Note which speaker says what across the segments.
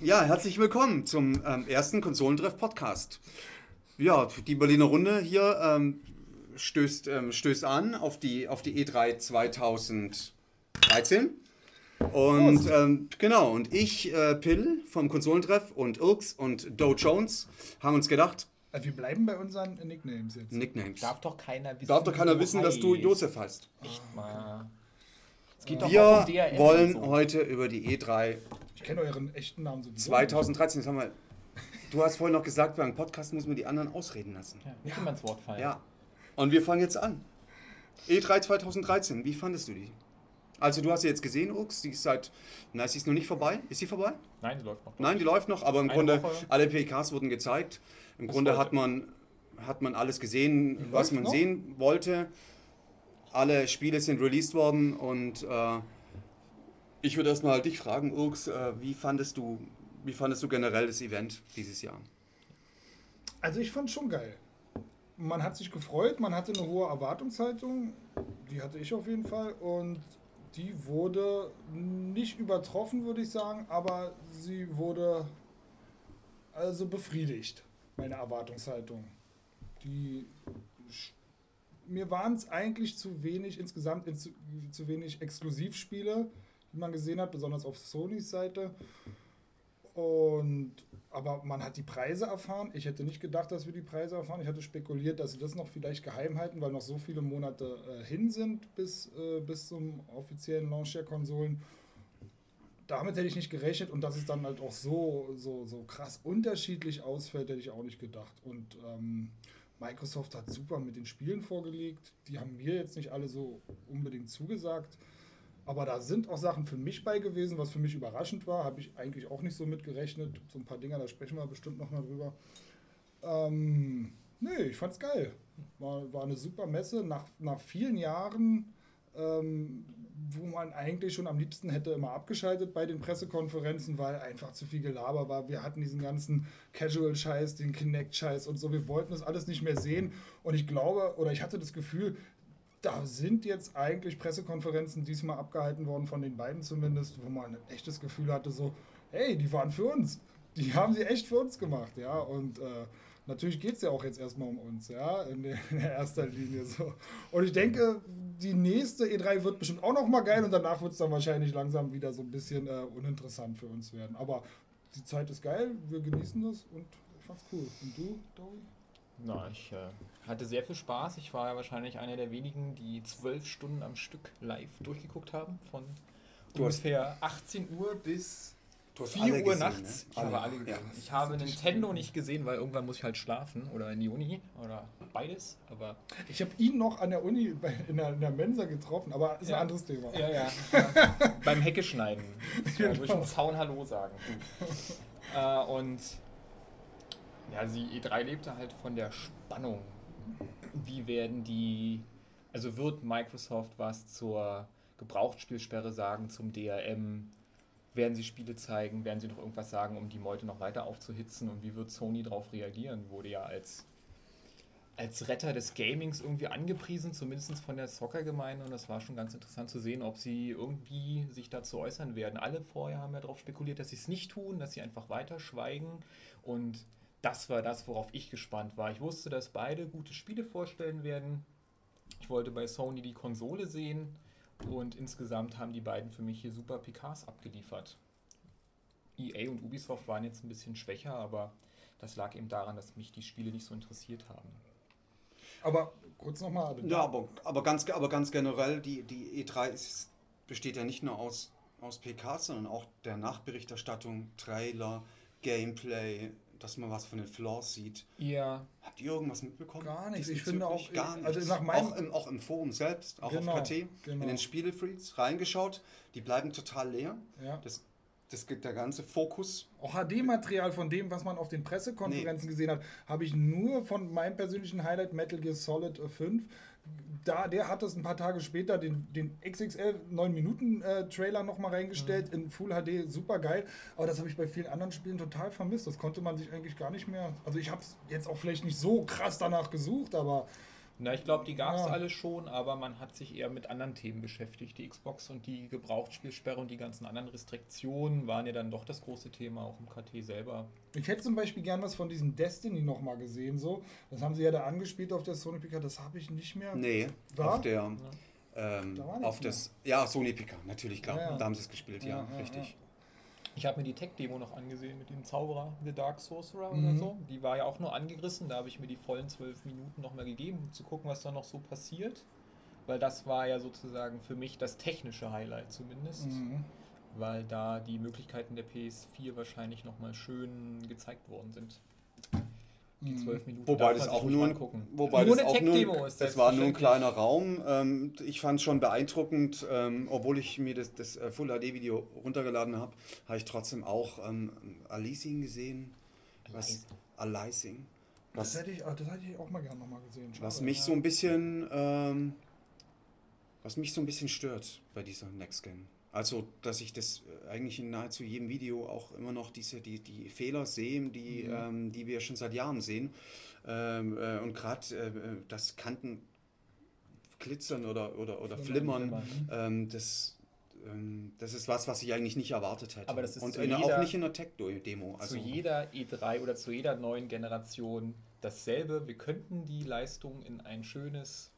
Speaker 1: Ja, herzlich willkommen zum ähm, ersten Konsolentreff-Podcast. Ja, die Berliner Runde hier ähm, stößt, ähm, stößt an auf die, auf die E3 2013. Und ähm, genau, und ich, äh, Pill vom Konsolentreff und Irks und Doe Jones haben uns gedacht,
Speaker 2: Also wir bleiben bei unseren Nicknames jetzt.
Speaker 1: Nicknames.
Speaker 3: Darf doch keiner wissen.
Speaker 1: Darf doch keiner wissen, dass du. Josef heißt.
Speaker 3: Echt mal. Es geht doch auch
Speaker 1: Wir
Speaker 3: um DRM
Speaker 1: wollen
Speaker 3: so.
Speaker 1: heute über die E E3
Speaker 2: Ich kenne euren echten Namen sowieso.
Speaker 1: 2013, das haben wir. Du hast vorhin noch gesagt, beim Podcast muss man die anderen ausreden lassen.
Speaker 3: Ja, nicht immer ins Wort fallen.
Speaker 1: Ja. Und wir fangen jetzt an. E3 2013, wie fandest du die? Also du hast sie jetzt gesehen, Ux, die ist seit, na, sie ist noch nicht vorbei. Ist sie vorbei?
Speaker 3: Nein, die läuft noch.
Speaker 1: Nein, die läuft noch, aber im
Speaker 3: Eine
Speaker 1: Grunde,
Speaker 3: Woche.
Speaker 1: alle PKs wurden gezeigt. Im Grunde
Speaker 3: heute.
Speaker 1: hat man, hat man alles gesehen, was
Speaker 2: läuft
Speaker 1: man
Speaker 2: noch?
Speaker 1: sehen wollte. Alle Spiele sind released worden und äh, ich würde erstmal dich fragen, Ux, äh, wie fandest du, wie fandest du generell das Event dieses Jahr?
Speaker 2: Also ich fand schon geil. Man hat sich gefreut, man hatte eine hohe Erwartungshaltung, die hatte ich auf jeden Fall und die wurde nicht übertroffen, würde ich sagen, aber sie wurde also befriedigt, meine Erwartungshaltung. Die mir waren es eigentlich zu wenig insgesamt zu wenig Exklusivspiele, die man gesehen hat, besonders auf Sonys Seite. Und aber man hat die Preise erfahren. Ich hätte nicht gedacht, dass wir die Preise erfahren. Ich hatte spekuliert, dass sie das noch vielleicht geheim halten, weil noch so viele Monate äh, hin sind bis, äh, bis zum offiziellen Launch der Konsolen. Damit hätte ich nicht gerechnet und dass es dann halt auch so, so, so krass unterschiedlich ausfällt, hätte ich auch nicht gedacht. Und ähm, Microsoft hat super mit den Spielen vorgelegt. Die haben mir jetzt nicht alle so unbedingt zugesagt. Aber da sind auch Sachen für mich bei gewesen, was für mich überraschend war. Habe ich eigentlich auch nicht so mit gerechnet. So ein paar Dinger, da sprechen wir bestimmt noch mal drüber. Ähm, nee, ich fand's geil. War, war eine super Messe. Nach, nach vielen Jahren, ähm, wo man eigentlich schon am liebsten hätte immer abgeschaltet bei den Pressekonferenzen, weil einfach zu viel Gelaber war. Wir hatten diesen ganzen Casual-Scheiß, den Kinect-Scheiß und so. Wir wollten das alles nicht mehr sehen. Und ich glaube, oder ich hatte das Gefühl, da sind jetzt eigentlich Pressekonferenzen diesmal abgehalten worden, von den beiden zumindest, wo man ein echtes Gefühl hatte, so, hey, die waren für uns. Die haben sie echt für uns gemacht, ja. Und äh, natürlich geht es ja auch jetzt erstmal um uns, ja, in der, in der erster Linie so. Und ich denke, die nächste E3 wird bestimmt auch noch mal geil und danach wird es dann wahrscheinlich langsam wieder so ein bisschen äh, uninteressant für uns werden. Aber die Zeit ist geil, wir genießen das und ich fand's cool. Und du, Dory?
Speaker 3: Na, ich äh, hatte sehr viel Spaß. Ich war ja wahrscheinlich einer der wenigen, die zwölf Stunden am Stück live durchgeguckt haben. Von
Speaker 1: Du hast-
Speaker 3: ungefähr 18 Uhr bis
Speaker 1: Du hast
Speaker 3: 4
Speaker 1: alle
Speaker 3: Uhr
Speaker 1: gesehen,
Speaker 3: nachts.
Speaker 1: ne?
Speaker 3: Ich habe alle
Speaker 1: Ja.
Speaker 3: gesehen. Ich habe Nintendo nicht gesehen, weil irgendwann muss ich halt schlafen oder in die Uni oder beides. Aber
Speaker 2: Ich habe ihn noch an der Uni bei, in, der, in der Mensa getroffen, aber ist
Speaker 3: Ja.
Speaker 2: ein anderes Thema.
Speaker 3: Ja, ja. Beim Hecke schneiden. Ja, durch den Zaun Hallo sagen. äh, und ja, die E3 lebte halt von der Spannung. Wie werden die, also wird Microsoft was zur Gebrauchtspielsperre sagen, zum DRM? Werden sie Spiele zeigen? Werden sie noch irgendwas sagen, um die Meute noch weiter aufzuhitzen? Und wie wird Sony darauf reagieren? Wurde ja als als Retter des Gamings irgendwie angepriesen, zumindest von der Zockergemeinde. Und das war schon ganz interessant zu sehen, ob sie irgendwie sich dazu äußern werden. Alle vorher haben ja darauf spekuliert, dass sie es nicht tun, dass sie einfach weiter schweigen. Und das war das, worauf ich gespannt war. Ich wusste, dass beide gute Spiele vorstellen werden. Ich wollte bei Sony die Konsole sehen. Und insgesamt haben die beiden für mich hier super PKs abgeliefert. EA und Ubisoft waren jetzt ein bisschen schwächer, aber das lag eben daran, dass mich die Spiele nicht so interessiert haben.
Speaker 2: Aber kurz nochmal.
Speaker 1: Ja, aber, aber, ganz, aber ganz generell, die, die E3 ist, besteht ja nicht nur aus, aus PKs, sondern auch der Nachberichterstattung, Trailer, Gameplay, dass man was von den Floors sieht.
Speaker 3: Ja,
Speaker 1: Habt ihr irgendwas mitbekommen?
Speaker 2: Gar nichts. Ich finde auch-
Speaker 1: gar nichts.
Speaker 2: also nach meinem-
Speaker 1: auch, im, auch im Forum selbst, auch
Speaker 2: Genau,
Speaker 1: auf KT,
Speaker 2: genau.
Speaker 1: in den Spielefreaks reingeschaut, die bleiben total leer.
Speaker 2: Ja.
Speaker 1: Das, das gibt der ganze Fokus.
Speaker 2: Auch HD-Material von dem, was man auf den Pressekonferenzen gesehen hat, habe ich nur von meinem persönlichen Highlight Metal Gear Solid 5. Da, der hat es ein paar Tage später den, den XXL 9 Minuten äh, Trailer nochmal reingestellt in Full HD, super geil. Aber das habe ich bei vielen anderen Spielen total vermisst. Das konnte man sich eigentlich gar nicht mehr. Also ich habe es jetzt auch vielleicht nicht so krass danach gesucht, aber
Speaker 3: Na, ich glaube, die gab es
Speaker 2: Ja.
Speaker 3: alle schon, aber man hat sich eher mit anderen Themen beschäftigt. Die Xbox und die Gebrauchtspielsperre und die ganzen anderen Restriktionen waren ja dann doch das große Thema, auch im KT selber.
Speaker 2: Ich hätte zum Beispiel gern was von diesem Destiny nochmal gesehen, so. Das haben sie ja da angespielt auf der Sony PK, das habe ich nicht mehr.
Speaker 1: Nee,
Speaker 2: War?
Speaker 1: auf der. Ähm,
Speaker 2: Da
Speaker 1: auf das. Ja, Sony PK, natürlich, klar.
Speaker 2: Ja, ja.
Speaker 1: Da haben sie es gespielt, ja,
Speaker 2: Ja, ja,
Speaker 1: richtig.
Speaker 3: Ich habe mir die Tech-Demo noch angesehen mit dem Zauberer, The Dark Sorcerer
Speaker 2: Mhm.
Speaker 3: oder so. Die war ja auch nur angerissen, da habe ich mir die vollen zwölf Minuten nochmal gegeben, um zu gucken, was da noch so passiert. Weil das war ja sozusagen für mich das technische Highlight zumindest.
Speaker 2: Mhm.
Speaker 3: Weil da die Möglichkeiten der PS4 wahrscheinlich nochmal schön gezeigt worden sind. Die
Speaker 2: Mhm.
Speaker 3: zwölf Minuten.
Speaker 1: Wobei das auch nur,
Speaker 3: angucken.
Speaker 1: wobei
Speaker 3: nur
Speaker 1: das
Speaker 3: eine
Speaker 1: auch nur,
Speaker 3: ist
Speaker 1: das war nur ein kleiner Raum. Ähm, ich fand es schon beeindruckend, ähm, obwohl ich mir das, das äh, Full HD Video runtergeladen habe, habe ich trotzdem auch ähm, Alicing gesehen. Was, Alicing.
Speaker 2: Das,
Speaker 1: Was,
Speaker 2: hätte ich, das hätte ich auch mal gerne nochmal gesehen. Schade.
Speaker 1: was mich so ein bisschen, ähm, was mich so ein bisschen stört bei dieser Next Gen. Also, dass ich das äh, eigentlich in nahezu jedem Video auch immer noch diese, die, die Fehler sehe, die,
Speaker 2: Mhm.
Speaker 1: ähm, die wir schon seit Jahren sehen. Ähm, äh, und gerade äh, das Kanten glitzern oder, oder, oder
Speaker 3: Flimmern,
Speaker 1: flimmern,
Speaker 3: flimmern.
Speaker 1: ähm, das, ähm, das ist was, was ich eigentlich nicht erwartet hätte.
Speaker 3: Aber das ist
Speaker 1: und in,
Speaker 3: jeder-
Speaker 1: auch nicht in der Tech-Demo. Also,
Speaker 3: zu jeder E3 oder zu jeder neuen Generation dasselbe. Wir könnten die Leistung in ein schönes,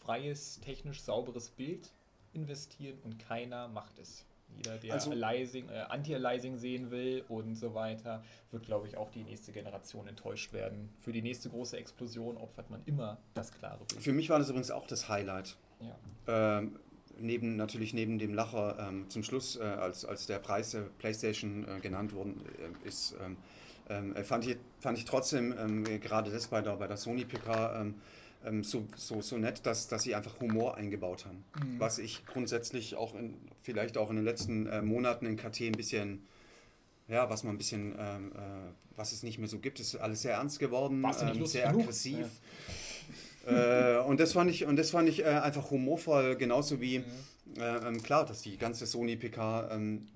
Speaker 3: freies, technisch sauberes Bild investieren und keiner macht es. Jeder, der
Speaker 1: Also-
Speaker 3: Aliasing, äh, Anti-Aliasing sehen will und so weiter, wird, glaube ich, auch die nächste Generation enttäuscht werden. Für die nächste große Explosion opfert man immer das klare Bild.
Speaker 1: Für mich war das übrigens auch das Highlight.
Speaker 3: Ja.
Speaker 1: Ähm, neben, natürlich neben dem Lacher ähm, zum Schluss, äh, als, als der Preis der PlayStation äh, genannt worden äh, ist, ähm, ähm, äh, fand, ich, fand ich trotzdem ähm, gerade das bei der, bei der Sony PK ähm, so, so, so nett, dass, dass sie einfach Humor eingebaut haben.
Speaker 2: Mhm.
Speaker 1: Was ich grundsätzlich auch in, vielleicht auch in den letzten äh, Monaten in KT ein bisschen, ja, was man ein bisschen, ähm, äh, was es nicht mehr so gibt, ist alles sehr ernst geworden, ähm, sehr
Speaker 3: genug?
Speaker 1: aggressiv. Äh, und das fand ich, und das fand ich äh, einfach humorvoll, genauso wie, äh, ähm, klar, dass die ganze Sony PK ähm,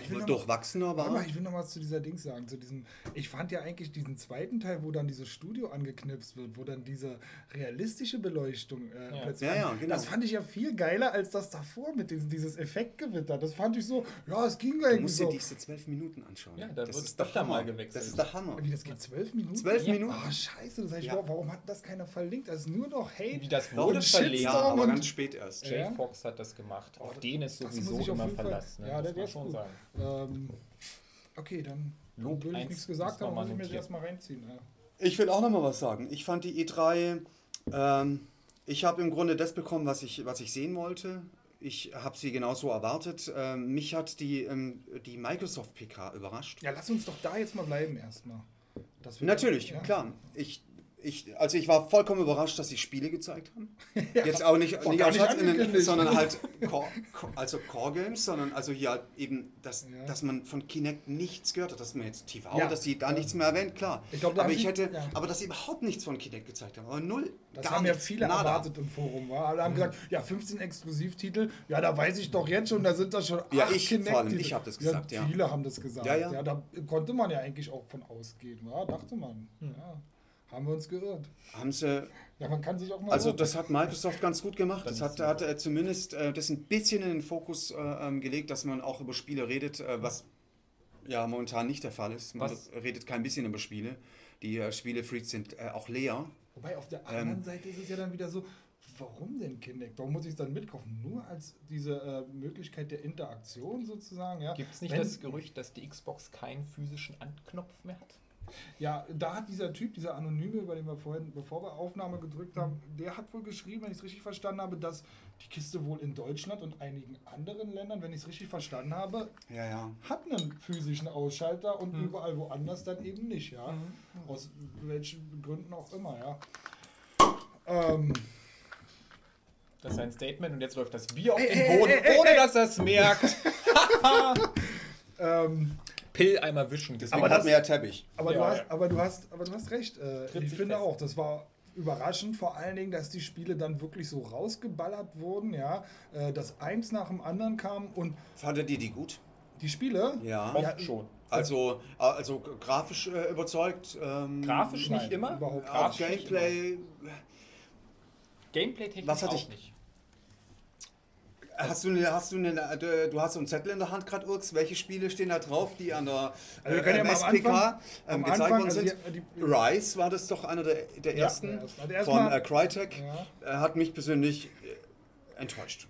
Speaker 2: ich will
Speaker 1: durchwachsener
Speaker 2: Warte mal,
Speaker 1: war.
Speaker 2: ich will noch was zu dieser Dings sagen, zu diesem. Ich fand ja eigentlich diesen zweiten Teil, wo dann dieses Studio angeknipst wird, wo dann diese realistische Beleuchtung äh,
Speaker 3: Ja.
Speaker 2: plötzlich.
Speaker 1: Ja, ja, genau.
Speaker 2: Das fand ich ja viel geiler als das davor mit diesem dieses Effektgewitter. Das fand ich so, ja, es ging
Speaker 1: Du
Speaker 2: irgendwie
Speaker 1: musst dir
Speaker 2: so.
Speaker 1: diese zwölf Minuten anschauen.
Speaker 3: Ja, da
Speaker 1: das
Speaker 3: wird
Speaker 1: ist der Hammer.
Speaker 3: gewechselt.
Speaker 1: Das ist der Hammer.
Speaker 2: Wie, das geht zwölf Minuten?
Speaker 1: Zwölf
Speaker 3: Ja.
Speaker 1: Minuten?
Speaker 2: Oh, scheiße, das heißt,
Speaker 1: Ja.
Speaker 2: warum hat das keiner verlinkt? Das ist nur noch Hate.
Speaker 3: Wie das wurde
Speaker 2: und
Speaker 3: verlegt.
Speaker 1: Ja,
Speaker 2: Shitstorm
Speaker 1: aber ganz spät erst.
Speaker 2: Ja.
Speaker 3: Jay Fox hat das gemacht. Auf den ist sowieso immer Verlass. Ne?
Speaker 2: Ja,
Speaker 3: muss
Speaker 2: der- ist
Speaker 3: schon sagen.
Speaker 2: Ähm, okay, dann
Speaker 3: Lob
Speaker 2: will ich nichts gesagt haben, muss ich mir das erstmal reinziehen. Ja.
Speaker 1: Ich will auch noch mal was sagen. Ich fand die E3, ähm, ich habe im Grunde das bekommen, was ich, was ich sehen wollte. Ich habe sie genauso erwartet. Ähm, mich hat die, ähm, die Microsoft PK überrascht.
Speaker 2: ja, lass uns doch da jetzt mal bleiben erstmal.
Speaker 1: Natürlich,
Speaker 2: ja.
Speaker 1: klar. Ich, ich, also ich war vollkommen überrascht, dass sie Spiele gezeigt haben. Jetzt auch nicht, nicht aus
Speaker 2: nicht
Speaker 1: den- sondern halt Core, also Core Games, sondern also hier halt eben, dass,
Speaker 2: Ja.
Speaker 1: dass man von Kinect nichts gehört hat, dass man jetzt TV,
Speaker 2: Ja.
Speaker 1: dass sie da
Speaker 2: Ja.
Speaker 1: nichts mehr erwähnt, klar.
Speaker 2: Ich glaub,
Speaker 1: aber ich hätte,
Speaker 2: ja.
Speaker 1: aber dass sie überhaupt nichts von Kinect gezeigt haben, aber null.
Speaker 2: Das
Speaker 1: gar
Speaker 2: haben ja
Speaker 1: nichts,
Speaker 2: viele
Speaker 1: nada.
Speaker 2: erwartet im Forum. War. Alle haben gesagt, ja, 15 Exklusivtitel, ja, da weiß ich doch jetzt schon, da sind das schon
Speaker 1: Ja,
Speaker 2: acht
Speaker 1: ich vor allem,
Speaker 2: Kinect-Titel.
Speaker 1: ich hab das gesagt, ja.
Speaker 2: Viele haben das gesagt.
Speaker 1: Ja, ja.
Speaker 2: da konnte man ja eigentlich auch von ausgehen, ja, dachte man.
Speaker 1: Hm.
Speaker 2: Ja, haben wir uns geirrt.
Speaker 1: Haben sie,
Speaker 2: Ja, man kann sich auch mal
Speaker 1: also
Speaker 2: irren.
Speaker 1: das hat Microsoft ganz gut gemacht. Das hat, hat äh, zumindest äh, das ein bisschen in den Fokus äh, ähm, gelegt, dass man auch über Spiele redet, äh, was ja momentan nicht der Fall ist. Man
Speaker 3: Was?
Speaker 1: redet kein bisschen über Spiele. Die äh, Spielefreaks sind äh, auch leer.
Speaker 2: Wobei auf der
Speaker 1: Ähm,
Speaker 2: anderen Seite ist es ja dann wieder so, warum denn Kinect? Warum muss ich es dann mitkaufen? Nur als diese äh, Möglichkeit der Interaktion sozusagen, ja.
Speaker 3: Gibt es nicht
Speaker 2: Wenn-
Speaker 3: das Gerücht, dass die Xbox keinen physischen Anknopf mehr hat?
Speaker 2: Ja, da hat dieser Typ, dieser Anonyme, über den wir vorhin, bevor wir Aufnahme gedrückt haben, der hat wohl geschrieben, wenn ich es richtig verstanden habe, dass die Kiste wohl in Deutschland und einigen anderen Ländern, wenn ich es richtig verstanden habe,
Speaker 1: Ja, ja.
Speaker 2: hat einen physischen Ausschalter und
Speaker 3: Mhm.
Speaker 2: überall woanders dann eben nicht, ja. Aus welchen Gründen auch immer, ja. Ähm,
Speaker 3: Das ist ein Statement und jetzt läuft das Bier auf
Speaker 2: Ey,
Speaker 3: den Boden,
Speaker 2: ey, ey,
Speaker 3: ohne dass er es merkt.
Speaker 2: ähm,
Speaker 3: Pill einmal wischen.
Speaker 1: Deswegen
Speaker 2: Aber
Speaker 1: hat
Speaker 2: das-
Speaker 1: ja Teppich.
Speaker 2: Aber,
Speaker 3: Ja,
Speaker 2: du hast,
Speaker 3: ja.
Speaker 2: aber, du hast, aber du hast recht. Äh, ich finde
Speaker 3: fest.
Speaker 2: auch, das war überraschend, vor allen Dingen, dass die Spiele dann wirklich so rausgeballert wurden, ja, äh, dass eins nach dem anderen kam und
Speaker 1: Fandet ihr die gut?
Speaker 2: die Spiele,
Speaker 1: Ja.
Speaker 2: Ja,
Speaker 3: schon.
Speaker 1: Also, äh, also grafisch äh, überzeugt. Ähm,
Speaker 3: Grafisch
Speaker 2: Nein,
Speaker 3: nicht immer.
Speaker 2: überhaupt
Speaker 3: Grafisch nicht
Speaker 1: Gameplay.
Speaker 3: Gameplay-technisch
Speaker 1: Was
Speaker 3: nicht.
Speaker 1: Hast du, eine, hast du, eine, du hast so einen Zettel in der Hand gerade, Urks. Welche Spiele stehen da drauf, die an der
Speaker 2: Also ja
Speaker 1: äh,
Speaker 2: am
Speaker 1: SPK ähm, gezeigt worden
Speaker 2: also
Speaker 1: sind?
Speaker 2: die- die-
Speaker 1: Rise war das doch einer der, der
Speaker 2: Ja,
Speaker 1: ersten
Speaker 2: der erste. Also
Speaker 1: von äh, Crytek.
Speaker 2: Ja.
Speaker 1: Äh, hat mich persönlich äh, enttäuscht.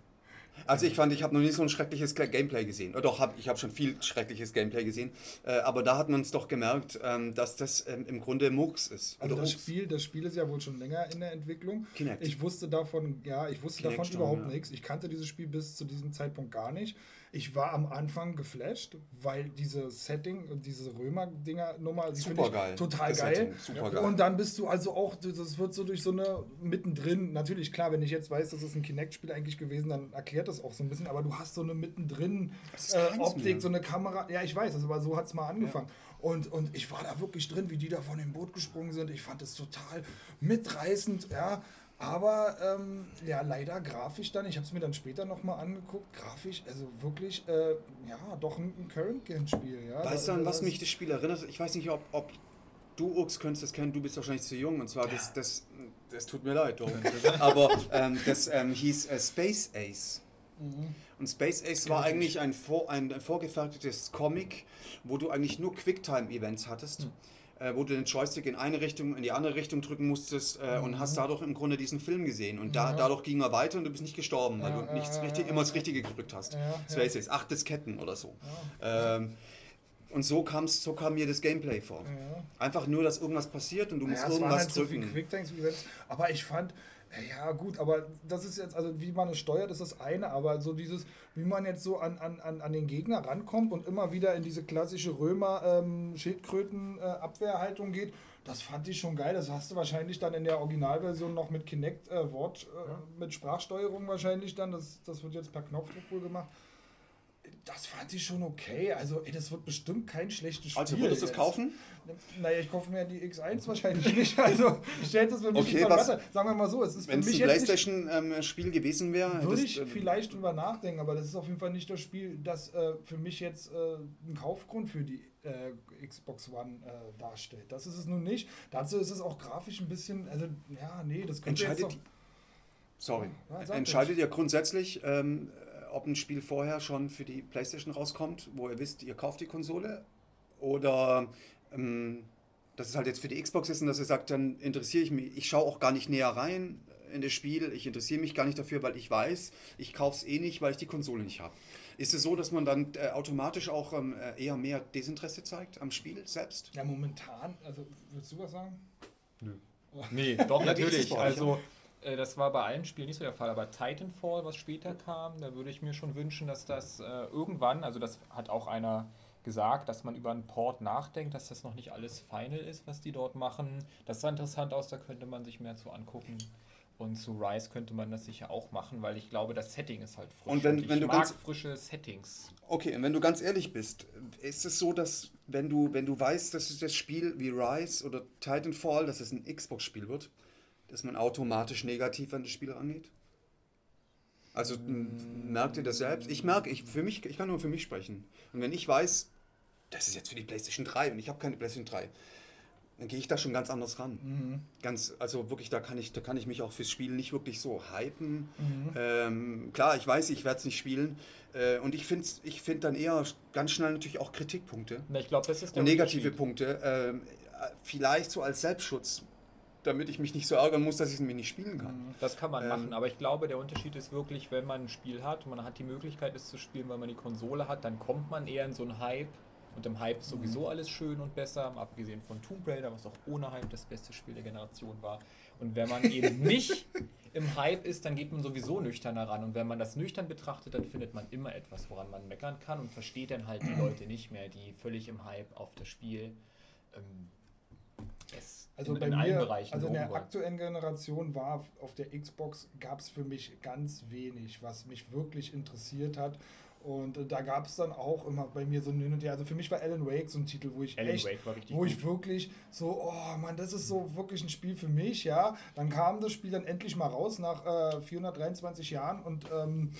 Speaker 1: Also ich fand, ich habe noch nie so ein schreckliches Ga- Gameplay gesehen. Oder doch, hab, ich habe schon viel schreckliches Gameplay gesehen. Äh, aber da hat man es doch gemerkt, ähm, dass das ähm, im Grunde Murks ist.
Speaker 2: Also das. Spiel, das Spiel ist ja wohl schon länger in der Entwicklung.
Speaker 1: Kinect.
Speaker 2: Ich wusste davon, ja, ich wusste
Speaker 1: Kinect
Speaker 2: davon
Speaker 1: schon,
Speaker 2: überhaupt
Speaker 1: ja.
Speaker 2: nichts. Ich kannte dieses Spiel bis zu diesem Zeitpunkt gar nicht. Ich war am Anfang geflasht, weil diese Setting und diese Römer-Dinger-Nummer,
Speaker 1: Supergeil.
Speaker 2: ich total
Speaker 1: Das
Speaker 2: geil.
Speaker 1: Setting, supergeil.
Speaker 2: Und dann bist du also auch, das wird so durch so eine mittendrin, natürlich klar, wenn ich jetzt weiß, das ist ein Kinect-Spiel eigentlich gewesen, dann erklärt das auch so ein bisschen, aber du hast so eine mittendrin äh, Optik,
Speaker 1: mehr.
Speaker 2: so eine Kamera, ja ich weiß, also, aber so hat es mal angefangen. Und, und ich war da wirklich drin, wie die da von dem Boot gesprungen sind. Ich fand das total mitreißend, ja. Aber ähm, ja, leider grafisch dann, ich habe es mir dann später nochmal angeguckt, grafisch, also wirklich, äh, ja, doch ein, ein Current-Gen-Spiel. Ja.
Speaker 1: Weißt du, an was
Speaker 2: das-
Speaker 1: mich das Spiel erinnert? Ich weiß nicht, ob, ob du, Urks, könntest das kennen. Du bist wahrscheinlich zu jung. Und zwar, das, das, das tut mir leid, Dom. aber ähm, das ähm, hieß äh, Space Ace.
Speaker 2: Mhm.
Speaker 1: Und Space Ace war eigentlich ein, vor, ein, ein vorgefertigtes Comic, wo du eigentlich nur Quicktime-Events hattest. Äh, wo du den Joystick in eine Richtung, in die andere Richtung drücken musstest äh, und hast dadurch im Grunde diesen Film gesehen. Und da,
Speaker 2: Mhm. Ja.
Speaker 1: dadurch ging er weiter und du bist nicht gestorben, weil
Speaker 2: Ja,
Speaker 1: du nichts
Speaker 2: ja,
Speaker 1: richtig, immer das. Richtige gedrückt hast.
Speaker 2: Ja, ja.
Speaker 1: Space Ace, acht Disketten oder so. Ähm, und so, kam's, so kam mir das Gameplay vor.
Speaker 2: Ja.
Speaker 1: Einfach nur, dass irgendwas passiert und du musst
Speaker 2: Ja, es waren
Speaker 1: irgendwas
Speaker 2: halt so viele
Speaker 1: drücken.
Speaker 2: Quicktimes gesetzt. Aber ich fand, ja gut, aber das ist jetzt, also wie man es steuert, ist das eine, aber so dieses, wie man jetzt so an, an, an, den Gegner rankommt und immer wieder in diese klassische Römer-Schildkröten-Abwehrhaltung geht, das fand ich schon geil. Das hast du wahrscheinlich dann in der Originalversion noch mit Kinect äh, Wort, äh, mit Sprachsteuerung wahrscheinlich dann. Das, das wird jetzt per Knopfdruck wohl gemacht. Das fand ich schon okay. Also, ey, das wird bestimmt kein schlechtes Spiel.
Speaker 1: Also würdest du es
Speaker 2: jetzt.
Speaker 1: kaufen?
Speaker 2: Naja, ich kaufe mir die X1 wahrscheinlich nicht. Also stellt es für mich
Speaker 1: Okay, was-
Speaker 2: Masse. Sagen wir mal so, es ist für
Speaker 1: Wenn es
Speaker 2: mich
Speaker 1: ein
Speaker 2: jetzt
Speaker 1: Playstation-Spiel gewesen wäre,
Speaker 2: würde ich
Speaker 1: äh,
Speaker 2: vielleicht drüber nachdenken, aber das ist auf jeden Fall nicht das Spiel, das äh, für mich jetzt äh, einen Kaufgrund für die äh, Xbox One äh, darstellt. Das ist es nun nicht. Dazu ist es auch grafisch ein bisschen, also ja, nee, das könnte jetzt
Speaker 1: entscheidet,
Speaker 2: noch,
Speaker 1: sorry,
Speaker 2: Ja,
Speaker 1: entscheidet ihr grundsätzlich, ähm, ob ein Spiel vorher schon für die Playstation rauskommt, wo ihr wisst, ihr kauft die Konsole, oder ähm, dass es halt jetzt für die Xbox ist und dass ihr sagt, dann interessiere ich mich, ich schaue auch gar nicht näher rein in das Spiel, ich interessiere mich gar nicht dafür, weil ich weiß, ich kaufe es eh nicht, weil ich die Konsole nicht habe. Ist es so, dass man dann äh, automatisch auch ähm, äh, eher mehr Desinteresse zeigt am Spiel selbst?
Speaker 2: ja, momentan, also würdest du was sagen?
Speaker 3: Nee, doch,
Speaker 1: Ja, wie ist es
Speaker 3: natürlich. Also, äh, das war bei allen Spielen nicht so der Fall, aber Titanfall, was später kam, da würde ich mir schon wünschen, dass das äh, irgendwann, also das hat auch einer gesagt, dass man über einen Port nachdenkt, dass das noch nicht alles final ist, was die dort machen. Das sah interessant aus, da könnte man sich mehr zu angucken. Und zu Rise könnte man das sicher auch machen, weil ich glaube, das Setting ist halt frisch.
Speaker 1: Und wenn-
Speaker 3: ich
Speaker 1: wenn du ganz-
Speaker 3: frische Settings.
Speaker 1: Okay, und wenn du ganz ehrlich bist, ist es so, dass wenn du, wenn du weißt, dass es das Spiel wie Rise oder Titanfall, dass es ein Xbox-Spiel wird, dass man automatisch negativ an das Spiel rangeht? Also merkt ihr das selbst? Ich merke, ich, für mich, ich kann nur für mich sprechen. Und wenn ich weiß, das ist jetzt für die PlayStation 3 und ich habe keine PlayStation 3, dann gehe ich da schon ganz anders ran. Ganz, also wirklich, da kann ich, da kann ich mich auch fürs Spiel nicht wirklich so hypen. Ähm, klar, ich weiß, ich werde es nicht spielen. Äh, und ich finde ich find dann eher ganz schnell natürlich auch Kritikpunkte
Speaker 3: Na, ich glaube, das ist der
Speaker 1: und negative. Punkte. Ähm, äh, vielleicht so als Selbstschutz, damit ich mich nicht so ärgern muss, dass ich es mir nicht spielen kann.
Speaker 3: Das kann man
Speaker 1: Ähm,
Speaker 3: machen, aber ich glaube, der Unterschied ist wirklich, wenn man ein Spiel hat und man hat die Möglichkeit, es zu spielen, weil man die Konsole hat, dann kommt man eher in so einen Hype. Und im Hype ist sowieso alles schön und besser, abgesehen von Tomb Raider, was auch ohne Hype das beste Spiel der Generation war. Und wenn man eben nicht im Hype ist, dann geht man sowieso nüchterner ran. Und wenn man das nüchtern betrachtet, dann findet man immer etwas, woran man meckern kann und versteht dann halt die Leute nicht mehr, die völlig im Hype auf das Spiel ähm, es
Speaker 2: Also
Speaker 3: in,
Speaker 2: bei
Speaker 3: in
Speaker 2: mir,
Speaker 3: Bereichen
Speaker 2: also in der aktuellen Generation war auf der Xbox gab es für mich ganz wenig, was mich wirklich interessiert hat. Und äh, da gab es dann auch immer bei mir so ein Hin und Her. Also für mich war Alan Wake so ein Titel, wo ich
Speaker 3: Alan
Speaker 2: echt, wo ich
Speaker 3: gut.
Speaker 2: wirklich so, oh Mann, das ist so wirklich ein Spiel für mich, ja. Dann kam das Spiel dann endlich mal raus nach äh, 423 Jahren und ähm,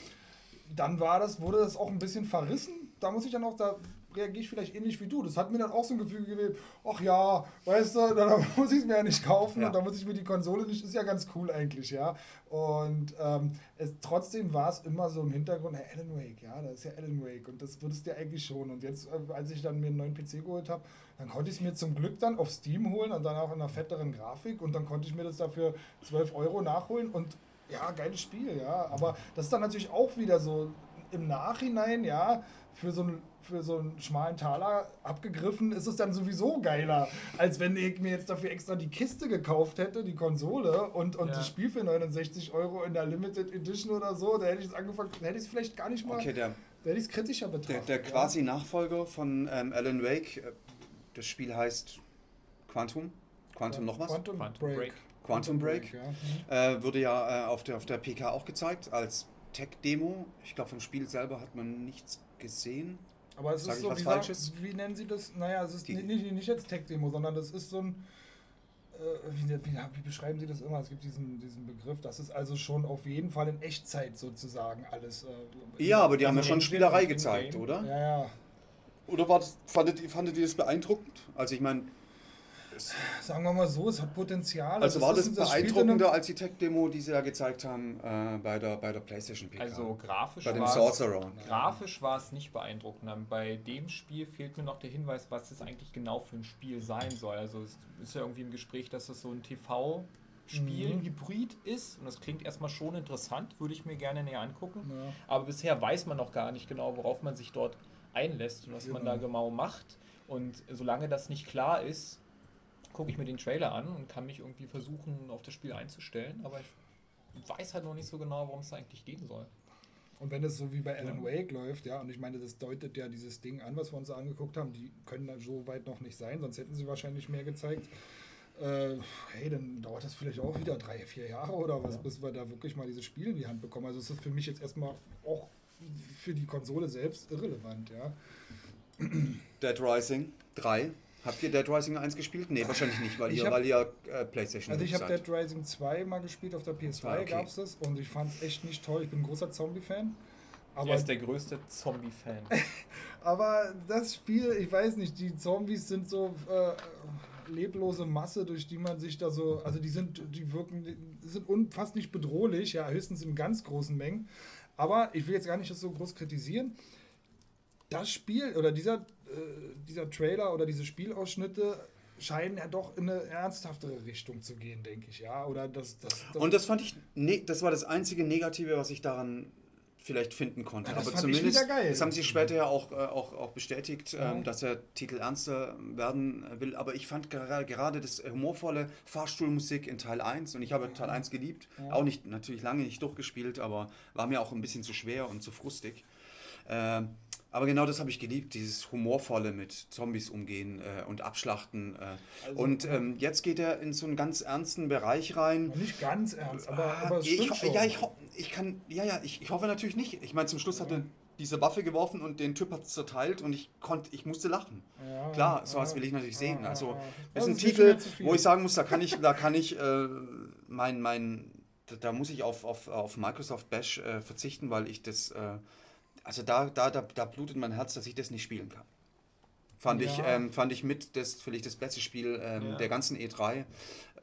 Speaker 2: dann war das, wurde das auch ein bisschen verrissen. Da muss ich dann auch, da reagiere ich vielleicht ähnlich wie du. Das hat mir dann auch so ein Gefühl gegeben, ach ja, weißt du, dann muss ich es mir ja nicht kaufen
Speaker 1: Ja.
Speaker 2: und dann muss ich mir die Konsole nicht, ist ja ganz cool eigentlich, ja. Und ähm, es, trotzdem war es immer so im Hintergrund, hey, Alan Wake, ja, das ist ja Alan Wake und das würdest du ja eigentlich schon. Und jetzt, äh, als ich dann mir einen neuen PC geholt habe, dann konnte ich es mir zum Glück dann auf Steam holen und dann auch in einer fetteren Grafik und dann konnte ich mir das dafür 12 Euro nachholen und ja, geiles Spiel, ja. Aber das ist dann natürlich auch wieder so im Nachhinein, ja, für so einen für so einen schmalen Taler abgegriffen, ist es dann sowieso geiler, als wenn ich mir jetzt dafür extra die Kiste gekauft hätte, die Konsole und, und
Speaker 3: Ja.
Speaker 2: das Spiel für 69 Euro in der Limited Edition oder so, da hätte ich es angefangen, da hätte ich es vielleicht gar nicht mal,
Speaker 1: Okay, der,
Speaker 2: da hätte ich es kritischer
Speaker 1: der,
Speaker 2: betrachtet.
Speaker 1: der
Speaker 2: ja.
Speaker 1: quasi Nachfolger von ähm, Alan Wake, äh, das Spiel heißt Quantum. Quantum noch was?
Speaker 2: Quantum,
Speaker 3: Quantum
Speaker 2: Break.
Speaker 3: Break.
Speaker 1: Quantum Break.
Speaker 2: ja.
Speaker 1: Äh, wurde ja äh, auf, der, auf der PK auch gezeigt als Tech-Demo. Ich glaube, vom Spiel selber hat man nichts gesehen.
Speaker 2: Aber es
Speaker 1: Sag
Speaker 2: ist so, wie? Sagt, wie nennen sie das? Naja, es ist
Speaker 1: Die-
Speaker 2: nicht, nicht, als Tech-Demo, sondern das ist so ein. Äh, wie, wie, wie beschreiben sie das immer? Es gibt diesen, diesen Begriff, das ist also schon auf jeden Fall in Echtzeit sozusagen alles. Äh,
Speaker 1: Ja, aber die haben ja
Speaker 3: Also
Speaker 1: schon Spielerei gezeigt, oder?
Speaker 2: Ja, ja.
Speaker 1: Oder war das, fandet, fandet ihr das beeindruckend? Also ich meine,
Speaker 2: Sagen wir mal so, es hat Potenzial.
Speaker 1: also
Speaker 2: Es
Speaker 1: war
Speaker 2: ist-
Speaker 1: das
Speaker 2: spielt in
Speaker 1: beeindruckender als die Tech-Demo, die sie ja gezeigt haben äh, bei, der, bei der PlayStation PK?
Speaker 3: Also grafisch
Speaker 1: bei dem
Speaker 3: war
Speaker 1: Sorcerer.
Speaker 3: es, grafisch war es nicht beeindruckender. Bei dem Spiel fehlt mir noch der Hinweis, was es eigentlich genau für ein Spiel sein soll. Also es ist ja irgendwie im Gespräch, dass es so ein TV-Spiel,
Speaker 2: Mhm.
Speaker 3: Hybrid ist. Und das klingt erstmal schon interessant, würde ich mir gerne näher angucken.
Speaker 2: Ja.
Speaker 3: Aber bisher weiß man noch gar nicht genau, worauf man sich dort einlässt und was man da
Speaker 2: Genau.
Speaker 3: genau macht. Und solange das nicht klar ist, gucke ich mir den Trailer an und kann mich irgendwie versuchen, auf das Spiel einzustellen. Aber ich weiß halt noch nicht so genau, worum es da eigentlich gehen soll.
Speaker 2: Und wenn es so wie bei Alan
Speaker 3: Ja.
Speaker 2: Wake läuft, ja, und ich meine, das deutet ja dieses Ding an, was wir uns angeguckt haben, die können da so weit noch nicht sein, sonst hätten sie wahrscheinlich mehr gezeigt. Äh, hey, dann dauert das vielleicht auch wieder drei, vier Jahre oder was, bis wir da wirklich mal dieses Spiel in die Hand bekommen. Also es ist für mich jetzt erstmal auch für die Konsole selbst irrelevant, ja.
Speaker 1: Dead Rising 3. Habt ihr Dead Rising 1 gespielt? Nee, wahrscheinlich nicht, weil
Speaker 2: Ich
Speaker 1: ihr,
Speaker 2: hab-
Speaker 1: weil ihr äh, PlayStation
Speaker 2: Also ich habe. Dead Rising 2 mal gespielt auf der PS2,
Speaker 1: Ah, okay.
Speaker 2: gab es das und ich fand es echt nicht toll. Ich bin ein großer Zombie-Fan.
Speaker 3: Er
Speaker 2: Aber
Speaker 3: ist der größte Zombie-Fan.
Speaker 2: Aber das Spiel, ich weiß nicht, die Zombies sind so äh, leblose Masse, durch die man sich da so, also die sind, die wirken, die sind un, fast nicht bedrohlich, ja, höchstens in ganz großen Mengen. Aber ich will jetzt gar nicht das so groß kritisieren. Das Spiel oder dieser, dieser Trailer oder diese Spielausschnitte scheinen ja doch in eine ernsthaftere Richtung zu gehen, denke ich, ja. Oder das, das, das
Speaker 1: Und das fand ich, ne, das war das einzige Negative, was ich daran vielleicht finden konnte.
Speaker 2: Ja, das
Speaker 1: Aber zumindest, das haben sie später ja auch, äh, auch, auch bestätigt,
Speaker 2: Ja.
Speaker 1: ähm, dass der Titel ernster werden will. Aber ich fand gerade, gerade das humorvolle Fahrstuhlmusik in Teil 1 und ich habe Teil 1 geliebt,
Speaker 2: Ja.
Speaker 1: auch nicht, natürlich lange nicht durchgespielt, aber war mir auch ein bisschen zu schwer und zu frustig. Ähm, aber genau das habe ich geliebt, dieses humorvolle mit Zombies umgehen äh, und abschlachten. Äh.
Speaker 2: Also-
Speaker 1: und ähm, jetzt geht er in so einen ganz ernsten Bereich rein.
Speaker 2: nicht ganz ernst, aber,
Speaker 1: Ah,
Speaker 2: aber
Speaker 1: ich,
Speaker 2: schon.
Speaker 1: Ja, ich, ich kann, ja, ja, ich, ich hoffe natürlich nicht. Ich meine, zum Schluss hat er diese Waffe geworfen und den Typ hat es zerteilt und ich konnte, ich musste lachen.
Speaker 2: Ja,
Speaker 1: Klar, sowas
Speaker 2: ja,
Speaker 1: will ich natürlich sehen.
Speaker 2: ja,
Speaker 1: Also,
Speaker 2: ja.
Speaker 1: das ist ein Titel, wo ich sagen muss, da kann ich, da kann ich, äh, mein, mein, da, da muss ich auf, auf, auf Microsoft Bash äh, verzichten, weil ich das, äh, also da, da, da, da blutet mein Herz, dass ich das nicht spielen kann. Fand, ich,
Speaker 2: Ja.
Speaker 1: ähm, fand ich mit das vielleicht das beste Spiel ähm,
Speaker 3: Ja.
Speaker 1: der ganzen E3,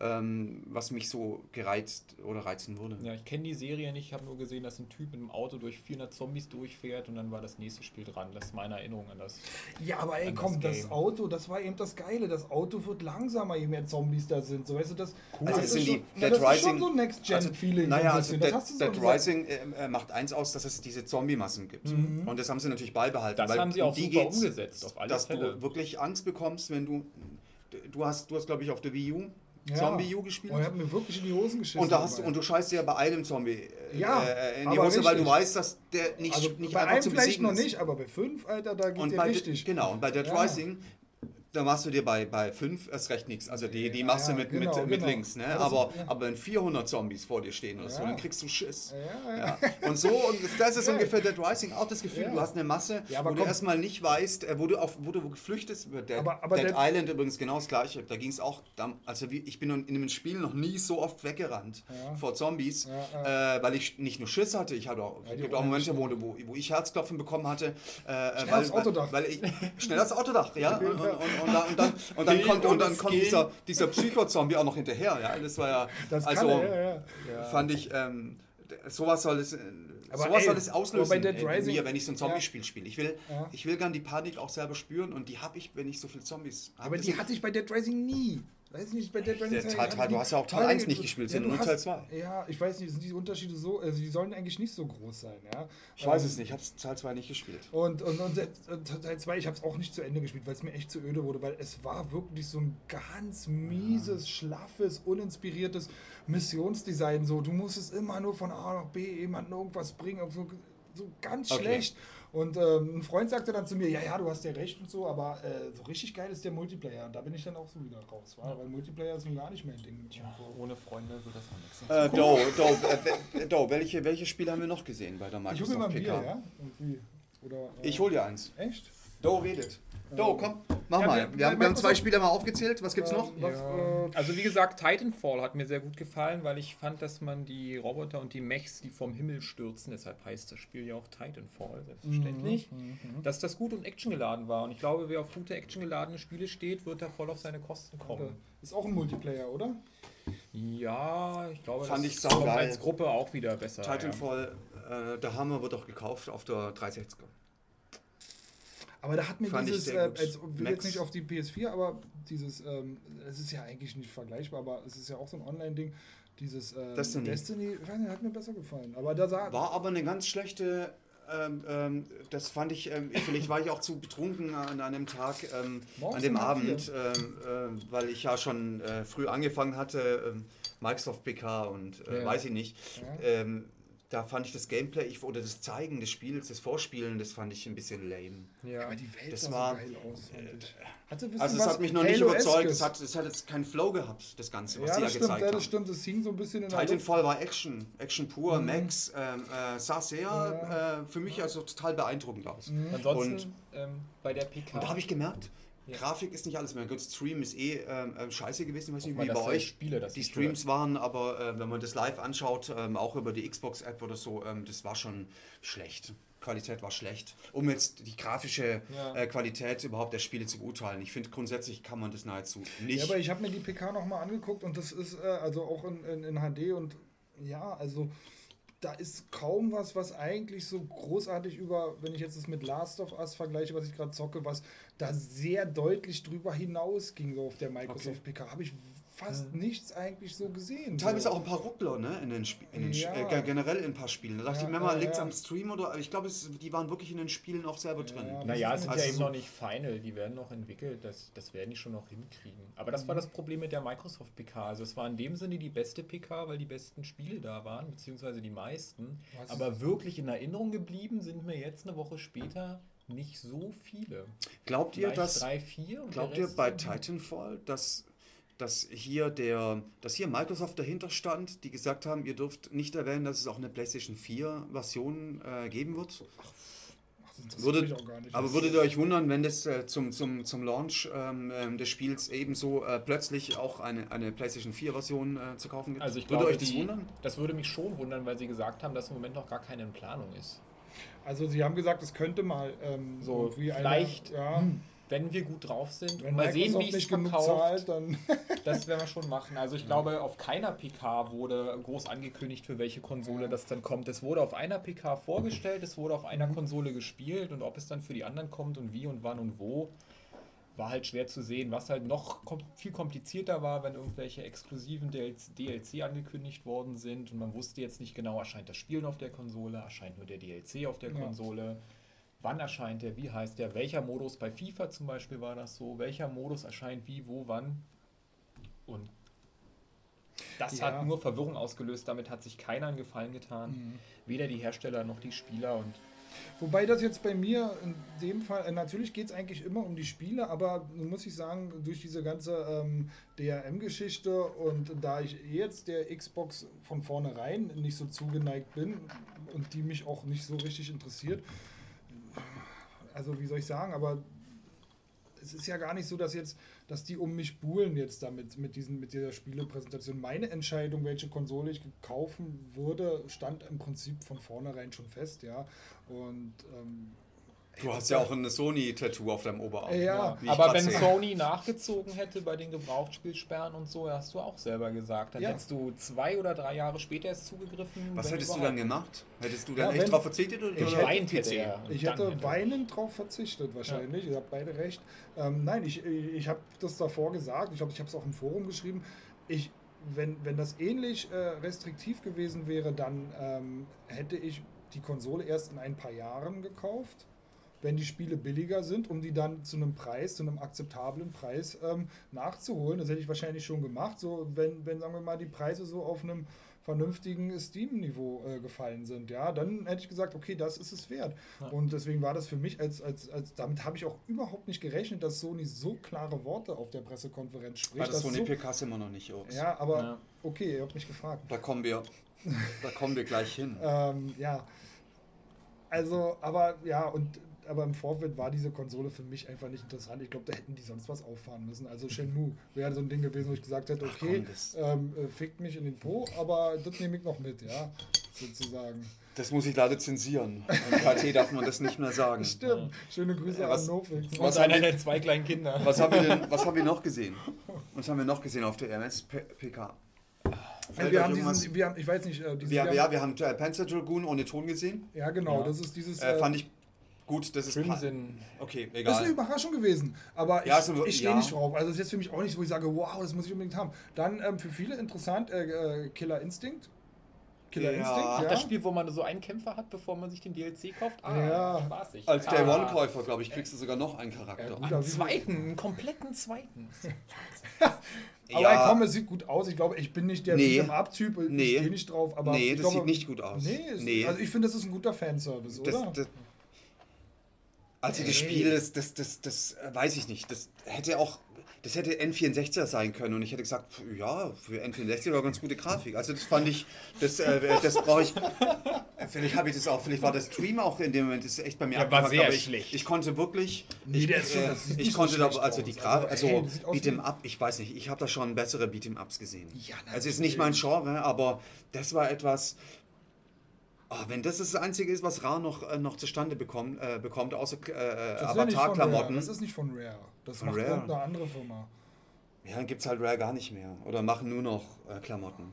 Speaker 1: ähm, was mich so gereizt oder reizen würde.
Speaker 3: Ja, ich kenne die Serie nicht, ich habe nur gesehen, dass ein Typ mit dem Auto durch 400 Zombies durchfährt und dann war das nächste Spiel dran. Das ist meine Erinnerung an das.
Speaker 2: Ja, aber ey,
Speaker 3: das
Speaker 2: komm, das,
Speaker 3: Game.
Speaker 2: Auto, das war eben das Geile. Das Auto wird langsamer, je mehr Zombies da sind. So, weißt du, das,
Speaker 1: Also
Speaker 2: das ist
Speaker 1: die
Speaker 2: schon,
Speaker 1: Dead
Speaker 2: ja, das ist
Speaker 1: Rising-
Speaker 2: schon so Next-Gen-Feeling.
Speaker 1: Naja,
Speaker 2: so ein
Speaker 1: also. Dead,
Speaker 2: das so
Speaker 1: Dead. Rising äh, macht eins aus, dass es diese Zombie-Massen gibt.
Speaker 2: Mhm.
Speaker 1: Und das haben sie natürlich beibehalten.
Speaker 3: Das
Speaker 1: weil
Speaker 3: haben sie auch
Speaker 1: die
Speaker 3: super umgesetzt, auf alle
Speaker 1: dass
Speaker 3: Fälle.
Speaker 1: du wirklich Angst bekommst, wenn du. Du hast, du hast glaube ich, auf der Wii U
Speaker 2: Ja.
Speaker 1: Zombie U gespielt.
Speaker 2: Oh, ich hab mir wirklich in die Hosen geschissen.
Speaker 1: und, da hast du, und du scheißt dir ja bei einem Zombie äh,
Speaker 2: Ja,
Speaker 1: äh, in die Hose, weil du
Speaker 2: richtig.
Speaker 1: weißt, dass der nicht,
Speaker 2: also
Speaker 1: nicht
Speaker 2: bei
Speaker 1: einfach
Speaker 2: einem
Speaker 1: zu
Speaker 2: vielleicht noch
Speaker 1: ist.
Speaker 2: nicht, aber bei fünf, Alter, da geht
Speaker 1: Und bei,
Speaker 2: richtig.
Speaker 1: Genau, und bei Dead. Rising, da machst du dir bei, bei 5 erst recht nichts. Also die, die machst
Speaker 2: Ja,
Speaker 1: du mit,
Speaker 2: genau,
Speaker 1: mit, mit
Speaker 2: genau.
Speaker 1: links. Ne?
Speaker 2: Ja, das
Speaker 1: aber,
Speaker 2: ist- ja.
Speaker 1: aber wenn 400 Zombies vor dir stehen oder so, dann kriegst du Schiss. Und so, und das ist ungefähr Dead Rising auch das Gefühl, du hast eine Masse, wo du
Speaker 2: komm.
Speaker 1: erstmal nicht weißt, äh, wo du auf wo du flüchtest. Dead,
Speaker 2: Aber- aber
Speaker 1: Dead
Speaker 2: Dead-
Speaker 1: Island übrigens genau das gleiche. Da ging es auch, also ich bin in einem Spiel noch nie so oft weggerannt vor Zombies, Äh, weil ich nicht nur Schiss hatte, ich hatte auch, es gibt auch Momente, wo, wo, wo ich Herzklopfen bekommen hatte. Äh,
Speaker 2: Schnell
Speaker 1: weil,
Speaker 2: aufs Autodach.
Speaker 1: Weil, ich, schnell aufs Autodach, ja. Und, und. Und, dann, und dann, und dann kommt, und dann kommt dieser, dieser Psycho-Zombie auch noch hinterher, ja. Das war ja,
Speaker 2: Das
Speaker 1: also,
Speaker 2: kann er, ja, ja.
Speaker 1: fand ich, ähm, sowas soll es,
Speaker 2: Aber
Speaker 1: sowas
Speaker 2: ey,
Speaker 1: soll es auslösen
Speaker 2: bei Dead
Speaker 1: in
Speaker 2: Rising-
Speaker 1: mir, wenn ich so ein Zombie-Spiel spiele. Ich will,
Speaker 2: Ja.
Speaker 1: ich will gern die Panik auch selber spüren und die habe ich, wenn ich so viele Zombies habe.
Speaker 2: Aber die hatte ich bei Dead Rising nie. Weiß ich nicht, bei Dead Rising. Teil-
Speaker 1: Teil- du hast ja auch Teil
Speaker 2: Teil-
Speaker 1: 1 nicht gespielt, sondern
Speaker 2: du
Speaker 1: nur Teil
Speaker 2: hast-
Speaker 1: 2.
Speaker 2: Ja, ich weiß nicht, sind die Unterschiede so, also die sollen eigentlich nicht so groß sein, ja.
Speaker 1: Ich weiß
Speaker 2: Ähm,
Speaker 1: es nicht, ich habe Teil 2 nicht gespielt.
Speaker 2: Und, und, und äh, Teil 2, ich habe es auch nicht zu Ende gespielt, weil es mir echt zu öde wurde, weil es war wirklich so ein ganz mieses, schlaffes, uninspiriertes Missionsdesign. So, du musstest immer nur von A nach B jemanden irgendwas bringen, so, so ganz
Speaker 1: Okay.
Speaker 2: schlecht. Und ähm, ein Freund sagte dann zu mir, ja, ja, du hast ja recht und so, aber äh, so richtig geil ist der Multiplayer. Und da bin ich dann auch so wieder raus, wa? weil Multiplayer ist nun gar nicht mein Ding.
Speaker 3: Ohne Freunde wird das auch nichts.
Speaker 1: Äh, Do, Do, äh, Do, welche, welche Spiele haben wir noch gesehen bei der
Speaker 2: ich hole
Speaker 1: Microsoft
Speaker 2: mir mal ein
Speaker 1: PK?
Speaker 2: Bier, ja? Irgendwie. Oder, äh,
Speaker 1: Ich hol dir eins.
Speaker 2: Echt?
Speaker 1: Do redet. Do, komm, mach
Speaker 2: Ja,
Speaker 1: mal.
Speaker 2: wir-
Speaker 1: Wir, wir haben zwei Spiele mal aufgezählt. Was gibt's noch?
Speaker 2: Ähm, was, äh,
Speaker 3: Also wie gesagt, Titanfall hat mir sehr gut gefallen, weil ich fand, dass man die Roboter und die Mechs, die vom Himmel stürzen, deshalb heißt das Spiel ja auch Titanfall, selbstverständlich,
Speaker 2: Mhm,
Speaker 3: dass das gut und actiongeladen war. Und ich glaube, wer auf gute actiongeladene Spiele steht, wird da voll auf seine Kosten kommen.
Speaker 2: Ist auch ein Multiplayer, oder?
Speaker 3: Ja, ich glaube,
Speaker 1: Fand
Speaker 3: das
Speaker 1: ich
Speaker 3: kommt als Gruppe auch wieder besser.
Speaker 1: Titanfall, äh, der Hammer wird auch gekauft auf der 360er.
Speaker 2: Aber da hat mir
Speaker 1: Fand
Speaker 2: dieses, äh,
Speaker 1: Max.
Speaker 2: jetzt nicht auf die PS4, aber dieses, ähm, es ist ja eigentlich nicht vergleichbar, aber es ist ja auch so ein Online-Ding, dieses ähm,
Speaker 1: Destiny.
Speaker 2: Destiny, nicht, hat mir besser gefallen. Aber da sah,
Speaker 1: War aber eine ganz schlechte. Ähm, ähm, das fand ich, ähm, vielleicht war ich auch zu betrunken an einem Tag, ähm, an dem Abend, ähm, ähm, weil ich ja schon äh, früh angefangen hatte, ähm, Microsoft PK und äh,
Speaker 3: Ja.
Speaker 1: weiß ich nicht.
Speaker 2: Ja.
Speaker 1: Da fand ich das Gameplay ich, oder das Zeigen des Spiels, das Vorspielen, das fand ich ein bisschen lame.
Speaker 3: Ja.
Speaker 2: aber die Welt
Speaker 1: das
Speaker 2: sah
Speaker 1: war-
Speaker 2: so geil aus. ein bisschen
Speaker 1: Also es hat mich noch nicht überzeugt, es hat, es hat jetzt keinen Flow gehabt, das Ganze, was
Speaker 2: Ja,
Speaker 1: sie da
Speaker 2: stimmt,
Speaker 1: gezeigt
Speaker 2: ja,
Speaker 1: haben.
Speaker 2: das stimmt, es hing so ein bisschen in der.
Speaker 1: Titanfall war Action, Action pur,
Speaker 2: Mhm.
Speaker 1: Max, ähm, äh, sah sehr
Speaker 2: Ja.
Speaker 1: äh, für mich also total beeindruckend aus.
Speaker 2: Mhm.
Speaker 3: Ansonsten ähm, bei der PK.
Speaker 1: Und da habe ich gemerkt,
Speaker 3: Ja.
Speaker 1: Grafik ist nicht alles mehr. Gut, Stream ist eh ähm, ähm, scheiße gewesen, weiß nicht wie bei euch.
Speaker 3: Spiele,
Speaker 1: die Streams waren, aber äh, wenn man das live anschaut, ähm, auch über die Xbox-App oder so, ähm, das war schon schlecht. Qualität war schlecht. Um jetzt die grafische
Speaker 3: Ja.
Speaker 1: äh, Qualität überhaupt der Spiele zu beurteilen. Ich finde grundsätzlich kann man das nahezu nicht.
Speaker 2: Ja, aber ich habe mir die PK nochmal angeguckt und das ist äh, also auch in, in, in HD und ja, also da ist kaum was, was eigentlich so großartig über, wenn ich jetzt das mit Last of Us vergleiche, was ich gerade zocke, was da sehr deutlich drüber hinausging so auf der Microsoft PK, habe ich fast nichts eigentlich so gesehen.
Speaker 1: Teilweise
Speaker 2: so.
Speaker 1: auch ein paar Ruckler, ne? In den, Sp in den
Speaker 2: Ja.
Speaker 1: Äh, ge- generell in ein paar Spielen. Da dachte
Speaker 2: Ja,
Speaker 1: ich mir mal,
Speaker 2: ja,
Speaker 1: liegt es
Speaker 2: ja.
Speaker 1: am Stream oder ich glaube, die waren wirklich in den Spielen auch selber drin.
Speaker 2: Ja,
Speaker 3: Naja,
Speaker 2: Das
Speaker 3: es
Speaker 2: ist
Speaker 3: sind
Speaker 1: also
Speaker 3: ja eben
Speaker 1: so-
Speaker 3: noch nicht final, die werden noch entwickelt, das, das werden die schon noch hinkriegen. Aber das war
Speaker 2: Mhm.
Speaker 3: das Problem mit der Microsoft PK. Also es war in dem Sinne die beste PK, weil die besten Spiele da waren, beziehungsweise die meisten.
Speaker 2: Was
Speaker 3: Aber wirklich in Erinnerung geblieben sind mir jetzt eine Woche später nicht so viele.
Speaker 1: Glaubt ihr, dass
Speaker 3: drei, vier? und
Speaker 1: Glaubt ihr bei Titanfall, dass, dass, hier der, dass hier Microsoft dahinter stand, die gesagt haben, ihr dürft nicht erwähnen, dass es auch eine PlayStation 4 Version äh, geben wird?
Speaker 2: Ach, das
Speaker 1: Würde,
Speaker 2: mich auch gar nicht.
Speaker 1: aber würdet ihr euch wundern, wenn das äh, zum, zum, zum Launch ähm, ähm, des Spiels ebenso äh, plötzlich auch eine, eine PlayStation 4 Version äh, zu kaufen gibt?
Speaker 3: Also ich
Speaker 1: würde
Speaker 3: glaube,
Speaker 1: euch das
Speaker 3: die,
Speaker 1: wundern?
Speaker 3: das würde mich schon wundern, weil sie gesagt haben, dass im Moment noch gar keine in Planung ist.
Speaker 2: Also sie haben gesagt, es könnte mal ähm,
Speaker 3: So,
Speaker 2: eine-
Speaker 3: vielleicht,
Speaker 2: ja,
Speaker 3: hm, wenn wir gut drauf sind,
Speaker 2: wenn
Speaker 3: mal sehen, wie es verkauft.
Speaker 2: zahlt, dann
Speaker 3: Das werden wir schon machen. Also ich glaube, auf keiner PK wurde groß angekündigt, für welche Konsole das dann kommt. Es wurde auf einer PK vorgestellt, es wurde auf einer Konsole gespielt und ob es dann für die anderen kommt und wie und wann und wo, war halt schwer zu sehen. Was halt noch kom viel komplizierter war, wenn irgendwelche exklusiven DLC, angekündigt worden sind und man wusste jetzt nicht genau, erscheint das Spiel auf der Konsole, erscheint nur der DLC auf der
Speaker 2: Ja.
Speaker 3: Konsole. Wann erscheint der? Wie heißt der? Welcher Modus? Bei FIFA zum Beispiel war das so. Welcher Modus erscheint wie, wo, wann? Und das
Speaker 2: Ja.
Speaker 3: hat nur Verwirrung ausgelöst. Damit hat sich keiner einen Gefallen getan.
Speaker 2: Mhm.
Speaker 3: Weder die Hersteller noch die Spieler. Und
Speaker 2: Wobei das jetzt bei mir in dem Fall, äh, natürlich geht es eigentlich immer um die Spiele, aber muss ich sagen, durch diese ganze ähm, DRM-Geschichte und da ich jetzt der Xbox von vornherein nicht so zugeneigt bin und die mich auch nicht so richtig interessiert, also wie soll ich sagen, aber es ist ja gar nicht so, dass jetzt, dass die um mich buhlen jetzt damit, mit, diesen, mit dieser Spielepräsentation. Meine Entscheidung, welche Konsole ich kaufen würde, stand im Prinzip von vornherein schon fest, ja. Und ähm,
Speaker 1: Du hast ja auch ein Sony-Tattoo auf deinem Oberarm.
Speaker 2: Ja,
Speaker 1: ich
Speaker 3: Aber wenn
Speaker 1: sehe.
Speaker 3: Sony nachgezogen hätte bei den Gebrauchtspielsperren und so, hast du auch selber gesagt, dann
Speaker 2: Ja.
Speaker 3: hättest du zwei oder drei Jahre später erst zugegriffen.
Speaker 1: Was hättest du dann gemacht? Hättest du
Speaker 2: Ja,
Speaker 1: dann echt
Speaker 2: wenn-
Speaker 1: drauf verzichtet oder
Speaker 2: Ich
Speaker 3: hätte
Speaker 1: PC?
Speaker 3: er.
Speaker 2: Ich hätte
Speaker 3: hätte-
Speaker 2: weinend drauf verzichtet wahrscheinlich. Ihr habt beide recht. Ähm, nein, ich, ich habe das davor gesagt. Ich glaube, ich habe es auch im Forum geschrieben. Ich, wenn, wenn das ähnlich äh, restriktiv gewesen wäre, dann ähm, hätte ich die Konsole erst in ein paar Jahren gekauft, wenn die Spiele billiger sind, um die dann zu einem Preis, zu einem akzeptablen Preis ähm, nachzuholen. Das hätte ich wahrscheinlich schon gemacht. So, wenn, wenn, sagen wir mal, die Preise so auf einem vernünftigen Steam-Niveau äh, gefallen sind, ja, dann hätte ich gesagt, okay, das ist es wert.
Speaker 3: Ja.
Speaker 2: Und deswegen war das für mich als, als, als damit habe ich auch überhaupt nicht gerechnet, dass Sony so klare Worte auf der Pressekonferenz spricht.
Speaker 1: Weil das Sony
Speaker 2: so,
Speaker 1: PKs immer noch nicht aus.
Speaker 2: ja, aber
Speaker 3: Ja.
Speaker 2: okay, ihr habt mich gefragt.
Speaker 1: Da kommen wir, da kommen wir gleich hin.
Speaker 2: Ähm, ja, also, aber ja, und aber im Vorfeld war diese Konsole für mich einfach nicht interessant. Ich glaube, da hätten die sonst was auffahren müssen. Also Shenmue wäre so ein Ding gewesen, wo ich gesagt hätte, okay,
Speaker 1: komm,
Speaker 2: ähm, äh, fickt mich in den Po, aber das nehme ich noch mit, ja, sozusagen.
Speaker 1: Das muss ich leider zensieren. Im KT darf man das nicht mehr sagen.
Speaker 2: Stimmt. Schöne Grüße
Speaker 1: Äh, was-
Speaker 2: an Nofix.
Speaker 3: Und
Speaker 1: Was
Speaker 3: einer
Speaker 1: haben wir-
Speaker 3: der zwei kleinen Kinder.
Speaker 1: Was haben wir denn, was haben wir noch gesehen? Was haben wir noch gesehen auf der RMS-PK?
Speaker 2: Ja, wir haben diesen, wir haben, ich weiß nicht, äh, diesen,
Speaker 1: wir, haben- ja, wir haben äh, Panzer Dragoon ohne Ton gesehen.
Speaker 2: ja, genau,
Speaker 3: Ja.
Speaker 2: das ist dieses.
Speaker 1: Äh,
Speaker 2: äh,
Speaker 1: fand ich gut, das ist
Speaker 3: Crimson.
Speaker 1: Okay,
Speaker 2: Das ist eine
Speaker 1: egal.
Speaker 2: Überraschung gewesen. Aber
Speaker 1: Ja,
Speaker 2: ich,
Speaker 1: so-
Speaker 2: ich stehe
Speaker 1: ja.
Speaker 2: nicht drauf. Also das ist jetzt für mich auch nicht so, wo ich sage, wow, das muss ich unbedingt haben. Dann ähm, für viele interessant, äh, äh, Killer Instinct. Killer
Speaker 1: Ja.
Speaker 2: Instinct, ja.
Speaker 3: das Spiel, wo man so einen Kämpfer hat, bevor man sich den DLC kauft? Ah,
Speaker 2: Ja.
Speaker 3: spaßig.
Speaker 1: Als Day
Speaker 3: ah.
Speaker 1: One-Käufer, glaube ich, kriegst du sogar noch einen
Speaker 2: Ja,
Speaker 1: Charakter.
Speaker 2: gut.
Speaker 3: Einen
Speaker 2: aber wie-
Speaker 3: zweiten, einen kompletten zweiten.
Speaker 2: Aber
Speaker 1: Ja.
Speaker 2: komm, es sieht gut aus. Ich glaube, ich bin nicht der
Speaker 1: Nee.
Speaker 2: Beat'em-up-Typ. Ich
Speaker 1: Nee.
Speaker 2: stehe nicht drauf. Aber
Speaker 1: nee,
Speaker 2: ich
Speaker 1: das
Speaker 2: glaube,
Speaker 1: sieht nicht gut aus.
Speaker 2: Nee,
Speaker 1: Nee.
Speaker 2: also ich finde, das ist ein guter Fanservice,
Speaker 1: das,
Speaker 2: oder?
Speaker 1: das, also das. Spiel, das, das, das, das äh, weiß ich nicht. Das hätte auch, das hätte N64er sein können und ich hätte gesagt, ja, für N64 war ganz gute Grafik. Also das fand ich, das, äh, das brauche ich. äh, Vielleicht habe ich das auch, vielleicht war das Stream auch in dem Moment, das ist echt bei mir
Speaker 3: Ja, war
Speaker 1: abgehakt,
Speaker 3: sehr
Speaker 1: ich,
Speaker 3: schlecht.
Speaker 1: Ich konnte wirklich,
Speaker 2: Nee,
Speaker 1: ich, äh,
Speaker 2: das sieht
Speaker 1: ich
Speaker 2: so
Speaker 1: konnte da, also die. Grafik,
Speaker 2: Also,
Speaker 1: also,
Speaker 2: ey, das sieht aus
Speaker 1: Beat'em Up, ich weiß nicht, ich habe da schon bessere Beat'em Ups gesehen.
Speaker 2: Ja,
Speaker 1: also ist nicht mein Genre, aber das war etwas, Oh, wenn das das Einzige ist, was Ra noch, äh, noch zustande bekommt, äh, bekommt außer äh,
Speaker 2: Das ist ja nicht von Rare.
Speaker 1: Avatar-Klamotten,
Speaker 2: Das ist nicht von Rare. Das
Speaker 1: Von
Speaker 2: macht
Speaker 1: Rare?
Speaker 2: irgendeine andere Firma.
Speaker 1: ja, dann gibt es halt Rare gar nicht mehr. Oder machen nur noch äh, Klamotten.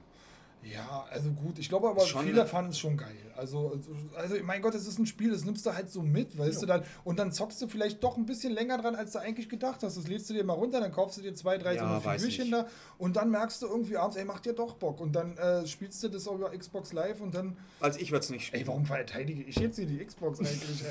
Speaker 2: Ja, also gut. Ich glaube aber,
Speaker 1: schon
Speaker 2: viele
Speaker 1: eine-
Speaker 2: fanden es schon geil. Also, also, mein Gott, es ist ein Spiel, das nimmst du halt so mit, weißt du dann. Und dann zockst du vielleicht doch ein bisschen länger dran, als du eigentlich gedacht hast. Das lädst du dir mal runter, dann kaufst du dir zwei, drei
Speaker 1: Ja,
Speaker 2: so Figürchen da und dann merkst du irgendwie abends, ey, macht dir doch Bock. Und dann äh, spielst du das auch über Xbox Live und dann,
Speaker 1: Also ich würde es nicht spielen.
Speaker 2: ey, warum verteidige ich jetzt hier die Xbox eigentlich?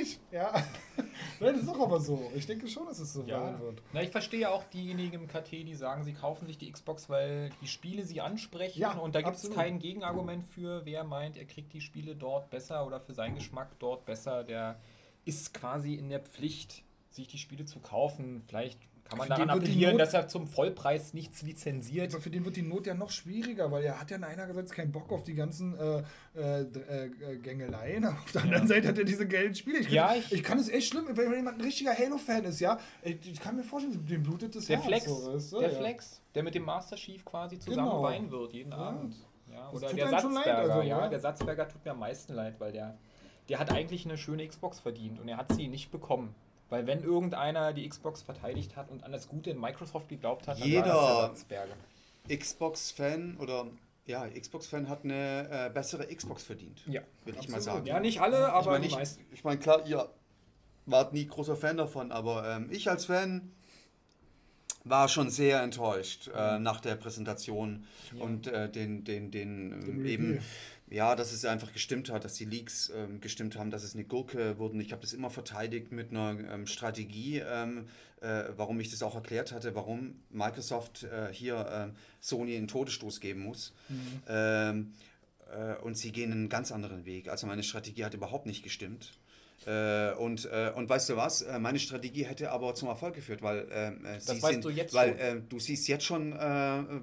Speaker 2: Ich? Ja. Nein, das ist doch aber so. Ich denke schon, dass es so
Speaker 3: Ja.
Speaker 2: sein wird.
Speaker 3: Na, ich verstehe auch diejenigen im KT, die sagen, sie kaufen sich die Xbox, weil die Spiele sie ansprechen.
Speaker 2: Ja,
Speaker 3: und da gibt es kein Gegenargument für, wer meint, er kriegt die Spiele dort besser oder für seinen Geschmack dort besser. Der ist quasi in der Pflicht, sich die Spiele zu kaufen. Vielleicht kann man
Speaker 2: Für
Speaker 3: daran appellieren, dass er zum Vollpreis nichts lizenziert.
Speaker 2: Aber für den wird die Not ja noch schwieriger, weil er hat ja einerseits keinen Bock auf die ganzen äh, äh, äh, äh, Gängeleien, aber auf der anderen Seite hat er diese geilen Spiele. Ich,
Speaker 3: Ja,
Speaker 2: kann-
Speaker 3: ich-
Speaker 2: ich kann es echt schlimm, wenn jemand ein richtiger Halo-Fan ist, ja, ich, ich kann mir vorstellen, dem blutet das
Speaker 3: Der
Speaker 2: Herz.
Speaker 3: Flex,
Speaker 2: so, weißt du?
Speaker 3: der
Speaker 2: ja.
Speaker 3: Flex, der mit dem Master Chief quasi zusammen
Speaker 2: Genau.
Speaker 3: weinen wird, jeden
Speaker 2: Ja.
Speaker 3: Abend. Ja,
Speaker 2: Das
Speaker 3: oder
Speaker 2: tut
Speaker 3: der
Speaker 2: einem schon leid,
Speaker 3: Satzberger,
Speaker 2: also,
Speaker 3: ja,
Speaker 2: ja.
Speaker 3: der Satzberger tut mir am meisten leid, weil der, der hat eigentlich eine schöne Xbox verdient und er hat sie nicht bekommen. Weil wenn irgendeiner die Xbox verteidigt hat und an das Gute in Microsoft geglaubt hat, dann
Speaker 1: Jeder.
Speaker 3: war das der Satzberger.
Speaker 1: Xbox-Fan oder ja, Xbox-Fan hat eine äh, bessere Xbox verdient.
Speaker 3: Ja.
Speaker 1: Würde ich mal sagen.
Speaker 3: Ja, nicht alle, aber
Speaker 1: ich meine,
Speaker 3: die
Speaker 1: ich,
Speaker 3: meisten.
Speaker 1: ich mein, klar, ihr wart nie großer Fan davon, aber ähm, ich als Fan war schon sehr enttäuscht äh, nach der Präsentation
Speaker 3: Ja.
Speaker 1: und äh, den, den, den, ähm, eben, ja, dass es einfach gestimmt hat, dass die Leaks ähm, gestimmt haben, dass es eine Gurke wurden. Ich habe das immer verteidigt mit einer ähm, Strategie, ähm, äh, warum ich das auch erklärt hatte, warum Microsoft äh, hier ähm, Sony einen Todesstoß geben muss.
Speaker 2: Mhm.
Speaker 1: Ähm, äh, und sie gehen einen ganz anderen Weg. Also meine Strategie hat überhaupt nicht gestimmt. Äh, und, äh, und weißt du was? Äh, meine Strategie hätte aber zum Erfolg geführt, weil, äh, äh,
Speaker 3: Das
Speaker 1: sie sind,
Speaker 3: du
Speaker 1: weil äh, du siehst jetzt schon,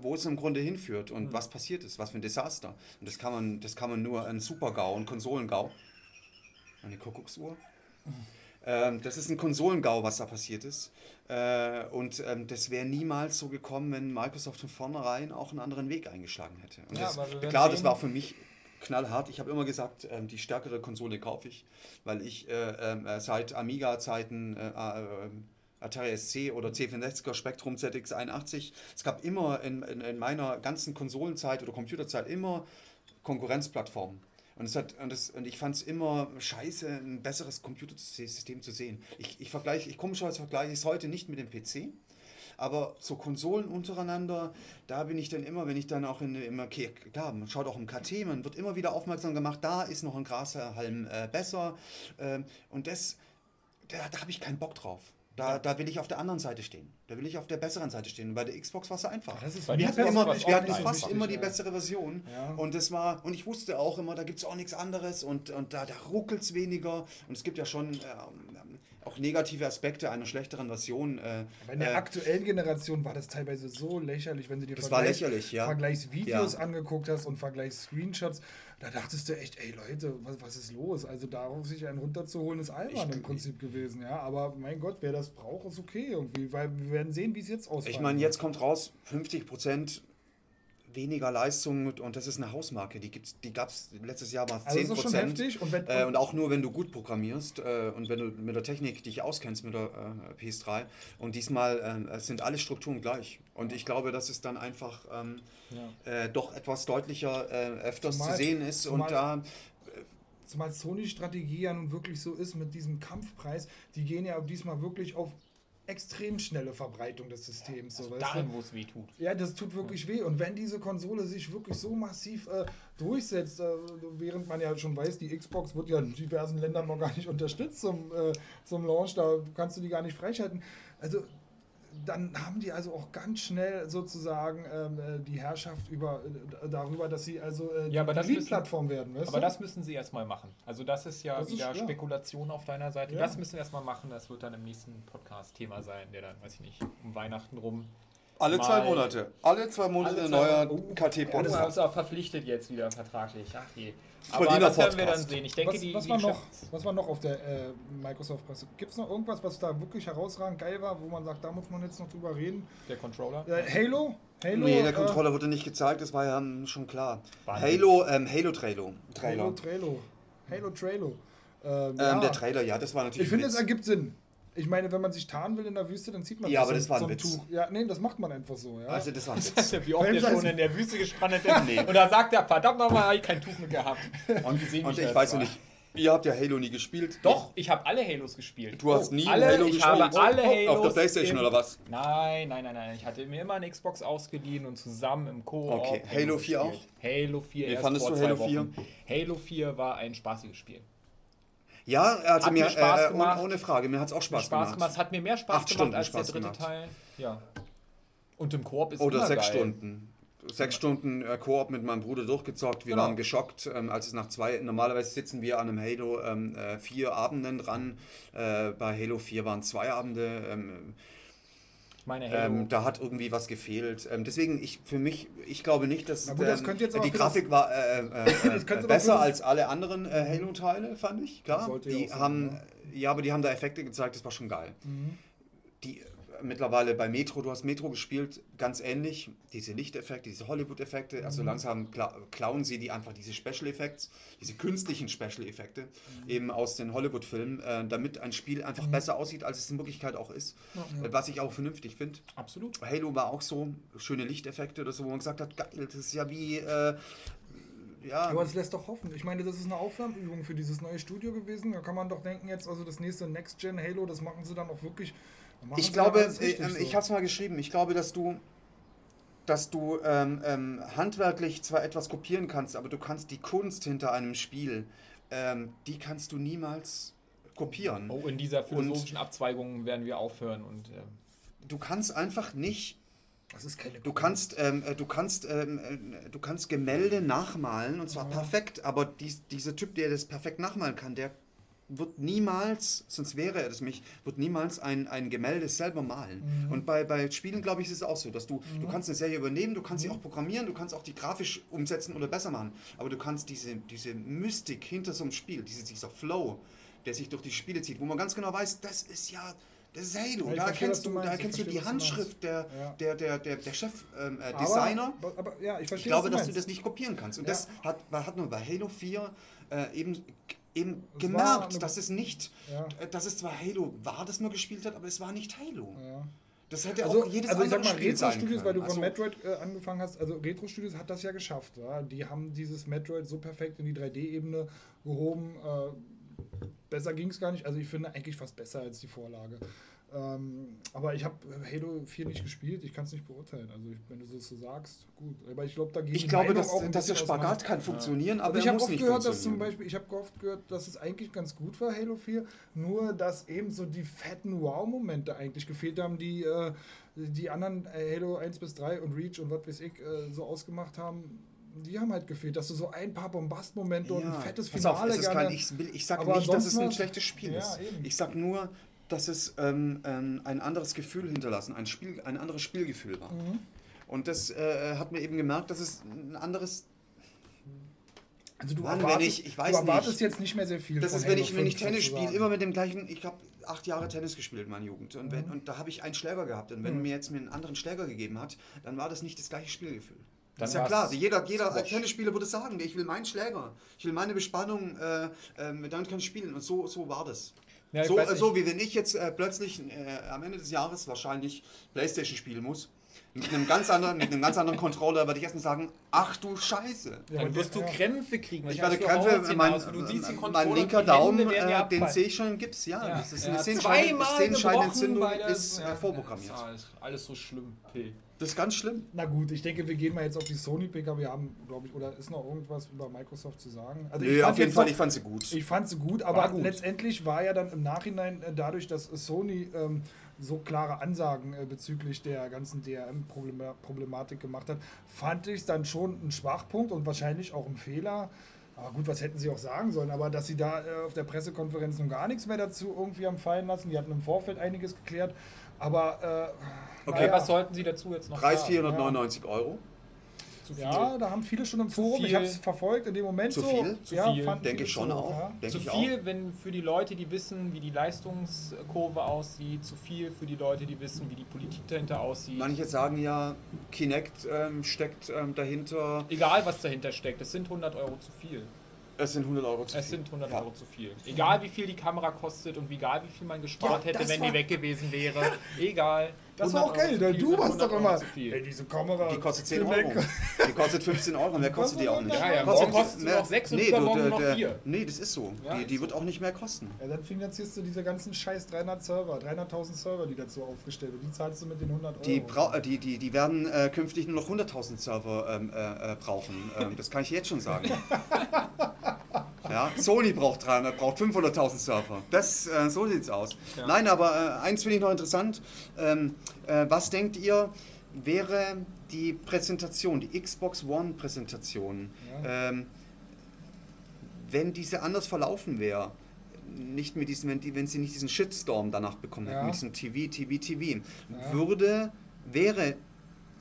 Speaker 1: wo es im Grunde hinführt und was passiert ist, was für ein Desaster. Und das kann man, das kann man nur ein Super-GAU, ein Konsolengau, eine Kuckucksuhr. Ähm, das ist ein Konsolengau, was da passiert ist. Äh, und ähm, das wäre niemals so gekommen, wenn Microsoft von vornherein auch einen anderen Weg eingeschlagen hätte. Und
Speaker 3: Ja,
Speaker 1: das, klar, das
Speaker 3: sehen.
Speaker 1: war für mich knallhart. Ich habe immer gesagt, ähm, die stärkere Konsole kaufe ich, weil ich äh, ähm, äh, seit Amiga-Zeiten äh, äh, Atari SC oder C64er Spectrum ZX81, es gab immer in, in, in meiner ganzen Konsolenzeit oder Computerzeit immer Konkurrenzplattformen. Und, es hat, und, das, und ich fand es immer scheiße, ein besseres Computersystem zu sehen. Ich, ich vergleiche, ich komischerweise vergleiche es heute nicht mit dem PC, aber so Konsolen untereinander, da bin ich dann immer, wenn ich dann auch in immer, okay, klar, man schaut auch im KT, man wird immer wieder aufmerksam gemacht, da ist noch ein Grashalm äh, besser. Ähm, und das, da, da habe ich keinen Bock drauf. Da, da will ich auf der anderen Seite stehen. Da will ich auf der besseren Seite stehen. Und bei der Xbox war es einfach. Wir hatten immer, wir hatten fast immer die bessere Version.
Speaker 2: Ja.
Speaker 1: Und das war, und ich wusste auch immer, da gibt es auch nichts anderes und, und da, da ruckelt es weniger. Und es gibt ja schon ähm, auch negative Aspekte einer schlechteren Version. Äh,
Speaker 2: Aber in der
Speaker 1: äh,
Speaker 2: aktuellen Generation war das teilweise so lächerlich, wenn du dir Vergleich-
Speaker 1: ja.
Speaker 2: Vergleichsvideos
Speaker 1: Ja.
Speaker 2: angeguckt hast und Vergleichs-Screenshots. Da dachtest du echt, ey Leute, was, was ist los? Also darauf sich einen runterzuholen, ist albern
Speaker 1: Ich-
Speaker 2: im Prinzip gewesen. Ja, aber mein Gott, wer das braucht, ist okay irgendwie, weil wir werden sehen, wie es jetzt aussieht.
Speaker 1: Ich meine, jetzt kommt raus, 50% weniger Leistung und das ist eine Hausmarke. Die, gibt's, die gab es letztes Jahr mal 10%.
Speaker 2: Also das ist schon heftig. Und wenn,
Speaker 1: Äh, und auch nur, wenn du gut programmierst äh, und wenn du mit der Technik dich auskennst, mit der äh, PS3. Und diesmal äh, es sind alle Strukturen gleich. Und ich glaube, dass es dann einfach ähm, äh, doch etwas deutlicher äh, öfters
Speaker 2: Zumal-
Speaker 1: zu sehen ist.
Speaker 2: zumal-
Speaker 1: und da
Speaker 2: Zumal Sony Strategie ja nun wirklich so ist mit diesem Kampfpreis, die gehen ja diesmal wirklich auf extrem schnelle Verbreitung des Systems. So, weißt du?
Speaker 3: Dahin, wo es weh tut.
Speaker 2: Ja, das tut wirklich weh. Und wenn diese Konsole sich wirklich so massiv äh, durchsetzt, äh, während man ja schon weiß, die Xbox wird ja in diversen Ländern noch gar nicht unterstützt zum, äh, zum Launch, da kannst du die gar nicht freischalten. Also dann haben die also auch ganz schnell sozusagen ähm, äh, die Herrschaft über, äh, darüber, dass sie also äh,
Speaker 3: Ja, aber
Speaker 2: die
Speaker 3: müssen-
Speaker 2: Plattform werden. Weißt
Speaker 3: Aber
Speaker 2: du?
Speaker 3: das müssen sie erstmal machen. Also das ist ja
Speaker 2: Das ist-
Speaker 3: wieder
Speaker 2: ja.
Speaker 3: Spekulation auf deiner Seite.
Speaker 2: Ja.
Speaker 3: Das müssen wir erstmal machen. Das wird dann im nächsten Podcast Thema sein, der dann, weiß ich nicht, um Weihnachten rum.
Speaker 1: Alle
Speaker 3: Mal-
Speaker 1: zwei Monate. Alle zwei Monate
Speaker 3: Alle
Speaker 1: ein
Speaker 3: zwei-
Speaker 1: neuer
Speaker 3: Oh,
Speaker 1: KT-Podcast.
Speaker 3: Das ist uns auch verpflichtet jetzt wieder vertraglich. Ach je. Aber
Speaker 1: Berliner
Speaker 3: das werden wir dann
Speaker 1: Podcast.
Speaker 3: sehen. Ich denke,
Speaker 2: was,
Speaker 3: die,
Speaker 2: was,
Speaker 3: die
Speaker 2: war noch,
Speaker 3: Geschäfts-
Speaker 2: was war noch auf der äh, Microsoft-Presse? Gibt es noch irgendwas, was da wirklich herausragend geil war, wo man sagt, da muss man jetzt noch drüber reden?
Speaker 3: der Controller.
Speaker 2: Äh, Halo? Halo?
Speaker 1: Nee, der
Speaker 2: äh,
Speaker 1: Controller wurde nicht gezeigt, das war ja ähm, schon klar. Halo, ähm, Halo Trailer.
Speaker 2: Halo
Speaker 1: Trailer.
Speaker 2: Trailer. Halo Trailer. Ähm,
Speaker 1: Ähm,
Speaker 2: ja.
Speaker 1: Der Trailer, ja, das war natürlich.
Speaker 2: Ich finde, es
Speaker 1: Witz.
Speaker 2: ergibt Sinn. Ich meine, wenn man sich tarnen will in der Wüste, dann zieht man
Speaker 1: Ja,
Speaker 2: sich
Speaker 1: aber das war ein
Speaker 2: so
Speaker 1: Witz.
Speaker 2: Tuch. Ja, nee, das macht man einfach so. Ja.
Speaker 1: Also, das war ein Witz.
Speaker 3: Wie oft der schon in der Wüste gestrandet ist. Und da sagt er, verdammt nochmal, habe ich kein Tuch mehr gehabt.
Speaker 1: Und,
Speaker 3: gesehen, wie
Speaker 1: und ich weiß
Speaker 3: war.
Speaker 1: nicht, ihr habt ja Halo nie gespielt.
Speaker 3: Doch, ich habe alle Halos gespielt.
Speaker 1: Du hast nie
Speaker 3: alle,
Speaker 1: Halo
Speaker 3: ich
Speaker 1: gespielt.
Speaker 3: habe alle Halos
Speaker 1: Auf der Playstation oder was?
Speaker 3: Nein, nein, nein, nein. Ich hatte mir immer eine Xbox ausgeliehen und zusammen im Koop.
Speaker 1: Okay. Halo 4
Speaker 3: gespielt. Halo 4
Speaker 1: Wie
Speaker 3: erst
Speaker 1: fandest
Speaker 3: vor
Speaker 1: du
Speaker 3: zwei
Speaker 1: Halo
Speaker 3: Wochen. Halo 4 war ein spaßiges Spiel.
Speaker 1: Ja, also
Speaker 3: Hat
Speaker 1: mir,
Speaker 3: mir Spaß
Speaker 1: äh, ohne,
Speaker 3: gemacht.
Speaker 1: ohne Frage, mir hat es auch Spaß,
Speaker 3: Spaß gemacht. Es hat mir mehr Spaß
Speaker 1: Acht
Speaker 3: gemacht
Speaker 1: Stunden
Speaker 3: als
Speaker 1: Spaß
Speaker 3: der dritte
Speaker 1: gemacht.
Speaker 3: Teil. Ja. Und im Koop ist
Speaker 1: Oder
Speaker 3: immer
Speaker 1: sechs
Speaker 3: geil.
Speaker 1: Stunden. Sechs Stunden äh, Koop mit meinem Bruder durchgezockt. Wir
Speaker 3: Genau.
Speaker 1: waren geschockt, ähm, als es nach zwei. Normalerweise sitzen wir an einem Halo ähm, äh, vier Abenden dran. Äh, bei Halo 4 waren zwei Abende. Ähm,
Speaker 3: meine, Halo.
Speaker 1: ähm, da hat irgendwie was gefehlt. Ähm, deswegen, ich für mich, ich glaube nicht, dass
Speaker 2: gut, das
Speaker 1: ähm, die Grafik war äh, äh,
Speaker 2: Das
Speaker 1: äh, besser als alle anderen äh, Halo-Teile, fand ich. Klar,
Speaker 2: ja
Speaker 1: die
Speaker 2: auch sein,
Speaker 1: haben,
Speaker 2: ne?
Speaker 1: ja, aber die haben da Effekte gezeigt. Das war schon geil.
Speaker 2: Mhm.
Speaker 1: Die mittlerweile bei Metro, du hast Metro gespielt, ganz ähnlich. Diese Lichteffekte, diese Hollywood-Effekte.
Speaker 2: Mhm.
Speaker 1: Also langsam kla klauen sie die einfach diese Special Effects, diese künstlichen Special Effekte
Speaker 2: Mhm.
Speaker 1: eben aus den Hollywood-Filmen, äh, damit ein Spiel einfach besser aussieht, als es in Wirklichkeit auch ist.
Speaker 2: Ja.
Speaker 1: Äh, Was ich auch vernünftig finde.
Speaker 3: Absolut.
Speaker 1: Halo war auch so, schöne Lichteffekte oder so, wo man gesagt hat, geil, das ist ja wie, äh, ja,
Speaker 2: Aber es lässt doch hoffen. Ich meine, das ist eine Aufwärmübung für dieses neue Studio gewesen. Da kann man doch denken, jetzt, also das nächste Next Gen Halo, das machen sie dann auch wirklich.
Speaker 1: Ich
Speaker 2: sie
Speaker 1: glaube, äh, ähm,
Speaker 2: so.
Speaker 1: ich habe es mal geschrieben, ich glaube, dass du, dass du ähm, ähm, handwerklich zwar etwas kopieren kannst, aber du kannst die Kunst hinter einem Spiel, ähm, die kannst du niemals kopieren.
Speaker 3: Oh, in dieser philosophischen Abzweigung werden wir aufhören und ähm,
Speaker 1: Du kannst einfach nicht
Speaker 2: Das ist keine
Speaker 1: Du kannst, ähm, äh, du kannst, ähm, äh, du kannst Gemälde nachmalen und zwar perfekt, aber dies, dieser Typ, der das perfekt nachmalen kann, der wird niemals, sonst wäre er das nicht, wird niemals ein, ein Gemälde selber malen. Und bei, bei Spielen, glaube ich, ist es auch so, dass du, du kannst eine Serie übernehmen, du kannst sie auch programmieren, du kannst auch die grafisch umsetzen oder besser machen, aber du kannst diese, diese Mystik hinter so einem Spiel, diese, dieser Flow, der sich durch die Spiele zieht, wo man ganz genau weiß, das ist ja, das ist Halo.
Speaker 2: Ja,
Speaker 1: da erkennst
Speaker 2: du
Speaker 1: du, da erkennst du die
Speaker 2: du.
Speaker 1: Handschrift der,
Speaker 2: Ja.
Speaker 1: der, der, der, der Chef-Designer. Ähm, äh,
Speaker 2: Aber-
Speaker 1: Designer.
Speaker 2: aber, ja, ich
Speaker 1: Ich glaube,
Speaker 2: was
Speaker 1: dass
Speaker 2: du
Speaker 1: du das nicht kopieren kannst. Und
Speaker 2: Ja.
Speaker 1: das hat, hat man bei Halo 4 äh, eben, eben
Speaker 2: Es
Speaker 1: gemerkt, dass es nicht,
Speaker 2: Ja.
Speaker 1: dass es zwar Halo war, das man gespielt hat, aber es war nicht Halo.
Speaker 2: Ja.
Speaker 1: Das hätte
Speaker 2: Also,
Speaker 1: auch jedes
Speaker 2: also ich sag
Speaker 1: andere
Speaker 2: mal,
Speaker 1: Spiel sein
Speaker 2: Retro-Studios, weil du
Speaker 1: können.
Speaker 2: von
Speaker 1: Also,
Speaker 2: Metroid äh, angefangen hast, also Retro-Studios hat das ja geschafft. Ja? Die haben dieses Metroid so perfekt in die 3D-Ebene gehoben. Äh, besser ging es gar nicht. Also ich finde eigentlich fast besser als die Vorlage. Ähm, aber ich habe Halo 4 nicht gespielt, ich kann es nicht beurteilen. Also ich, wenn du das so sagst, gut. Aber ich glaube, da geht
Speaker 1: ich glaube, dass, dass der Spagat kann funktionieren, aber
Speaker 2: Aber ich habe oft
Speaker 1: nicht
Speaker 2: gehört, dass zum. Beispiel, ich habe oft gehört, dass es eigentlich ganz gut war, Halo 4, nur dass eben so die fetten Wow-Momente eigentlich gefehlt haben, die äh, die anderen äh, Halo 1 bis 3 und Reach und was weiß ich äh, so ausgemacht haben. Die haben halt gefehlt, dass du so ein paar Bombastmomente und ein fettes
Speaker 1: pass
Speaker 2: Finale
Speaker 1: auf, es
Speaker 2: gerne.
Speaker 1: kein, ich, ich sage
Speaker 2: Aber
Speaker 1: nicht, dass es ein schlechtes Spiel
Speaker 2: Ja,
Speaker 1: ist.
Speaker 2: eben.
Speaker 1: Ich sage nur, dass es ähm, ähm, ein anderes Gefühl hinterlassen, ein, Spiel, ein anderes Spielgefühl war.
Speaker 2: Mhm.
Speaker 1: Und das äh, hat mir eben gemerkt, dass es ein anderes
Speaker 2: also du
Speaker 1: Mann, wenn
Speaker 2: erwartest,
Speaker 1: ich- ich weiß
Speaker 2: du erwartest
Speaker 1: nicht.
Speaker 2: jetzt nicht mehr sehr viel.
Speaker 1: Das
Speaker 2: von
Speaker 1: ist, wenn
Speaker 2: Halo
Speaker 1: ich, wenn ich
Speaker 2: 5
Speaker 1: Tennis spiele, immer mit dem gleichen. Ich habe acht Jahre Tennis gespielt in meiner Jugend. Und,
Speaker 2: Mhm.
Speaker 1: wenn, und da habe ich einen Schläger gehabt. Und wenn mir jetzt mir einen anderen Schläger gegeben hat, dann war das nicht das gleiche Spielgefühl.
Speaker 3: Dann
Speaker 1: Das ist ja klar. Jeder, jeder
Speaker 3: Squash.
Speaker 1: Tennisspieler würde sagen, ich will meinen Schläger. Ich will meine Bespannung, äh, ähm, damit kann ich spielen. Und so, so war das.
Speaker 3: Ja,
Speaker 1: so, äh, so wie wenn ich jetzt äh, plötzlich äh, am Ende des Jahres wahrscheinlich Playstation spielen muss. Mit einem ganz anderen, mit einem ganz anderen Controller werde ich erstmal sagen, ach du Scheiße.
Speaker 2: Ja,
Speaker 3: Dann wirst du
Speaker 2: ja.
Speaker 3: Krämpfe kriegen.
Speaker 1: Ich werde Krämpfe, mein, mein
Speaker 3: Controller,
Speaker 1: linker Daumen, äh, den sehe ich schon im Gips. Ja,
Speaker 3: Ja,
Speaker 1: das ist
Speaker 3: ja,
Speaker 1: eine Sehenscheidende
Speaker 3: zweimal
Speaker 1: Sehenscheidenentzündung, ist äh,
Speaker 3: ja,
Speaker 1: vorprogrammiert.
Speaker 3: Ja, alles, alles so schlimm. P.
Speaker 1: Das ist ganz schlimm.
Speaker 2: Na gut, ich denke, wir gehen mal jetzt auf die Sony-PK. Wir haben, glaube ich, oder ist noch irgendwas über Microsoft zu sagen? Also
Speaker 1: Nö, auf jeden Fall,
Speaker 2: noch-
Speaker 1: ich fand sie gut.
Speaker 2: Ich fand sie gut, aber
Speaker 3: gut.
Speaker 2: letztendlich war ja dann im Nachhinein äh, dadurch, dass Sony ähm, so klare Ansagen äh, bezüglich der ganzen DRM-Problematik gemacht hat, fand ich es dann schon ein Schwachpunkt und wahrscheinlich auch ein Fehler. Aber gut, was hätten sie auch sagen sollen? Aber dass sie da äh, auf der Pressekonferenz nun gar nichts mehr dazu irgendwie haben fallen lassen, die hatten im Vorfeld einiges geklärt. Aber äh,
Speaker 1: Okay,
Speaker 2: naja,
Speaker 3: was sollten sie dazu jetzt noch
Speaker 1: Preis
Speaker 3: sagen?
Speaker 1: 499 Euro.
Speaker 3: Zu viel.
Speaker 2: ja, da haben viele schon im Forum, ich habe es verfolgt in dem Moment
Speaker 1: Zu
Speaker 2: so.
Speaker 1: viel?
Speaker 3: Zu
Speaker 2: ja,
Speaker 3: viel,
Speaker 1: Denke ich schon
Speaker 2: so,
Speaker 1: auch.
Speaker 2: Ja.
Speaker 3: Zu
Speaker 1: ich
Speaker 3: viel, wenn für die Leute, die wissen, wie die Leistungskurve aussieht, zu viel für die Leute, die wissen, wie die Politik dahinter aussieht.
Speaker 1: Manche sagen ja, Kinect ähm, steckt ähm, dahinter.
Speaker 3: Egal, was dahinter steckt, es sind 100 Euro zu viel.
Speaker 1: Es sind 100 Euro zu
Speaker 3: Es
Speaker 1: viel.
Speaker 3: sind 100
Speaker 1: Ja.
Speaker 3: Euro zu viel. Egal, wie viel die Kamera kostet und egal, wie viel man gespart
Speaker 2: Ja,
Speaker 3: hätte, wenn
Speaker 2: war-
Speaker 3: die weg gewesen wäre. Egal.
Speaker 2: Das war
Speaker 3: 100
Speaker 2: auch
Speaker 3: Euro
Speaker 2: geil, ne?
Speaker 3: viel
Speaker 2: du warst
Speaker 3: 100
Speaker 2: doch immer. Ey, diese Kamera.
Speaker 1: Die kostet 10
Speaker 2: Mac.
Speaker 1: Euro. Die kostet 15 Euro. Mehr kostet die auch nicht.
Speaker 3: Ja, ja,
Speaker 1: Kostet-
Speaker 3: morgen kostet
Speaker 1: mehr-
Speaker 3: noch sechs und
Speaker 1: nee,
Speaker 3: übermorgen
Speaker 1: du,
Speaker 3: noch
Speaker 1: der-
Speaker 3: vier.
Speaker 1: Nee, das ist so.
Speaker 3: Ja,
Speaker 1: die
Speaker 3: ist
Speaker 1: die
Speaker 3: so.
Speaker 1: wird auch nicht mehr kosten.
Speaker 2: Ja, dann finanzierst du diese ganzen scheiß 300 Server, 300.000 Server, die dazu aufgestellt werden. Die zahlst du mit den 100 Euro.
Speaker 1: Die, brau äh, die, die, die werden äh, künftig nur noch 100.000 Server ähm, äh, äh, brauchen. Ähm, das kann ich jetzt schon sagen. ja, Sony braucht 300, braucht 500.000 Server. Das, äh, so sieht's aus.
Speaker 3: Ja.
Speaker 1: Nein, aber äh, eins finde ich noch interessant. Ähm, äh, was denkt ihr, wäre die Präsentation, die Xbox One Präsentation,
Speaker 2: Ja.
Speaker 1: ähm, wenn diese anders verlaufen wäre? Nicht mit diesem, wenn, die, wenn sie nicht diesen Shitstorm danach bekommen hätten,
Speaker 2: Ja.
Speaker 1: mit diesem TV, TV, TV,
Speaker 2: Ja.
Speaker 1: würde, wäre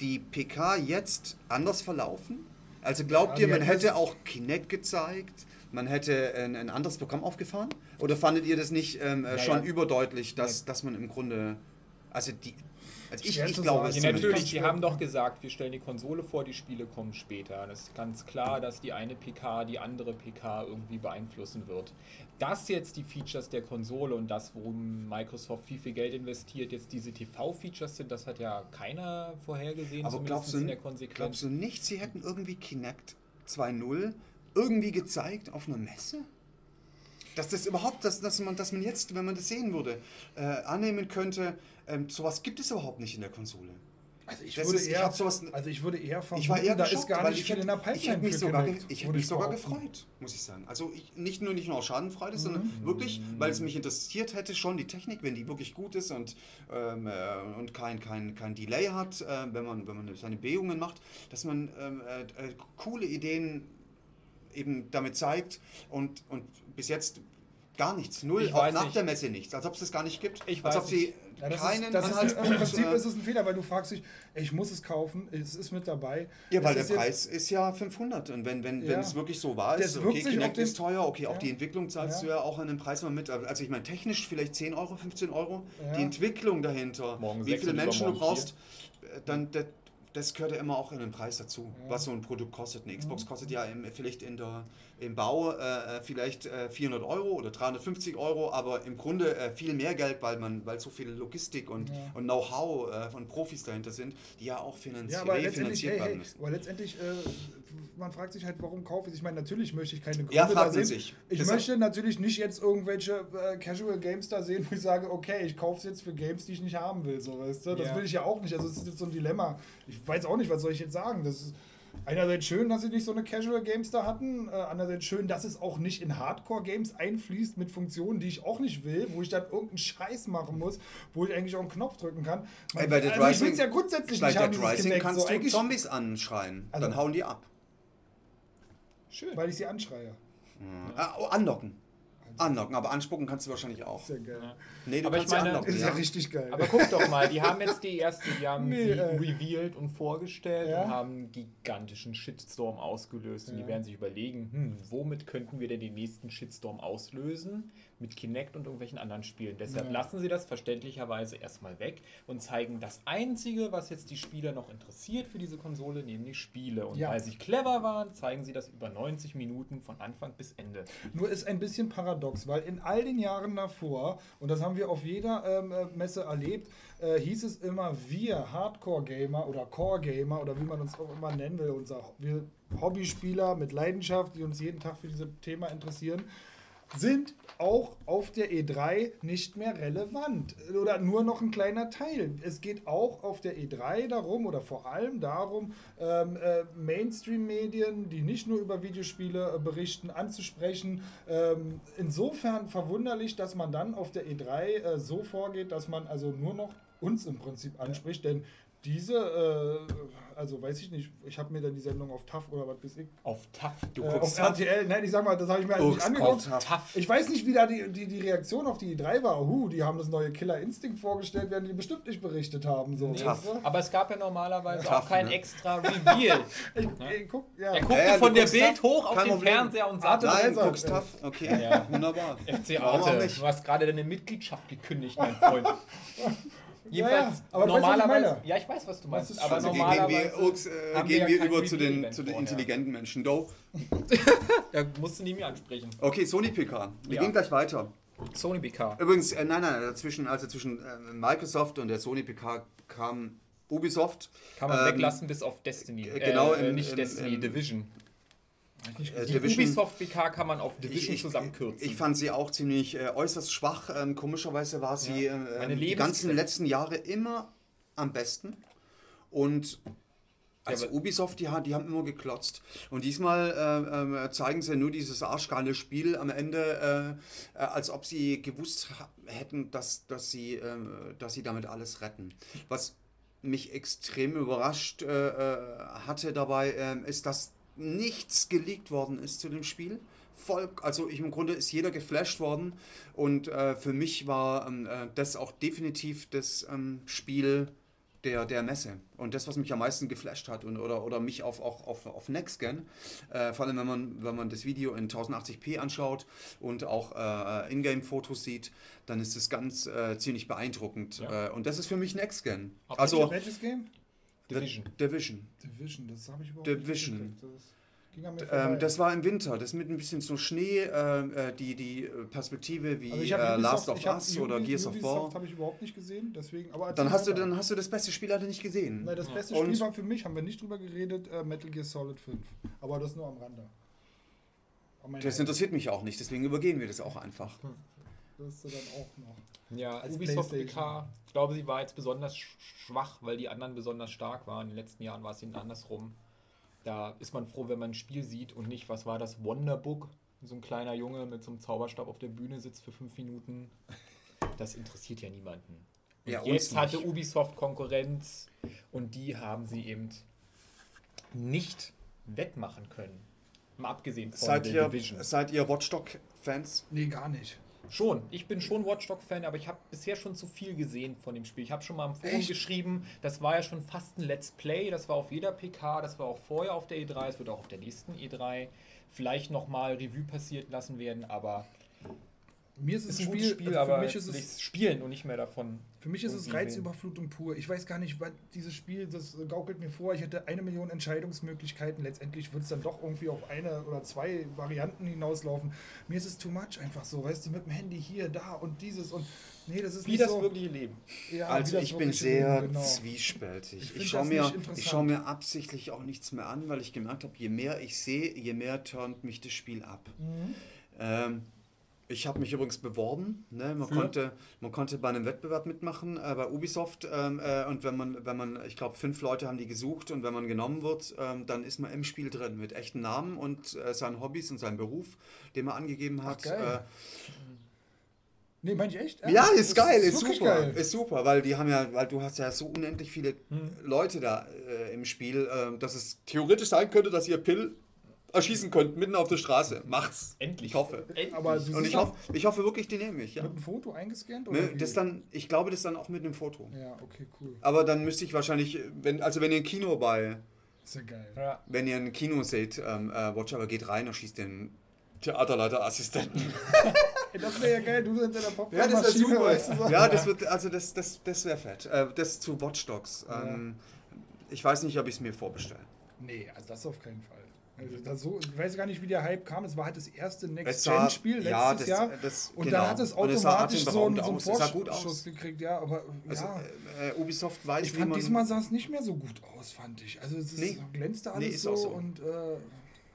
Speaker 1: die PK jetzt anders verlaufen? Also glaubt
Speaker 2: Ja,
Speaker 1: ihr, man hätte auch Kinect gezeigt? Man hätte ein, ein anderes Programm aufgefahren? Oder fandet ihr das nicht ähm, äh, schon überdeutlich, dass, dass man im Grunde. Also die. Also ich, ich glaube es
Speaker 3: Ja, natürlich, die haben doch gesagt, wir stellen die Konsole vor, die Spiele kommen später. Das ist ganz klar, dass die eine PK die andere PK irgendwie beeinflussen wird. Dass jetzt die Features der Konsole und das, worum Microsoft viel, viel Geld investiert, jetzt diese TV-Features sind, das hat ja keiner vorhergesehen,
Speaker 1: Aber glaubst du,
Speaker 3: in der Konsequenz.
Speaker 1: glaubst du nicht, sie hätten irgendwie Kinect 2.0 irgendwie gezeigt auf einer Messe? Dass das überhaupt, dass, dass, man, dass man jetzt, wenn man das sehen würde, äh, annehmen könnte, ähm, sowas gibt es überhaupt nicht in der Konsole.
Speaker 2: Also ich
Speaker 1: Das
Speaker 2: würde
Speaker 1: ist- ich
Speaker 2: eher,
Speaker 1: hab sowas-
Speaker 2: also ich würde eher vermuten,
Speaker 1: Ich war eher
Speaker 2: da
Speaker 1: geschockt,
Speaker 2: ist gar nicht
Speaker 1: ich
Speaker 2: viel
Speaker 1: hätte,
Speaker 2: in der Pipeline
Speaker 1: ich hätte mich sogar,
Speaker 2: Kinect,
Speaker 1: ich hätte mich sogar gefreut, muss ich sagen. Also ich, nicht nur nicht nur aus Schadenfreude,
Speaker 2: Mhm.
Speaker 1: sondern wirklich, weil es mich interessiert hätte schon die Technik, wenn die wirklich gut ist und, ähm, äh, und kein, kein, kein Delay hat, äh, wenn man wenn man seine Bewegungen macht, dass man ähm, äh, äh, coole Ideen eben damit zeigt und, und bis jetzt gar nichts, null,
Speaker 3: Ich
Speaker 1: auch nach
Speaker 3: nicht.
Speaker 1: der Messe nichts, als ob es das gar nicht gibt,
Speaker 3: Ich
Speaker 1: als
Speaker 3: weiß
Speaker 1: ob sie
Speaker 3: nicht.
Speaker 2: Ja, das
Speaker 1: keinen
Speaker 2: ist, das ist, Im
Speaker 1: Anhaltspunkt,
Speaker 2: Prinzip ist es ein Fehler, weil du fragst dich, ich muss es kaufen, es ist mit dabei.
Speaker 1: Ja, weil
Speaker 2: Es
Speaker 1: der
Speaker 2: ist
Speaker 1: Preis ist ja 500 und wenn, wenn,
Speaker 2: Ja.
Speaker 1: wenn es wirklich so war, ist, okay, Kinect ist teuer, okay, auch
Speaker 2: Ja.
Speaker 1: die Entwicklung zahlst
Speaker 2: Ja.
Speaker 1: du ja auch an den Preis mal mit. Also ich meine, technisch vielleicht 10 Euro, 15 Euro,
Speaker 2: Ja.
Speaker 1: die Entwicklung dahinter,
Speaker 3: Morgen
Speaker 1: wie viele Menschen du brauchst, äh, dann das, gehört ja immer auch in den Preis dazu.
Speaker 2: Mhm.
Speaker 1: was so ein Produkt kostet. Eine Xbox kostet ja im, vielleicht in der, im Bau äh, vielleicht äh, 400 Euro oder 350 Euro, aber im Grunde äh, viel mehr Geld, weil man, weil so viel Logistik und,
Speaker 2: Ja.
Speaker 1: und Know-how äh, von Profis dahinter sind, die ja auch finanzi
Speaker 2: Ja, aber
Speaker 1: refinanziert
Speaker 2: hey,
Speaker 1: werden
Speaker 2: hey,
Speaker 1: müssen.
Speaker 2: aber letztendlich, äh, man fragt sich halt, warum kaufe ich? Ich meine, natürlich möchte ich keine Gründe
Speaker 1: Ja,
Speaker 2: da
Speaker 1: fragt
Speaker 2: sehen.
Speaker 1: man sich.
Speaker 2: Ich
Speaker 1: Deshalb-
Speaker 2: möchte natürlich nicht jetzt irgendwelche äh, Casual Games da sehen, wo ich sage, okay, ich kaufe es jetzt für Games, die ich nicht haben will, so weißt du? Das
Speaker 3: Ja.
Speaker 2: will ich ja auch nicht. Also es ist jetzt so ein Dilemma. Ich weiß auch nicht, was soll ich jetzt sagen. Das ist einerseits schön, dass sie nicht so eine Casual Games da hatten, äh, andererseits schön, dass es auch nicht in Hardcore Games einfließt mit Funktionen, die ich auch nicht will, wo ich dann irgendeinen Scheiß machen muss, wo ich eigentlich auch einen Knopf drücken kann.
Speaker 1: Ey, bei Dead
Speaker 2: also ich
Speaker 1: Rising-
Speaker 2: will es ja grundsätzlich nicht
Speaker 1: Dead
Speaker 2: haben,
Speaker 1: Rising
Speaker 2: Kinect.
Speaker 1: kannst
Speaker 2: so,
Speaker 1: du Zombies anschreien,
Speaker 2: Also-
Speaker 1: dann hauen die ab.
Speaker 3: Schön.
Speaker 2: weil ich sie anschreie.
Speaker 1: Ah, oh, anlocken. Anlocken, aber anspucken kannst du wahrscheinlich auch.
Speaker 2: Ja geil.
Speaker 3: Ja.
Speaker 1: Nee, du
Speaker 3: Aber ich
Speaker 1: kannst sie
Speaker 3: meine,
Speaker 1: anlocken.
Speaker 2: Ist ja,
Speaker 1: ja.
Speaker 2: richtig geil.
Speaker 3: Aber guck doch mal, die haben jetzt die erste, die haben
Speaker 2: Nee,
Speaker 3: sie
Speaker 2: äh.
Speaker 3: revealed und vorgestellt
Speaker 2: Ja.
Speaker 3: und haben einen gigantischen Shitstorm ausgelöst. Und
Speaker 2: Ja.
Speaker 3: die werden sich überlegen, hm, womit könnten wir denn den nächsten Shitstorm auslösen? Mit Kinect und irgendwelchen anderen Spielen. Deshalb
Speaker 2: Ja.
Speaker 3: lassen sie das verständlicherweise erstmal weg und zeigen das Einzige, was jetzt die Spieler noch interessiert für diese Konsole, nämlich Spiele. Und
Speaker 2: Ja.
Speaker 3: weil sie clever waren, zeigen sie das über 90 Minuten von Anfang bis Ende.
Speaker 2: Nur ist ein bisschen paradox, weil in all den Jahren davor, und das haben wir auf jeder ähm, äh, Messe erlebt, äh, hieß es immer, wir Hardcore-Gamer oder Core-Gamer oder wie man uns auch immer nennen will, unser, wir Hobbyspieler mit Leidenschaft, die uns jeden Tag für dieses Thema interessieren, sind auch auf der E3 nicht mehr relevant oder nur noch ein kleiner Teil. Es geht auch auf der E3 darum oder vor allem darum, ähm, äh, Mainstream-Medien, die nicht nur über Videospiele äh, berichten, anzusprechen. Ähm, insofern verwunderlich, dass man dann auf der E3 äh, so vorgeht, dass man also nur noch uns im Prinzip anspricht, denn diese, äh, also weiß ich nicht, ich habe mir dann die Sendung auf TAF oder was bis ich,
Speaker 3: Auf TAF.
Speaker 1: Du
Speaker 2: äh, auf
Speaker 1: guckst TAF?
Speaker 2: RTL, nein, ich sag mal, das habe ich mir also nicht angeguckt.
Speaker 1: auf
Speaker 3: TAF.
Speaker 2: Ich weiß nicht, wie da die, die, die Reaktion auf die E3 war. Huh, die haben das neue Killer Instinct vorgestellt, werden die bestimmt nicht berichtet haben. So.
Speaker 3: Nee,
Speaker 1: Tough.
Speaker 2: du?
Speaker 3: aber es gab ja normalerweise
Speaker 1: Tough,
Speaker 3: auch kein
Speaker 1: ne?
Speaker 3: extra Reveal.
Speaker 2: Ich, ich guck, ja.
Speaker 3: Er guckte
Speaker 1: Ja, ja, du
Speaker 3: von der Bild
Speaker 1: TAF,
Speaker 3: hoch auf den
Speaker 1: Problem.
Speaker 3: Fernseher und sagte,
Speaker 1: Nein,
Speaker 2: Weise.
Speaker 1: guckst tough. Okay,
Speaker 3: Ja.
Speaker 1: wunderbar.
Speaker 3: FC Arte, du hast gerade deine Mitgliedschaft gekündigt, mein Freund. Jedenfalls,
Speaker 2: aber was ich
Speaker 3: normalerweise,
Speaker 2: meine.
Speaker 3: ja, ich weiß, was du meinst,
Speaker 2: ist
Speaker 3: aber
Speaker 1: Also gehen
Speaker 3: normalerweise
Speaker 1: wir, Ux, äh,
Speaker 3: haben
Speaker 1: gehen
Speaker 3: ja
Speaker 1: wir über zu den, zu den intelligenten Menschen. Do.
Speaker 3: Da musst du nie mehr ansprechen.
Speaker 1: Okay, Sony PK. Wir
Speaker 3: Ja.
Speaker 1: gehen gleich weiter.
Speaker 3: Sony BK.
Speaker 1: Übrigens, äh, nein, nein, dazwischen, also zwischen äh, Microsoft und der Sony PK kam Ubisoft.
Speaker 3: Kann man
Speaker 1: Ähm,
Speaker 3: weglassen bis auf Destiny.
Speaker 1: äh, genau,
Speaker 3: äh,
Speaker 1: im-
Speaker 3: nicht
Speaker 1: im-
Speaker 3: Destiny,
Speaker 1: im-
Speaker 3: Division.
Speaker 1: Äh,
Speaker 3: Die
Speaker 1: Division-
Speaker 3: Ubisoft BK kann man auf Division
Speaker 1: ich,
Speaker 3: zusammenkürzen.
Speaker 1: Ich fand sie auch ziemlich äh, äußerst schwach. Ähm, komischerweise war sie
Speaker 3: Ja.
Speaker 1: äh, die ganzen letzten Jahre immer am besten. Und also
Speaker 3: aber-
Speaker 1: Ubisoft, die, hat- die haben immer geklotzt. Und diesmal äh, äh, zeigen sie nur dieses arschgeile Spiel am Ende, äh, äh, als ob sie gewusst hätten, dass, dass, sie, äh, dass sie damit alles retten. Was mich extrem überrascht äh, äh, hatte dabei, äh, ist, dass nichts geleakt worden ist zu dem Spiel. Voll, also ich, im Grunde ist jeder geflasht worden und äh, für mich war ähm, äh, das auch definitiv das ähm, Spiel der, der Messe und das, was mich am meisten geflasht hat und, oder, oder mich auf, auch auf, auf Nextgen, äh, vor allem wenn man, wenn man das Video in 1080p anschaut und auch äh, Ingame-Fotos sieht, dann ist es ganz äh, ziemlich beeindruckend
Speaker 3: Ja.
Speaker 1: äh, und das ist für mich Nextgen. Also
Speaker 2: Welches Game?
Speaker 3: Division.
Speaker 1: Division.
Speaker 2: Division, das habe ich überhaupt
Speaker 1: Division.
Speaker 2: nicht mitgekriegt. Das ging an mir vorbei.
Speaker 1: Ähm, das war im Winter, das mit ein bisschen so Schnee, äh, äh, die, die äh, Perspektive wie
Speaker 2: also
Speaker 1: äh, Last of Us oder
Speaker 2: Ubi-
Speaker 1: Gears of
Speaker 2: Ubisoft
Speaker 1: War.
Speaker 2: habe ich überhaupt nicht gesehen, deswegen. Aber
Speaker 1: Dann hast, du, dann hast du das beste Spiel leider nicht gesehen.
Speaker 2: Nein, das beste
Speaker 1: Und-
Speaker 2: Spiel war für mich, haben wir nicht drüber geredet, äh, Metal Gear Solid 5. Aber das nur am Rande. Mein
Speaker 1: Das interessiert mich auch nicht, deswegen übergehen wir das auch einfach.
Speaker 2: Wirst du dann auch noch.
Speaker 3: Ja,
Speaker 2: Als
Speaker 3: Ubisoft. PK, ich glaube, sie war jetzt besonders sch- schwach, weil die anderen besonders stark waren. In den letzten Jahren war es ihnen andersrum. Da ist man froh, wenn man ein Spiel sieht und nicht, was war das, Wonderbook? So ein kleiner Junge mit so einem Zauberstab auf der Bühne sitzt für fünf Minuten. Das interessiert ja niemanden.
Speaker 1: Ja,
Speaker 3: jetzt hatte
Speaker 1: nicht.
Speaker 3: Ubisoft Konkurrenz und die haben sie eben nicht wettmachen können. Mal abgesehen von
Speaker 1: Seid
Speaker 3: The
Speaker 1: ihr,
Speaker 3: Division.
Speaker 1: seid ihr Watchdog-Fans?
Speaker 2: Nee, gar nicht.
Speaker 3: Schon, ich bin schon Watchdog-Fan, aber ich habe bisher schon zu viel gesehen von dem Spiel. Ich habe schon mal im Forum
Speaker 2: Echt?
Speaker 3: geschrieben, das war ja schon fast ein Let's Play, das war auf jeder PK, das war auch vorher auf der E3, es wird auch auf der nächsten E3 vielleicht nochmal Revue passiert lassen werden, aber
Speaker 2: Mir ist
Speaker 3: es ist ein
Speaker 2: Spiel,
Speaker 3: gutes Spiel,
Speaker 2: also
Speaker 3: aber
Speaker 2: für mich ist es
Speaker 3: spielen und nicht mehr davon.
Speaker 2: Für mich ist es Reizüberflutung pur. Ich weiß gar nicht, was dieses Spiel, das gaukelt mir vor, ich hätte eine Million Entscheidungsmöglichkeiten. Letztendlich wird es dann doch irgendwie auf eine oder zwei Varianten hinauslaufen. Mir ist es too much einfach so, weißt du, mit dem Handy hier, da und dieses und nee, das ist
Speaker 3: Wie
Speaker 2: nicht
Speaker 3: das
Speaker 2: so.
Speaker 3: wirkliche Leben.
Speaker 2: Ja,
Speaker 1: Also ich bin sehr
Speaker 2: Leben, genau.
Speaker 1: zwiespältig.
Speaker 2: Ich
Speaker 1: Ich, schaue mir, ich schau mir absichtlich auch nichts mehr an, weil ich gemerkt habe, je mehr ich sehe, je mehr turnt mich das Spiel ab.
Speaker 2: Mhm.
Speaker 1: Ähm, ich habe mich übrigens beworben. Ne? Man,
Speaker 3: Für?
Speaker 1: konnte, man konnte bei einem Wettbewerb mitmachen äh, bei Ubisoft. Ähm, äh, und wenn man, wenn man, ich glaube, fünf Leute haben die gesucht und wenn man genommen wird, ähm, dann ist man im Spiel drin mit echten Namen und äh, seinen Hobbys und seinem Beruf, den man angegeben hat.
Speaker 2: geil. Nee, meine ich echt?
Speaker 1: Äh, ja, ist
Speaker 2: Das
Speaker 1: geil, ist,
Speaker 2: wirklich
Speaker 1: super.
Speaker 2: geil.
Speaker 1: Ist super, weil die haben ja, weil du hast ja so unendlich viele
Speaker 3: Hm.
Speaker 1: Leute da äh, im Spiel, äh, dass es theoretisch sein könnte, dass ihr Pill erschießen könnt, mitten auf der Straße. Macht's.
Speaker 3: Endlich.
Speaker 1: Ich hoffe.
Speaker 3: Endlich.
Speaker 2: Aber
Speaker 1: Und ich hoffe, ich hoffe wirklich, die nehme ich, ja.
Speaker 2: Mit einem Foto eingescannt? Oder
Speaker 1: Ne,
Speaker 2: wie?
Speaker 1: das dann, ich glaube, das dann auch mit einem Foto.
Speaker 2: ja, okay, cool.
Speaker 1: Aber dann müsste ich wahrscheinlich, wenn, also wenn ihr ein Kino bei,
Speaker 2: Ist ja geil.
Speaker 3: ja.
Speaker 1: wenn ihr ein Kino seht, ähm, äh, Watch aber geht rein und schießt den Theaterleiterassistenten.
Speaker 2: Das wäre ja geil, du hinter der Popcorn
Speaker 1: Ja, das wäre super.
Speaker 2: weißt du so.
Speaker 1: Ja, das wird, also das, das, das wäre fett. Äh, das zu Watch Dogs.
Speaker 2: Ja.
Speaker 1: Ähm, ich weiß nicht, ob ich es mir vorbestelle.
Speaker 2: Nee, also das auf keinen Fall. Also das so, ich weiß gar nicht, wie der Hype kam. Es war halt das erste Next-Gen-Spiel letztes
Speaker 1: ja, das-
Speaker 2: Jahr.
Speaker 1: das-
Speaker 2: und
Speaker 1: genau.
Speaker 2: da hat es automatisch so einen, so einen Vorschuss gekriegt. Ja, aber
Speaker 1: Also,
Speaker 2: ja.
Speaker 1: äh, äh, Ubisoft weiß,
Speaker 2: ich fand, diesmal sah es nicht mehr so gut aus, fand ich. Also es ist,
Speaker 1: Nee.
Speaker 2: glänzte
Speaker 1: Nee,
Speaker 2: alles
Speaker 1: ist
Speaker 2: so,
Speaker 1: so.
Speaker 2: und äh,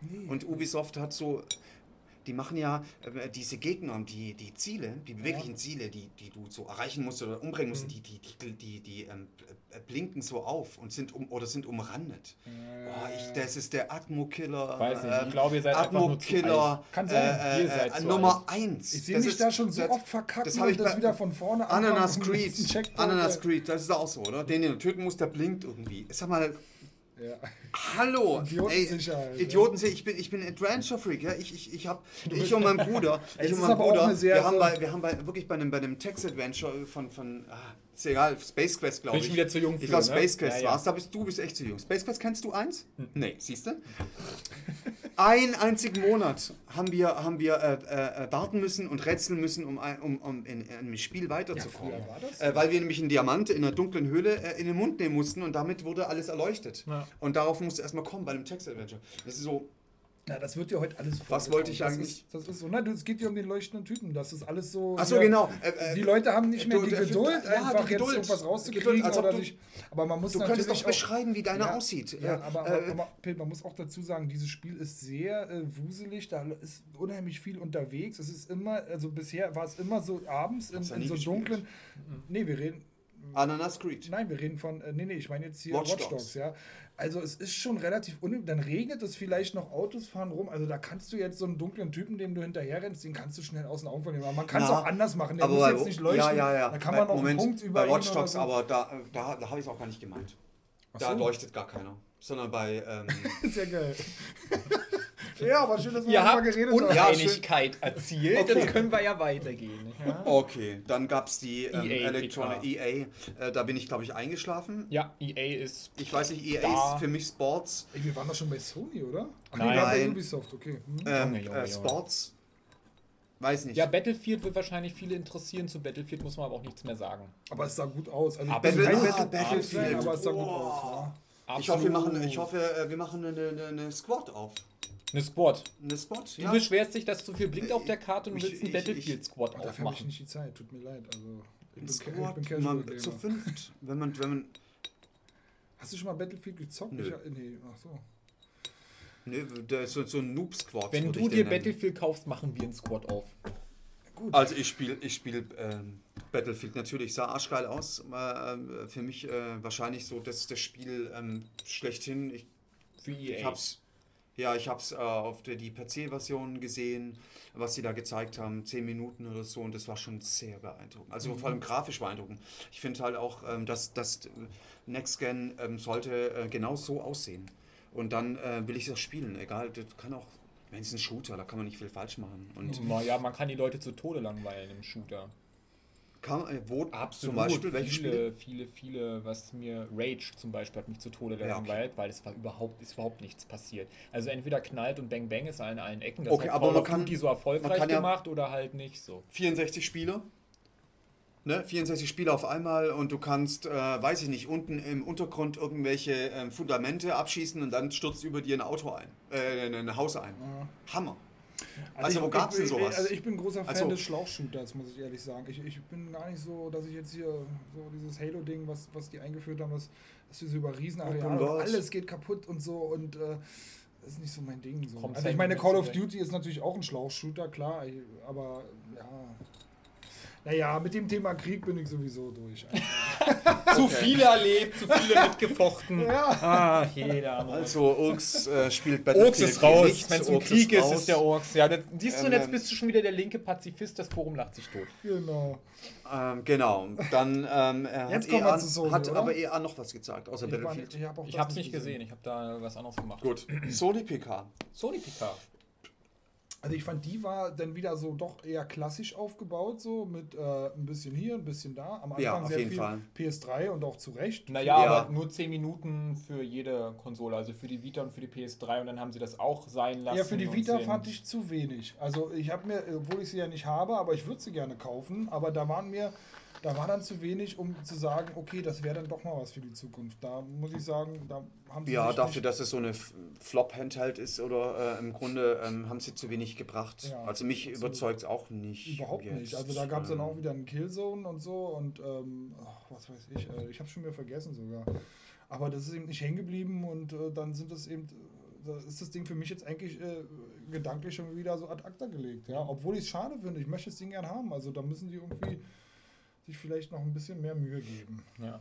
Speaker 2: nee.
Speaker 1: Und Ubisoft hat so, die machen ja äh, diese Gegner, die, die Ziele, die beweglichen Ziele, die, die du so erreichen musst oder umbringen musst,
Speaker 2: Mhm.
Speaker 1: die, die, die, die, die ähm, äh, blinken so auf und sind um oder sind umrandet. Boah, ich, das ist der Atmo-Killer.
Speaker 3: Weiß nicht, ich
Speaker 1: ähm,
Speaker 3: glaube, ihr seid
Speaker 1: Atmo-Killer
Speaker 2: Kann sein,
Speaker 1: äh,
Speaker 3: ihr seid
Speaker 1: äh, Nummer 1.
Speaker 2: ich sehe mich da schon so oft verkacken
Speaker 1: das ich
Speaker 2: und das wieder von vorne
Speaker 1: Ananas
Speaker 2: und
Speaker 1: Creed. Ananas
Speaker 2: äh,
Speaker 1: Creed, das ist auch so, oder? Den, den du töten musst, der blinkt irgendwie. Sag mal,
Speaker 2: Ja.
Speaker 1: hallo!
Speaker 2: Idiotensicherheit,
Speaker 1: Ey, Idioten, ich bin, ich bin Adventure Freak, ja? Ich, ich, ich hab, ich und mein Bruder, ich und mein Bruder, wir haben, bei, wir haben bei, wirklich bei einem, bei einem Text-Adventure von, von ah, ist egal, Space Quest, glaube
Speaker 3: Bin
Speaker 1: ich.
Speaker 3: ich wieder zu jung
Speaker 1: Ich
Speaker 3: für,
Speaker 1: glaube,
Speaker 3: ne?
Speaker 1: Space Quest
Speaker 3: Ja, ja.
Speaker 1: war's, da bist du bist echt zu jung. Space Quest kennst du eins? Nee, siehst du? Einen einzigen Monat haben wir, haben wir äh, äh, warten müssen und rätseln müssen, um, ein- um, um in, in einem Spiel weiterzukommen.
Speaker 2: war das
Speaker 1: äh, weil wir nämlich einen Diamant in einer dunklen Höhle äh, in den Mund nehmen mussten und damit wurde alles erleuchtet.
Speaker 3: Ja.
Speaker 1: Und darauf musste erstmal kommen bei einem Text-Adventure. Das ist so,
Speaker 2: Na, das wird ja heute alles
Speaker 1: Was wollte ich
Speaker 2: das
Speaker 1: eigentlich-
Speaker 2: Ist, das ist so, na, es geht ja um den leuchtenden Typen. Das ist alles so.
Speaker 1: Ach so,
Speaker 2: ja,
Speaker 1: genau. Äh, äh,
Speaker 2: Die Leute haben nicht mehr
Speaker 1: du-
Speaker 2: die
Speaker 1: du-
Speaker 2: Geduld,
Speaker 1: ja,
Speaker 2: einfach
Speaker 1: die
Speaker 2: jetzt
Speaker 1: Geduld.
Speaker 2: irgendwas rauszukriegen
Speaker 1: Geduld,
Speaker 2: oder
Speaker 1: du-
Speaker 2: sich. Aber man muss
Speaker 1: du könntest doch
Speaker 2: auch-
Speaker 1: beschreiben, wie deiner
Speaker 2: ja,
Speaker 1: aussieht.
Speaker 2: Ja,
Speaker 1: Äh,
Speaker 2: aber,
Speaker 1: äh,
Speaker 2: aber, aber man muss auch dazu sagen, dieses Spiel ist sehr äh, wuselig, da ist unheimlich viel unterwegs. Es ist immer, also bisher war es immer so abends in, in so dunklen. Nee, wir reden.
Speaker 1: Ananas Creed.
Speaker 2: Nein, wir reden von. Äh, nee, nee, ich meine jetzt hier
Speaker 1: Watch
Speaker 2: Watch,
Speaker 1: Dogs.
Speaker 2: Dogs, ja. Also es ist schon relativ un. Dann regnet es vielleicht noch, Autos fahren rum. Also da kannst du jetzt so einen dunklen Typen, dem du hinterher rennst, den kannst du schnell aus den Augen verlieren. Aber man kann es auch anders machen. Der
Speaker 1: aber
Speaker 2: muss
Speaker 1: bei,
Speaker 2: jetzt nicht leuchten.
Speaker 1: Ja, ja, ja.
Speaker 2: Da kann
Speaker 1: Bei-
Speaker 2: man noch
Speaker 1: Moment,
Speaker 2: einen Punkt über
Speaker 1: bei Watch Dogs,
Speaker 2: so.
Speaker 1: aber da, da, da habe ich es auch gar nicht gemeint.
Speaker 2: Ach
Speaker 1: Da
Speaker 2: so.
Speaker 1: leuchtet gar keiner. Sondern bei. Ähm,
Speaker 2: ja geil. ja, aber schön, dass wir
Speaker 3: Ihr
Speaker 2: darüber
Speaker 3: habt
Speaker 2: geredet haben.
Speaker 1: Ja,
Speaker 3: Uneinigkeit erzielt,
Speaker 1: Okay.
Speaker 3: jetzt können wir ja weitergehen. Ja,
Speaker 1: okay, dann gab es die ähm,
Speaker 3: EA,
Speaker 1: Electronic EA. Äh, da bin ich, glaube ich, eingeschlafen.
Speaker 3: ja EA ist
Speaker 1: Ich weiß nicht, EA
Speaker 3: Da.
Speaker 1: ist für mich Sports.
Speaker 2: Ey, wir waren doch schon bei Sony, oder? Ach,
Speaker 3: Nein.
Speaker 2: bei
Speaker 1: Nein.
Speaker 2: Ubisoft, okay. Hm.
Speaker 1: Ähm,
Speaker 3: Junge,
Speaker 1: äh. Sports. Weiß nicht.
Speaker 3: Ja, Battlefield wird wahrscheinlich viele interessieren. Zu Battlefield muss man aber auch nichts mehr sagen.
Speaker 2: Aber es sah gut aus. Also,
Speaker 3: Battle-
Speaker 1: ah,
Speaker 2: Battle-
Speaker 1: Battlefield.
Speaker 2: aber es sah gut aus. Ja.
Speaker 1: ich hoffe, wir machen, ich hoffe, äh, wir machen eine, eine, eine Squad auf.
Speaker 3: Eine Squad.
Speaker 1: Eine Squad,
Speaker 3: Du
Speaker 1: ja.
Speaker 3: beschwerst dich, dass zu viel blinkt auf der Karte und du
Speaker 1: Ich-
Speaker 3: willst einen Battlefield-Squad
Speaker 2: Dafür habe ich
Speaker 3: aufmachen.
Speaker 2: nicht die Zeit, tut mir leid. Also, ich
Speaker 1: Ein
Speaker 2: bin, ca- ich
Speaker 1: Squad,
Speaker 2: bin
Speaker 1: man, zu fünft. Wenn man, wenn man,
Speaker 2: Hast du schon mal Battlefield gezockt?
Speaker 1: Nö.
Speaker 2: Ich, nee, ach so.
Speaker 1: ne, der ist so, so ein Noob-Squad.
Speaker 3: Wenn du dir
Speaker 1: den nennen.
Speaker 3: Battlefield kaufst, machen wir einen Squad auf.
Speaker 1: Gut. Also ich spiele ich spiel, ähm, Battlefield natürlich, sah arschgeil aus. Äh, für mich äh, wahrscheinlich so das, das Spiel ähm, schlechthin. Ich,
Speaker 3: Für EA.
Speaker 1: ich hab's, ja, ich habe es äh, auf der, die PC-Version gesehen, was sie da gezeigt haben, 10 Minuten oder so, und das war schon sehr beeindruckend. Also
Speaker 3: Mhm.
Speaker 1: vor allem grafisch beeindruckend. Ich finde halt auch, ähm, dass das Next Gen ähm, sollte äh, genau so aussehen. Und dann äh, will ich das spielen, egal, das kann auch, wenn es ein Shooter, da kann man nicht viel falsch machen. Und
Speaker 3: Naja, man kann die Leute zu Tode langweilen im Shooter.
Speaker 1: Kann, äh, wo
Speaker 3: Absolut.
Speaker 1: zum Beispiel, welche Spiele?
Speaker 3: viele, viele, viele, was mir Rage zum Beispiel hat mich zu Tode
Speaker 1: Ja,
Speaker 3: langweilt, weil es war überhaupt, ist überhaupt nichts passiert. Also entweder knallt und Bang Bang ist an allen Ecken, das
Speaker 1: Okay,
Speaker 3: hat
Speaker 1: aber man kann-
Speaker 3: Duty so erfolgreich
Speaker 1: man kann ja-
Speaker 3: gemacht oder halt nicht so.
Speaker 1: 64 Spieler. Ne, 64 Spiele auf einmal und du kannst, äh, weiß ich nicht, unten im Untergrund irgendwelche ähm, Fundamente abschießen und dann stürzt über dir ein Auto ein, äh, ein Haus ein. Hammer. Also, wo
Speaker 2: ich-
Speaker 1: gab's denn
Speaker 2: ich-
Speaker 1: sowas?
Speaker 2: Also ich bin großer Fan
Speaker 1: Also-
Speaker 2: des Schlauchshooters, muss ich ehrlich sagen. Ich, ich bin gar nicht so, dass ich jetzt hier so dieses Halo-Ding, was, was die eingeführt haben, was, dass wir so über Riesenareale und alles geht kaputt und so und äh, das ist nicht so mein Ding. So. Also ich
Speaker 3: halt
Speaker 2: meine, Call of. Duty ist natürlich auch ein Schlauchshooter, klar, aber ja. Naja, mit dem Thema Krieg bin ich sowieso durch.
Speaker 3: Zu viele erlebt, zu viele mitgefochten.
Speaker 2: ja.
Speaker 3: Ah, jeder. Mann.
Speaker 1: Also, Urks äh, spielt
Speaker 3: Urks ist raus, wenn es um Krieg ist,
Speaker 1: raus.
Speaker 3: ist der Urks. Ja, das, siehst du, und jetzt
Speaker 1: Ähm,
Speaker 3: bist du schon wieder der linke Pazifist, das Forum lacht sich tot.
Speaker 2: Genau.
Speaker 1: Ähm, genau, dann ähm, er
Speaker 2: Jetzt
Speaker 1: hat,
Speaker 2: kommen wir
Speaker 1: EA,
Speaker 2: zu Sony,
Speaker 1: hat
Speaker 2: oder?
Speaker 1: aber EA noch was gezeigt, außer
Speaker 2: Ich,
Speaker 1: Battlefield.
Speaker 2: ich habe
Speaker 3: hab's nicht gesehen, ich habe da was anderes gemacht.
Speaker 1: Gut, Sony PK.
Speaker 3: Sony PK.
Speaker 2: Also ich fand, die war dann wieder so doch eher klassisch aufgebaut, so mit äh, ein bisschen hier, ein bisschen da. Am Anfang
Speaker 1: Ja, auf
Speaker 2: sehr
Speaker 1: jeden
Speaker 2: viel
Speaker 1: Fall.
Speaker 2: PS3 und auch zu Recht.
Speaker 3: Naja,
Speaker 1: Ja.
Speaker 3: aber nur 10 Minuten für jede Konsole, also für die Vita und für die PS3 und dann haben sie das auch sein lassen.
Speaker 2: Ja, für die Vita fand ich zu wenig. Also ich habe mir, obwohl ich sie ja nicht habe, aber ich würde sie gerne kaufen, aber da waren mir, da war dann zu wenig, um zu sagen, okay, das wäre dann doch mal was für die Zukunft. Da muss ich sagen, da haben sie
Speaker 1: Ja, dafür, dass es so eine Flop-Handheld ist oder äh, im Grunde ähm, haben sie zu wenig gebracht.
Speaker 2: Ja,
Speaker 1: also mich überzeugt es auch nicht.
Speaker 2: Überhaupt
Speaker 1: jetzt.
Speaker 2: nicht. Also da gab es dann
Speaker 1: Ähm,
Speaker 2: auch wieder einen Killzone und so und ähm, ach, was weiß ich, äh, ich habe schon wieder vergessen sogar. Aber das ist eben nicht hängen geblieben und äh, dann sind das eben, da ist das Ding für mich jetzt eigentlich äh, gedanklich schon wieder so ad acta gelegt. Ja? Obwohl ich es schade finde, ich möchte das Ding gern haben. Also da müssen die irgendwie sich vielleicht noch ein bisschen mehr Mühe geben.
Speaker 3: Ja.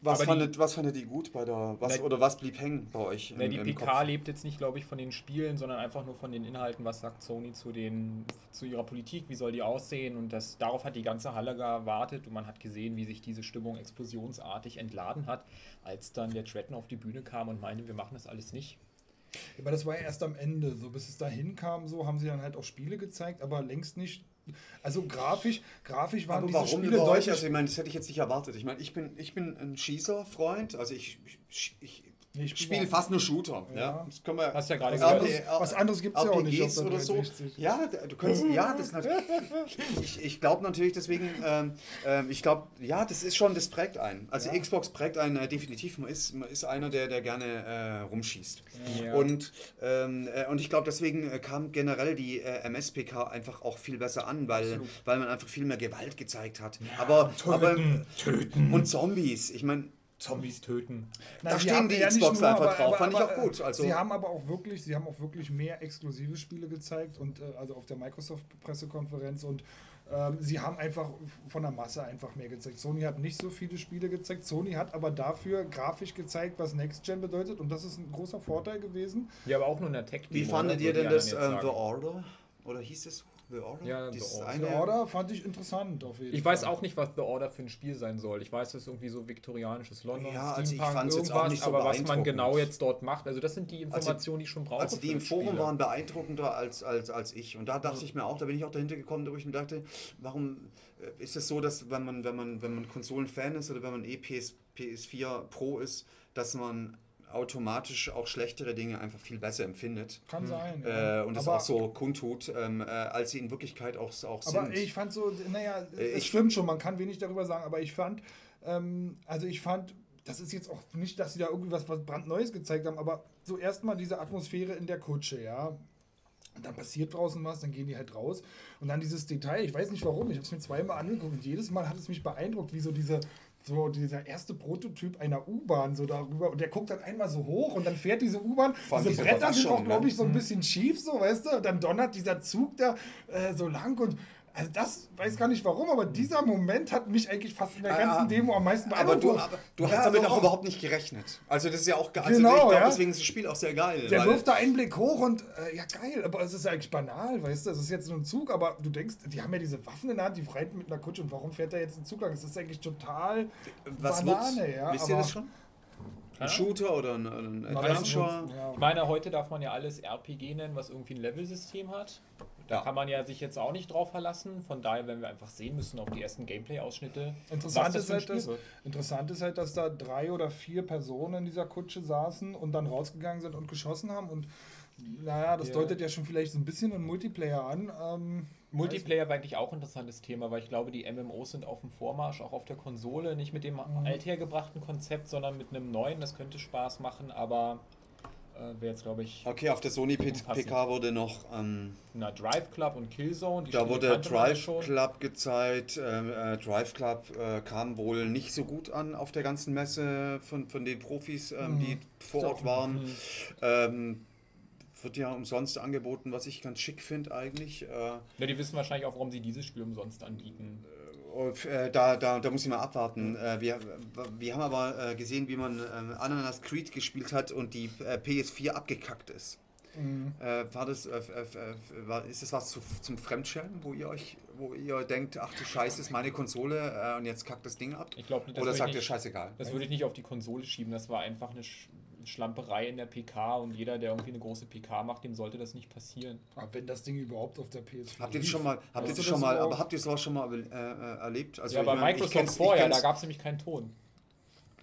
Speaker 1: Was
Speaker 3: Aber die-
Speaker 1: fandet, was fandet ihr gut bei der, was,
Speaker 3: Na,
Speaker 1: oder was blieb hängen bei euch? Im-
Speaker 3: die
Speaker 1: im
Speaker 3: PK
Speaker 1: Kopf?
Speaker 3: lebt jetzt nicht, glaube ich, von den Spielen, sondern einfach nur von den Inhalten. Was sagt Sony zu, den, zu ihrer Politik? Wie soll die aussehen? Und das, darauf hat die ganze Halle gewartet und man hat gesehen, wie sich diese Stimmung explosionsartig entladen hat, als dann der Tretton auf die Bühne kam und meinte, wir machen das alles nicht.
Speaker 2: Aber das war ja erst am Ende. So bis es dahin kam, so haben sie dann halt auch Spiele gezeigt, aber längst nicht. Also grafisch, grafisch waren
Speaker 1: Aber
Speaker 2: diese
Speaker 1: warum
Speaker 2: Spiele deutlich.
Speaker 1: Also ich meine, das hätte ich jetzt nicht erwartet. Ich meine, ich bin, ich bin ein Schießer-Freund. Also ich, ich, ich
Speaker 2: Nee, ich
Speaker 1: spiele
Speaker 2: spiel
Speaker 1: fast nur Shooter. Ja.
Speaker 2: Ja.
Speaker 1: Das können wir,
Speaker 3: Hast ja gerade gesagt.
Speaker 2: was anderes gibt es ja auch nicht auf der
Speaker 1: oder so.
Speaker 2: 360.
Speaker 1: Ja, du kannst, ja, das. Ich, ich glaube natürlich deswegen, ähm, ähm, ich glaube, ja, das ist schon, das prägt einen. Also
Speaker 2: Ja.
Speaker 1: Xbox prägt einen äh, definitiv. Man ist, man ist einer, der, der gerne äh, rumschießt.
Speaker 3: Ja.
Speaker 1: Und, ähm, äh, und ich glaube, deswegen äh, kam generell die äh, MSPK einfach auch viel besser an, weil,
Speaker 3: Absolut.
Speaker 1: weil man einfach viel mehr Gewalt gezeigt hat. aber, aber und Zombies, ich meine,
Speaker 3: Zombies töten.
Speaker 2: Na,
Speaker 1: Da stehen die
Speaker 2: ja
Speaker 1: Xbox
Speaker 2: nur,
Speaker 1: einfach
Speaker 2: aber-
Speaker 1: drauf.
Speaker 2: aber-
Speaker 1: Fand ich
Speaker 2: aber,
Speaker 1: auch gut. Also,
Speaker 2: sie haben aber auch wirklich, sie haben auch wirklich mehr exklusive Spiele gezeigt und äh, also auf der Microsoft-Pressekonferenz und ähm, sie haben einfach von der Masse einfach mehr gezeigt. Sony hat nicht so viele Spiele gezeigt. Sony hat aber dafür grafisch gezeigt, was Next Gen bedeutet und das ist ein großer Vorteil gewesen.
Speaker 3: Ja, aber auch nur in der tech
Speaker 1: wie fandet ihr denn das äh, The Order? Oder hieß es The Order?
Speaker 3: Ja, The Order.
Speaker 2: The Order fand ich interessant auf jeden
Speaker 3: Ich
Speaker 2: Fall.
Speaker 3: weiß auch nicht, was The Order für ein Spiel sein soll. Ich weiß, das ist irgendwie so viktorianisches London,
Speaker 1: Ja, also ich fand's jetzt auch nicht so
Speaker 3: aber was man genau jetzt dort macht, also das sind die Informationen, die ich schon brauche.
Speaker 1: Also die im Forum
Speaker 3: Spiel.
Speaker 1: waren beeindruckender als, als, als ich. Und da dachte ich mir auch, da bin ich auch dahinter gekommen, wo ich mir dachte, warum äh, ist es so, dass wenn man, wenn man, wenn man Konsolenfan ist oder wenn man eh PS, PS4 Pro ist, dass man automatisch auch schlechtere Dinge einfach viel besser empfindet.
Speaker 2: Kann sein.
Speaker 1: Äh, und das
Speaker 2: Aber-
Speaker 1: auch so kundtut, ähm, äh, als sie in Wirklichkeit auch, auch
Speaker 2: Aber
Speaker 1: sind.
Speaker 2: ich fand so, naja,
Speaker 1: Äh,
Speaker 2: es
Speaker 1: ich-
Speaker 2: stimmt schon, man kann wenig darüber sagen, aber ich fand, ähm, also ich fand, das ist jetzt auch nicht, dass sie da irgendwie was, was brandneues gezeigt haben, aber so erstmal diese Atmosphäre in der Kutsche, ja. Und dann passiert draußen was, dann gehen die halt raus. Und dann dieses Detail, ich weiß nicht warum, ich habe es mir zweimal angeguckt und jedes Mal hat es mich beeindruckt, wie so diese, so dieser erste Prototyp einer U-Bahn so darüber und der guckt dann einmal so hoch und dann fährt diese U-Bahn. Diese Bretter sind auch, glaube
Speaker 1: ne?
Speaker 2: ich, so ein bisschen schief, so weißt du. Und dann donnert dieser Zug da äh, so lang und Also das weiß gar nicht warum, aber dieser Moment hat mich eigentlich fast in der ganzen
Speaker 1: Ah,
Speaker 2: Demo am meisten
Speaker 1: Aber du,
Speaker 2: beeindruckt.
Speaker 1: aber du
Speaker 2: Ja,
Speaker 1: hast damit
Speaker 2: aber
Speaker 1: auch überhaupt nicht gerechnet. Also das ist ja auch ge- also
Speaker 2: Genau,
Speaker 1: ich glaube,
Speaker 2: ja.
Speaker 1: deswegen ist das Spiel auch sehr geil.
Speaker 2: Der wirft da einen Blick hoch und äh, ja geil, aber es ist ja eigentlich banal, weißt du, es ist jetzt nur ein Zug, aber du denkst, die haben ja diese Waffen in der Hand, die reiten mit einer Kutsche und warum fährt da jetzt ein Zug lang? Das ist eigentlich total
Speaker 1: was
Speaker 2: Banane,
Speaker 1: wird's?
Speaker 2: ja.
Speaker 1: Wisst ihr das schon? Ein. Shooter oder ein, ein Adventure?
Speaker 2: ja.
Speaker 3: Ich meine, heute darf man ja alles RPG nennen, was irgendwie ein Levelsystem hat. Da
Speaker 1: Ja.
Speaker 3: kann man ja sich jetzt auch nicht drauf verlassen. Von daher werden wir einfach sehen müssen auf die ersten Gameplay-Ausschnitte.
Speaker 2: Interessant ist,
Speaker 3: ein
Speaker 2: halt, dass, interessant ist halt, dass da drei oder vier Personen in dieser Kutsche saßen und dann rausgegangen sind und geschossen haben und naja, das
Speaker 3: Ja.
Speaker 2: deutet ja schon vielleicht so ein bisschen einen Multiplayer an. Ähm,
Speaker 3: Multiplayer war eigentlich auch ein interessantes Thema, weil ich glaube, die MMOs sind auf dem Vormarsch, auch auf der Konsole. Nicht mit dem
Speaker 2: Mhm.
Speaker 3: althergebrachten Konzept, sondern mit einem neuen. Das könnte Spaß machen, aber äh, wäre jetzt, glaube ich,
Speaker 1: Okay, auf der Sony. PK wurde noch, ähm,
Speaker 3: na, Drive Club und Killzone.
Speaker 1: Da wurde Drive. Club gezeigt. Ähm, äh, Drive Club äh, kam wohl nicht so gut an auf der ganzen Messe von, von den Profis, ähm,
Speaker 2: Mhm.
Speaker 1: die vor Ort waren.
Speaker 3: Mhm.
Speaker 1: Ähm, wird ja umsonst angeboten, was ich ganz schick finde eigentlich. Äh,
Speaker 3: Ja, die wissen wahrscheinlich auch, warum sie dieses Spiel umsonst anbieten.
Speaker 1: Und, äh, da, da, da muss ich mal abwarten. Äh, wir, wir haben aber äh, gesehen, wie man ähm, Ananas Creed gespielt hat und die äh, PS4 abgekackt ist.
Speaker 2: Mhm.
Speaker 1: Äh, war das, äh, äh, äh, war, ist das was zu, zum Fremdschellen, wo ihr euch, wo ihr denkt, ach du Scheiße, ist meine Konsole äh, und jetzt kackt das Ding ab?
Speaker 3: Ich glaube, das
Speaker 1: Oder sagt
Speaker 3: ich
Speaker 1: ihr
Speaker 3: nicht-
Speaker 1: scheißegal?
Speaker 3: Das würde ich nicht auf die Konsole schieben. Das war einfach eine Sch Schlamperei in der PK und jeder, der irgendwie eine große PK macht, dem sollte das nicht passieren.
Speaker 2: Aber wenn das Ding überhaupt auf der PS4
Speaker 1: Habt ihr das schon mal, habt ihr das schon mal, aber habt ihr sowas schon mal äh, äh, erlebt? Also
Speaker 3: ja, bei
Speaker 1: mein, ich
Speaker 3: Microsoft vorher, da gab es nämlich keinen Ton.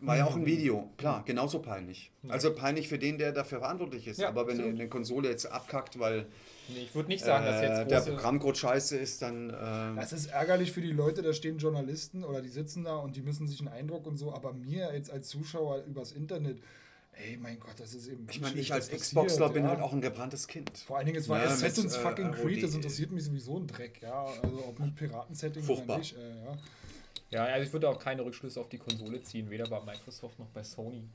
Speaker 1: War ja auch ein Video, klar, genauso peinlich. Also peinlich für den, der dafür verantwortlich ist.
Speaker 3: Ja,
Speaker 1: Aber wenn eine Konsole jetzt abkackt, weil
Speaker 3: Nee, ich würde nicht sagen, dass
Speaker 1: äh,
Speaker 3: jetzt
Speaker 1: der
Speaker 3: große...
Speaker 1: Programmcode scheiße ist, dann. Äh,
Speaker 2: Das ist ärgerlich für die Leute, da stehen Journalisten oder die sitzen da und die müssen sich einen Eindruck und so, aber mir jetzt als Zuschauer übers Internet, ey mein Gott, das ist eben.
Speaker 1: ich meine, ich als Xboxler bin
Speaker 2: ja.
Speaker 1: halt auch ein gebranntes Kind.
Speaker 2: Vor allen Dingen, es war
Speaker 1: Ja,
Speaker 2: Assassin's
Speaker 1: mit, äh,
Speaker 2: fucking Creed, das
Speaker 1: ROD.
Speaker 2: interessiert mich sowieso ein Dreck, ja. Also ob mit Piratensetting oder nicht, äh, ja.
Speaker 3: Ja, also ich würde auch keine Rückschlüsse auf die Konsole ziehen, weder bei Microsoft noch bei Sony.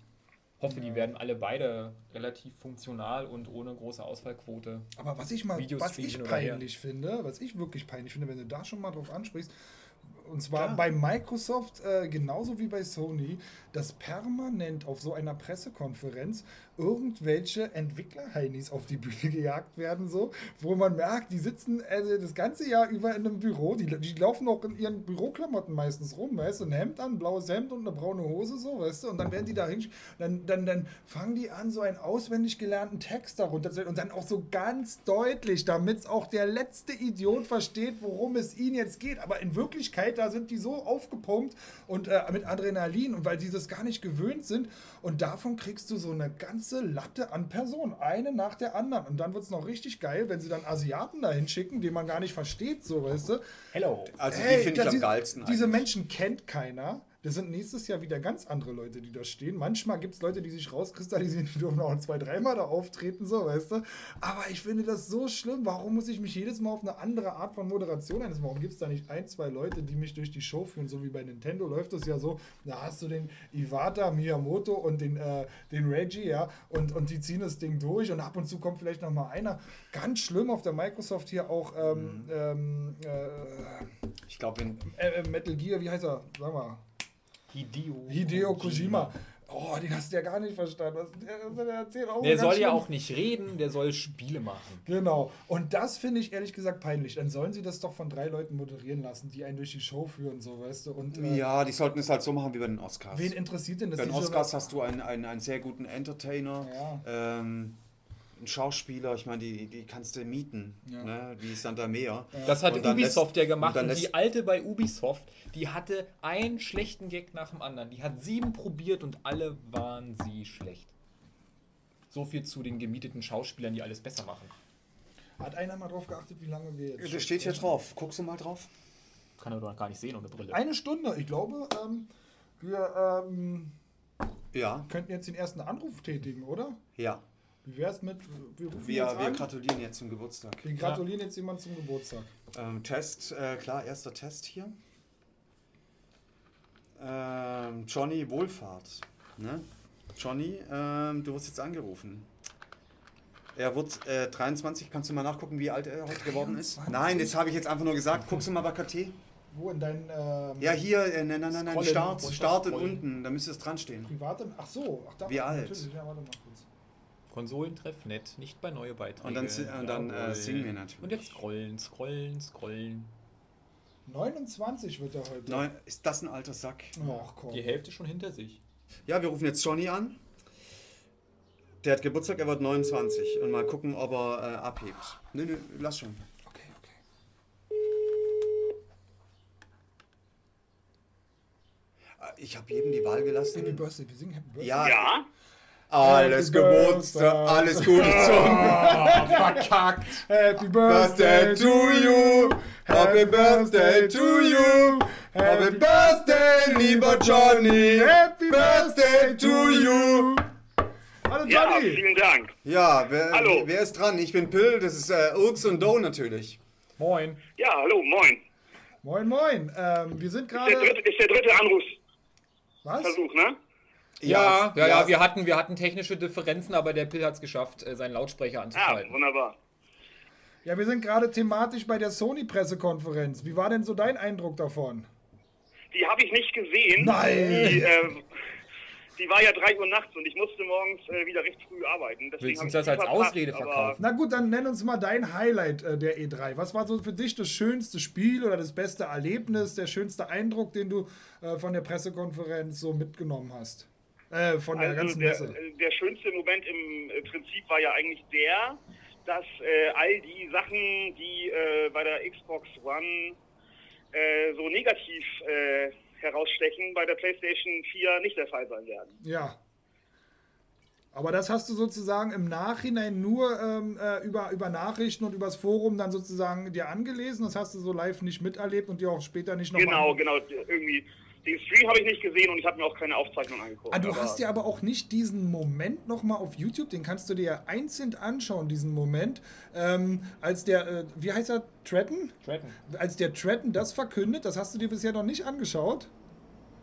Speaker 3: Hoffe, die
Speaker 2: Ja.
Speaker 3: werden alle beide relativ funktional und ohne große Ausfallquote.
Speaker 2: Aber was ich mal,
Speaker 3: Videos
Speaker 2: was ich
Speaker 3: her.
Speaker 2: peinlich finde, was ich wirklich peinlich finde, wenn du da schon mal drauf ansprichst, und zwar
Speaker 1: Klar.
Speaker 2: bei Microsoft äh, genauso wie bei Sony, dass permanent auf so einer Pressekonferenz irgendwelche Entwickler-Heinis auf die Bühne gejagt werden, so, wo man merkt, die sitzen also das ganze Jahr über in einem Büro, die, die laufen auch in ihren Büroklamotten meistens rum, weißt du, ein Hemd an, ein blaues Hemd und eine braune Hose, so, weißt du, und dann werden die da hin, dann, dann, dann fangen die an, so einen auswendig gelernten Text darunter zu und dann auch so ganz deutlich, damit es auch der letzte Idiot versteht, worum es ihnen jetzt geht, aber in Wirklichkeit, da sind die so aufgepumpt und äh, mit Adrenalin und weil die das gar nicht gewöhnt sind und davon kriegst du so eine ganze Latte an Personen, eine nach der anderen und dann wird es noch richtig geil, wenn sie dann Asiaten dahin schicken, die man gar nicht versteht, so, weißt du,
Speaker 3: Hello!
Speaker 1: Also
Speaker 2: Hey,
Speaker 1: die finde ich am geilsten.
Speaker 2: Diese
Speaker 1: eigentlich.
Speaker 2: Menschen kennt keiner. Das sind nächstes Jahr wieder ganz andere Leute, die da stehen. Manchmal gibt es Leute, die sich rauskristallisieren, die dürfen auch zwei, dreimal da auftreten, so, weißt du. Aber ich finde das so schlimm. Warum muss ich mich jedes Mal auf eine andere Art von Moderation einlassen? Warum gibt es da nicht ein, zwei Leute, die mich durch die Show führen? So wie bei Nintendo läuft das ja so. Da hast du den Iwata Miyamoto und den, äh, den Reggie, ja, und, und die ziehen das Ding durch und ab und zu kommt vielleicht noch mal einer. Ganz schlimm auf der Microsoft hier auch ähm, ähm, äh,
Speaker 1: Ich glaube,
Speaker 2: äh, äh, Metal Gear, wie heißt er? Sag mal.
Speaker 3: Hideo,
Speaker 2: Hideo Kojima. Oh, den hast du ja gar nicht verstanden. Was der, der erzählt auch
Speaker 3: Der
Speaker 2: ganz
Speaker 3: soll ja auch nicht reden, der soll Spiele machen.
Speaker 2: Genau. Und das finde ich ehrlich gesagt peinlich. Dann sollen sie das doch von drei Leuten moderieren lassen, die einen durch die Show führen, so, weißt du. Und äh,
Speaker 1: Ja, die sollten es halt so machen wie bei den Oscars.
Speaker 2: wen interessiert denn das?
Speaker 1: Bei den Oscars hast du einen, einen, einen sehr guten Entertainer,
Speaker 2: Ja.
Speaker 1: ähm, einen Schauspieler, ich meine, die, die kannst du mieten.
Speaker 2: Ja.
Speaker 1: Ne? Wie ist dann da mehr?
Speaker 3: Das hat Ubisoft
Speaker 1: lässt-
Speaker 3: ja gemacht
Speaker 1: und
Speaker 3: und, die alte bei Ubisoft, die hatte einen schlechten Gag nach dem anderen. Die hat sieben probiert und alle waren sie schlecht. So viel zu den gemieteten Schauspielern, die alles besser machen.
Speaker 2: Hat einer mal drauf geachtet, wie lange wir jetzt.
Speaker 1: Das steht hier drauf. Guckst du mal drauf?
Speaker 3: Kann er doch gar nicht sehen ohne Brille.
Speaker 2: Eine Stunde. Ich glaube, ähm, wir ähm,
Speaker 1: Ja,
Speaker 2: könnten jetzt den ersten Anruf tätigen, oder?
Speaker 1: ja.
Speaker 2: Wie wäre es mit. Wir rufen
Speaker 1: Wir,
Speaker 2: jetzt
Speaker 1: wir
Speaker 2: an.
Speaker 1: gratulieren jetzt zum Geburtstag.
Speaker 2: wir gratulieren jetzt jemand zum Geburtstag.
Speaker 1: Ähm, Test, äh, klar, erster Test hier. Ähm, Johnny Wohlfahrt. Ne? Johnny, ähm, du wirst jetzt angerufen. Er wurde äh, 23. Kannst du mal nachgucken, wie alt er heute geworden ist?
Speaker 2: 23?
Speaker 1: Nein, das habe ich jetzt einfach nur gesagt. Guckst du mal bei KT?
Speaker 2: Wo in deinen ähm,
Speaker 1: Ja, hier, äh, nein, nein, nein, nein, Start, Start und unten. Da müsste es dran stehen.
Speaker 2: Ach so, ach da.
Speaker 1: Wie alt?
Speaker 2: Natürlich, ja, warte mal.
Speaker 3: Konsolentreff nett, nicht bei neue Beiträge.
Speaker 1: Und dann und dann, äh, singen wir natürlich.
Speaker 3: Und jetzt scrollen, scrollen, scrollen.
Speaker 2: 29 wird er heute.
Speaker 1: Neun, ist das ein alter Sack?
Speaker 2: Ach komm.
Speaker 3: Die Hälfte schon hinter sich.
Speaker 1: Ja, wir rufen jetzt Johnny an. Der hat Geburtstag, er wird 29. Und mal gucken, ob er äh, abhebt. Nö, nö, lass schon.
Speaker 2: Okay, okay.
Speaker 1: Äh, Ich habe jedem die Wahl
Speaker 2: Happy
Speaker 1: gelassen.
Speaker 2: Birthday, wir singen Happy Birthday.
Speaker 1: Ja,
Speaker 4: Ja?
Speaker 1: Alles
Speaker 2: Birthday.
Speaker 1: alles Gute zum
Speaker 3: verkackt!
Speaker 2: Happy
Speaker 1: Birthday to you. Happy Birthday to you. Happy Birthday, lieber Johnny.
Speaker 2: Happy
Speaker 1: Birthday to you.
Speaker 2: Hallo
Speaker 4: Ja,
Speaker 2: Johnny!
Speaker 4: vielen Dank.
Speaker 1: Ja, wer,
Speaker 4: Hallo.
Speaker 1: wer ist dran? Ich bin Pill, das ist äh, Urks und Do natürlich.
Speaker 3: Moin.
Speaker 4: Ja, hallo, moin.
Speaker 2: Moin, moin. Ähm, wir sind
Speaker 4: Ist der,
Speaker 2: gerade.
Speaker 4: dritte, ist der dritte Anrufsversuch,
Speaker 2: Was?
Speaker 4: ne?
Speaker 3: Ja, ja, ja, wir, hatten, wir hatten technische Differenzen, aber der Pill hat es geschafft, äh, seinen Lautsprecher anzuschalten.
Speaker 4: wunderbar.
Speaker 2: Ja, wir sind gerade thematisch bei der Sony-Pressekonferenz. Wie war denn so dein Eindruck davon?
Speaker 4: Die habe ich nicht gesehen.
Speaker 2: Nein.
Speaker 4: Die, äh, die war ja 3 Uhr nachts und ich musste morgens äh, wieder recht früh arbeiten. Deswegen
Speaker 3: Willst du das als
Speaker 4: verpasst,
Speaker 3: Ausrede verkaufen?
Speaker 2: Na gut, dann nenn uns mal dein Highlight äh, der E3. Was war so für dich das schönste Spiel oder das beste Erlebnis, der schönste Eindruck, den du äh, von der Pressekonferenz so mitgenommen hast? Äh, von der
Speaker 4: Also
Speaker 2: ganzen
Speaker 4: der,
Speaker 2: Messe.
Speaker 4: äh, der schönste Moment im äh, Prinzip war ja eigentlich der, dass äh, all die Sachen, die äh, bei der Xbox One äh, so negativ herausstechen, bei der PlayStation 4 nicht der Fall sein werden.
Speaker 2: Ja. Aber das hast du sozusagen im Nachhinein nur ähm, äh, über, über Nachrichten und übers Forum dann sozusagen dir angelesen. Das hast du so live nicht miterlebt und dir auch später nicht noch
Speaker 4: Genau, genau. Irgendwie den Stream habe ich nicht gesehen und ich habe mir auch keine Aufzeichnung angeguckt.
Speaker 2: Ah, du hast dir aber auch nicht diesen Moment nochmal auf YouTube, den kannst du dir ja einzeln anschauen, diesen Moment, ähm, als der, äh, wie heißt er, Tretton?
Speaker 3: Tretton.
Speaker 2: Als der Tretton das verkündet, das hast du dir bisher noch nicht angeschaut?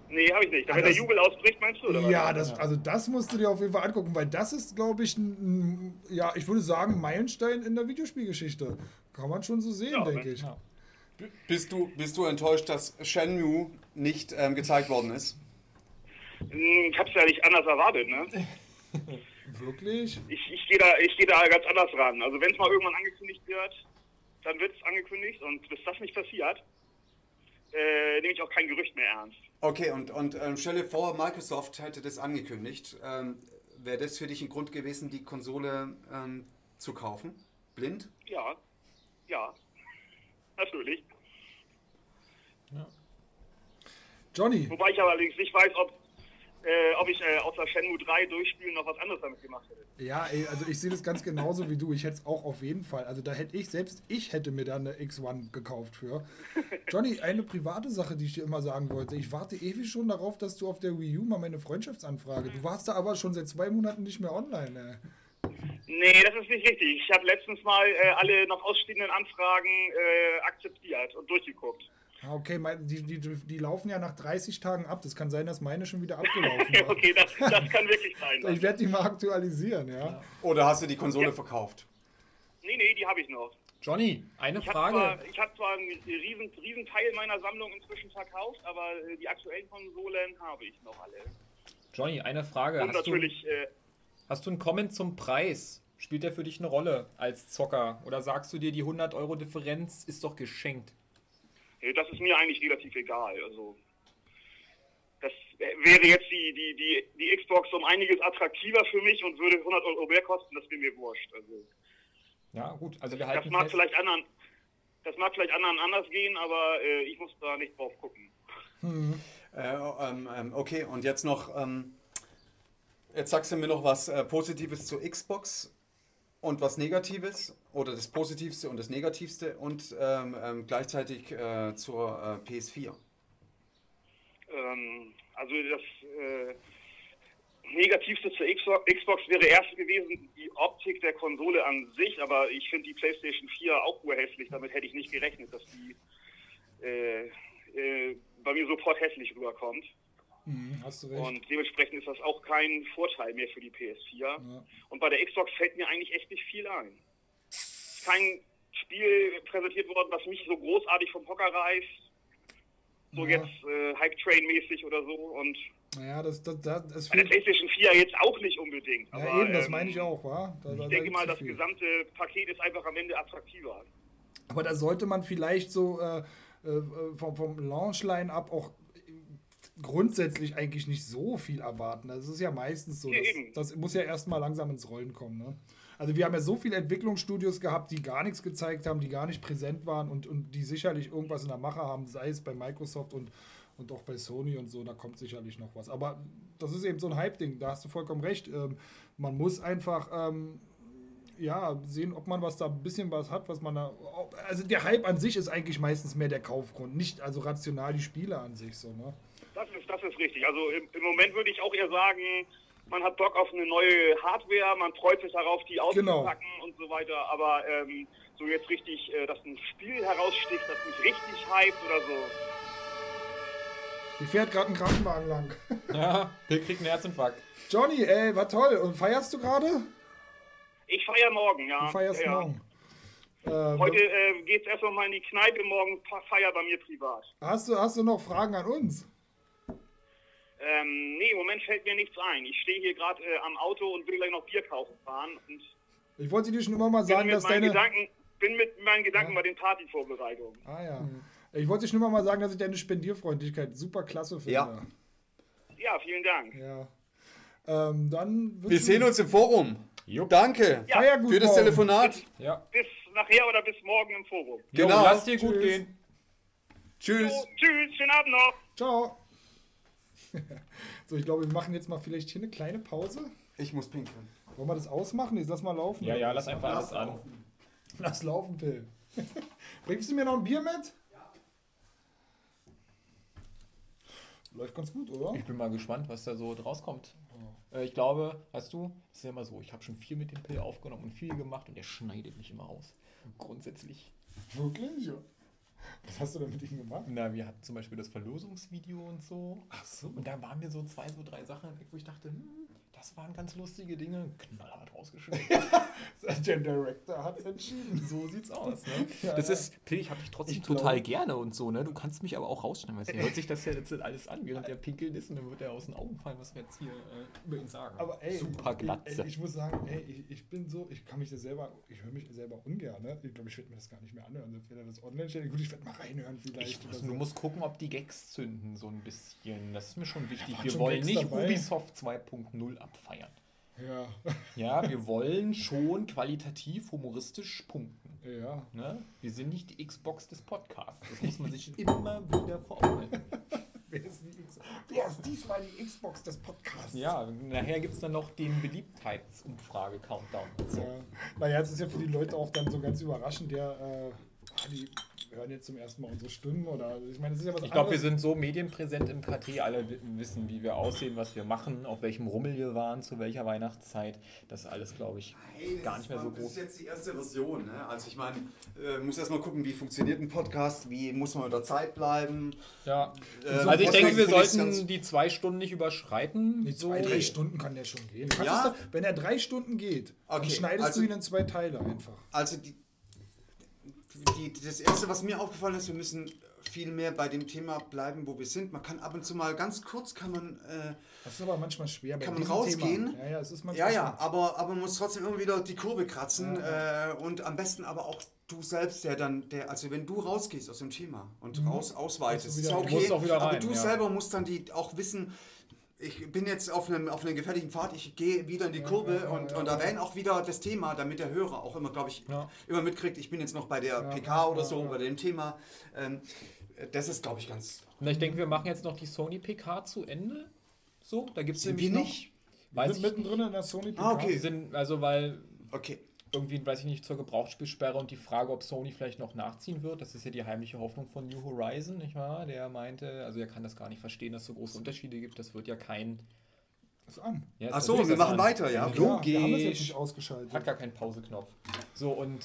Speaker 4: Nee, habe ich nicht.
Speaker 2: Ah,
Speaker 4: Wenn der Jubel ausbricht, meinst du? Oder was?
Speaker 2: Ja, das, also das musst du dir auf jeden Fall angucken, weil das ist, glaube ich, ein, ja, ich würde sagen, Meilenstein in der Videospielgeschichte. Kann man schon so sehen,
Speaker 4: Ja,
Speaker 2: denke ich.
Speaker 3: Ja.
Speaker 1: Bist du, bist du enttäuscht, dass Shenmue nicht ähm, gezeigt worden ist?
Speaker 4: Hm, Ich habe es ja nicht anders erwartet. Ne?
Speaker 2: Wirklich?
Speaker 4: Ich, ich gehe da, ich geh da ganz anders ran. Also wenn es mal irgendwann angekündigt wird, dann wird es angekündigt und bis das nicht passiert, äh, nehme ich auch kein Gerücht mehr ernst.
Speaker 1: Okay, und, und ähm, stell dir vor, Microsoft hätte das angekündigt. Ähm, Wäre das für dich ein Grund gewesen, die Konsole ähm, zu kaufen? Blind?
Speaker 4: Ja, ja, natürlich.
Speaker 2: Johnny,
Speaker 4: Wobei ich aber allerdings nicht weiß, ob, äh, ob ich äh, außer Shenmue 3 durchspielen noch was anderes damit gemacht hätte.
Speaker 2: ja, ey, also ich sehe das ganz genauso wie du. Ich hätte es auch auf jeden Fall. Also da hätte ich, selbst ich hätte mir da eine X1 gekauft für. Johnny, eine private Sache, die ich dir immer sagen wollte. Ich warte ewig schon darauf, dass du auf der Wii U mal meine Freundschaftsanfrage. Du warst da aber schon seit zwei Monaten nicht mehr online, ey.
Speaker 4: Nee, das ist nicht richtig. Ich habe letztens mal äh, alle noch ausstehenden Anfragen äh, akzeptiert und durchgeguckt.
Speaker 2: Ah, Okay, mein, die, die, die laufen ja nach 30 Tagen ab. Das kann sein, dass meine schon wieder abgelaufen war.
Speaker 4: okay, das, das kann wirklich sein.
Speaker 2: Ich werde die mal aktualisieren, ja.
Speaker 1: Oder hast du die Konsole
Speaker 4: Ja.
Speaker 1: verkauft?
Speaker 4: Nee, nee, die habe ich noch.
Speaker 3: Johnny, eine
Speaker 4: Ich habe
Speaker 3: Frage.
Speaker 4: zwar, ich hab zwar einen riesen, riesen Teil meiner Sammlung inzwischen verkauft, aber äh, die aktuellen Konsolen habe ich noch alle.
Speaker 3: Johnny, eine Frage.
Speaker 4: Und
Speaker 3: Hast du,
Speaker 4: natürlich, äh,
Speaker 3: hast du einen Comment zum Preis? Spielt der für dich eine Rolle als Zocker? Oder sagst du dir, die 100 Euro Differenz ist doch geschenkt?
Speaker 4: Äh, das ist mir eigentlich relativ egal. Also das wäre jetzt die, die, die, die Xbox um einiges attraktiver für mich und würde 100 Euro mehr kosten, das wäre mir wurscht. Also
Speaker 3: Ja, gut. Also wir
Speaker 4: das
Speaker 3: halten
Speaker 4: mag
Speaker 3: fest.
Speaker 4: vielleicht anderen, das mag vielleicht anderen anders gehen, aber äh, ich muss da nicht drauf gucken.
Speaker 1: Äh, ähm, ähm, okay, und jetzt noch, ähm, jetzt sagst du mir noch was äh, Positives zur Xbox und was Negatives oder das Positivste und das Negativste und ähm, ähm, gleichzeitig äh, zur äh, PS4.
Speaker 4: Ähm, also das äh, Negativste zur Xbox, wäre erst gewesen die Optik der Konsole an sich, aber ich finde die PlayStation 4 auch urhässlich. Damit hätte ich nicht gerechnet, dass die äh, äh, bei mir sofort hässlich rüberkommt.
Speaker 2: Mhm, hast du recht.
Speaker 4: Und dementsprechend ist das auch kein Vorteil mehr für die PS4.
Speaker 2: Ja.
Speaker 4: Und bei der Xbox fällt mir eigentlich echt nicht viel ein. Ist kein Spiel präsentiert worden, was mich so großartig vom Hocker reißt. So
Speaker 2: Ja.
Speaker 4: jetzt äh, Hype Train mäßig oder so. Und
Speaker 2: Naja, das, das, das, das
Speaker 4: bei der. PlayStation 4 jetzt auch nicht unbedingt.
Speaker 2: Ja,
Speaker 4: aber,
Speaker 2: eben, das
Speaker 4: ähm,
Speaker 2: meine ich auch, wa? Da, da,
Speaker 4: Ich
Speaker 2: da
Speaker 4: denke
Speaker 2: gibt's
Speaker 4: mal, das
Speaker 2: viel.
Speaker 4: gesamte Paket ist einfach am Ende attraktiver.
Speaker 2: Aber da sollte man vielleicht so äh, äh, vom, vom Launch-Line-Up auch grundsätzlich eigentlich nicht so viel erwarten. Das ist ja meistens so. Das, das muss ja erstmal langsam ins Rollen kommen. Ne? Also wir haben ja so viele Entwicklungsstudios gehabt, die gar nichts gezeigt haben, die gar nicht präsent waren und, und die sicherlich irgendwas in der Mache haben, sei es bei Microsoft und, und auch bei Sony und so, da kommt sicherlich noch was. Aber das ist eben so ein Hype-Ding, da hast du vollkommen recht. Ähm, man muss einfach ähm, ja, sehen, ob man was da ein bisschen was hat, was man da. ob- Also der Hype an sich ist eigentlich meistens mehr der Kaufgrund, nicht also rational die Spiele an sich so, ne?
Speaker 4: Das ist, das ist richtig. Also im, im Moment würde ich auch eher sagen, man hat Bock auf eine neue Hardware, man freut sich darauf, die
Speaker 2: Genau.
Speaker 4: auszupacken und so weiter. Aber ähm, so jetzt richtig, äh, dass ein Spiel heraussticht, das mich richtig hypt oder so.
Speaker 2: Hier fährt gerade ein Krankenwagen lang.
Speaker 3: Ja, der kriegt einen Herzinfarkt.
Speaker 2: Johnny, ey, war toll. Und feierst du gerade?
Speaker 4: Ich feiere morgen, ja.
Speaker 2: Du feierst
Speaker 4: ja, ja.
Speaker 2: morgen. Äh,
Speaker 4: Heute äh, geht es erstmal mal in die Kneipe, morgen Feier bei mir privat.
Speaker 2: hast, du, hast du noch Fragen an uns?
Speaker 4: Ähm, nee, im Moment fällt mir nichts ein. Ich stehe hier gerade äh, am Auto und will gleich noch Bier kaufen fahren. Und
Speaker 2: Ich wollte dir schon immer mal
Speaker 4: bin
Speaker 2: sagen,
Speaker 4: mit
Speaker 2: dass
Speaker 4: meinen
Speaker 2: deine.
Speaker 4: Gedanken, bin mit meinen Gedanken
Speaker 2: Ja.
Speaker 4: bei den Partyvorbereitungen.
Speaker 2: Ah ja. Ich wollte dir schon immer mal sagen, dass ich deine Spendierfreundlichkeit super klasse finde.
Speaker 1: Ja.
Speaker 4: Ja, vielen Dank.
Speaker 2: Ja. Ähm, dann
Speaker 1: Wir sehen uns im Forum.
Speaker 3: Jupp.
Speaker 1: Danke
Speaker 4: Ja.
Speaker 2: Feier gut
Speaker 1: für das
Speaker 2: morgen.
Speaker 1: Telefonat.
Speaker 3: Ja.
Speaker 4: Bis nachher oder bis morgen im Forum.
Speaker 3: Jo,
Speaker 1: Genau.
Speaker 3: lass dir gut
Speaker 2: Tschüss.
Speaker 3: gehen.
Speaker 1: Tschüss.
Speaker 4: So, tschüss, schönen Abend noch.
Speaker 2: Ciao. so, ich glaube, wir machen jetzt mal vielleicht hier eine kleine Pause.
Speaker 1: Ich muss pinkeln.
Speaker 2: Wollen wir das ausmachen? Ich lass mal laufen.
Speaker 3: Ja, ja, lass einfach alles an.
Speaker 2: Lass laufen, Pill. Bringst du mir noch ein Bier mit? Läuft ganz gut, oder?
Speaker 3: Ich bin mal gespannt, was da so draus kommt. Äh, ich glaube, weißt du, es ist ja immer so, ich habe schon viel mit dem Pill aufgenommen und viel gemacht und er schneidet mich immer aus. Grundsätzlich.
Speaker 2: Wirklich? Ja. Was hast du denn mit ihm gemacht?
Speaker 3: Na, wir hatten zum Beispiel das Verlosungsvideo und so.
Speaker 2: Ach so.
Speaker 3: Und da waren mir so zwei, so drei Sachen, wo ich dachte, hm, das waren ganz lustige Dinge. Knallhart rausgeschnitten.
Speaker 2: Der Director hat entschieden.
Speaker 3: so sieht's aus, ne?
Speaker 2: Ja,
Speaker 3: das
Speaker 2: ja.
Speaker 3: ist, Pill, ich habe dich trotzdem
Speaker 2: Ich
Speaker 3: total gerne und so, ne? Du kannst mich aber auch rausschneiden, weil hört sich das ja jetzt alles an, während der pinkeln ist und dann wird er aus den Augen fallen, was wir jetzt hier äh, über ihn sagen.
Speaker 2: Aber ey,
Speaker 3: Super
Speaker 2: ich,
Speaker 3: Glatze.
Speaker 2: ey, ich muss sagen, ey, ich, ich bin so, ich kann mich das selber, ich höre mich selber ungern, ne? Ich glaube, ich werde mir das gar nicht mehr anhören, wenn er das online stellt. Gut, ich werde mal reinhören vielleicht.
Speaker 3: Ich muss,
Speaker 2: oder
Speaker 3: du
Speaker 2: so.
Speaker 3: musst gucken, ob die Gags zünden, so ein bisschen. Das ist mir schon wichtig.
Speaker 2: waren
Speaker 3: Wir
Speaker 2: schon
Speaker 3: wollen
Speaker 2: Gags
Speaker 3: nicht
Speaker 2: dabei.
Speaker 3: Ubisoft 2.0 abfeiern.
Speaker 2: Ja,
Speaker 3: Ja, wir wollen schon qualitativ humoristisch punkten.
Speaker 2: ja.
Speaker 3: Ne? Wir sind nicht die Xbox des Podcasts. Das muss man sich immer wieder vor Augen halten.
Speaker 2: Wer ist, Wer ist diesmal die Xbox des Podcasts?
Speaker 3: Ja, nachher gibt es dann noch den Beliebtheitsumfrage-Countdown. So.
Speaker 2: Ja. Naja, es ist ja für die Leute auch dann so ganz überraschend, der, äh, die hören jetzt zum ersten Mal unsere Stimmen oder ich meine, es ist ja was
Speaker 3: Ich glaube, wir sind so medienpräsent im KT, alle wi- wissen, wie wir aussehen, was wir machen, auf welchem Rummel wir waren, zu welcher Weihnachtszeit. Das ist alles, glaube ich, gar nicht mehr so
Speaker 1: Das
Speaker 3: groß.
Speaker 1: ist jetzt die erste Version. Ne? Also ich meine, äh, muss erst mal gucken, wie funktioniert ein Podcast, wie muss man unter Zeit bleiben.
Speaker 3: Ja.
Speaker 1: Äh,
Speaker 3: Also ich denke, wir sollten die zwei Stunden nicht überschreiten.
Speaker 2: Die zwei, drei Stunden kann der schon gehen.
Speaker 1: Ja.
Speaker 2: doch- wenn er drei Stunden geht, dann
Speaker 1: Okay,
Speaker 2: schneidest
Speaker 1: also-
Speaker 2: du ihn in zwei Teile einfach.
Speaker 1: Also die, die, das Erste, was mir aufgefallen ist, wir müssen viel mehr bei dem Thema bleiben, wo wir sind. Man kann ab und zu mal ganz kurz, kann man, äh,
Speaker 2: Das ist aber manchmal schwer.
Speaker 1: Kann man rausgehen?
Speaker 2: Thema. Ja, ja, es ist
Speaker 1: ja,
Speaker 2: manchmal
Speaker 1: ja,
Speaker 2: schwer.
Speaker 1: aber, aber man muss trotzdem immer wieder die Kurve kratzen äh, und am besten aber auch du selbst, der dann, der, also wenn du rausgehst aus dem Thema und raus, ausweitest, ist
Speaker 2: wieder-
Speaker 1: ja okay,
Speaker 3: musst auch wieder
Speaker 1: aber
Speaker 3: rein,
Speaker 1: du
Speaker 3: ja.
Speaker 1: selber musst dann die auch wissen, ich bin jetzt auf einem, auf einem gefährlichen Pfad, ich gehe wieder in die Kurve
Speaker 2: ja,
Speaker 1: und,
Speaker 2: ja,
Speaker 1: und erwähne auch wieder das Thema, damit der Hörer auch immer, glaube ich, immer mitkriegt, ich bin jetzt noch bei der PK oder so, bei dem Thema. Ähm, das ist, glaube ich, ganz.
Speaker 3: Na, ich denke, wir machen jetzt noch die Sony PK zu Ende. So, da gibt es nämlich
Speaker 1: wir nicht?
Speaker 3: Weiß
Speaker 2: Wir sind mittendrin in der Sony PK.
Speaker 1: Ah, okay.
Speaker 3: Sind, also weil
Speaker 1: Okay.
Speaker 3: Irgendwie, weiß ich nicht, zur Gebrauchsspielsperre und die Frage, ob Sony vielleicht noch nachziehen wird. Das ist ja die heimliche Hoffnung von New Horizon, nicht wahr? Der meinte, also er kann das gar nicht verstehen, dass es so große Unterschiede gibt. Das wird ja kein.
Speaker 2: Ist an.
Speaker 3: Ja,
Speaker 1: Ach so, wir machen
Speaker 3: an.
Speaker 1: weiter, ja.
Speaker 2: Ja, wir haben das jetzt
Speaker 3: Logisch.
Speaker 2: nicht ausgeschaltet.
Speaker 3: Hat gar keinen Pauseknopf. So, und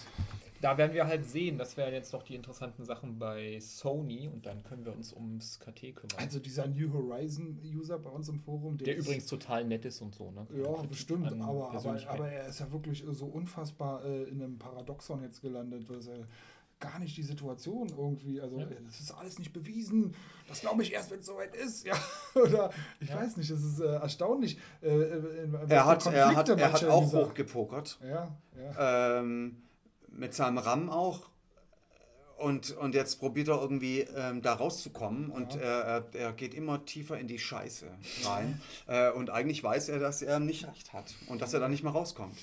Speaker 3: da werden wir halt sehen, das wären jetzt noch die interessanten Sachen bei Sony und dann können wir uns ums KT kümmern.
Speaker 2: Also dieser New Horizon-User bei uns im Forum,
Speaker 3: der, der übrigens total nett ist und so, ne?
Speaker 2: Ja, Kritik bestimmt, aber, aber, aber, er ist ja wirklich so unfassbar äh, in einem Paradoxon jetzt gelandet, dass er gar nicht die Situation irgendwie. Also, ja. das ist alles nicht bewiesen. Das glaube ich erst, wenn es soweit ist. Ja, oder ich ja. weiß nicht, es ist äh, erstaunlich. Äh,
Speaker 1: äh er, hat, er, hat, er hat auch hochgepokert.
Speaker 2: Ja,
Speaker 1: ja. Ähm, mit seinem RAM auch. Und, und jetzt probiert er irgendwie ähm, da rauszukommen und ja. er, er geht immer tiefer in die Scheiße rein. äh, und eigentlich weiß er, dass er nicht recht hat und dass er da nicht mehr rauskommt.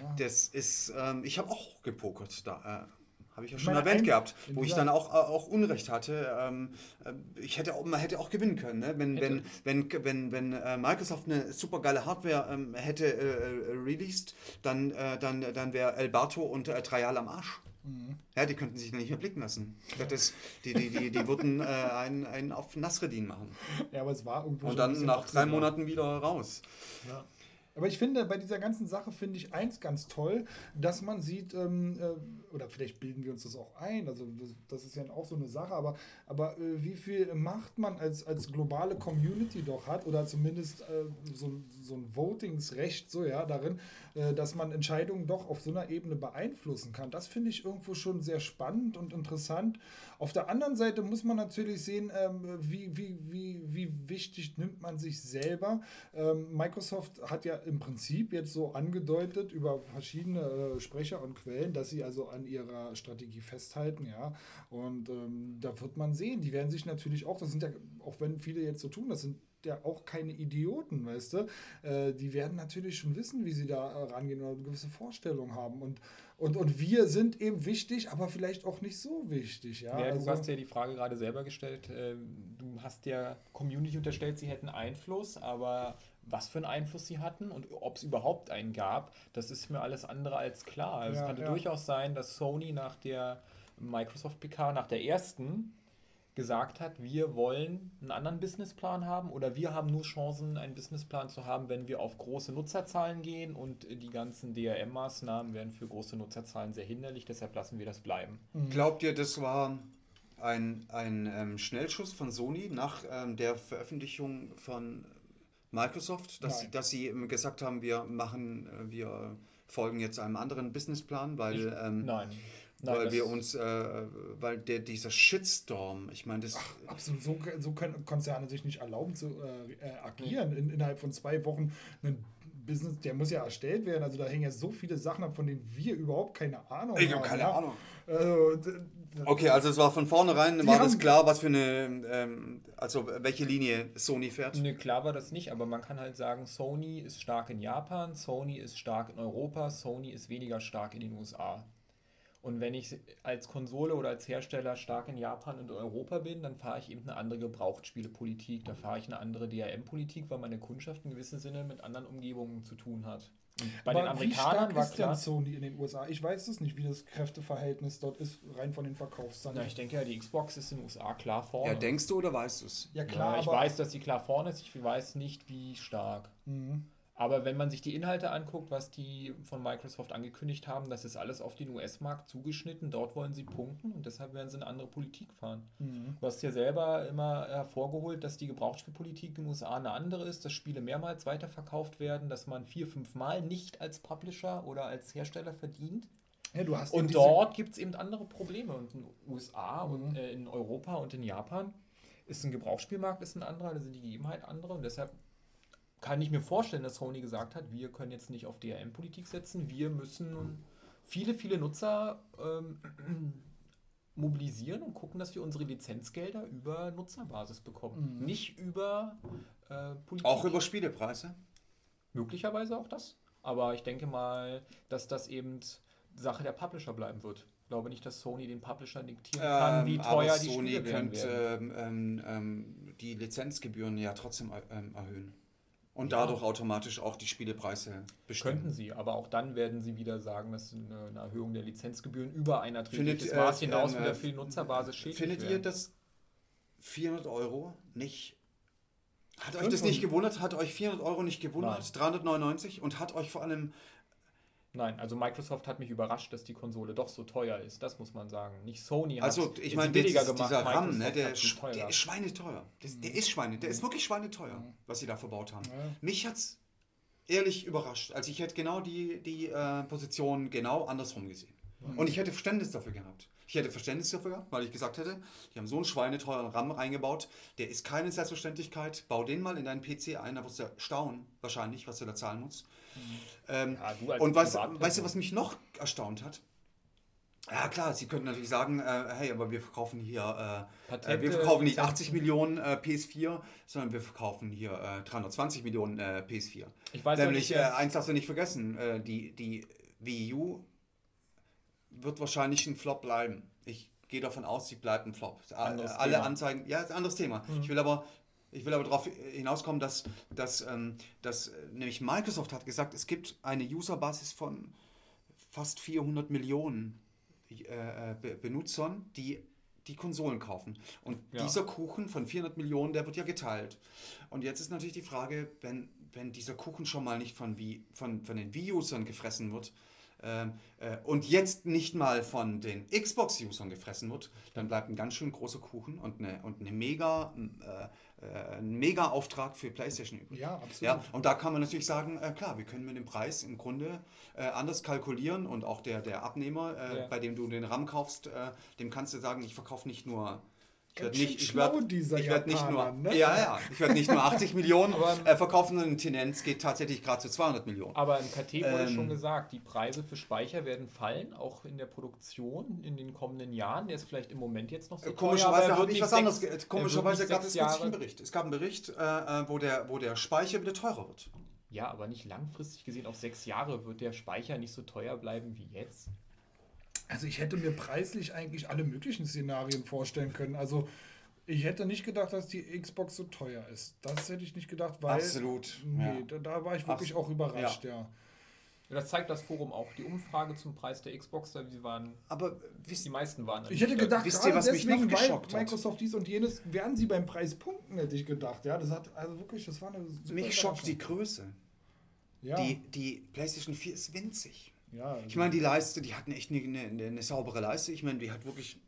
Speaker 1: Ja. Das ist, ähm, ich habe auch gepokert da. Äh, habe ich ja schon erwähnt gehabt, wo ich dann auch, äh, auch Unrecht hatte. Ähm, äh, ich hätte auch, man hätte auch gewinnen können, ne? wenn, wenn, wenn, wenn, wenn äh, Microsoft eine super geile Hardware ähm, hätte äh, released, dann, äh, dann, dann wäre Elberto und äh, Trial am Arsch. Mhm. Ja, die könnten sich nicht mehr blicken lassen. Das, die, die, die, die würden äh, einen, einen auf Nasreddin machen.
Speaker 2: Ja, aber es war irgendwo
Speaker 1: Und dann nach drei Monaten wieder raus.
Speaker 2: Ja. Aber ich finde, bei dieser ganzen Sache finde ich eins ganz toll, dass man sieht, ähm, äh, oder vielleicht bilden wir uns das auch ein, also das, ist ja auch so eine Sache, aber, aber äh, wie viel Macht man als, als globale Community doch hat, oder zumindest äh, so, so ein Votingsrecht, so ja, darin, äh, dass man Entscheidungen doch auf so einer Ebene beeinflussen kann. Das finde ich irgendwo schon sehr spannend und interessant. Auf der anderen Seite muss man natürlich sehen, ähm, wie, wie, wie, wie wichtig nimmt man sich selber. Ähm, Microsoft hat ja im Prinzip jetzt so angedeutet über verschiedene äh, Sprecher und Quellen, dass sie also an ihrer Strategie festhalten, ja. Und ähm, da wird man sehen, die werden sich natürlich auch, das sind ja, auch wenn viele jetzt so tun, das sind ja auch keine Idioten, weißt du? Äh, die werden natürlich schon wissen, wie sie da äh, rangehen oder eine gewisse Vorstellung haben. Und, und, und wir sind eben wichtig, aber vielleicht auch nicht so wichtig. Ja,
Speaker 3: ja also, du hast ja die Frage gerade selber gestellt. Äh, du hast der Community unterstellt, sie hätten Einfluss, aber was für einen Einfluss sie hatten und ob es überhaupt einen gab, das ist mir alles andere als klar. Also ja, es könnte ja. durchaus sein, dass Sony nach der Microsoft PK, nach der ersten, gesagt hat, wir wollen einen anderen Businessplan haben oder wir haben nur Chancen, einen Businessplan zu haben, wenn wir auf große Nutzerzahlen gehen und die ganzen DRM-Maßnahmen werden für große Nutzerzahlen sehr hinderlich, deshalb lassen wir das bleiben.
Speaker 1: Mhm. Glaubt ihr, das war ein, ein ähm, Schnellschuss von Sony nach ähm, der Veröffentlichung von Microsoft, dass, sie, dass sie gesagt haben, wir machen, äh, wir folgen jetzt einem anderen Businessplan, weil
Speaker 3: ich, ähm, nein.
Speaker 1: Nein, weil wir uns, äh, weil der, dieser Shitstorm, ich meine, das.
Speaker 2: Ach, absolut, so, so können Konzerne sich nicht erlauben zu äh, äh agieren. In, innerhalb von zwei Wochen ein Business, der muss ja erstellt werden. Also da hängen ja so viele Sachen ab, von denen wir überhaupt keine Ahnung
Speaker 1: ich haben. Ich habe keine ja? Ahnung. Also, okay, also es war von vornherein, war das klar, was für eine, ähm, also welche Linie Sony fährt?
Speaker 3: Ne, klar war das nicht, aber man kann halt sagen, Sony ist stark in Japan, Sony ist stark in Europa, Sony ist weniger stark in den USA. Und wenn ich als Konsole oder als Hersteller stark in Japan und Europa bin, dann fahre ich eben eine andere Gebrauchtspielepolitik, da fahre ich eine andere DRM-Politik, weil meine Kundschaft in gewissem Sinne mit anderen Umgebungen zu tun hat.
Speaker 2: Und bei Aber den Amerikanern wie stark war ist klar, denn Sony in den USA? Ich weiß es nicht, wie das Kräfteverhältnis dort ist, rein von den Verkaufszahlen.
Speaker 3: Ja, ich denke ja, die Xbox ist in den USA klar vorne.
Speaker 1: Ja, denkst du oder weißt du es?
Speaker 3: Ja, klar. Ja, ich weiß, dass sie klar vorne ist, ich weiß nicht, wie stark. Mhm. Aber wenn man sich die Inhalte anguckt, was die von Microsoft angekündigt haben, das ist alles auf den US-Markt zugeschnitten. Dort wollen sie punkten und deshalb werden sie eine andere Politik fahren. Mhm. Du hast ja selber immer hervorgeholt, dass die Gebrauchsspielpolitik in den USA eine andere ist, dass Spiele mehrmals weiterverkauft werden, dass man vier, fünf Mal nicht als Publisher oder als Hersteller verdient.
Speaker 2: Ja,
Speaker 3: und dort gibt es eben andere Probleme. Und in den USA mhm. und äh, in Europa und in Japan ist ein Gebrauchsspielmarkt ist ein anderer, da sind die Gegebenheiten andere und deshalb kann ich mir vorstellen, dass Sony gesagt hat, wir können jetzt nicht auf DRM-Politik setzen, wir müssen viele, viele Nutzer ähm, mobilisieren und gucken, dass wir unsere Lizenzgelder über Nutzerbasis bekommen. Mhm. Nicht über
Speaker 1: äh, Politik. Auch über Spielepreise?
Speaker 3: Möglicherweise auch das. Aber ich denke mal, dass das eben Sache der Publisher bleiben wird. Ich glaube nicht, dass Sony den Publisher diktieren kann, ähm, wie teuer die Sony Spiele könnte
Speaker 1: ähm, ähm, ähm, die Lizenzgebühren ja trotzdem ähm, erhöhen. Und ja. dadurch automatisch auch die Spielepreise
Speaker 3: bestimmen. Könnten sie, aber auch dann werden sie wieder sagen, dass eine, eine Erhöhung der Lizenzgebühren über ein erträgliches Maß äh, hinaus äh, wieder für die Nutzerbasis schädlich
Speaker 1: Findet werden. ihr das 400 Euro nicht... Hat euch das nicht gewundert? Hat euch 400 Euro nicht gewundert? Nein. 399? Und hat euch vor allem
Speaker 3: Nein, also Microsoft hat mich überrascht, dass die Konsole doch so teuer ist. Das muss man sagen. Nicht Sony hat
Speaker 1: Also, ich
Speaker 3: sie
Speaker 1: meine,
Speaker 3: billiger
Speaker 1: dieser,
Speaker 3: gemacht.
Speaker 1: dieser RAM, ne, der, ist- der ist schweineteuer. Das, der ist Schweine, der ist wirklich schweineteuer, was sie da verbaut haben.
Speaker 2: Ja.
Speaker 1: Mich hat's ehrlich überrascht. Also ich hätte genau die, die äh, Position genau andersrum gesehen. Und ich hätte Verständnis dafür gehabt. Ich hätte Verständnis dafür gehabt, weil ich gesagt hätte, die haben so einen schweineteuren RAM reingebaut, der ist keine Selbstverständlichkeit. Bau den mal in deinen PC ein, da wirst du staunen, wahrscheinlich, was du da zahlen musst. Ähm,
Speaker 3: Ja,
Speaker 1: und weißt,
Speaker 3: Privatperson.
Speaker 1: weißt du, was mich noch erstaunt hat? Ja klar, sie könnten natürlich sagen, äh, hey, aber wir verkaufen hier, äh, äh,
Speaker 3: Patente,
Speaker 1: wir verkaufen nicht
Speaker 3: Lizenzen.
Speaker 1: 80 Millionen äh, PS4, sondern wir verkaufen hier äh, 320 Millionen äh, PS4.
Speaker 3: Ich weiß
Speaker 1: Nämlich,
Speaker 3: nicht,
Speaker 1: äh, eins darfst du nicht vergessen, äh, die, die Wii U wird wahrscheinlich ein Flop bleiben. Ich gehe davon aus, sie bleibt ein Flop. Äh,
Speaker 3: Anderes
Speaker 1: Alle
Speaker 3: Thema.
Speaker 1: Anzeigen, ja, ist ein anderes Thema. Ich will aber ich will aber darauf hinauskommen, dass, dass, ähm, dass äh, nämlich Microsoft hat gesagt, es gibt eine Userbasis von fast 400 Millionen äh, äh, Be Benutzern, die die Konsolen kaufen. Und
Speaker 3: Ja.
Speaker 1: dieser Kuchen von 400 Millionen, der wird ja geteilt. Und jetzt ist natürlich die Frage, wenn, wenn dieser Kuchen schon mal nicht von, Wii, von, von den Wii-Usern gefressen wird ähm, äh, und jetzt nicht mal von den Xbox-Usern gefressen wird, dann bleibt ein ganz schön großer Kuchen und, eine, und eine mega, äh, äh, ein mega Auftrag für PlayStation übrig.
Speaker 2: Ja, absolut.
Speaker 1: Ja, und da kann man natürlich sagen, äh, klar, wir können mit dem Preis im Grunde äh, anders kalkulieren und auch der, der Abnehmer, äh,
Speaker 3: Ja.
Speaker 1: bei dem du den RAM kaufst, äh, dem kannst du sagen, ich verkaufe nicht nur ich werde nicht, ich werd, ich werd nicht nur,
Speaker 2: ne?
Speaker 1: ja, ja, ich werde nicht nur 80 Millionen äh, verkaufen, sondern die Tendenz geht tatsächlich gerade zu 200 Millionen.
Speaker 3: Aber im KT wurde
Speaker 1: Ähm,
Speaker 3: schon gesagt, die Preise für Speicher werden fallen, auch in der Produktion in den kommenden Jahren. Der ist vielleicht im Moment jetzt noch so
Speaker 1: Komischerweise
Speaker 3: er
Speaker 1: habe ich was anderes.
Speaker 3: er
Speaker 1: Komischerweise gab es einen Bericht. Es gab einen Bericht, äh, äh, wo, der, wo der Speicher wieder teurer wird.
Speaker 3: Ja, aber nicht langfristig gesehen. Auf sechs Jahre wird der Speicher nicht so teuer bleiben wie jetzt.
Speaker 2: Also ich hätte mir preislich eigentlich alle möglichen Szenarien vorstellen können. Also ich hätte nicht gedacht, dass die Xbox so teuer ist. Das hätte ich nicht gedacht, weil...
Speaker 1: Absolut,
Speaker 2: Nee,
Speaker 1: ja.
Speaker 2: da, da war ich wirklich
Speaker 1: Abs-
Speaker 2: auch überrascht, ja.
Speaker 3: Das zeigt das Forum auch. Die Umfrage zum Preis der Xbox, da die waren,
Speaker 1: Aber wisst
Speaker 3: die meisten waren.
Speaker 2: Ich hätte gedacht,
Speaker 1: Wisst ihr,
Speaker 2: gerade
Speaker 1: was mich
Speaker 2: deswegen,
Speaker 1: noch
Speaker 2: weil
Speaker 1: geschockt hat?
Speaker 2: Microsoft dies und jenes, werden sie beim Preis punkten, hätte ich gedacht. Ja, das hat, also wirklich, das war eine super
Speaker 1: mich schockt die. Größe.
Speaker 2: Ja,
Speaker 1: Die, die PlayStation 4 ist winzig.
Speaker 2: Ja,
Speaker 1: Ich meine, die Leiste, die hat echt eine, eine, eine saubere Leiste. Ich meine, die hat wirklich.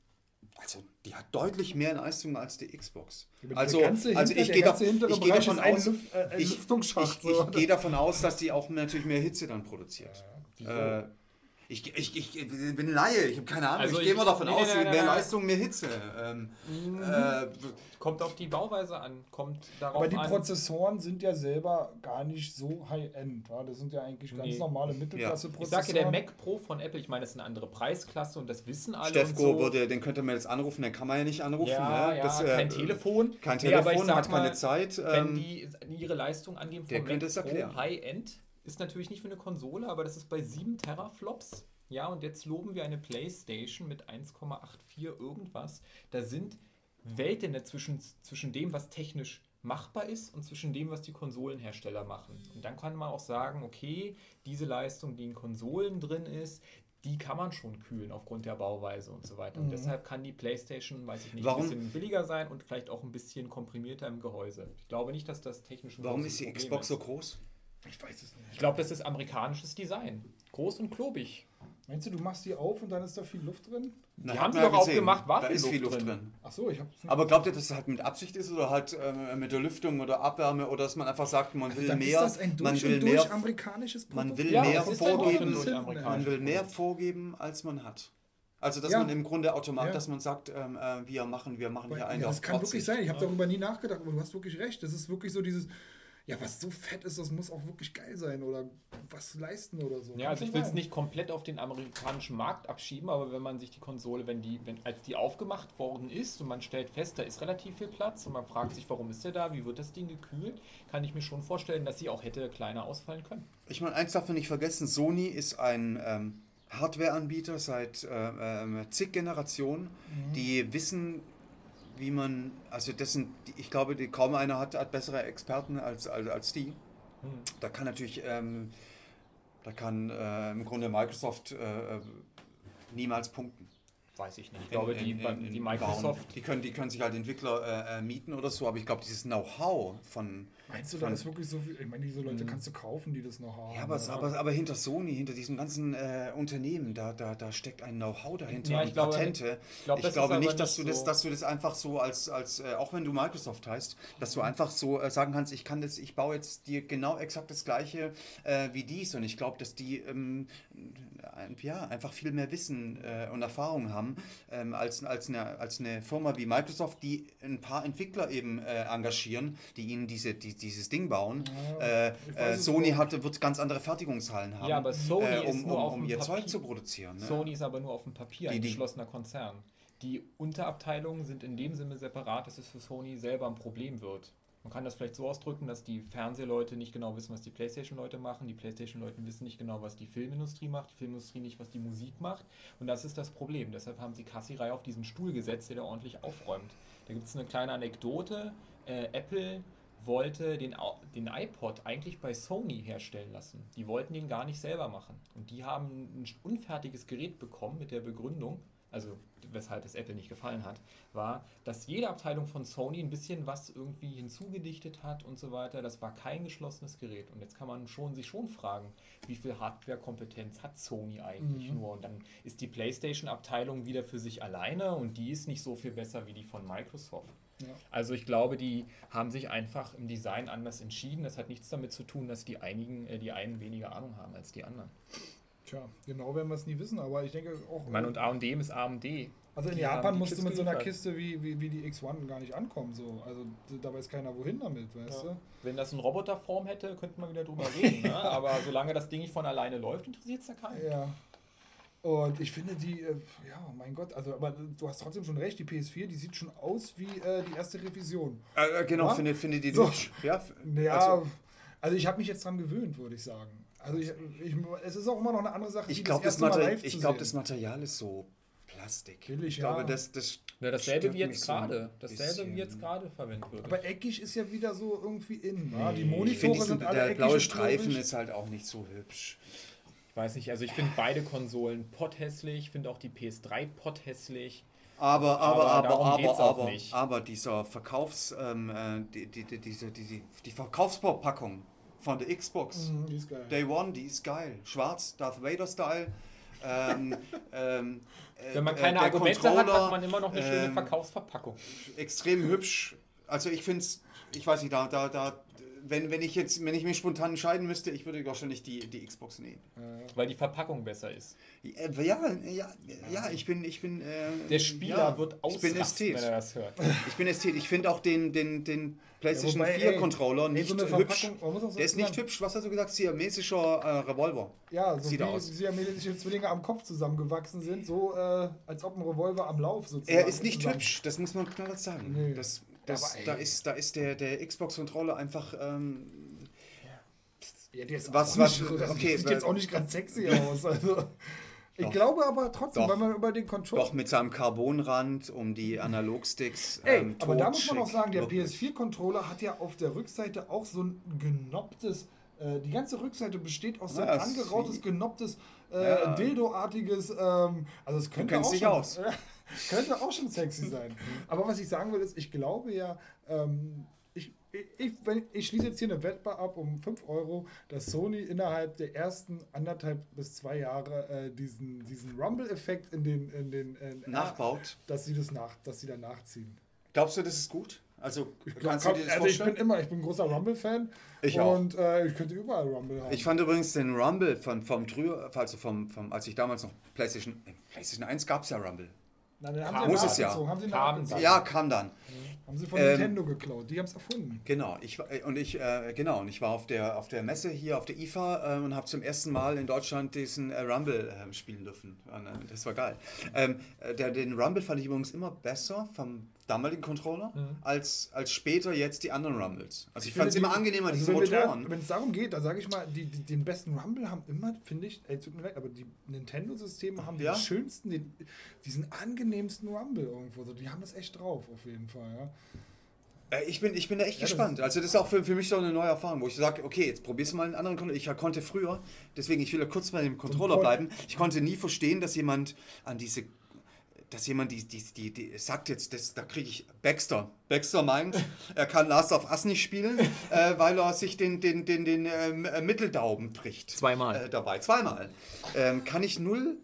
Speaker 1: Also, die hat deutlich mehr Leistung als die Xbox. Also, also ich gehe da, ich
Speaker 2: Bereich
Speaker 1: davon aus,
Speaker 2: äh,
Speaker 1: ich, ich,
Speaker 2: so.
Speaker 1: ich gehe davon aus, dass die auch natürlich mehr Hitze dann produziert. Äh, ich, ich, ich bin Laie, ich habe keine Ahnung.
Speaker 3: Also
Speaker 1: ich gehe
Speaker 3: ich-
Speaker 1: mal davon
Speaker 3: nee,
Speaker 1: aus,
Speaker 3: nee, nee,
Speaker 1: mehr
Speaker 3: nee, nee.
Speaker 1: Leistung, mehr Hitze. Ähm, äh,
Speaker 3: Kommt auf die Bauweise an, kommt darauf
Speaker 2: Aber die
Speaker 3: an.
Speaker 2: Prozessoren sind ja selber gar nicht so high-end. Ja? Das sind ja eigentlich ganz
Speaker 3: Nee.
Speaker 2: normale
Speaker 3: Ich
Speaker 2: Mittelklasse-Prozessoren.
Speaker 3: sage ja, der Mac Pro von Apple, ich meine, das ist eine andere Preisklasse und das wissen alle.
Speaker 1: Stefko
Speaker 3: so.
Speaker 1: würde, den könnte man jetzt anrufen, den kann man ja nicht anrufen.
Speaker 3: Ja,
Speaker 1: ne?
Speaker 3: ja,
Speaker 1: Das, äh,
Speaker 3: kein Telefon.
Speaker 1: Kein
Speaker 3: Nee, ich
Speaker 1: Telefon,
Speaker 3: sag
Speaker 1: hat keine
Speaker 3: mal,
Speaker 1: Zeit.
Speaker 3: Wenn
Speaker 1: ähm,
Speaker 3: die ihre Leistung angeben
Speaker 1: der
Speaker 3: vom Mac. Pro High-End, ist natürlich nicht für eine Konsole, aber das ist bei 7 Teraflops. Ja, und jetzt loben wir eine Playstation mit 1,84 irgendwas. Da sind Welten dazwischen, zwischen dem, was technisch machbar ist und zwischen dem, was die Konsolenhersteller machen. Und dann kann man auch sagen, okay, diese Leistung, die in Konsolen drin ist, die kann man schon kühlen aufgrund der Bauweise und so weiter. Und
Speaker 2: Mhm.
Speaker 3: deshalb kann die PlayStation, weiß ich nicht,
Speaker 1: Warum-
Speaker 3: ein bisschen billiger sein und vielleicht auch ein bisschen komprimierter im Gehäuse. Ich glaube nicht, dass das technisch
Speaker 1: warum ist die
Speaker 3: Problem
Speaker 1: Xbox
Speaker 3: ist.
Speaker 1: so groß?
Speaker 2: Ich weiß es nicht.
Speaker 3: Ich glaube, das ist amerikanisches Design. Groß und klobig.
Speaker 2: Meinst du, du machst die auf und dann ist da viel Luft drin?
Speaker 1: Na,
Speaker 3: Die haben sie
Speaker 1: man ja
Speaker 3: doch
Speaker 1: gesehen.
Speaker 3: aufgemacht, war
Speaker 1: da
Speaker 3: viel
Speaker 1: ist viel
Speaker 3: Luft
Speaker 1: Luft
Speaker 3: drin.
Speaker 1: drin.
Speaker 2: Ach so, ich hab's nicht.
Speaker 1: Aber glaubt ihr, dass es halt mit Absicht ist oder halt ähm, mit der Lüftung oder Abwärme oder dass man einfach sagt, man will
Speaker 2: Also dann
Speaker 1: mehr,
Speaker 2: ist das ein
Speaker 1: man
Speaker 2: durch
Speaker 1: will
Speaker 2: und durch
Speaker 1: mehr,
Speaker 2: amerikanisches Produkt.
Speaker 1: man will
Speaker 3: Ja,
Speaker 1: mehr vorgeben,
Speaker 2: man
Speaker 3: amerikanisch.
Speaker 1: man will mehr vorgeben, als man hat. Also dass
Speaker 2: Ja.
Speaker 1: man im Grunde automatisch,
Speaker 2: Ja.
Speaker 1: dass man sagt, ähm, äh, wir machen, wir machen
Speaker 2: Weil,
Speaker 1: hier einen
Speaker 2: ja,
Speaker 1: auf
Speaker 2: das kann wirklich
Speaker 1: 40.
Speaker 2: sein. Ich habe darüber nie nachgedacht, aber du hast wirklich recht. Das ist wirklich so dieses, ja, was so fett ist, das muss auch wirklich geil sein oder was leisten oder so.
Speaker 3: Ja,
Speaker 2: Kann
Speaker 3: also ich will es nicht komplett auf den amerikanischen Markt abschieben, aber wenn man sich die Konsole, wenn die, wenn, als die aufgemacht worden ist und man stellt fest, da ist relativ viel Platz und man fragt sich, warum ist der da, wie wird das Ding gekühlt, kann ich mir schon vorstellen, dass sie auch hätte kleiner ausfallen können.
Speaker 1: Ich meine, eins darf man nicht vergessen, Sony ist ein ähm, Hardware-Anbieter seit äh, ähm, zig Generationen,
Speaker 2: Mhm.
Speaker 1: die wissen, wie man, also dessen, die- ich glaube, die, kaum einer hat, hat bessere Experten als, als, als die.
Speaker 3: Hm.
Speaker 1: Da kann natürlich, ähm, da kann äh, im Grunde Microsoft äh, niemals punkten.
Speaker 3: Weiß ich nicht. Ich glaube, die,
Speaker 1: in- in-
Speaker 3: die
Speaker 1: bauen.
Speaker 3: Microsoft.
Speaker 1: Die können, die können sich halt Entwickler äh, äh, mieten oder so, aber ich glaube, dieses Know-how von.
Speaker 2: Meinst du, da ist wirklich so viel? Ich meine, diese Leute kannst du kaufen, die das noch haben.
Speaker 1: ja, aber, aber, aber hinter Sony, hinter diesem ganzen äh, Unternehmen, da, da, da steckt ein Know-how dahinter,
Speaker 3: Ja,
Speaker 1: und
Speaker 3: ich glaube-
Speaker 1: Patente.
Speaker 3: ich glaube,
Speaker 1: ich glaube nicht, dass
Speaker 3: nicht
Speaker 1: du das, dass du das einfach so als, als äh, auch wenn du Microsoft heißt, dass du einfach so äh, sagen kannst, ich kann das, ich baue jetzt dir genau exakt das gleiche äh, wie dies. Und ich glaube, dass die ähm, ein- ja, einfach viel mehr Wissen äh, und Erfahrung haben ähm, als, als, eine, als eine Firma wie Microsoft, die ein paar Entwickler eben äh, engagieren, die ihnen diese, die, dieses Ding bauen.
Speaker 2: Ja,
Speaker 1: äh, äh, Sony hatte, wird ganz andere Fertigungshallen haben,
Speaker 3: Ja, aber Sony
Speaker 1: äh, um,
Speaker 3: ist nur
Speaker 1: um,
Speaker 3: auf
Speaker 1: um
Speaker 3: dem
Speaker 1: ihr
Speaker 3: Papier.
Speaker 1: Zeug zu produzieren. Ne?
Speaker 3: Sony ist aber nur auf dem Papier
Speaker 1: Die-
Speaker 3: ein geschlossener Konzern. Die Unterabteilungen sind in dem Sinne separat, dass es für Sony selber ein Problem wird. Man kann das vielleicht so ausdrücken, dass die Fernsehleute nicht genau wissen, was die Playstation-Leute machen. Die Playstation-Leute wissen nicht genau, was die Filmindustrie macht. Die Filmindustrie nicht, was die Musik macht. Und das ist das Problem. Deshalb haben sie Kassirai auf diesen Stuhl gesetzt, der da ordentlich aufräumt. Da gibt es eine kleine Anekdote. Äh, Apple wollte den, den iPod eigentlich bei Sony herstellen lassen. Die wollten den gar nicht selber machen. Und die haben ein unfertiges Gerät bekommen mit der Begründung, also weshalb es Apple nicht gefallen hat, war, dass jede Abteilung von Sony ein bisschen was irgendwie hinzugedichtet hat und so weiter. Das war kein geschlossenes Gerät. Und jetzt kann man schon, sich schon fragen, wie viel Hardware-Kompetenz hat Sony eigentlich
Speaker 2: Mhm.
Speaker 3: nur? Und dann ist die PlayStation-Abteilung wieder für sich alleine und die ist nicht so viel besser wie die von Microsoft.
Speaker 2: Ja.
Speaker 3: Also ich glaube, die haben sich einfach im Design anders entschieden. Das hat nichts damit zu tun, dass die einigen, äh, die einen weniger Ahnung haben als die anderen.
Speaker 2: Tja, genau werden wir es nie wissen, aber ich denke auch.
Speaker 3: Ich meine, und AMD ist AMD.
Speaker 2: also in
Speaker 3: die
Speaker 2: Japan musst du mit so einer. Kiste wie, wie, wie die X1 gar nicht ankommen. So. Also da weiß keiner wohin damit, weißt
Speaker 3: Ja.
Speaker 2: du?
Speaker 3: Wenn das in Roboterform hätte, könnte man wieder drüber reden. ne? Aber solange das Ding nicht von alleine läuft, interessiert es ja keinen.
Speaker 2: Ja. Und ich finde die, äh, ja, mein Gott, also aber du hast trotzdem schon recht, die PS4, die sieht schon aus wie äh, die erste Revision.
Speaker 1: Äh, äh, genau,
Speaker 2: Ja?
Speaker 1: finde finde die
Speaker 2: So.
Speaker 1: hübsch. Ja, f-
Speaker 2: Ja,
Speaker 1: also,
Speaker 2: also, ich habe mich jetzt dran gewöhnt, würde ich sagen. Also ich, ich, es ist auch immer noch eine andere Sache,
Speaker 1: ich glaube, das, ich
Speaker 2: zu
Speaker 1: glaub, das Material ist so Plastik.
Speaker 2: Billig,
Speaker 1: ich glaube,
Speaker 2: ja.
Speaker 1: das, das
Speaker 3: Ja, dasselbe wie jetzt
Speaker 1: so
Speaker 3: gerade. Dasselbe
Speaker 1: bisschen.
Speaker 3: wie jetzt gerade verwendet wird.
Speaker 2: Aber eckig ist ja wieder so irgendwie in. wa? Die
Speaker 1: Ich finde,
Speaker 2: Monitore
Speaker 1: diesen-
Speaker 2: sind alle
Speaker 1: der
Speaker 2: eckig
Speaker 1: blaue Streifen ist halt auch nicht so hübsch.
Speaker 3: Ich weiß nicht, also ich finde beide Konsolen potthässlich, ich finde auch die PS3 potthässlich.
Speaker 1: Aber, aber,
Speaker 3: Aber
Speaker 1: aber, aber, aber, aber dieser Verkaufs, ähm, äh, die, die, die, diese, die, die, die Verkaufsverpackung von der Xbox
Speaker 2: Mhm, die ist geil.
Speaker 1: Day One, die ist geil. Schwarz, Darth Vader Style. Ähm, ähm, äh,
Speaker 3: Wenn man
Speaker 1: äh,
Speaker 3: keine
Speaker 1: der
Speaker 3: Argumente hat,
Speaker 1: Controller,
Speaker 3: hat man immer noch eine schöne
Speaker 1: ähm,
Speaker 3: Verkaufsverpackung.
Speaker 1: extrem hübsch. Also ich finde es, ich weiß nicht, da, da, da, wenn, wenn ich jetzt, wenn ich mich spontan entscheiden müsste, ich würde wahrscheinlich die, die Xbox nehmen.
Speaker 3: Weil die Verpackung besser ist.
Speaker 1: Ja, ja, ja, ja ich bin, ich bin. Äh,
Speaker 3: Der Spieler
Speaker 1: ja,
Speaker 3: wird
Speaker 1: Ich bin
Speaker 3: ausrasten, wenn er das hört.
Speaker 1: Ich bin Ästhet. Ich finde auch den, den, den PlayStation
Speaker 2: wobei,
Speaker 1: 4
Speaker 2: ey,
Speaker 1: Controller
Speaker 2: ey,
Speaker 1: nicht
Speaker 2: so
Speaker 1: hübsch.
Speaker 2: Verpackung, man muss auch so
Speaker 1: Der ist nicht
Speaker 2: sagen-
Speaker 1: hübsch. Was hast du gesagt? Siamesischer äh, Revolver.
Speaker 2: Ja, so
Speaker 1: Sieht
Speaker 2: wie
Speaker 1: aus.
Speaker 2: siamesische Zwillinge am Kopf zusammengewachsen sind, so äh, als ob ein Revolver am Lauf sozusagen.
Speaker 1: Er ist nicht
Speaker 2: zusammen-
Speaker 1: hübsch, das muss man knallhart sagen.
Speaker 2: Nee.
Speaker 1: Das, das, da, ist, da ist der, der Xbox-Controller einfach. Ähm,
Speaker 2: Ja, der ist
Speaker 1: Was- was-
Speaker 2: nicht, also
Speaker 1: okay,
Speaker 2: sieht jetzt auch nicht ganz sexy aus. Also, ich
Speaker 1: Doch.
Speaker 2: glaube aber trotzdem,
Speaker 1: Doch.
Speaker 2: wenn man über den Controller.
Speaker 1: doch mit seinem Carbonrand um die Analogsticks.
Speaker 2: Ey,
Speaker 1: ähm,
Speaker 2: aber da muss man auch sagen, der
Speaker 1: Wirklich.
Speaker 2: PS4-Controller hat ja auf der Rückseite auch so ein genopptes. Äh, die ganze Rückseite besteht aus so ein
Speaker 1: Ja, es-
Speaker 2: angerautes, genopptes, äh,
Speaker 1: Ja.
Speaker 2: Dildo-artiges. Ähm, also es könnte
Speaker 1: kennst
Speaker 2: auch
Speaker 1: dich aus.
Speaker 2: könnte auch schon sexy sein. Aber was ich sagen will, ist, ich glaube ja, ähm, ich, ich, wenn, ich schließe jetzt hier eine Wette ab um 5 Euro, dass Sony innerhalb der ersten anderthalb bis zwei Jahre äh, diesen, diesen Rumble-Effekt in den, in den in,
Speaker 1: Nachbaut.
Speaker 2: dass sie das nach, dass sie da nachziehen.
Speaker 1: Glaubst du, das ist gut? Also,
Speaker 2: Ich glaub,
Speaker 1: kannst du dir das
Speaker 2: also ich bin immer, ich bin ein großer Rumble-Fan.
Speaker 1: Ich auch.
Speaker 2: Und äh, ich könnte überall Rumble haben.
Speaker 1: Ich fand übrigens den Rumble von, vom früher, also vom, vom, als ich damals noch PlayStation, äh, PlayStation 1 gab es ja Rumble.
Speaker 2: Nein, haben
Speaker 3: Kam-
Speaker 1: Muss es ja.
Speaker 2: Haben sie,
Speaker 3: Kam
Speaker 2: nachgezogen.
Speaker 1: Ja, kam dann.
Speaker 2: haben sie von
Speaker 1: Ähm,
Speaker 2: Nintendo geklaut. Die haben es erfunden.
Speaker 1: Genau, ich war- äh, und ich äh, genau und ich war auf der auf der Messe hier auf der IFA äh, und habe zum ersten Mal in Deutschland diesen äh, Rumble äh, spielen dürfen. Äh, das war geil. Ähm, äh, der, den Rumble fand ich übrigens immer besser vom damaligen Controller als als später jetzt die anderen Rumbles. Also ich, fand es immer angenehmer
Speaker 2: also
Speaker 1: diese
Speaker 2: wenn wir da-
Speaker 1: Motoren.
Speaker 2: Wenn es darum geht, da sage ich mal, die, die, den besten Rumble haben immer, finde ich, ey, tut mir leid, aber die Nintendo-Systeme haben
Speaker 1: Ja.
Speaker 2: den schönsten, den, diesen angenehmsten Rumble irgendwo. So, die haben das echt drauf, auf jeden Fall. Ja.
Speaker 1: Äh, Ich bin, ich bin da echt
Speaker 2: Ja, das-
Speaker 1: gespannt. Also das ist auch für, für mich so eine neue Erfahrung, wo ich sage, okay, jetzt probierst du mal einen anderen Controller. Ich konnte früher, deswegen ich will ja kurz bei dem Controller bleiben, ich konnte nie verstehen, dass jemand an diese dass jemand die, die, die, die sagt jetzt, das, da kriege ich Baxter. Baxter meint, er kann Last of Us nicht spielen, äh, weil er sich den, den, den, den ähm, äh, Mitteldaumen bricht.
Speaker 3: Zweimal.
Speaker 1: Äh, dabei, zweimal. Ähm, kann ich null,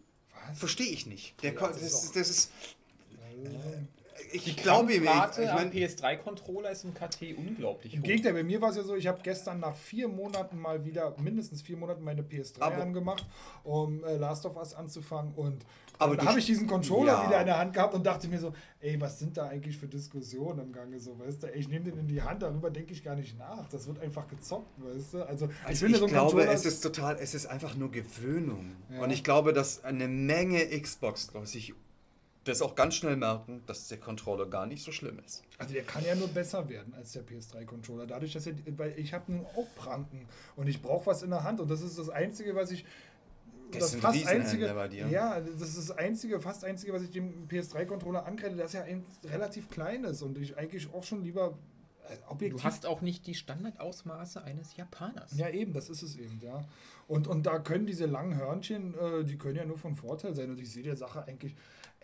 Speaker 1: verstehe ich nicht. Der,
Speaker 2: das
Speaker 1: das,
Speaker 2: ist
Speaker 1: das ist, ich
Speaker 3: Die
Speaker 1: glaube ihm, ich, ich
Speaker 3: am
Speaker 1: mein,
Speaker 3: PS3-Controller ist im KT unglaublich
Speaker 2: Im. Gegenteil, bei mir war es ja so, ich habe gestern nach vier Monaten mal wieder, mindestens vier Monaten, meine PS3
Speaker 1: Aber-
Speaker 2: angemacht, um äh, Last of Us anzufangen. Und
Speaker 1: Aber
Speaker 2: dann habe ich diesen Controller
Speaker 1: Ja.
Speaker 2: wieder in der Hand gehabt und dachte mir so, ey, was sind da eigentlich für Diskussionen im Gange? So, weißt du, ey, ich nehme den in die Hand, darüber denke ich gar nicht nach. Das wird einfach gezockt, weißt du? Also,
Speaker 1: Also
Speaker 2: finde,
Speaker 1: ich
Speaker 2: so
Speaker 1: glaube,
Speaker 2: Controller
Speaker 1: es ist total, es ist einfach nur Gewöhnung.
Speaker 2: Ja.
Speaker 1: Und ich glaube, dass eine Menge Xbox-Leute sich das auch ganz schnell merken, dass der Controller gar nicht so schlimm ist.
Speaker 2: Also der kann ja nur besser werden als der PS3-Controller. Dadurch, dass er, weil ich habe nun auch Pranken und ich brauche was in der Hand und das ist das Einzige, was ich
Speaker 1: Das sind Riesenhände bei dir.
Speaker 2: Ja, das ist das einzige, fast einzige, was ich dem PS3-Controller ankreide, dass er ein relativ klein ist und ich eigentlich auch schon lieber äh, objektiv.
Speaker 3: Du hast auch nicht die Standardausmaße eines Japaners.
Speaker 2: ja, eben, das ist es eben, ja. Und, und da können diese langen Hörnchen, äh, die können ja nur von Vorteil sein. Und ich sehe der Sache eigentlich,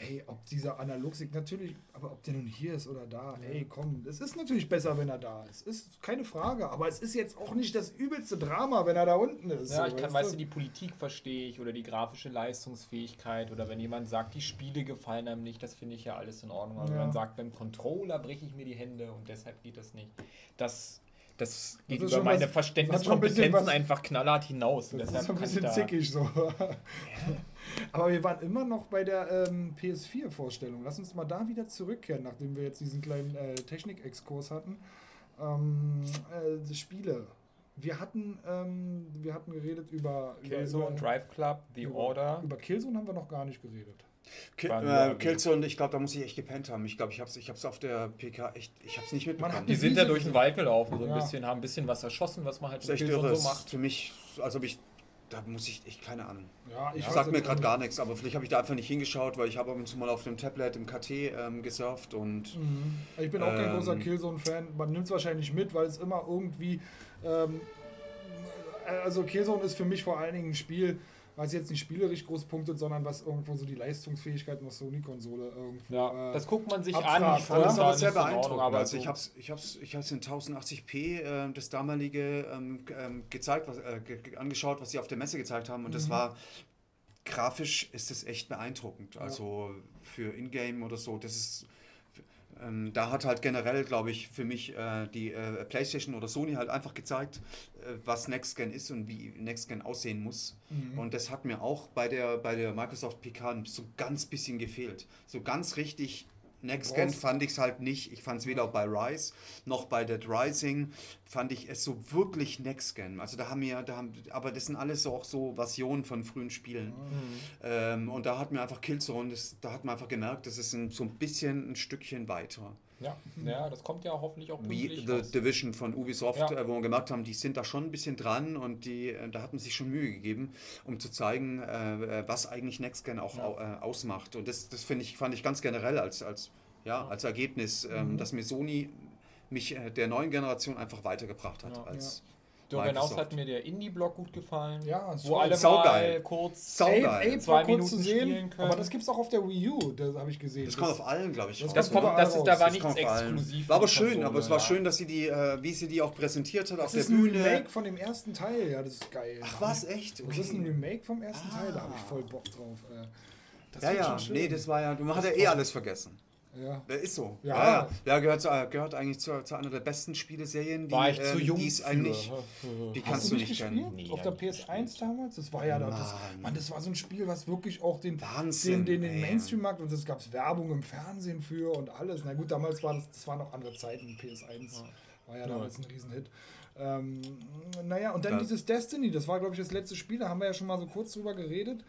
Speaker 2: ey, ob dieser Analogstick, natürlich, aber ob der nun hier ist oder da, ey, komm, es ist natürlich besser, wenn er da ist. Ist keine Frage. Aber es ist jetzt auch nicht das übelste Drama, wenn er da unten ist.
Speaker 3: Ja,
Speaker 2: so,
Speaker 3: ich kann, weißt du, die Politik verstehe ich oder die grafische Leistungsfähigkeit oder wenn jemand sagt, die Spiele gefallen einem nicht, das finde ich ja alles in Ordnung. Aber
Speaker 2: Ja.
Speaker 3: wenn man sagt, beim Controller breche ich mir die Hände und deshalb geht das nicht. Das, das geht
Speaker 2: ist
Speaker 3: über meine
Speaker 2: was-
Speaker 3: Verständniskompetenzen
Speaker 2: ein was-
Speaker 3: einfach knallhart hinaus.
Speaker 2: Das ist so ein bisschen zickig so. Aber wir waren immer noch bei der ähm, PS4-Vorstellung. Lass uns mal da wieder zurückkehren, nachdem wir jetzt diesen kleinen äh, Technik-Exkurs hatten. Ähm, äh, die Spiele. Wir hatten, ähm, wir hatten geredet über,
Speaker 3: Killzone,
Speaker 2: über,
Speaker 3: Drive Club, The
Speaker 2: über,
Speaker 3: Order.
Speaker 2: Über Killzone haben wir noch gar nicht geredet.
Speaker 3: Wir
Speaker 1: äh. Killzone, ich glaube, da muss ich echt gepennt haben. Ich glaube, ich habe es ich hab's auf der PK echt, ich habe es nicht mitbekommen.
Speaker 3: Die sind da
Speaker 2: Wiese
Speaker 3: durch den. Wald gelaufen, so ein
Speaker 2: Ja.
Speaker 3: bisschen, haben ein bisschen was erschossen, was man halt
Speaker 1: das ist echt irre.
Speaker 3: so macht.
Speaker 1: Für mich, also ob ich, da muss ich, ich keine Ahnung.
Speaker 2: Ja, ich weiß
Speaker 1: sag mir gerade gar nichts, aber vielleicht habe ich da einfach nicht hingeschaut, weil ich habe ab und zu mal auf dem Tablet im KT ähm, gesurft und.
Speaker 2: Mhm. Ich bin auch kein
Speaker 1: Ähm,
Speaker 2: großer Killzone-Fan. Man nimmt es wahrscheinlich mit, weil es immer irgendwie. Ähm, also Killzone ist für mich vor allen Dingen ein Spiel, was jetzt nicht spielerisch groß punktet, sondern was irgendwo so die Leistungsfähigkeit einer Sony-Konsole irgendwo.
Speaker 3: Ja,
Speaker 2: äh,
Speaker 3: das guckt man sich
Speaker 2: abfragen.
Speaker 3: an.
Speaker 2: Ich
Speaker 1: fand das aber sehr beeindruckend.
Speaker 3: aber
Speaker 1: also
Speaker 3: so-
Speaker 1: ich habe es ich hab's, ich hab's in 1080p äh, das damalige ähm, ähm, gezeigt, was, äh, ge- ge- angeschaut, was sie auf der Messe gezeigt haben und das
Speaker 2: Mhm.
Speaker 1: war grafisch ist es echt beeindruckend. Also für Ingame oder so, das ist ähm, da hat halt generell, glaube ich, für mich äh, die äh, PlayStation oder Sony halt einfach gezeigt, äh, was Next Gen ist und wie Next Gen aussehen muss.
Speaker 2: Mhm.
Speaker 1: Und das hat mir auch bei der, bei der Microsoft PK so ganz bisschen gefehlt. So ganz richtig Next Gen
Speaker 2: Brauchst-
Speaker 1: fand ich es halt nicht. Ich fand es weder bei Rise noch bei Dead Rising fand ich es so wirklich Next Gen. Also da haben wir, da haben, aber das sind alles so auch so Versionen von frühen Spielen. Ähm, und da hat mir einfach Killzone, das, da hat man einfach gemerkt, das ist ein, so ein bisschen ein Stückchen weiter.
Speaker 3: Ja, ja, das kommt ja hoffentlich auch
Speaker 1: Wie
Speaker 3: pünktlich
Speaker 1: The
Speaker 3: raus.
Speaker 1: Division von Ubisoft,
Speaker 3: Ja.
Speaker 1: äh, wo wir gemerkt haben, die sind da schon ein bisschen dran und die, äh, da hat man sich schon Mühe gegeben, um zu zeigen, äh, was eigentlich Next Gen auch
Speaker 3: Ja.
Speaker 1: au, ausmacht. Und das, das finde ich, fand ich ganz generell als, als, ja, als Ergebnis, ähm,
Speaker 3: Mhm.
Speaker 1: dass mir Sony mich der neuen Generation einfach weitergebracht hat als
Speaker 3: Darüber hinaus hat mir der Indie-Block gut gefallen.
Speaker 2: Ja,
Speaker 3: wo alle
Speaker 1: saugeil.
Speaker 3: mal kurz
Speaker 1: Saugeil.
Speaker 2: Ape, Ape
Speaker 3: Zwei
Speaker 2: war kurz
Speaker 3: Minuten
Speaker 2: zu
Speaker 3: spielen
Speaker 2: sehen,
Speaker 3: können.
Speaker 2: aber das gibt's auch auf der Wii U, das habe ich gesehen.
Speaker 1: Das kommt auf allen, glaube ich.
Speaker 2: das.
Speaker 3: Das kommt, das ist, da war
Speaker 1: Das
Speaker 3: nichts exklusiv.
Speaker 1: War aber schön,
Speaker 3: Konsole,
Speaker 1: aber es war
Speaker 3: ja.
Speaker 1: schön, dass sie die, äh, wie sie die auch präsentiert hat
Speaker 2: das
Speaker 1: auf der
Speaker 2: ist ein
Speaker 1: Bühne.
Speaker 2: Remake von dem ersten Teil, ja, das ist geil.
Speaker 1: Ach was, echt?
Speaker 2: Das ist ein Remake vom ersten Teil, da habe ich
Speaker 1: Ah.
Speaker 2: voll Bock drauf. Äh. Das
Speaker 1: Ja, ja,
Speaker 2: schon schön.
Speaker 1: nee, das war ja, man hat ja
Speaker 2: Das
Speaker 1: eh alles vergessen.
Speaker 2: Ja.
Speaker 1: Der ist so.
Speaker 2: Ja.
Speaker 1: Ja, ja. ja gehört, zu, gehört eigentlich zu, zu einer der besten Spieleserien, die,
Speaker 3: War ich zu
Speaker 1: ähm,
Speaker 3: jung
Speaker 1: die eigentlich. Die
Speaker 2: Hast
Speaker 1: kannst
Speaker 2: du
Speaker 1: du
Speaker 2: nicht gespielt?
Speaker 1: kennen.
Speaker 3: Nee,
Speaker 2: Auf der
Speaker 3: ich nicht
Speaker 2: PS1
Speaker 3: gespielt.
Speaker 2: damals? Das war ja da. Das,
Speaker 1: Mann.
Speaker 2: Das war so ein Spiel, was wirklich auch den,
Speaker 1: Wahnsinn,
Speaker 2: den, den, den. Mainstream-Markt und es gab Werbung im Fernsehen für und alles. Na gut, damals war das, das waren noch andere Zeiten. PS1 war ja
Speaker 3: Ja.
Speaker 2: damals ein Riesenhit. Ähm, naja, und dann
Speaker 1: Ja.
Speaker 2: dieses Destiny, das war, glaube ich, das letzte Spiel, da haben wir ja schon mal so kurz drüber geredet.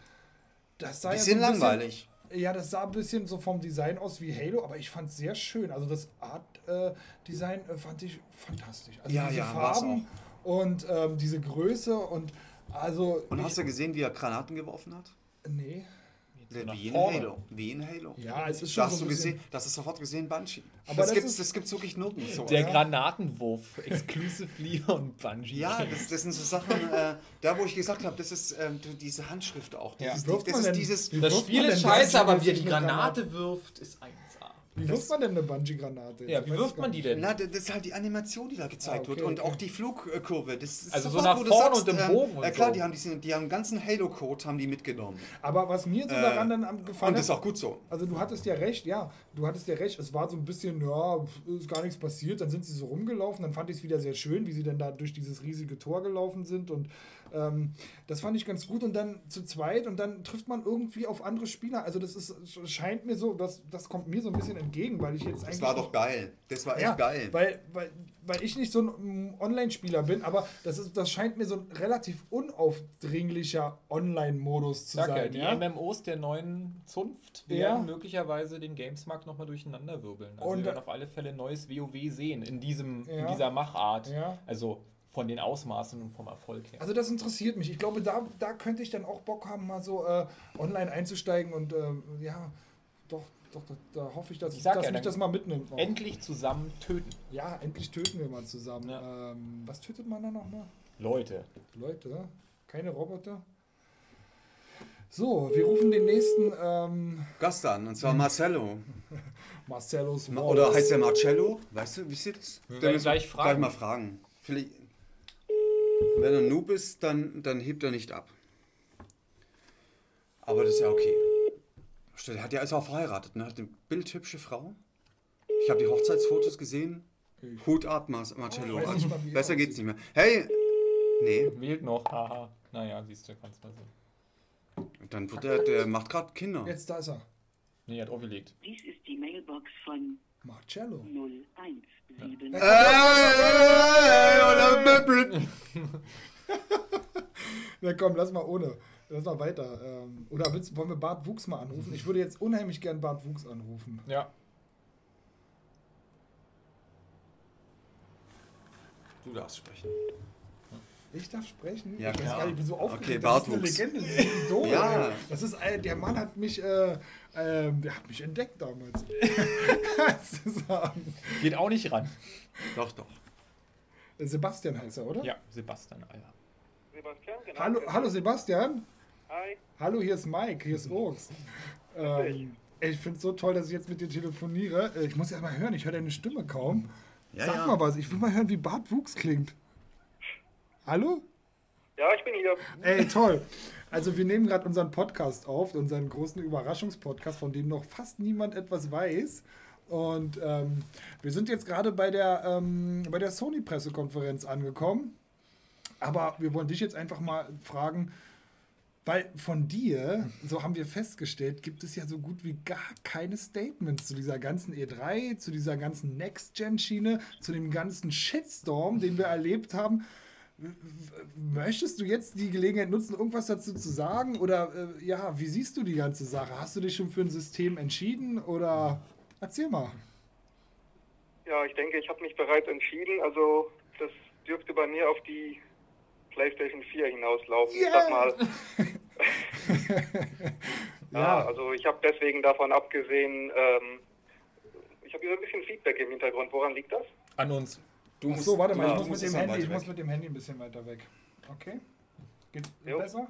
Speaker 2: Das sah
Speaker 1: Bisschen
Speaker 2: ja so ein bisschen,
Speaker 1: langweilig.
Speaker 2: Ja, das sah ein bisschen so vom Design aus wie Halo, aber ich fand es sehr schön. Also das Art-Design äh, fand ich fantastisch. Also
Speaker 1: Ja,
Speaker 2: diese
Speaker 1: ja,
Speaker 2: Farben und ähm, diese Größe und also.
Speaker 1: Und hast du gesehen, wie er Granaten geworfen hat?
Speaker 2: Nee.
Speaker 3: So nach
Speaker 1: Wie in
Speaker 3: vorne.
Speaker 1: Halo. Wie in Halo.
Speaker 2: Ja, es ist
Speaker 1: Da
Speaker 2: schon
Speaker 1: hast
Speaker 2: so
Speaker 1: du gesehen, das ist sofort gesehen Banshee.
Speaker 2: Aber
Speaker 1: das,
Speaker 2: das
Speaker 1: gibt's, das gibt's wirklich nirgendwo.
Speaker 3: Der
Speaker 2: Ja.
Speaker 3: Granatenwurf, exclusively und Bungie.
Speaker 1: Ja, das, das sind so Sachen, äh, da wo ich gesagt habe, das ist ähm, diese Handschrift auch.
Speaker 3: Ja.
Speaker 1: Dieses,
Speaker 2: Wirft
Speaker 1: das
Speaker 2: man
Speaker 1: ist
Speaker 2: denn-
Speaker 1: dieses.
Speaker 3: Das Spiel ist scheiße, aber wie er die Granate wirft, ist 1A.
Speaker 2: Wie wirft man denn eine Bungee-Granate?
Speaker 3: Ja, wie wirft man die denn?
Speaker 1: Na, das ist halt die Animation, die da gezeigt
Speaker 2: Ah, okay,
Speaker 1: wird. Und
Speaker 2: okay.
Speaker 1: auch die Flugkurve. Das ist
Speaker 3: Also so nach vorne
Speaker 1: sagst,
Speaker 3: und im
Speaker 1: ähm,
Speaker 3: Bogen und
Speaker 1: Ja klar,
Speaker 3: so.
Speaker 1: die haben diesen, die haben einen ganzen Halo-Code haben die mitgenommen.
Speaker 2: Aber was mir so daran dann am gefallen
Speaker 1: Und das ist
Speaker 2: hat,
Speaker 1: auch gut so.
Speaker 2: also du hattest ja recht, ja, du hattest ja recht, es war so ein bisschen, ja, ist gar nichts passiert, dann sind sie so rumgelaufen, dann fand ich es wieder sehr schön, wie sie dann da durch dieses riesige Tor gelaufen sind und ähm, das fand ich ganz gut und dann zu zweit und dann trifft man irgendwie auf andere Spieler, also das ist, scheint mir so, das, das kommt mir so ein bisschen entgegen, weil ich jetzt eigentlich...
Speaker 1: Das war doch geil. Das war echt
Speaker 2: ja,
Speaker 1: geil.
Speaker 2: Weil, weil, weil ich nicht so ein mm, Online-Spieler bin, aber das, ist, das scheint mir so ein relativ unaufdringlicher Online-Modus zu
Speaker 3: ja,
Speaker 2: sein.
Speaker 3: die
Speaker 2: ja?
Speaker 3: MMOs der neuen Zunft
Speaker 2: Ja.
Speaker 3: werden möglicherweise den Gamesmarkt nochmal durcheinander wirbeln. Also
Speaker 2: Und-
Speaker 3: wir werden auf alle Fälle ein neues WoW sehen in, diesem, in
Speaker 2: Ja.
Speaker 3: dieser Machart.
Speaker 2: Ja.
Speaker 3: Also von den Ausmaßen und vom Erfolg her.
Speaker 2: Also das interessiert mich. Ich glaube, da, da könnte ich dann auch Bock haben, mal so äh, online einzusteigen und ähm, ja, doch, doch, da, da hoffe ich, dass,
Speaker 3: Ich sag
Speaker 2: dass
Speaker 3: ja,
Speaker 2: mich das mal mitnimmt. noch.
Speaker 3: Endlich zusammen töten.
Speaker 2: ja, endlich töten wir mal zusammen.
Speaker 3: Ja.
Speaker 2: Ähm, was tötet man da nochmal?
Speaker 3: Leute.
Speaker 2: Leute, keine Roboter. So, wir rufen den nächsten ähm,
Speaker 1: Gast an, und zwar Marcello.
Speaker 2: Marcellus
Speaker 1: Ma-
Speaker 2: Wallace.
Speaker 1: Oder heißt der Marcello? Weißt du, ihr das?
Speaker 3: Wir werden gleich
Speaker 1: Gleich
Speaker 3: fragen.
Speaker 1: mal fragen. Vielleicht, wenn er Noob ist, dann, dann hebt er nicht ab. Aber das ist ja okay. Der hat ja ist auch verheiratet, ne? Hat eine bildhübsche Frau. Ich habe die Hochzeitsfotos gesehen.
Speaker 2: Ich-
Speaker 1: Hut ab, Mar Marcello.
Speaker 2: Wie er
Speaker 1: Besser geht's nicht mehr. Hey! Nee,
Speaker 3: Wählt noch. Haha. Naja, siehst du, kannst mal sehen.
Speaker 1: dann wird der, der macht gerade Kinder.
Speaker 2: Jetzt, da ist er.
Speaker 3: Nee, er hat aufgelegt.
Speaker 5: Dies ist die Mailbox von
Speaker 2: Marcello.
Speaker 5: 017.
Speaker 2: Na komm, lass mal ohne. Lass mal weiter. Ähm, oder willst, wollen wir Bart Wuchs mal anrufen? Ich würde jetzt unheimlich gern Bart Wuchs anrufen.
Speaker 3: Ja.
Speaker 1: Du darfst sprechen.
Speaker 2: Ich darf sprechen?
Speaker 1: Ja,
Speaker 2: ich weiß gar nicht, wie so aufgeregt.
Speaker 1: Okay,
Speaker 2: das ist eine
Speaker 1: Bartwuchs.
Speaker 2: Legende, das ist ein Idol.
Speaker 1: Ja.
Speaker 2: Das ist, äh, der Mann hat mich, äh, ähm, der hat mich entdeckt damals. sagen.
Speaker 3: Geht auch nicht ran.
Speaker 1: Doch, doch.
Speaker 2: Sebastian heißt er, oder?
Speaker 3: Ja, Sebastian, Alter.
Speaker 6: Sebastian, genau.
Speaker 2: Hallo, hallo Sebastian.
Speaker 6: Hi.
Speaker 2: Hallo, hier ist Mike, hier ist Urs. Ähm, ich finde es so toll, dass ich jetzt mit dir telefoniere. Äh, Ich muss ja mal hören, ich höre deine Stimme kaum.
Speaker 1: Ja,
Speaker 2: Sag
Speaker 1: ja.
Speaker 2: mal was, ich will mal hören, wie Bart Wuchs klingt. Hallo?
Speaker 6: Ja, ich bin hier.
Speaker 2: Ey, toll. Also wir nehmen gerade unseren Podcast auf, unseren großen Überraschungspodcast, von dem noch fast niemand etwas weiß. Und ähm, wir sind jetzt gerade bei der, ähm, bei der Sony-Pressekonferenz angekommen. Aber wir wollen dich jetzt einfach mal fragen, weil von dir, so haben wir festgestellt, gibt es ja so gut wie gar keine Statements zu dieser ganzen E3, zu dieser ganzen Next-Gen-Schiene, zu dem ganzen Shitstorm, den wir erlebt haben. Möchtest du jetzt die Gelegenheit nutzen, irgendwas dazu zu sagen? Oder äh, ja, wie siehst du die ganze Sache? Hast du dich schon für ein System entschieden? Oder erzähl mal.
Speaker 6: Ja, ich denke, ich habe mich bereits entschieden. Also, das dürfte bei mir auf die PlayStation 4 hinauslaufen. Ich
Speaker 2: Yeah.
Speaker 6: sag mal, ja,
Speaker 2: Ja,
Speaker 6: also ich habe deswegen davon abgesehen, ähm, ich habe hier so ein bisschen Feedback im Hintergrund. Woran liegt das?
Speaker 3: An uns.
Speaker 1: Du
Speaker 2: Ach so, warte mal, ich muss,
Speaker 1: musst
Speaker 2: mit Handy, ich muss mit dem Handy ein bisschen weiter weg. Okay? Geht's
Speaker 6: Jo.
Speaker 2: besser?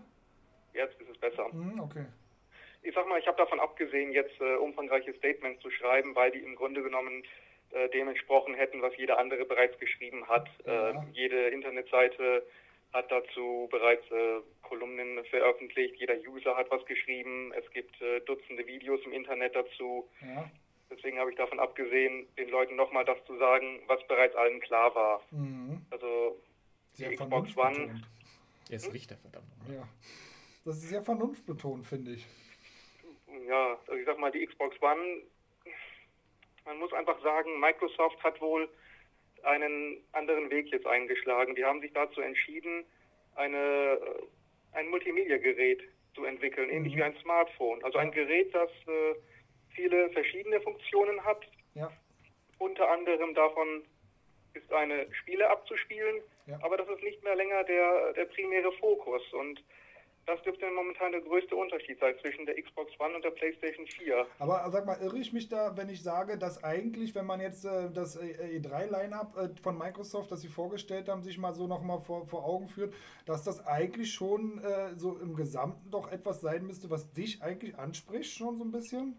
Speaker 6: Jetzt ist es besser.
Speaker 2: Hm, okay.
Speaker 6: Ich sag mal, ich habe davon abgesehen, jetzt äh, umfangreiche Statements zu schreiben, weil die im Grunde genommen äh, dem entsprochen hätten, was jeder andere bereits geschrieben hat.
Speaker 2: Ja.
Speaker 6: Äh, jede Internetseite hat dazu bereits äh, Kolumnen veröffentlicht, jeder User hat was geschrieben, es gibt äh, Dutzende Videos im Internet dazu.
Speaker 2: Ja.
Speaker 6: Deswegen habe ich davon abgesehen, den Leuten nochmal das zu sagen, was bereits allen klar war.
Speaker 2: Mhm.
Speaker 6: Also
Speaker 2: Sehr
Speaker 6: Die Xbox One.
Speaker 2: vernunftbetont.
Speaker 3: Er ist Richter, verdammt.
Speaker 2: Ja. Das ist sehr vernunftbetont, finde ich.
Speaker 6: ja, also ich sag mal, die Xbox One, man muss einfach sagen, Microsoft hat wohl einen anderen Weg jetzt eingeschlagen. Die haben sich dazu entschieden, eine, äh, ein Multimedia-Gerät zu entwickeln, ähnlich
Speaker 2: Mhm.
Speaker 6: wie ein Smartphone. Also ein Gerät, das äh, viele verschiedene Funktionen hat.
Speaker 2: Ja.
Speaker 6: Unter anderem davon ist eine Spiele abzuspielen,
Speaker 2: Ja.
Speaker 6: aber das ist nicht mehr länger der, der primäre Fokus. Und das dürfte momentan der größte Unterschied sein zwischen der Xbox One und der PlayStation 4.
Speaker 2: Aber sag mal, irre ich mich da, wenn ich sage, dass eigentlich, wenn man jetzt äh, das äh, E3-Line-Up äh, von Microsoft, das sie vorgestellt haben, sich mal so nochmal vor, vor Augen führt, dass das eigentlich schon äh, so im Gesamten doch etwas sein müsste, was dich eigentlich anspricht, schon so ein bisschen?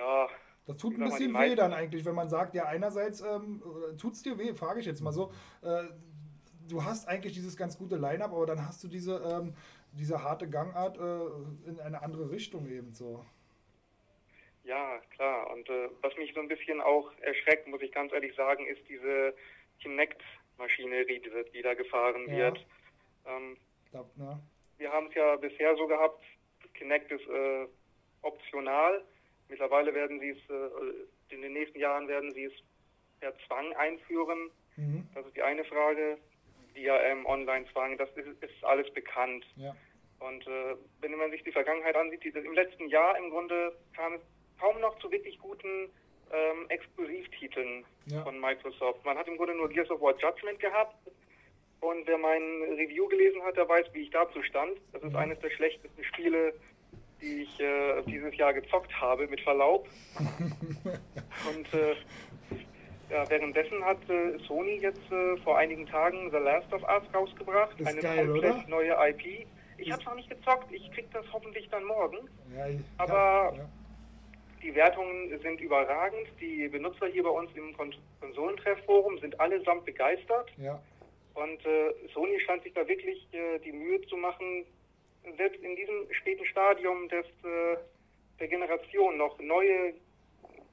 Speaker 6: Ja,
Speaker 2: Das tut ein bisschen weh dann eigentlich, wenn man sagt, ja, einerseits ähm, tut es dir weh, frage ich jetzt mal so. Äh, du hast eigentlich dieses ganz gute Line-Up, aber dann hast du diese, ähm, diese harte Gangart äh, in eine andere Richtung eben so.
Speaker 6: Ja, klar. Und äh, was mich so ein bisschen auch erschreckt, muss ich ganz ehrlich sagen, ist diese Kinect-Maschinerie, die, die da gefahren
Speaker 2: Ja.
Speaker 6: wird. Ähm,
Speaker 2: ne?
Speaker 6: wir haben es ja bisher so gehabt, Kinect ist äh, optional. Mittlerweile werden sie es, äh, in den nächsten Jahren werden sie es per Zwang einführen.
Speaker 2: Mhm.
Speaker 6: Das ist die eine Frage. DRM, Online-Zwang, das ist, ist alles bekannt.
Speaker 2: Ja.
Speaker 6: Und äh, wenn man sich die Vergangenheit ansieht, die, im letzten Jahr im Grunde kam es kaum noch zu wirklich guten ähm, Exklusivtiteln
Speaker 2: Ja.
Speaker 6: von Microsoft. Man hat im Grunde nur Gears of War Judgment gehabt. Und wer mein Review gelesen hat, der weiß, wie ich dazu stand. Das ist
Speaker 2: Ja.
Speaker 6: eines der schlechtesten Spiele, die ich äh, dieses Jahr gezockt habe, mit Verlaub. Und äh, ja, währenddessen hat äh, Sony jetzt äh, vor einigen Tagen The Last of Us rausgebracht.
Speaker 2: Ist
Speaker 6: eine
Speaker 2: geil,
Speaker 6: komplett
Speaker 2: oder?
Speaker 6: neue IP. Ich habe es noch nicht gezockt. Ich krieg das hoffentlich dann morgen.
Speaker 2: Ja, ich-
Speaker 6: Aber-
Speaker 2: ja,
Speaker 6: Die Wertungen sind überragend. Die Benutzer hier bei uns im Kon Konsolentreffforum sind allesamt begeistert.
Speaker 2: ja,
Speaker 6: Und äh, Sony scheint sich da wirklich äh, die Mühe zu machen, selbst in diesem späten Stadium des, äh, der Generation noch neue,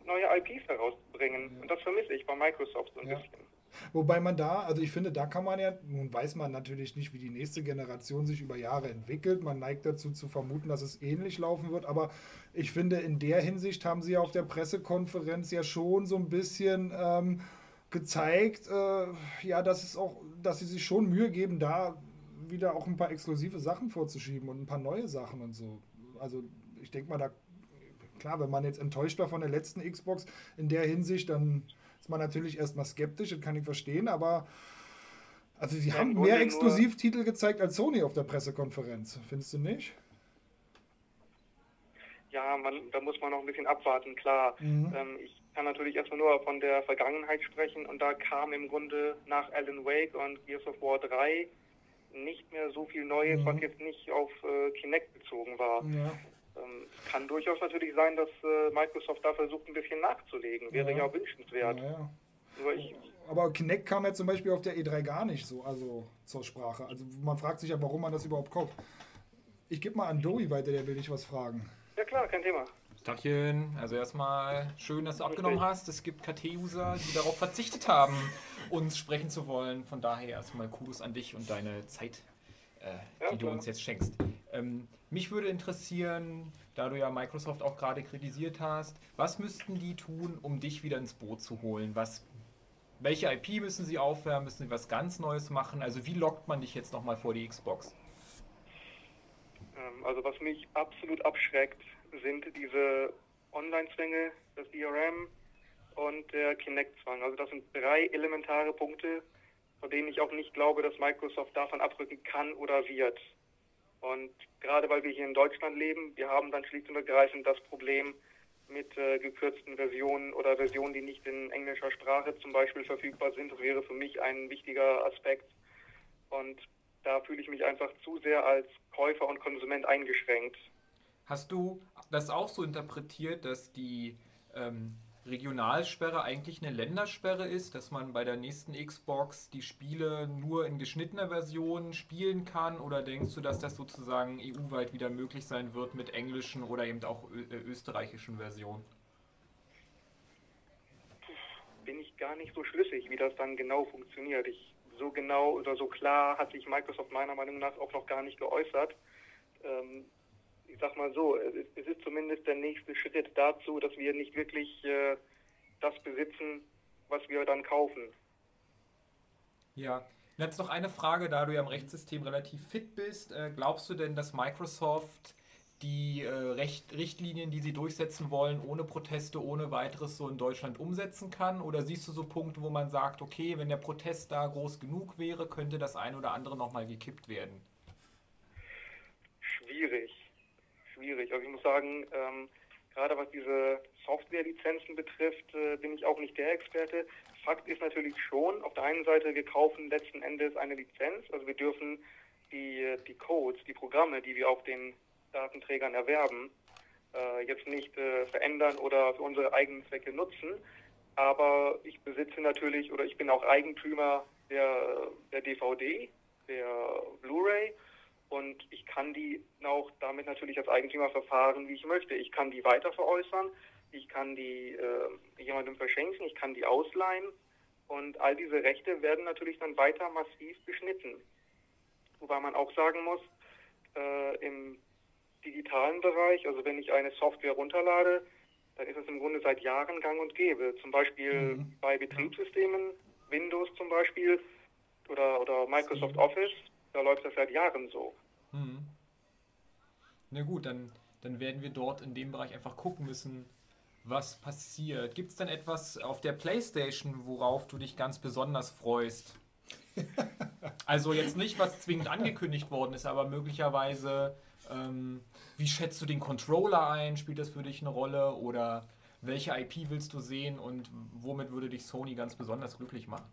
Speaker 6: neue IPs herauszubringen.
Speaker 2: Ja.
Speaker 6: Und das vermisse ich bei Microsoft so ein
Speaker 2: Ja.
Speaker 6: bisschen.
Speaker 2: Wobei man da, also ich finde, da kann man ja, nun weiß man natürlich nicht, wie die nächste Generation sich über Jahre entwickelt. Man neigt dazu zu vermuten, dass es ähnlich laufen wird. Aber ich finde, in der Hinsicht haben sie auf der Pressekonferenz ja schon so ein bisschen ähm, gezeigt, äh, ja, dass es auch, dass sie sich schon Mühe geben, da wieder auch ein paar exklusive Sachen vorzuschieben und ein paar neue Sachen und so. Also ich denke mal, da klar, wenn man jetzt enttäuscht war von der letzten Xbox in der Hinsicht, dann ist man natürlich erstmal skeptisch, das kann ich verstehen, aber also sie haben mehr Exklusivtitel gezeigt als Sony auf der Pressekonferenz, findest du nicht?
Speaker 6: Ja, man, da muss man noch ein bisschen abwarten, klar.
Speaker 2: Mhm.
Speaker 6: Ähm, ich kann natürlich erstmal nur von der Vergangenheit sprechen und da kam im Grunde nach Alan Wake und Gears of War 3 nicht mehr so viel Neues,
Speaker 2: Mhm.
Speaker 6: was jetzt nicht auf äh, Kinect bezogen war.
Speaker 2: Ja,
Speaker 6: Ähm, kann durchaus natürlich sein, dass äh, Microsoft da versucht, ein bisschen nachzulegen. Wäre
Speaker 2: Ja.
Speaker 6: ja, wünschenswert.
Speaker 2: ja.
Speaker 6: Ich,
Speaker 2: Aber Kinect kam ja zum Beispiel auf der E3 gar nicht so also zur Sprache. Also man fragt sich ja, warum man das überhaupt kauft. Ich gebe mal an Dory weiter, der will dich was fragen.
Speaker 6: ja klar, kein Thema.
Speaker 3: Tachchen, also erstmal schön, dass du abgenommen hast. Es gibt KT-User, die darauf verzichtet haben, uns sprechen zu wollen. Von daher erstmal Kudos an dich und deine Zeit, äh,
Speaker 6: Ja,
Speaker 3: die du
Speaker 6: klar.
Speaker 3: uns jetzt schenkst. Ähm, mich würde interessieren, da du ja Microsoft auch gerade kritisiert hast, was müssten die tun, um dich wieder ins Boot zu holen? Was, welche IP müssen sie aufwärmen? Müssen sie was ganz Neues machen? Also wie lockt man dich jetzt nochmal vor die Xbox?
Speaker 6: Ähm, also was mich absolut abschreckt, sind diese Online-Zwänge, das DRM und der Kinect-Zwang. Also das sind drei elementare Punkte, von denen ich auch nicht glaube, dass Microsoft davon abrücken kann oder wird. Und gerade weil wir hier in Deutschland leben, wir haben dann schlicht und ergreifend das Problem mit äh, gekürzten Versionen oder Versionen, die nicht in englischer Sprache zum Beispiel verfügbar sind. Das wäre für mich ein wichtiger Aspekt. Und da fühle ich mich einfach zu sehr als Käufer und Konsument eingeschränkt.
Speaker 3: Hast du das auch so interpretiert, dass die ähm, Regionalsperre eigentlich eine Ländersperre ist, dass man bei der nächsten Xbox die Spiele nur in geschnittener Version spielen kann? Oder denkst du, dass das sozusagen EU-weit wieder möglich sein wird mit englischen oder eben auch äh, österreichischen Versionen?
Speaker 6: Bin ich gar nicht so schlüssig, wie das dann genau funktioniert. Ich, so genau oder so klar hat sich Microsoft meiner Meinung nach auch noch gar nicht geäußert. Ähm, ich sag mal so, es ist, es ist zumindest der nächste Schritt dazu, dass wir nicht wirklich äh, das besitzen, was wir dann kaufen.
Speaker 3: Ja. Jetzt noch eine Frage, da du ja im Rechtssystem relativ fit bist. Äh, glaubst du denn, dass Microsoft die äh, Recht, Richtlinien, die sie durchsetzen wollen, ohne Proteste, ohne weiteres so in Deutschland umsetzen kann? Oder siehst du so Punkte, wo man sagt, okay, wenn der Protest da groß genug wäre, könnte das ein oder andere nochmal gekippt werden?
Speaker 6: schwierig. Schwierig. Also ich muss sagen, ähm, gerade was diese Softwarelizenzen betrifft, äh, bin ich auch nicht der Experte. Fakt ist natürlich schon, auf der einen Seite, wir kaufen letzten Endes eine Lizenz, also wir dürfen die, die Codes, die Programme, die wir auf den Datenträgern erwerben, äh, jetzt nicht äh, verändern oder für unsere eigenen Zwecke nutzen. Aber ich besitze natürlich oder ich bin auch Eigentümer der, der DVD, der Blu-ray und ich kann die auch damit natürlich als Eigentümer verfahren, wie ich möchte. Ich kann die weiter veräußern, ich kann die äh, jemandem verschenken, ich kann die ausleihen und all diese Rechte werden natürlich dann weiter massiv beschnitten. Wobei man auch sagen muss, äh, im digitalen Bereich, also wenn ich eine Software runterlade, dann ist es im Grunde seit Jahren gang und gäbe. Zum Beispiel
Speaker 2: Mhm.
Speaker 6: bei Betriebssystemen, Windows zum Beispiel oder, oder Microsoft Office, da läuft das seit Jahren so.
Speaker 3: Mhm. Na gut, dann, dann werden wir dort in dem Bereich einfach gucken müssen, was passiert. Gibt es denn etwas auf der Playstation, worauf du dich ganz besonders freust? Also jetzt nicht, was zwingend angekündigt worden ist, aber möglicherweise, ähm, wie schätzt du den Controller ein? Spielt das für dich eine Rolle? Oder welche IP willst du sehen und womit würde dich Sony ganz besonders glücklich machen?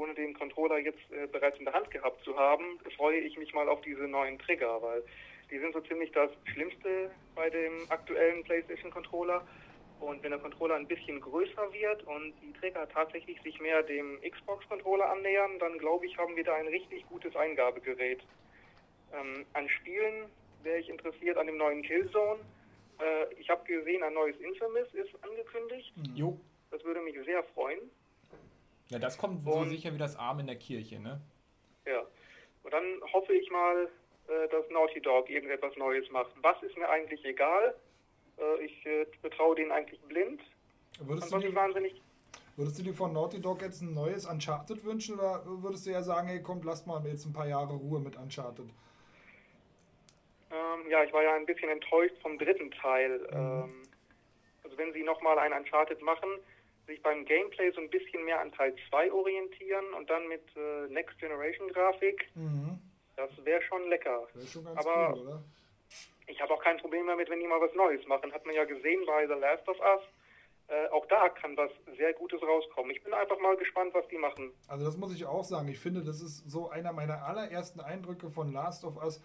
Speaker 6: Ohne den Controller jetzt äh, bereits in der Hand gehabt zu haben, freue ich mich mal auf diese neuen Trigger, weil die sind so ziemlich das Schlimmste bei dem aktuellen PlayStation Controller. Und wenn der Controller ein bisschen größer wird und die Trigger tatsächlich sich mehr dem Xbox Controller annähern, dann glaube ich, haben wir da ein richtig gutes Eingabegerät. Ähm, an Spielen wäre ich interessiert an dem neuen Killzone. Äh, ich habe gesehen, ein neues Infamous ist angekündigt.
Speaker 3: Jo.
Speaker 6: Das würde mich sehr freuen.
Speaker 3: Ja, das kommt so
Speaker 6: Und-
Speaker 3: sicher wie das Arm in der Kirche, ne?
Speaker 6: Ja. Und dann hoffe ich mal, äh, dass Naughty Dog irgendetwas Neues macht. Was ist mir eigentlich egal? Äh, Ich äh, betraue denen eigentlich blind.
Speaker 2: Würdest
Speaker 6: Und
Speaker 2: du, dir,
Speaker 6: wahnsinnig.
Speaker 2: würdest du dir von Naughty Dog jetzt ein neues Uncharted wünschen oder würdest du eher sagen, hey, komm, lasst mal jetzt ein paar Jahre Ruhe mit Uncharted?
Speaker 6: Ähm, ja, ich war ja ein bisschen enttäuscht vom dritten Teil. Ähm, also wenn sie nochmal ein Uncharted machen, sich beim Gameplay so ein bisschen mehr an Teil 2 orientieren und dann mit äh, Next Generation Grafik,
Speaker 2: Mhm.
Speaker 6: das wäre schon lecker.
Speaker 2: Ist schon
Speaker 6: Aber-
Speaker 2: cool?
Speaker 6: Ich habe auch kein Problem damit, wenn die mal was Neues machen. Hat man ja gesehen bei The Last of Us. Äh, auch da kann was sehr Gutes rauskommen. Ich bin einfach mal gespannt, was die machen.
Speaker 2: Also das muss ich auch sagen. Ich finde, das ist so einer meiner allerersten Eindrücke von Last of Us.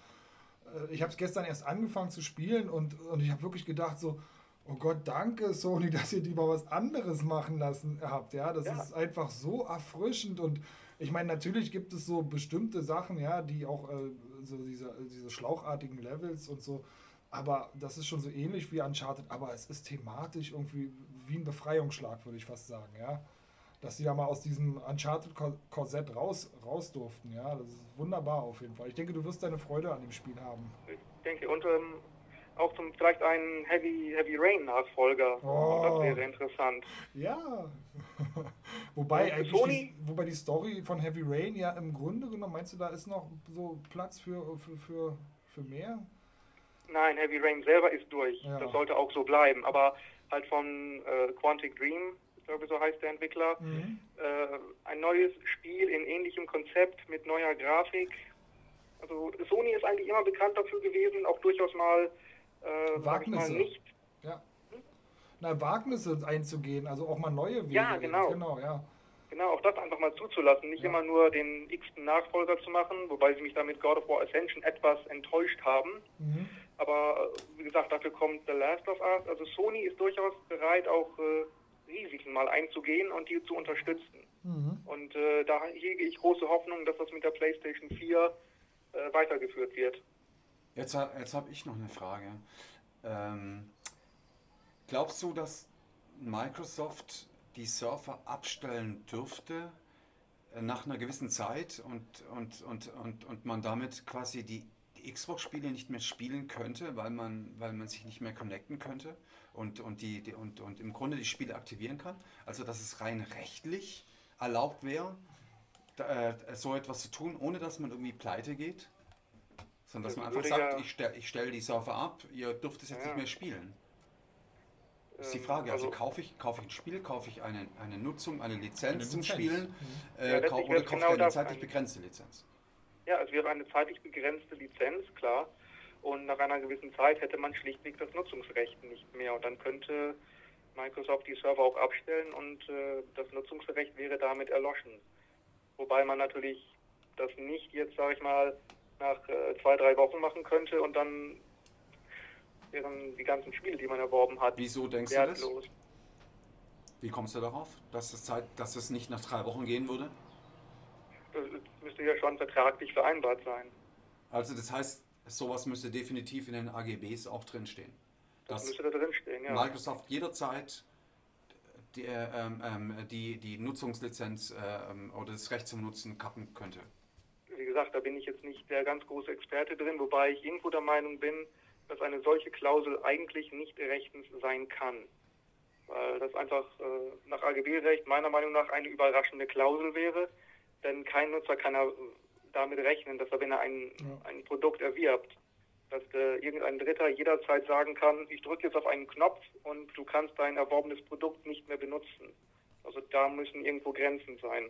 Speaker 2: Äh, Ich habe es gestern erst angefangen zu spielen und, und ich habe wirklich gedacht so, oh Gott, danke Sony, dass ihr die mal was anderes machen lassen habt. Ja, das
Speaker 6: Ja.
Speaker 2: ist einfach so erfrischend und ich meine, natürlich gibt es so bestimmte Sachen, ja, die auch äh, so diese, diese schlauchartigen Levels und so, aber das ist schon so ähnlich wie Uncharted, aber es ist thematisch irgendwie wie ein Befreiungsschlag, würde ich fast sagen, ja dass sie da mal aus diesem Uncharted-Korsett raus, raus durften. Ja, das ist wunderbar auf jeden Fall. Ich denke, du wirst deine Freude an dem Spiel haben.
Speaker 6: Ich denke, und ähm, auch zum, vielleicht einen Heavy, Heavy Rain Nachfolger.
Speaker 2: Oh.
Speaker 6: Das wäre interessant.
Speaker 2: Ja. wobei
Speaker 6: Und
Speaker 2: eigentlich
Speaker 6: Sony-
Speaker 2: die, wobei die Story von Heavy Rain ja im Grunde genommen, meinst du, da ist noch so Platz für, für, für, für mehr?
Speaker 6: Nein, Heavy Rain selber ist durch.
Speaker 2: Ja.
Speaker 6: Das sollte auch so bleiben. Aber halt von äh, Quantic Dream, ich glaube, so heißt der Entwickler,
Speaker 2: Mhm.
Speaker 6: äh, ein neues Spiel in ähnlichem Konzept mit neuer Grafik. Also Sony ist eigentlich immer bekannt dafür gewesen, auch durchaus mal, äh, sag ich mal,
Speaker 2: Wagnisse.
Speaker 6: nicht.
Speaker 2: Ja. Na, Wagnisse einzugehen, also auch mal neue Wege.
Speaker 6: Ja, genau.
Speaker 2: Genau, ja.
Speaker 6: Genau, auch das einfach mal zuzulassen, nicht
Speaker 2: Ja.
Speaker 6: immer nur den x-ten Nachfolger zu machen, wobei sie mich damit God of War Ascension etwas enttäuscht haben.
Speaker 2: Mhm.
Speaker 6: Aber äh, wie gesagt, dafür kommt The Last of Us. Also Sony ist durchaus bereit, auch äh, Risiken mal einzugehen und die zu unterstützen.
Speaker 2: Mhm.
Speaker 6: Und äh, da hege ich große Hoffnung, dass das mit der PlayStation 4 äh, weitergeführt wird.
Speaker 1: Jetzt, jetzt habe ich noch eine Frage. Ähm, glaubst du, dass Microsoft die Surfer abstellen dürfte äh, nach einer gewissen Zeit und, und, und, und, und man damit quasi die, die Xbox-Spiele nicht mehr spielen könnte, weil man, weil man sich nicht mehr connecten könnte und, und, die, die, und, und im Grunde die Spiele aktivieren kann? Also dass es rein rechtlich erlaubt wäre, da, äh, so etwas zu tun, ohne dass man irgendwie pleite geht? Sondern dass
Speaker 6: Das
Speaker 1: man einfach sagt, ich stelle ich stell die Server ab, ihr dürft es jetzt
Speaker 6: Ja.
Speaker 1: nicht mehr spielen. Das ist die
Speaker 6: Ähm,
Speaker 1: Frage. Also,
Speaker 6: also-
Speaker 1: kaufe ich, kaufe ich ein Spiel, kaufe ich eine, eine Nutzung, eine Lizenz
Speaker 3: Eine
Speaker 1: zum
Speaker 3: Lizenz.
Speaker 1: Spielen
Speaker 3: Mhm.
Speaker 1: äh,
Speaker 6: Ja,
Speaker 1: oder kaufe
Speaker 6: genau
Speaker 1: ich eine zeitlich begrenzte Lizenz?
Speaker 6: Ja, es wäre eine zeitlich begrenzte Lizenz, klar. und nach einer gewissen Zeit hätte man schlichtweg das Nutzungsrecht nicht mehr und dann könnte Microsoft die Server auch abstellen und äh, das Nutzungsrecht wäre damit erloschen. Wobei man natürlich das nicht jetzt, sage ich mal, nach äh, zwei, drei Wochen machen könnte und dann wären die ganzen Spiele, die man erworben hat,
Speaker 1: Wieso denkst du das?
Speaker 6: wertlos.
Speaker 1: Wie kommst du darauf, dass es, Zeit, dass es nicht nach drei Wochen gehen würde?
Speaker 6: Das müsste ja schon vertraglich vereinbart sein.
Speaker 1: Also das heißt, sowas müsste definitiv in den AGBs auch drinstehen.
Speaker 6: Das
Speaker 1: Dass
Speaker 6: müsste da drin stehen, ja.
Speaker 1: Microsoft jederzeit die, äh, ähm, ähm, die, die Nutzungslizenz äh, ähm, oder das Recht zum Nutzen kappen könnte.
Speaker 6: Gesagt, da bin ich jetzt nicht der ganz große Experte drin, wobei ich irgendwo der Meinung bin, dass eine solche Klausel eigentlich nicht rechtens sein kann. Weil das einfach äh, nach AGB-Recht meiner Meinung nach eine überraschende Klausel wäre, denn kein Nutzer kann er damit rechnen, dass er, wenn er ein,
Speaker 2: Ja.
Speaker 6: ein Produkt erwirbt, dass äh, irgendein Dritter jederzeit sagen kann, ich drücke jetzt auf einen Knopf und du kannst dein erworbenes Produkt nicht mehr benutzen. Also da müssen irgendwo Grenzen sein.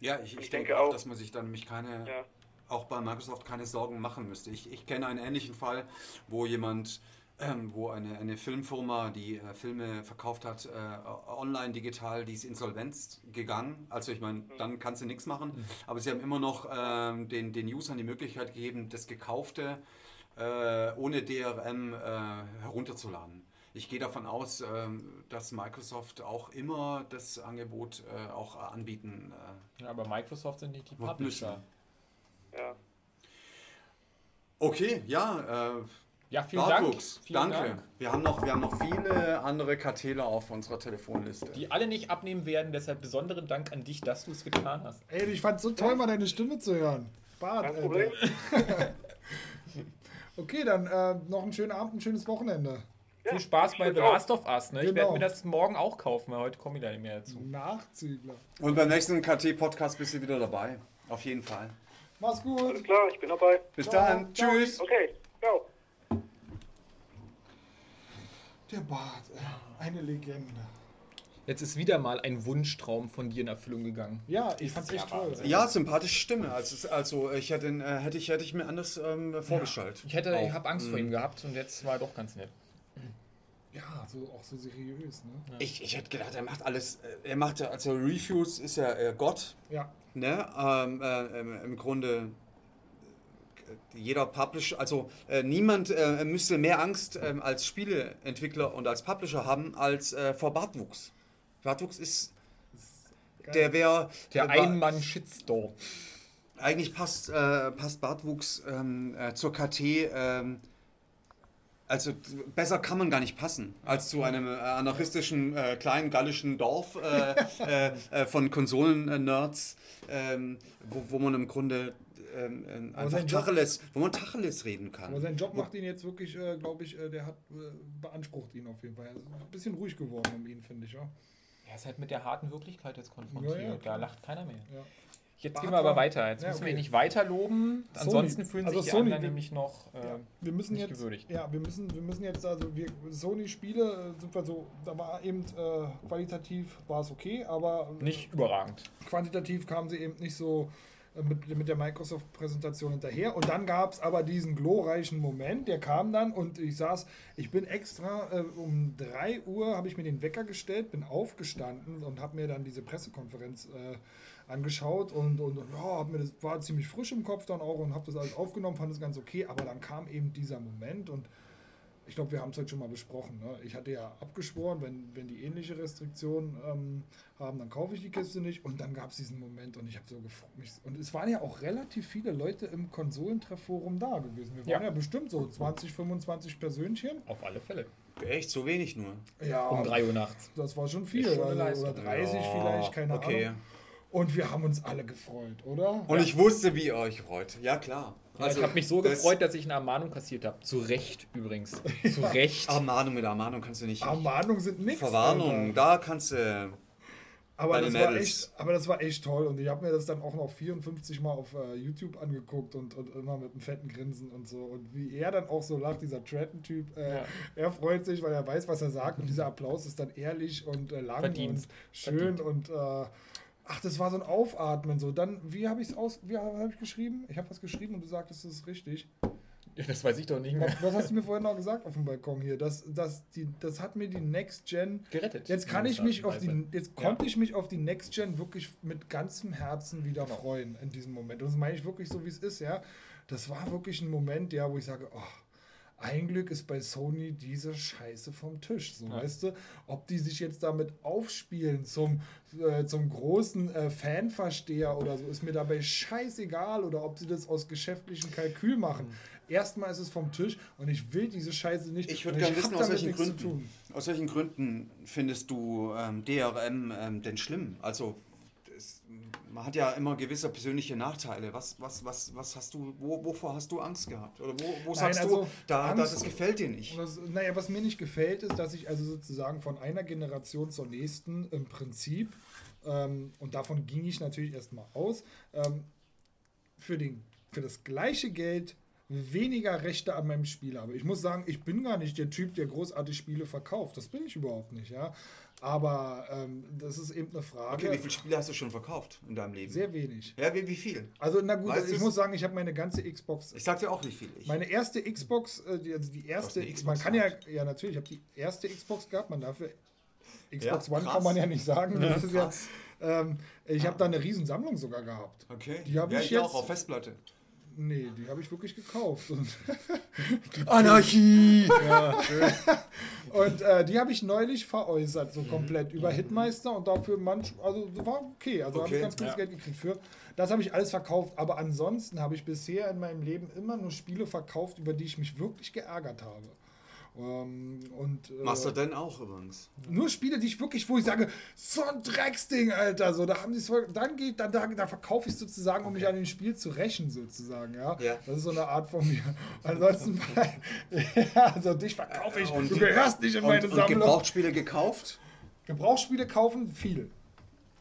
Speaker 1: Ja, ich, ich,
Speaker 6: Ich
Speaker 1: denke
Speaker 6: denke
Speaker 1: auch,
Speaker 6: auch.
Speaker 1: dass man sich dann nämlich keine,
Speaker 6: Ja.
Speaker 1: Auch bei Microsoft keine Sorgen machen müsste. Ich, ich kenne einen ähnlichen Fall, wo jemand, ähm, wo eine, eine Filmfirma, die äh, Filme verkauft hat, äh, online, digital, die ist insolvenz gegangen. Also ich meine, dann kannst du nichts machen. Aber sie haben immer noch ähm, den, den Usern die Möglichkeit gegeben, das Gekaufte äh, ohne DRM äh, herunterzuladen. Ich gehe davon aus, ähm, dass Microsoft auch immer das Angebot äh, auch anbieten äh,
Speaker 3: Ja, aber Microsoft sind nicht die Publisher.
Speaker 6: Ja.
Speaker 1: Okay, ja, äh,
Speaker 3: Ja, vielen
Speaker 1: Bartwuchs,
Speaker 3: Dank. Vielen
Speaker 1: danke.
Speaker 3: Dank.
Speaker 1: Wir, haben noch, wir haben noch viele andere KTler auf unserer Telefonliste.
Speaker 3: Die alle nicht abnehmen werden, deshalb besonderen Dank an dich, dass du es getan hast.
Speaker 2: Ey, ich fand so toll, mal deine Stimme zu hören. Bart,
Speaker 6: Kein. Problem.
Speaker 2: Okay, dann äh, noch einen schönen Abend, ein schönes Wochenende.
Speaker 3: Viel Spaß bei The. Last of Us. Ne? Ich
Speaker 2: Genau.
Speaker 3: werde mir das morgen auch kaufen, weil heute komme ich da nicht mehr dazu.
Speaker 2: Nachziegler.
Speaker 1: Und beim nächsten KT-Podcast bist du wieder dabei. Auf jeden Fall.
Speaker 2: Mach's gut.
Speaker 6: Alles klar, ich bin dabei.
Speaker 1: Bis
Speaker 2: Ciao.
Speaker 1: dann. Tschüss.
Speaker 6: Okay, ciao.
Speaker 2: Der Bart, ey. eine Legende.
Speaker 3: Jetzt ist wieder mal ein Wunschtraum von dir in Erfüllung gegangen.
Speaker 2: Ja, ich fand's echt
Speaker 3: Ja,
Speaker 2: toll.
Speaker 3: Wahnsinn.
Speaker 1: Ja, sympathische Stimme. Also, also ich hätte, ihn, äh, hätte, ich, hätte ich mir anders ähm, vorgestellt.
Speaker 3: Ich hätte, ich habe Angst vor ihm gehabt und jetzt war er doch ganz nett.
Speaker 2: Ja, so, auch so seriös, ne?
Speaker 1: Ich, ich hätte gedacht, er macht alles. äh, Er macht ja, also Reviews ist ja äh, Gott.
Speaker 2: Ja.
Speaker 1: Ne? Ähm, äh, Im Grunde äh, jeder Publisher, also äh, niemand äh, müsste mehr Angst ähm, als Spieleentwickler und als Publisher haben als äh, vor Bartwuchs. Bartwuchs ist,
Speaker 2: Geil.
Speaker 1: der wäre,
Speaker 3: Der Ein-Mann-Shitstorm.
Speaker 1: eigentlich passt, äh, passt Bartwuchs ähm, äh, zur KT, ähm, also besser kann man gar nicht passen, als zu einem äh, anarchistischen äh, kleinen gallischen Dorf äh, äh, äh, von Konsolen-Nerds, ähm, wo, wo man im Grunde ähm, einfach Tacheles, wo man Tacheles reden kann.
Speaker 2: Aber sein Job macht ihn jetzt wirklich, äh, glaube ich, äh, der hat äh, beansprucht ihn auf jeden Fall. Er ist ein bisschen ruhig geworden um ihn, finde ich, ja.
Speaker 3: Er ist halt mit der harten Wirklichkeit jetzt konfrontiert.
Speaker 2: Ja, ja,
Speaker 3: da lacht keiner mehr.
Speaker 2: ja.
Speaker 3: Jetzt gehen wir aber weiter. Jetzt
Speaker 2: Ja,
Speaker 3: müssen wir
Speaker 2: okay.
Speaker 3: ihn nicht weiter loben. Ansonsten fühlen
Speaker 2: also
Speaker 3: sich die
Speaker 2: Sony,
Speaker 3: anderen
Speaker 2: wir-
Speaker 3: nämlich noch. Äh,
Speaker 2: Ja, wir müssen
Speaker 3: nicht
Speaker 2: jetzt,
Speaker 3: gewürdigt.
Speaker 2: ja, wir müssen, wir müssen jetzt, also wir Sony-Spiele äh, sind wir so, da war eben äh, qualitativ war es okay, aber
Speaker 3: Nicht überragend.
Speaker 2: quantitativ kamen sie eben nicht so äh, mit, mit der Microsoft-Präsentation hinterher. Und dann gab es aber diesen glorreichen Moment, der kam dann und ich saß, ich bin extra äh, um 3 Uhr, habe ich mir den Wecker gestellt, bin aufgestanden und habe mir dann diese Pressekonferenz äh, angeschaut und, und, und ja, hab mir das war ziemlich frisch im Kopf dann auch und habe das alles aufgenommen, fand es ganz okay, aber dann kam eben dieser Moment und ich glaube, wir haben es heute schon mal besprochen. Ne? Ich hatte ja abgeschworen, wenn, wenn die ähnliche Restriktionen ähm, haben, dann kaufe ich die Kiste nicht. Und dann gab es diesen Moment und ich habe so gefreut mich. Und es waren ja auch relativ viele Leute im Konsolentreffforum da gewesen. Wir waren ja,
Speaker 3: Ja.
Speaker 2: bestimmt so 20, 25 Persönchen.
Speaker 3: Auf alle Fälle.
Speaker 1: Echt, so wenig nur.
Speaker 2: Ja,
Speaker 3: Um 3 Uhr nachts.
Speaker 2: das war schon viel.
Speaker 3: Schon
Speaker 2: also, oder
Speaker 3: Leistung.
Speaker 2: 30
Speaker 1: Ja,
Speaker 2: vielleicht, keine
Speaker 1: okay.
Speaker 2: Ahnung. Und wir haben uns alle gefreut, oder?
Speaker 1: Und ich wusste, wie ihr euch freut. Ja, klar.
Speaker 3: Ja, ich habe mich so
Speaker 1: das-
Speaker 3: gefreut, dass ich eine Ermahnung kassiert habe. Zu Recht übrigens. Zu Recht.
Speaker 1: Ermahnung mit Ermahnung kannst du nicht.
Speaker 2: Ermahnungen sind nichts.
Speaker 1: Verwarnung, da kannst du.
Speaker 2: Aber das, war echt, aber das war echt toll und ich habe mir das dann auch noch 54 Mal auf äh, YouTube angeguckt und, und immer mit einem fetten Grinsen und so. Und wie er dann auch so lacht, dieser Tratton-Typ, äh,
Speaker 3: Ja.
Speaker 2: er freut sich, weil er weiß, was er sagt und dieser Applaus ist dann ehrlich und äh, lang
Speaker 3: Verdient.
Speaker 2: und schön und äh, ach, das war so ein Aufatmen so. Dann, wie habe ich es aus, wie habe ich geschrieben? Ich habe was geschrieben und du sagtest, das ist richtig.
Speaker 3: Ja, das weiß ich doch nicht mehr.
Speaker 2: Was hast du mir vorhin noch gesagt auf dem Balkon hier? Das, das, die, das hat mir die Next Gen
Speaker 3: Gerettet.
Speaker 2: Jetzt kann ich mich auf die, jetzt
Speaker 3: Ja.
Speaker 2: konnte ich mich auf die Next Gen wirklich mit ganzem Herzen wieder
Speaker 3: Genau.
Speaker 2: freuen in diesem Moment. Und das meine ich wirklich so, wie es ist, ja. Das war wirklich ein Moment, ja, wo ich sage, oh, ein Glück ist bei Sony diese Scheiße vom Tisch. So,
Speaker 3: Ja.
Speaker 2: weißt du, ob die sich jetzt damit aufspielen zum, äh, zum großen äh, Fanversteher oder so, ist mir dabei scheißegal. Oder ob sie das aus geschäftlichem Kalkül machen. Erstmal ist es vom Tisch und ich will diese Scheiße nicht.
Speaker 1: Ich würde
Speaker 2: und
Speaker 1: gerne wissen, aus
Speaker 2: damit
Speaker 1: welchen
Speaker 2: nichts zu
Speaker 1: Gründen. Aus welchen Gründen findest du ähm, DRM ähm, denn schlimm? Also man hat ja immer gewisse persönliche Nachteile. Was, was, was, was hast du, wo, wovor hast du Angst gehabt? Oder wo, wo sagst
Speaker 2: also,
Speaker 1: du, da, da,
Speaker 2: Angst-
Speaker 1: das gefällt dir nicht?
Speaker 2: Was, naja, was mir nicht gefällt, ist, dass ich also sozusagen von einer Generation zur nächsten im Prinzip, ähm, und davon ging ich natürlich erstmal aus, ähm, für, den, für das gleiche Geld weniger Rechte an meinem Spiel habe. Ich muss sagen, ich bin gar nicht der Typ, der großartig Spiele verkauft. Das bin ich überhaupt nicht, ja. Aber ähm, das ist eben eine Frage.
Speaker 1: Okay, wie viele Spiele hast du schon verkauft in deinem Leben?
Speaker 2: Sehr wenig.
Speaker 1: ja, wie, wie viel?
Speaker 2: Also, na gut,
Speaker 1: Weißt
Speaker 2: also ich muss sagen, ich habe meine ganze Xbox
Speaker 1: Ich sag dir auch nicht viel. Ich,
Speaker 2: meine erste Xbox, äh, die, also die erste,
Speaker 1: eine
Speaker 2: man
Speaker 1: Xbox
Speaker 2: kann ja,
Speaker 1: gehabt?
Speaker 2: ja natürlich, ich habe die erste Xbox gehabt, man dafür Xbox
Speaker 1: Ja,
Speaker 2: One kann man ja nicht sagen. das ist ja,
Speaker 1: krass.
Speaker 2: ähm, ich habe da eine Riesensammlung sogar gehabt.
Speaker 1: okay.
Speaker 2: die hab
Speaker 1: ja,
Speaker 2: ich
Speaker 1: ich
Speaker 2: jetzt-
Speaker 1: auch auf Festplatte.
Speaker 2: Nee, die habe ich wirklich gekauft. Und,
Speaker 1: Anarchie!
Speaker 2: und äh, die habe ich neulich veräußert,
Speaker 1: Mhm.
Speaker 2: so komplett über Hitmeister und dafür manch, also war okay, also habe
Speaker 1: Okay,
Speaker 2: ich ganz gutes
Speaker 3: ja.
Speaker 2: Geld gekriegt für. Das habe ich alles verkauft, aber ansonsten habe ich bisher in meinem Leben immer nur Spiele verkauft, über die ich mich wirklich geärgert habe. Ähm, und, äh,
Speaker 1: Master denn auch übrigens.
Speaker 2: Nur Spiele, die ich wirklich, wo ich sage, so ein Drecksding, Alter, so, da haben die dann geht, dann, dann, dann verkaufe ich sozusagen, um mich an dem Spiel zu rächen, sozusagen, ja.
Speaker 1: Ja.
Speaker 2: Das ist so eine Art von mir. Ansonsten, ja, also dich verkaufe ich,
Speaker 1: Und-
Speaker 2: du gehörst nicht in
Speaker 1: Und,
Speaker 2: meine
Speaker 1: und
Speaker 2: Sammlung.
Speaker 1: Gebrauchtspiele gekauft?
Speaker 2: Gebrauchsspiele kaufen, viel.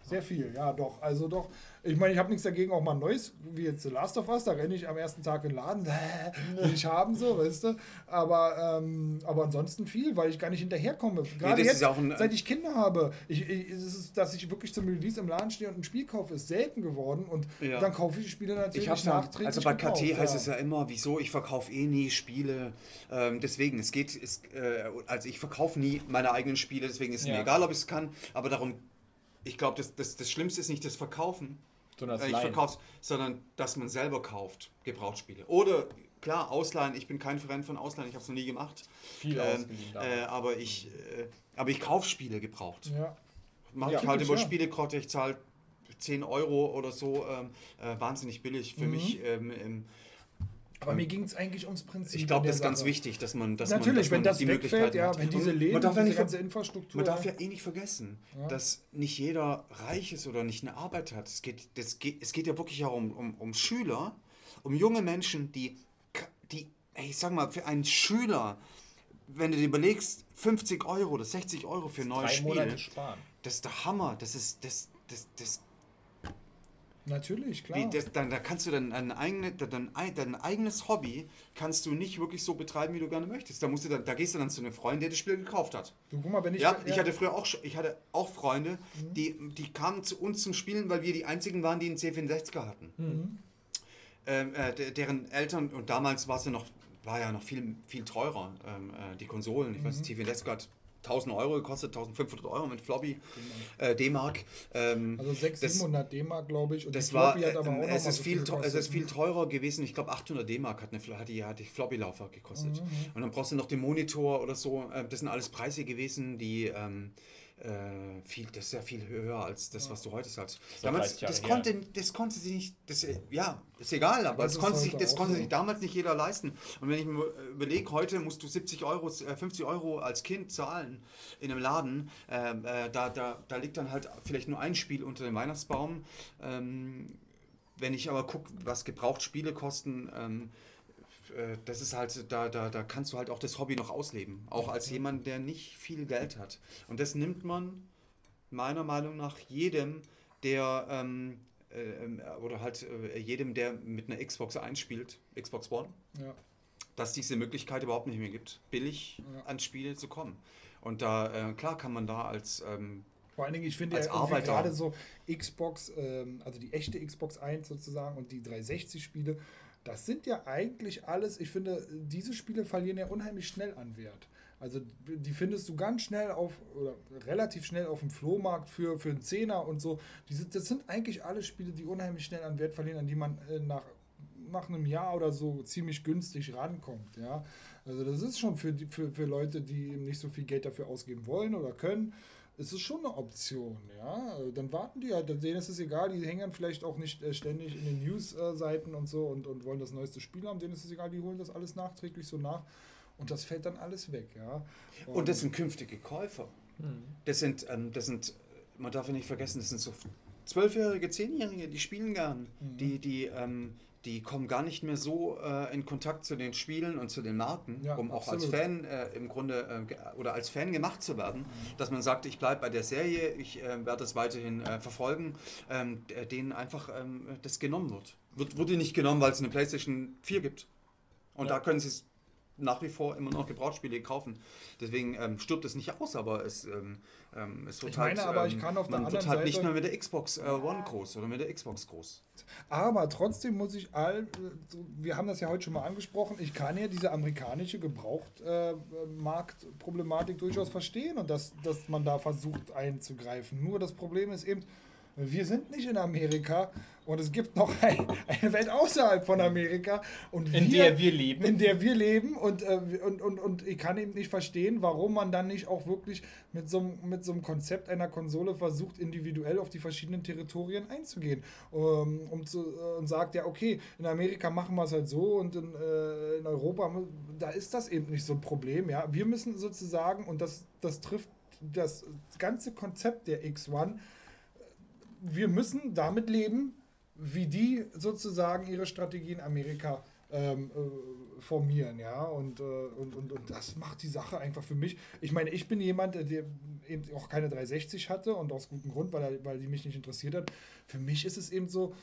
Speaker 2: Sehr viel, ja, doch. Also doch. Ich meine, ich habe nichts dagegen, auch mal ein neues, wie jetzt The Last of Us, da renne ich am ersten Tag in den Laden, will ich haben, so, weißt du. Aber, ähm, aber ansonsten viel, weil ich gar nicht hinterherkomme. Gerade
Speaker 1: das
Speaker 2: jetzt,
Speaker 1: ein-
Speaker 2: seit ich Kinder habe, ich, ich, es ist, dass ich wirklich zum Release im Laden stehe und ein Spiel kaufe, ist selten geworden. Und
Speaker 1: Ja.
Speaker 2: dann kaufe ich die Spiele natürlich
Speaker 1: Ich
Speaker 2: nachträglich
Speaker 1: also bei KT
Speaker 2: gebraucht,
Speaker 1: heißt es ja immer, wieso, ich verkaufe eh nie Spiele. Ähm, deswegen, es geht, es, äh, also ich verkaufe nie meine eigenen Spiele, deswegen ist es
Speaker 3: Ja.
Speaker 1: mir egal, ob ich es kann, aber darum, ich glaube, das, das, das Schlimmste ist nicht das Verkaufen,
Speaker 3: Sondern das
Speaker 1: äh, ich sondern dass man selber kauft, Gebrauchtspiele. Oder, klar, Ausleihen, ich bin kein Fan von Ausleihen, ich habe es noch nie gemacht.
Speaker 3: Viel
Speaker 1: Ähm, äh, aber ich, äh, aber ich kaufe Spiele gebraucht.
Speaker 2: Ja.
Speaker 1: Mache
Speaker 2: Ja,
Speaker 1: ich halt über
Speaker 2: ja.
Speaker 1: Spielekarte, ich zahle 10 Euro oder so, ähm, äh, wahnsinnig billig
Speaker 2: Mhm.
Speaker 1: für mich. Ähm, ähm,
Speaker 2: Aber mir ging es eigentlich ums Prinzip.
Speaker 1: ich glaube, das ist ganz wichtig, dass man, dass
Speaker 2: Natürlich,
Speaker 1: man, dass
Speaker 2: wenn
Speaker 1: man
Speaker 2: das
Speaker 1: die
Speaker 2: wegfällt, ja,
Speaker 1: hat.
Speaker 2: wenn diese
Speaker 1: Und
Speaker 2: Läden,
Speaker 1: man darf ja
Speaker 2: diese
Speaker 1: nicht,
Speaker 2: ganze
Speaker 1: ver-
Speaker 2: Infrastruktur.
Speaker 1: man darf ja eh nicht vergessen,
Speaker 2: Ja.
Speaker 1: dass nicht jeder reich ist oder nicht eine Arbeit hat. Es geht, das geht, es geht ja wirklich auch um, um, um Schüler, um junge Menschen, die, die, ey, ich sag mal, für einen Schüler, wenn du dir überlegst, 50 Euro oder 60 Euro für ein neues Spiel,
Speaker 3: Monate sparen.
Speaker 1: das ist der Hammer. Das ist, das, das, das
Speaker 2: Natürlich, klar.
Speaker 1: Wie, das, dann, da kannst du dann ein, eigene, dein, dein, dein eigenes Hobby kannst du nicht wirklich so betreiben, wie du gerne möchtest. Da, musst du dann, da gehst du dann zu einem Freund, der das Spiel gekauft hat.
Speaker 2: du, guck mal, wenn ich.
Speaker 1: Ja, ich hatte früher auch, ich hatte auch Freunde,
Speaker 2: Mhm.
Speaker 1: die, die kamen zu uns zum Spielen, weil wir die einzigen waren, die einen C64er hatten.
Speaker 2: Mhm.
Speaker 1: Ähm, äh, de- deren Eltern, und damals war es ja noch, war ja noch viel, viel teurer, ähm, äh, die Konsolen. Ich
Speaker 2: Mhm.
Speaker 1: weiß, C64er hat 1000 Euro gekostet, 1500 Euro mit Floppy, äh, D-Mark. Ähm,
Speaker 2: Also 600,
Speaker 1: das-
Speaker 2: 700 D-Mark, glaube ich. Und
Speaker 1: das war,
Speaker 2: Floppy hat aber auch
Speaker 1: äh,
Speaker 2: noch
Speaker 1: es, ist
Speaker 2: so
Speaker 1: viel,
Speaker 2: viel
Speaker 1: es ist viel teurer gewesen. Ich glaube, 800 D-Mark hat, eine, hat die, hat die Floppy-Laufwerk gekostet. Und dann brauchst du noch den Monitor oder so. Äh, Das sind alles Preise gewesen, die ähm, äh, viel, das ist ja viel höher als das, was du heute sagst. Damals,
Speaker 3: 30 Jahre
Speaker 1: das konnte, das konnte sie nicht, das, äh, ja, ist egal, aber
Speaker 2: das
Speaker 1: das, konnte, sich, das konnte
Speaker 2: so.
Speaker 1: sich damals nicht jeder leisten. Und wenn ich mir überlege, heute musst du 70 Euro, äh, 50 Euro als Kind zahlen in einem Laden, ähm, äh, da, da, da liegt dann halt vielleicht nur ein Spiel unter dem Weihnachtsbaum. Ähm, wenn ich aber gucke, was Gebrauchtspiele kosten, ähm, äh, das ist halt, da, da, da kannst du halt auch das Hobby noch ausleben. Auch als jemand, der nicht viel Geld hat. Und das nimmt man meiner Meinung nach jedem, der ähm, äh, oder halt äh, jedem, der mit einer Xbox einspielt, Xbox One,
Speaker 2: Ja.
Speaker 1: dass diese Möglichkeit überhaupt nicht mehr gibt, billig
Speaker 2: Ja.
Speaker 1: an Spiele zu kommen. Und da, äh, klar kann man da als ähm,
Speaker 2: Vor allen Dingen, ich finde ja gerade so Xbox, ähm, also die echte Xbox 1 sozusagen und die 360-Spiele, das sind ja eigentlich alles, ich finde, diese Spiele verlieren ja unheimlich schnell an Wert. Also die findest du ganz schnell auf, oder relativ schnell auf dem Flohmarkt für, für einen Zehner und so. Diese, das sind eigentlich alle Spiele, die unheimlich schnell an Wert verlieren, an die man äh, nach, nach einem Jahr oder so ziemlich günstig rankommt. Ja? Also das ist schon für, die, für, für Leute, die nicht so viel Geld dafür ausgeben wollen oder können, ist es schon eine Option, ja. Dann warten die halt, denen ist es egal, die hängen vielleicht auch nicht äh, ständig in den News-Seiten und so und, und wollen das neueste Spiel haben, denen ist es egal, die holen das alles nachträglich so nach und das fällt dann alles weg, ja.
Speaker 1: Und das sind künftige Käufer. Das sind, ähm, das sind, man darf ja nicht vergessen, das sind so zwölfjährige, zehnjährige, die spielen gern. Die, die, ähm, die kommen gar nicht mehr so äh, in Kontakt zu den Spielen und zu den Marken,
Speaker 2: Ja,
Speaker 1: um auch
Speaker 2: absolut.
Speaker 1: als Fan äh, im Grunde äh, oder als Fan gemacht zu werden, dass man sagt, ich bleibe bei der Serie, ich äh, werde das weiterhin äh, verfolgen, ähm, denen einfach ähm, das genommen wird. wird. Wurde nicht genommen, weil es eine PlayStation 4 gibt. Und
Speaker 2: Ja.
Speaker 1: da können sie es nach wie vor immer noch Gebrauchsspiele kaufen. Deswegen ähm, stirbt es nicht aus, aber es, ähm, ähm, es wird
Speaker 2: Ich meine
Speaker 1: halt,
Speaker 2: aber,
Speaker 1: ähm,
Speaker 2: ich kann auf der
Speaker 1: man wird
Speaker 2: anderen
Speaker 1: halt nicht
Speaker 2: Seite-
Speaker 1: mehr mit der Xbox äh, One groß oder mit der Xbox groß.
Speaker 2: Aber trotzdem muss ich all, äh, wir haben das ja heute schon mal angesprochen, ich kann ja diese amerikanische Gebrauchtmarktproblematik durchaus verstehen und dass, dass man da versucht einzugreifen. Nur das Problem ist eben, wir sind nicht in Amerika und es gibt noch ein, eine Welt außerhalb von Amerika und
Speaker 3: In
Speaker 2: wir,
Speaker 3: der wir leben.
Speaker 2: in der wir leben und, äh, und, und, und ich kann eben nicht verstehen, warum man dann nicht auch wirklich mit so, einem- mit so einem Konzept einer Konsole versucht, individuell auf die verschiedenen Territorien einzugehen. Um, um zu, äh, und sagt, ja, okay, in Amerika machen wir es halt so und in, äh, in Europa, da ist das eben nicht so ein Problem. Ja? Wir müssen sozusagen, und das, das trifft das ganze Konzept der X1, wir müssen damit leben, wie die sozusagen ihre Strategie in Amerika ähm, äh, formieren, ja, und, äh, und, und, und das macht die Sache einfach für mich. Ich meine, ich bin jemand, der eben auch keine 360 hatte und aus gutem Grund, weil, er, weil die mich nicht interessiert hat. Für mich ist es eben so,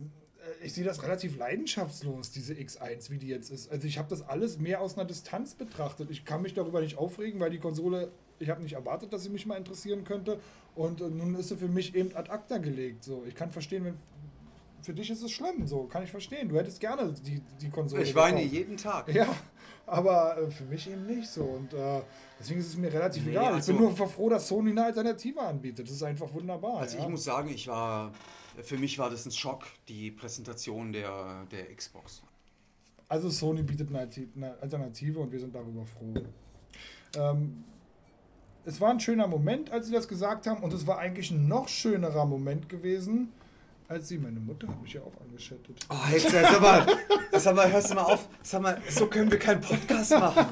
Speaker 2: äh, ich sehe das relativ leidenschaftslos, diese X1, wie die jetzt ist. Also ich habe das alles mehr aus einer Distanz betrachtet. Ich kann mich darüber nicht aufregen, weil die Konsole, ich habe nicht erwartet, dass sie mich mal interessieren könnte. Und nun ist sie für mich eben ad acta gelegt. So, ich kann verstehen, wenn für dich ist es schlimm, so kann ich verstehen. Du hättest gerne die, die Konsole.
Speaker 1: Ich weine
Speaker 2: gekauft.
Speaker 1: jeden Tag.
Speaker 2: Ja, aber äh, für mich eben nicht so. Und äh, deswegen ist es mir relativ
Speaker 1: Nee,
Speaker 2: egal.
Speaker 1: also-
Speaker 2: ich bin nur einfach froh, dass Sony eine Alternative anbietet. Das ist einfach wunderbar.
Speaker 1: Also
Speaker 2: ja.
Speaker 1: ich muss sagen, ich war, für mich war das ein Schock, die Präsentation der, der Xbox.
Speaker 2: Also Sony bietet eine Alternative und wir sind darüber froh. Ähm, es war ein schöner Moment, als sie das gesagt haben und es war eigentlich ein noch schönerer Moment gewesen, als sie, meine Mutter hat mich ja auch angeschattet.
Speaker 1: Oh, jetzt, sag mal, sag mal, hörst du mal auf, sag mal, so können wir keinen Podcast machen.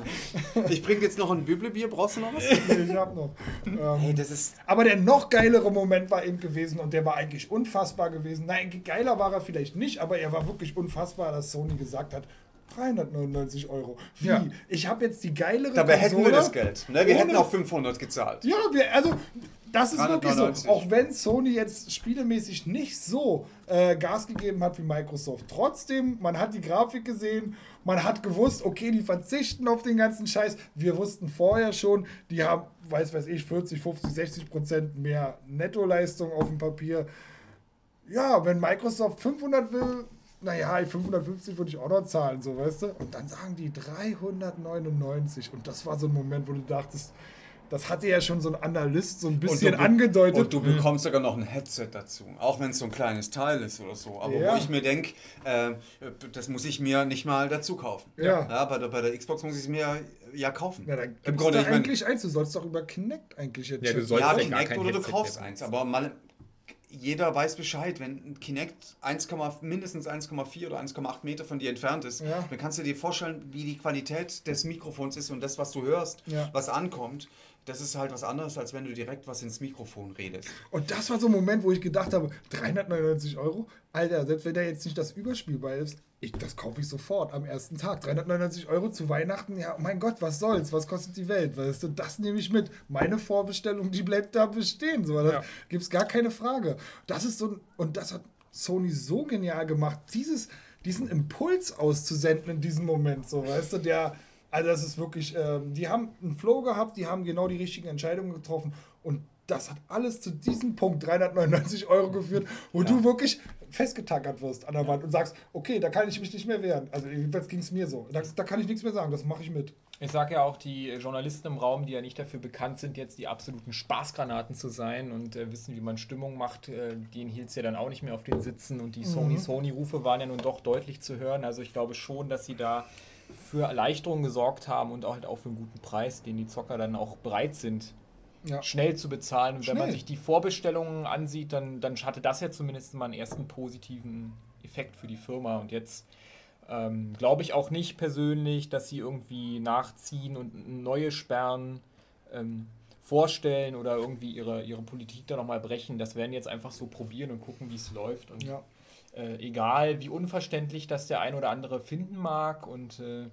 Speaker 1: Ich bring jetzt noch ein Büblebier, brauchst du noch was?
Speaker 2: Nee, ich hab noch. Ähm,
Speaker 1: Hey, das ist,
Speaker 2: Aber der noch geilere Moment war eben gewesen und der war eigentlich unfassbar gewesen. Nein, geiler war er vielleicht nicht, aber er war wirklich unfassbar, dass Sony gesagt hat, 399 Euro. Wie?
Speaker 1: Ja.
Speaker 2: Ich habe jetzt die geilere
Speaker 1: dabei hätten wir
Speaker 2: Konsole
Speaker 1: das Geld. Ne? Wir
Speaker 2: ohne-
Speaker 1: hätten auch 500 gezahlt.
Speaker 2: Ja, wir, also das ist wirklich
Speaker 1: 399.
Speaker 2: so. Auch wenn Sony jetzt spielemäßig nicht so äh, Gas gegeben hat wie Microsoft. Trotzdem, man hat die Grafik gesehen, man hat gewusst, okay, die verzichten auf den ganzen Scheiß. Wir wussten vorher schon, die haben, weiß weiß ich, 40, 50, 60 Prozent mehr Nettoleistung auf dem Papier. Ja, wenn Microsoft 500 will, naja, 550 würde ich auch noch zahlen, so weißt du. Und dann sagen die 399. Und das war so ein Moment, wo du dachtest, das hatte ja schon so ein Analyst so ein bisschen
Speaker 1: be-
Speaker 2: angedeutet.
Speaker 1: Und du bekommst sogar noch ein Headset dazu. Auch wenn es so ein kleines Teil ist oder so. Aber
Speaker 2: Ja.
Speaker 1: wo ich mir denke, äh, das muss ich mir nicht mal dazu kaufen.
Speaker 2: Ja.
Speaker 1: bei, der, bei der Xbox muss ich es mir ja kaufen.
Speaker 2: ja, dann
Speaker 1: Im Grunde,
Speaker 2: da
Speaker 1: ich meine,
Speaker 2: eigentlich eins. Du sollst doch über Kinect eigentlich jetzt
Speaker 3: Ja, du sollst-
Speaker 1: ja,
Speaker 3: ja gar
Speaker 1: Kinect
Speaker 3: kein
Speaker 1: oder du kaufst eins. Aber mal, jeder weiß Bescheid, wenn ein Kinect 1, mindestens 1,4 oder 1,8 Meter von dir entfernt ist,
Speaker 2: Ja.
Speaker 1: dann kannst du dir vorstellen, wie die Qualität des Mikrofons ist und das, was du hörst,
Speaker 2: Ja.
Speaker 1: was ankommt. Das ist halt was anderes, als wenn du direkt was ins Mikrofon redest.
Speaker 2: Und das war so ein Moment, wo ich gedacht habe, 399 Euro? Alter, selbst wenn da jetzt nicht das Überspiel bei ist, ich, das kaufe ich sofort am ersten Tag. 399 Euro zu Weihnachten, ja, mein Gott, was soll's? Was kostet die Welt? Weißt du, das nehme ich mit. Meine Vorbestellung, die bleibt da bestehen. So, da
Speaker 3: Ja.
Speaker 2: gibt's gar keine Frage. Das ist so ein, und das hat Sony so genial gemacht, dieses, diesen Impuls auszusenden in diesem Moment, so, weißt du, der, also das ist wirklich, ähm, die haben einen Flow gehabt, die haben genau die richtigen Entscheidungen getroffen und das hat alles zu diesem Punkt 399 Euro geführt, wo du wirklich festgetackert wirst an der Wand und sagst, okay, da kann ich mich nicht mehr wehren. Also jedenfalls ging es mir so. Da, da kann ich nichts mehr sagen, das mache ich mit.
Speaker 3: Ich sage ja auch, die Journalisten im Raum, die ja nicht dafür bekannt sind, jetzt die absoluten Spaßgranaten zu sein und äh, wissen, wie man Stimmung macht, äh, denen hielt es ja dann auch nicht mehr auf den Sitzen und die Sony-Sony-Rufe waren ja nun doch deutlich zu hören. Also ich glaube schon, dass sie da für Erleichterung gesorgt haben und auch halt auch für einen guten Preis, den die Zocker dann auch bereit sind,
Speaker 2: Ja.
Speaker 3: schnell zu bezahlen. Und wenn man
Speaker 2: Schnell.
Speaker 3: sich die Vorbestellungen ansieht, dann, dann hatte das ja zumindest mal einen ersten positiven Effekt für die Firma. Und jetzt ähm, glaube ich auch nicht persönlich, dass sie irgendwie nachziehen und neue Sperren ähm, vorstellen oder irgendwie ihre, ihre Politik da nochmal brechen. Das werden jetzt einfach so probieren und gucken, wie es läuft. Und
Speaker 2: Ja.
Speaker 3: äh, egal, wie unverständlich das der ein oder andere finden mag und äh,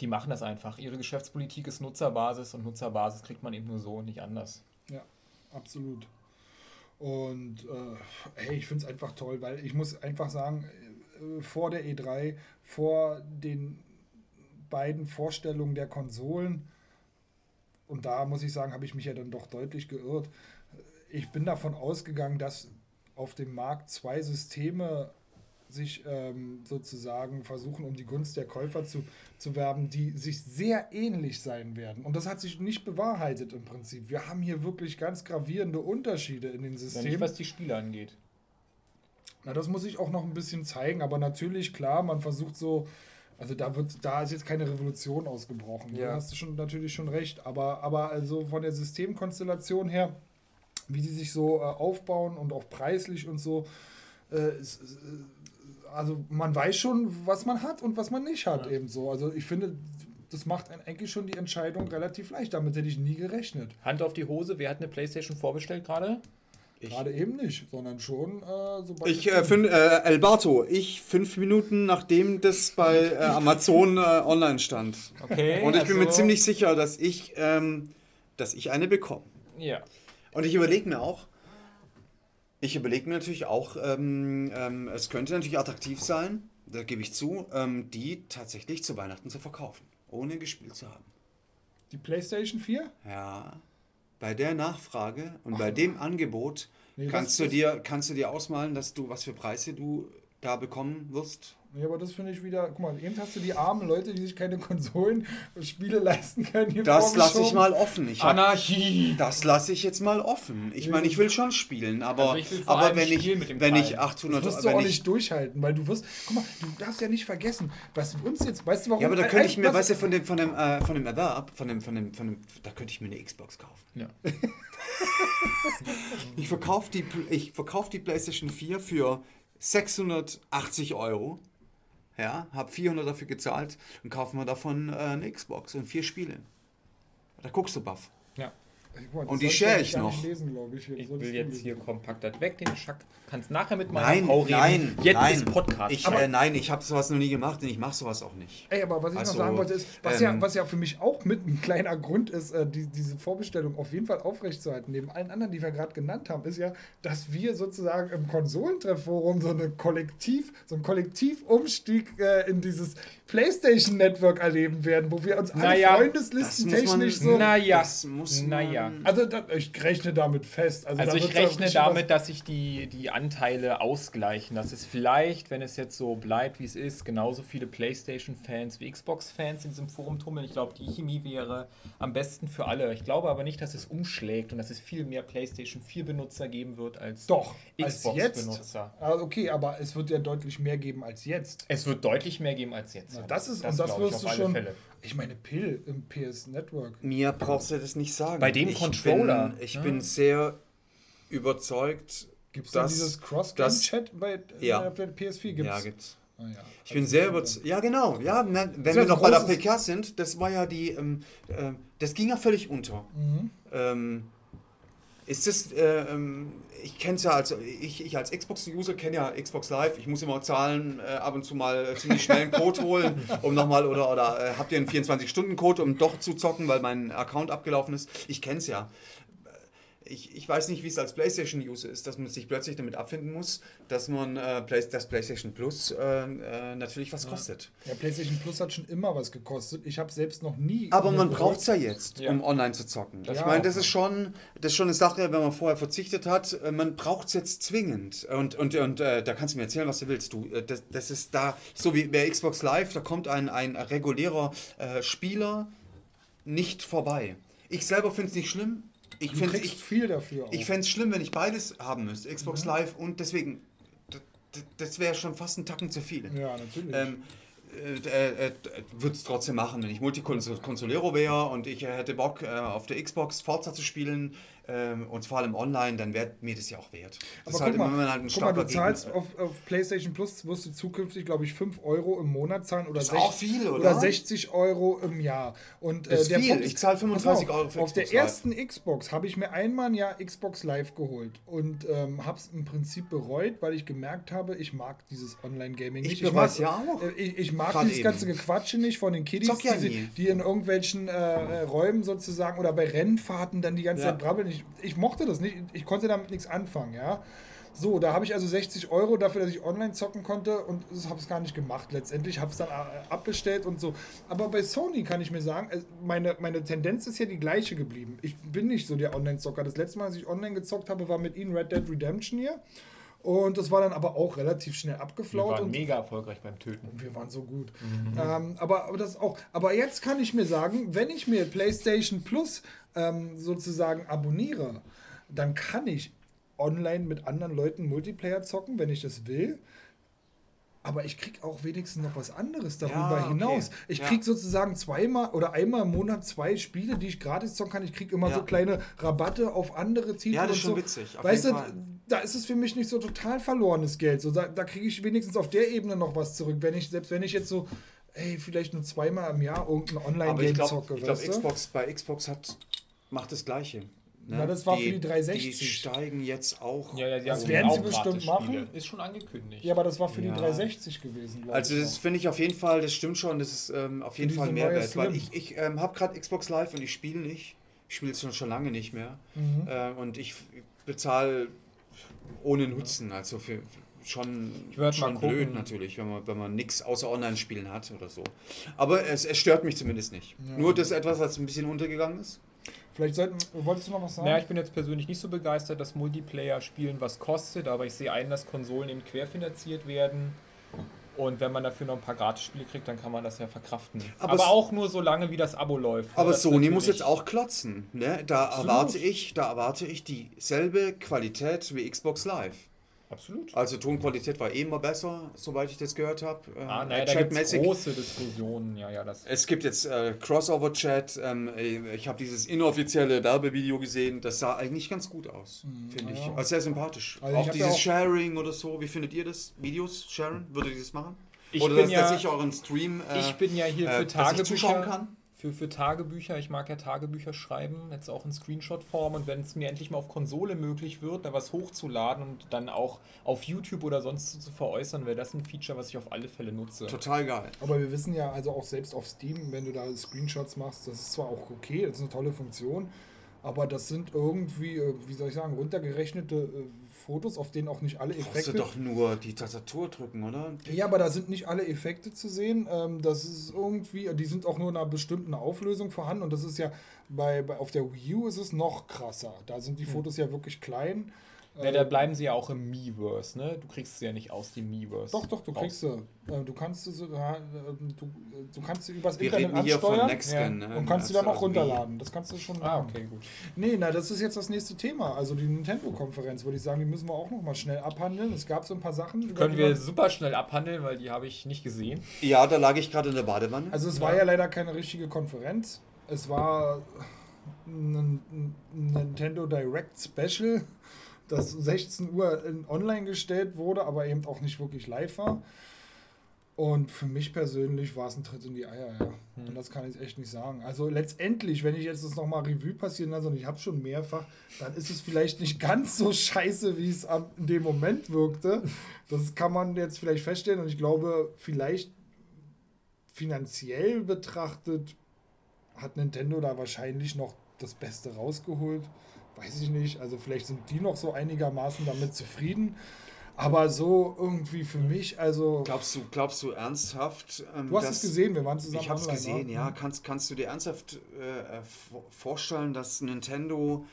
Speaker 3: die machen das einfach. Ihre Geschäftspolitik ist Nutzerbasis und Nutzerbasis kriegt man eben nur so und nicht anders.
Speaker 2: Ja, absolut. Und äh, hey, ich finde es einfach toll, weil ich muss einfach sagen, äh, vor der E3, vor den beiden Vorstellungen der Konsolen, und da muss ich sagen, habe ich mich ja dann doch deutlich geirrt. Ich bin davon ausgegangen, dass auf dem Markt zwei Systeme sich ähm, sozusagen versuchen, um die Gunst der Käufer zu, zu werben, die sich sehr ähnlich sein werden. Und das hat sich nicht bewahrheitet im Prinzip. Wir haben hier wirklich ganz gravierende Unterschiede in den
Speaker 3: Ja, nicht,
Speaker 2: Systemen.
Speaker 3: was die Spiele angeht.
Speaker 2: Na, das muss ich auch noch ein bisschen zeigen, aber natürlich, klar, man versucht so, also da wird, da ist jetzt keine Revolution ausgebrochen.
Speaker 3: Ja.
Speaker 2: Da hast du schon natürlich schon recht. Aber, aber also von der Systemkonstellation her, wie die sich so äh, aufbauen und auch preislich und so, äh, ist, also man weiß schon, was man hat und was man nicht hat, eben so. Also ich finde, das macht eigentlich schon die Entscheidung relativ leicht. Damit hätte ich nie gerechnet.
Speaker 3: Hand auf die Hose, wer hat eine Playstation vorbestellt gerade?
Speaker 2: Gerade eben nicht, sondern schon, äh, sobald
Speaker 1: Ich äh, finde, äh, Alberto, ich fünf Minuten nachdem das bei äh, Amazon äh, online stand.
Speaker 3: Okay.
Speaker 1: Und ich bin mir
Speaker 3: also-
Speaker 1: ziemlich sicher, dass ich, ähm, dass ich eine bekomme.
Speaker 3: Ja.
Speaker 1: Und ich überlege mir auch, ich überlege mir natürlich auch, ähm, ähm, es könnte natürlich attraktiv sein, da gebe ich zu, ähm, die tatsächlich zu Weihnachten zu verkaufen, ohne gespielt zu haben.
Speaker 2: die PlayStation 4?
Speaker 1: Ja, bei der Nachfrage und bei dem Angebot
Speaker 2: Nee,
Speaker 1: kannst, du dir, kannst du dir ausmalen, dass du, was für Preise du da bekommen wirst.
Speaker 2: Ja, aber das finde ich wieder. Guck mal, eben hast du die armen Leute, die sich keine Konsolen-Spiele leisten können. Hier
Speaker 1: Das lasse ich mal offen. Ich hab,
Speaker 3: Anarchie!
Speaker 1: das lasse ich jetzt mal offen. Ich meine, ich will schon spielen, aber,
Speaker 3: Also ich will vor
Speaker 1: aber wenn, ich,
Speaker 3: spielen mit dem
Speaker 1: wenn ich
Speaker 3: Teil.
Speaker 1: 800
Speaker 2: Das wirst du
Speaker 1: wenn
Speaker 2: auch
Speaker 1: ich,
Speaker 2: nicht durchhalten, weil du wirst. Guck mal, du darfst ja nicht vergessen, was uns jetzt. Weißt du, warum.
Speaker 1: Ja, aber da könnte ich mir, weißt du, von dem, von dem, äh, von dem Erwerb, von dem, von dem, von dem, da könnte ich mir eine Xbox kaufen.
Speaker 3: Ja.
Speaker 1: Ich verkaufe die, ich verkauf die PlayStation 4 für 680 Euro. Ja, habe 400 dafür gezahlt und kaufe mir davon äh, eine Xbox und vier Spiele. Da guckst du baff.
Speaker 2: Das
Speaker 1: Und die
Speaker 2: du
Speaker 1: ich noch.
Speaker 2: Lesen, ich.
Speaker 3: Ich will jetzt hier kompakt das weg, den Schack. Kannst nachher mit meiner
Speaker 1: Nein,
Speaker 3: Frau reden.
Speaker 1: nein,
Speaker 3: Jetzt
Speaker 1: nein.
Speaker 3: ist Podcast.
Speaker 1: Ich,
Speaker 3: Aber
Speaker 1: äh, nein, ich habe sowas noch nie gemacht und ich mache sowas auch nicht.
Speaker 2: Ey, aber was ich
Speaker 1: Also,
Speaker 2: noch sagen wollte, ist, was,
Speaker 1: ähm,
Speaker 2: ja, was ja für mich auch mit ein kleiner Grund ist, äh, die, diese Vorbestellung auf jeden Fall aufrechtzuerhalten, neben allen anderen, die wir gerade genannt haben, ist ja, dass wir sozusagen im Konsolentreffforum so eine Kollektiv, so einen Kollektivumstieg äh, in dieses PlayStation Network erleben werden, wo wir uns alle
Speaker 3: Naja,
Speaker 2: Freundeslisten
Speaker 1: das muss man-
Speaker 2: technisch so.
Speaker 3: naja,
Speaker 1: Das muss man-
Speaker 3: naja.
Speaker 2: Also da, ich rechne damit fest. Also,
Speaker 3: Also
Speaker 2: da
Speaker 3: ich rechne damit, dass sich die, die Anteile ausgleichen. Dass es vielleicht, wenn es jetzt so bleibt, wie es ist, genauso viele PlayStation-Fans wie Xbox-Fans in diesem Forum tummeln. Ich glaube, die Chemie wäre am besten für alle. Ich glaube aber nicht, dass es umschlägt und dass es viel mehr PlayStation 4-Benutzer geben wird als
Speaker 2: Doch.
Speaker 3: Xbox-Benutzer.
Speaker 2: Ah, okay, aber es wird ja deutlich mehr geben als jetzt.
Speaker 3: Es wird deutlich mehr geben als jetzt.
Speaker 2: Na, das ist, und das
Speaker 3: glaube ich
Speaker 2: wirst du schon.
Speaker 3: Fälle.
Speaker 2: Ich meine, Pill im PS Network.
Speaker 1: Mir brauchst du das nicht sagen.
Speaker 3: Bei dem
Speaker 1: ich
Speaker 3: Controller,
Speaker 1: Bin, ich
Speaker 3: ja.
Speaker 1: bin sehr überzeugt,
Speaker 2: Gibt es da dieses
Speaker 1: das-
Speaker 2: Cross-Chat bei
Speaker 1: Ja.
Speaker 2: äh, der PS4? Gibt's?
Speaker 1: Ja, gibt's.
Speaker 2: Ah, ja.
Speaker 1: Ich bin sehr überzeugt. Ja, genau. Ja, na, wenn
Speaker 2: ja
Speaker 1: wir noch bei der PK sind, das war ja die, ähm, äh, das ging ja völlig unter.
Speaker 2: Mhm.
Speaker 1: Ähm, ist das, äh, ähm, ich kenne es ja, als, ich, ich als Xbox-User kenne ja Xbox Live, ich muss immer zahlen, äh, ab und zu mal ziemlich schnell einen Code holen, um nochmal, oder, oder äh, habt ihr einen 24-Stunden-Code, um doch zu zocken, weil mein Account abgelaufen ist. Ich kenne es ja. Ich, ich weiß nicht, wie es als PlayStation-User ist, dass man sich plötzlich damit abfinden muss, dass man äh, Play, das PlayStation Plus äh, äh, natürlich was kostet.
Speaker 2: Ja, PlayStation Plus hat schon immer was gekostet. Ich habe selbst noch nie.
Speaker 1: Aber man braucht es ja jetzt,
Speaker 3: Ja.
Speaker 1: um online zu zocken.
Speaker 2: Ja.
Speaker 1: Ich meine, das ist schon, das ist schon eine Sache, wenn man vorher verzichtet hat, äh, man braucht es jetzt zwingend. Und, und, und äh, da kannst du mir erzählen, was du willst. Du, äh, das, das ist da, so wie bei Xbox Live, da kommt ein, ein regulärer äh, Spieler nicht vorbei. Ich selber finde es nicht schlimm. Ich
Speaker 2: Du kriegst
Speaker 1: ich,
Speaker 2: viel dafür. Auch.
Speaker 1: ich fänd's schlimm, wenn ich beides haben müsste, Xbox Live und deswegen, das wäre schon fast ein Tacken zu viel.
Speaker 2: ja, natürlich.
Speaker 1: Ähm, äh, äh, würde es trotzdem machen, wenn ich Multiconsolero wäre und ich hätte Bock äh, auf der Xbox Forza zu spielen ähm, und vor allem online, dann wäre mir das ja auch wert. Das
Speaker 2: Aber
Speaker 1: ist halt
Speaker 2: guck mal,
Speaker 1: wenn man halt
Speaker 2: guck mal, du zahlst auf, auf PlayStation Plus, wirst du zukünftig, glaube ich, 5 Euro im Monat zahlen oder,
Speaker 1: Das ist
Speaker 2: sech-
Speaker 1: auch viel, oder?
Speaker 2: 60 Euro im Jahr. Und,
Speaker 1: Das ist
Speaker 2: der
Speaker 1: viel.
Speaker 2: Punkt
Speaker 1: Ich zahl 35
Speaker 2: pass auf,
Speaker 1: Euro für
Speaker 2: Auf der
Speaker 1: Xbox Live.
Speaker 2: ersten Xbox habe ich mir einmal ein Jahr Xbox Live geholt und ähm, habe es im Prinzip bereut, weil ich gemerkt habe, ich mag dieses Online-Gaming
Speaker 1: Ich
Speaker 2: nicht.
Speaker 1: bereu's
Speaker 2: mag,
Speaker 1: ja auch.
Speaker 2: äh, Ich, ich mag
Speaker 1: Grad
Speaker 2: dieses
Speaker 1: eben.
Speaker 2: ganze Gequatsche nicht von den Kiddies,
Speaker 1: ja
Speaker 2: die, die in irgendwelchen äh, äh, Räumen sozusagen oder bei Rennfahrten dann die ganze
Speaker 1: Ja.
Speaker 2: Zeit brabbeln. Ich, ich mochte das nicht. Ich konnte damit nichts anfangen, ja. So, da habe ich also 60 Euro dafür, dass ich online zocken konnte und habe es gar nicht gemacht. Letztendlich habe es dann äh, abbestellt und so. Aber bei Sony kann ich mir sagen, meine, meine Tendenz ist ja die gleiche geblieben. Ich bin nicht so der Online-Zocker. Das letzte Mal, als ich online gezockt habe, war mit Ihnen Red Dead Redemption hier. Und das war dann aber auch relativ schnell
Speaker 3: Wir
Speaker 2: abgeflaut.
Speaker 3: waren
Speaker 2: und
Speaker 3: mega erfolgreich beim Töten.
Speaker 2: wir waren so gut. Ähm, aber, aber das auch. Aber jetzt kann ich mir sagen, wenn ich mir PlayStation Plus ähm, sozusagen abonniere, dann kann ich online mit anderen Leuten Multiplayer zocken, wenn ich das will. Aber ich krieg auch wenigstens noch was anderes darüber
Speaker 1: Ja, okay.
Speaker 2: hinaus. Ich
Speaker 1: Ja.
Speaker 2: krieg sozusagen zweimal oder einmal im Monat zwei Spiele, die ich gratis zocken kann. Ich krieg immer
Speaker 1: Ja.
Speaker 2: so kleine Rabatte auf andere Titel.
Speaker 1: Ja, das ist schon
Speaker 2: so.
Speaker 1: witzig,
Speaker 2: Weißt du, da ist es für mich nicht so total verlorenes Geld. So, da da kriege ich wenigstens auf der Ebene noch was zurück. Wenn ich, selbst wenn ich jetzt so, ey, vielleicht nur zweimal im Jahr irgendein
Speaker 1: ich
Speaker 2: Online-Game
Speaker 1: glaube,
Speaker 2: zocke,
Speaker 1: glaub,
Speaker 2: weißt du?
Speaker 1: Xbox, bei Xbox hat, macht das Gleiche. Ne?
Speaker 2: Na, das war für die 360.
Speaker 1: Die steigen jetzt auch.
Speaker 3: Ja, ja, die
Speaker 2: werden sie bestimmt machen.
Speaker 3: Ist schon angekündigt.
Speaker 2: Ja, aber das war für
Speaker 1: Ja.
Speaker 2: die 360 gewesen, glaube
Speaker 1: Also
Speaker 2: ich.
Speaker 1: das finde ich auf jeden Fall, das stimmt schon, das ist ähm, auf jeden Fall ein
Speaker 2: neue
Speaker 1: Mehrwert, weil ich, ich ähm, habe gerade Xbox Live und ich spiele nicht. Ich spiele es schon, schon lange nicht mehr.
Speaker 2: Mhm.
Speaker 1: Äh, und ich bezahle ohne Nutzen, also für schon, schon blöd natürlich, wenn man, wenn man nichts außer Online-Spielen hat oder so. Aber es, es stört mich zumindest nicht. Nur das etwas, was ein bisschen untergegangen ist.
Speaker 2: Vielleicht sollten, wolltest du noch was sagen?
Speaker 3: Naja, ich bin jetzt persönlich nicht so begeistert, dass Multiplayer-Spielen was kostet, aber ich sehe ein, dass Konsolen eben querfinanziert werden. Und wenn man dafür noch ein paar Gratisspiele kriegt, dann kann man das ja verkraften.
Speaker 1: Aber
Speaker 3: Aber, auch nur so lange, wie das Abo läuft. ne?
Speaker 1: Aber Sony muss jetzt auch klotzen. Ne? Da erwarte ich, da erwarte ich dieselbe Qualität wie Xbox Live.
Speaker 3: Absolut.
Speaker 1: Also Tonqualität war eh immer besser, soweit ich das gehört habe. Äh,
Speaker 3: Ah, naja, da gibt es große Diskussionen. Ja, ja, das.
Speaker 1: Es gibt jetzt äh, Crossover-Chat. Ähm, ich habe dieses inoffizielle Werbevideo gesehen. Das sah eigentlich ganz gut aus, finde ich.
Speaker 2: ja.
Speaker 1: Also sehr sympathisch.
Speaker 2: Also ich
Speaker 1: auch dieses
Speaker 2: ja auch-
Speaker 1: Sharing oder so. Wie findet ihr das? Videos sharen? Würdet ihr das machen?
Speaker 3: Ich
Speaker 1: oder
Speaker 3: bin
Speaker 1: dass,
Speaker 3: ja-
Speaker 1: dass ich euren Stream. Äh,
Speaker 3: ich bin ja hier
Speaker 1: äh,
Speaker 3: für
Speaker 1: dass ich zuschauen
Speaker 3: Tagebücher.
Speaker 1: kann?
Speaker 3: Für, für Tagebücher, ich mag ja Tagebücher schreiben, jetzt auch in Screenshot-Form und wenn es mir endlich mal auf Konsole möglich wird, da was hochzuladen und dann auch auf YouTube oder sonst zu veräußern, wäre das ein Feature, was ich auf alle Fälle nutze.
Speaker 1: Total geil.
Speaker 2: Aber wir wissen ja, also auch selbst auf Steam, wenn du da Screenshots machst, das ist zwar auch okay, das ist eine tolle Funktion, aber das sind irgendwie, äh, wie soll ich sagen, runtergerechnete äh, Fotos, auf denen auch nicht alle Effekte.
Speaker 1: du doch nur die Tastatur drücken, oder?
Speaker 2: Ja, aber da sind nicht alle Effekte zu sehen. Ähm, das ist irgendwie, die sind auch nur in einer bestimmten Auflösung vorhanden und das ist ja bei, bei auf der Wii U ist es noch krasser. Da sind die Fotos ja wirklich klein.
Speaker 3: Ja, da bleiben sie ja auch im Miiverse, ne? Du kriegst sie ja nicht aus dem Miiverse.
Speaker 2: Doch, doch, du
Speaker 3: raus.
Speaker 2: kriegst sie. Äh, Du kannst sie, so- ja, äh, du, du kannst sie übers
Speaker 1: Wir
Speaker 2: Internet
Speaker 1: reden hier von
Speaker 2: ansteuern
Speaker 1: Next Gen. ne?
Speaker 2: und kannst sie dann
Speaker 1: Also
Speaker 2: auch runterladen. Das kannst du schon
Speaker 3: Ah,
Speaker 2: machen.
Speaker 3: okay, gut.
Speaker 2: Nee, na, das ist jetzt das nächste Thema. Also die Nintendo-Konferenz, würde ich sagen, die müssen wir auch noch mal schnell abhandeln. Es gab so ein paar Sachen.
Speaker 3: Können wir
Speaker 2: man-
Speaker 3: super schnell abhandeln, weil die habe ich nicht gesehen.
Speaker 1: Ja, da lag ich gerade in der Badewanne.
Speaker 2: Also es war ja leider keine richtige Konferenz. Es war ein Nintendo Direct Special, das 16 Uhr in online gestellt wurde, aber eben auch nicht wirklich live war. Und für mich persönlich war es ein Tritt in die Eier, ja. Und das kann ich echt nicht sagen. Also letztendlich, wenn ich jetzt das nochmal Revue passieren lasse, und ich habe schon mehrfach, dann ist es vielleicht nicht ganz so scheiße, wie es am- in dem Moment wirkte. Das kann man jetzt vielleicht feststellen. Und ich glaube, vielleicht finanziell betrachtet hat Nintendo da wahrscheinlich noch das Beste rausgeholt. Weiß ich nicht. Also vielleicht sind die noch so einigermaßen damit zufrieden. Aber so irgendwie für mich, also.
Speaker 1: Glaubst du, glaubst du ernsthaft? ähm,
Speaker 2: Du hast
Speaker 1: dass-
Speaker 2: es gesehen, wir waren zusammen
Speaker 1: Ich habe es
Speaker 2: online,
Speaker 1: gesehen,
Speaker 2: ne?
Speaker 1: ja. Kannst, kannst du dir ernsthaft äh, äh, vor- vorstellen, dass Nintendo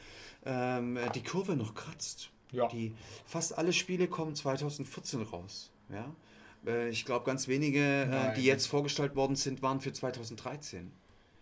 Speaker 1: ähm, äh, die Kurve noch kratzt?
Speaker 3: Ja.
Speaker 1: Die, fast alle Spiele kommen 2014 raus. Ja? Äh, ich glaube, ganz wenige, äh, die jetzt vorgestellt worden sind, waren für 2013.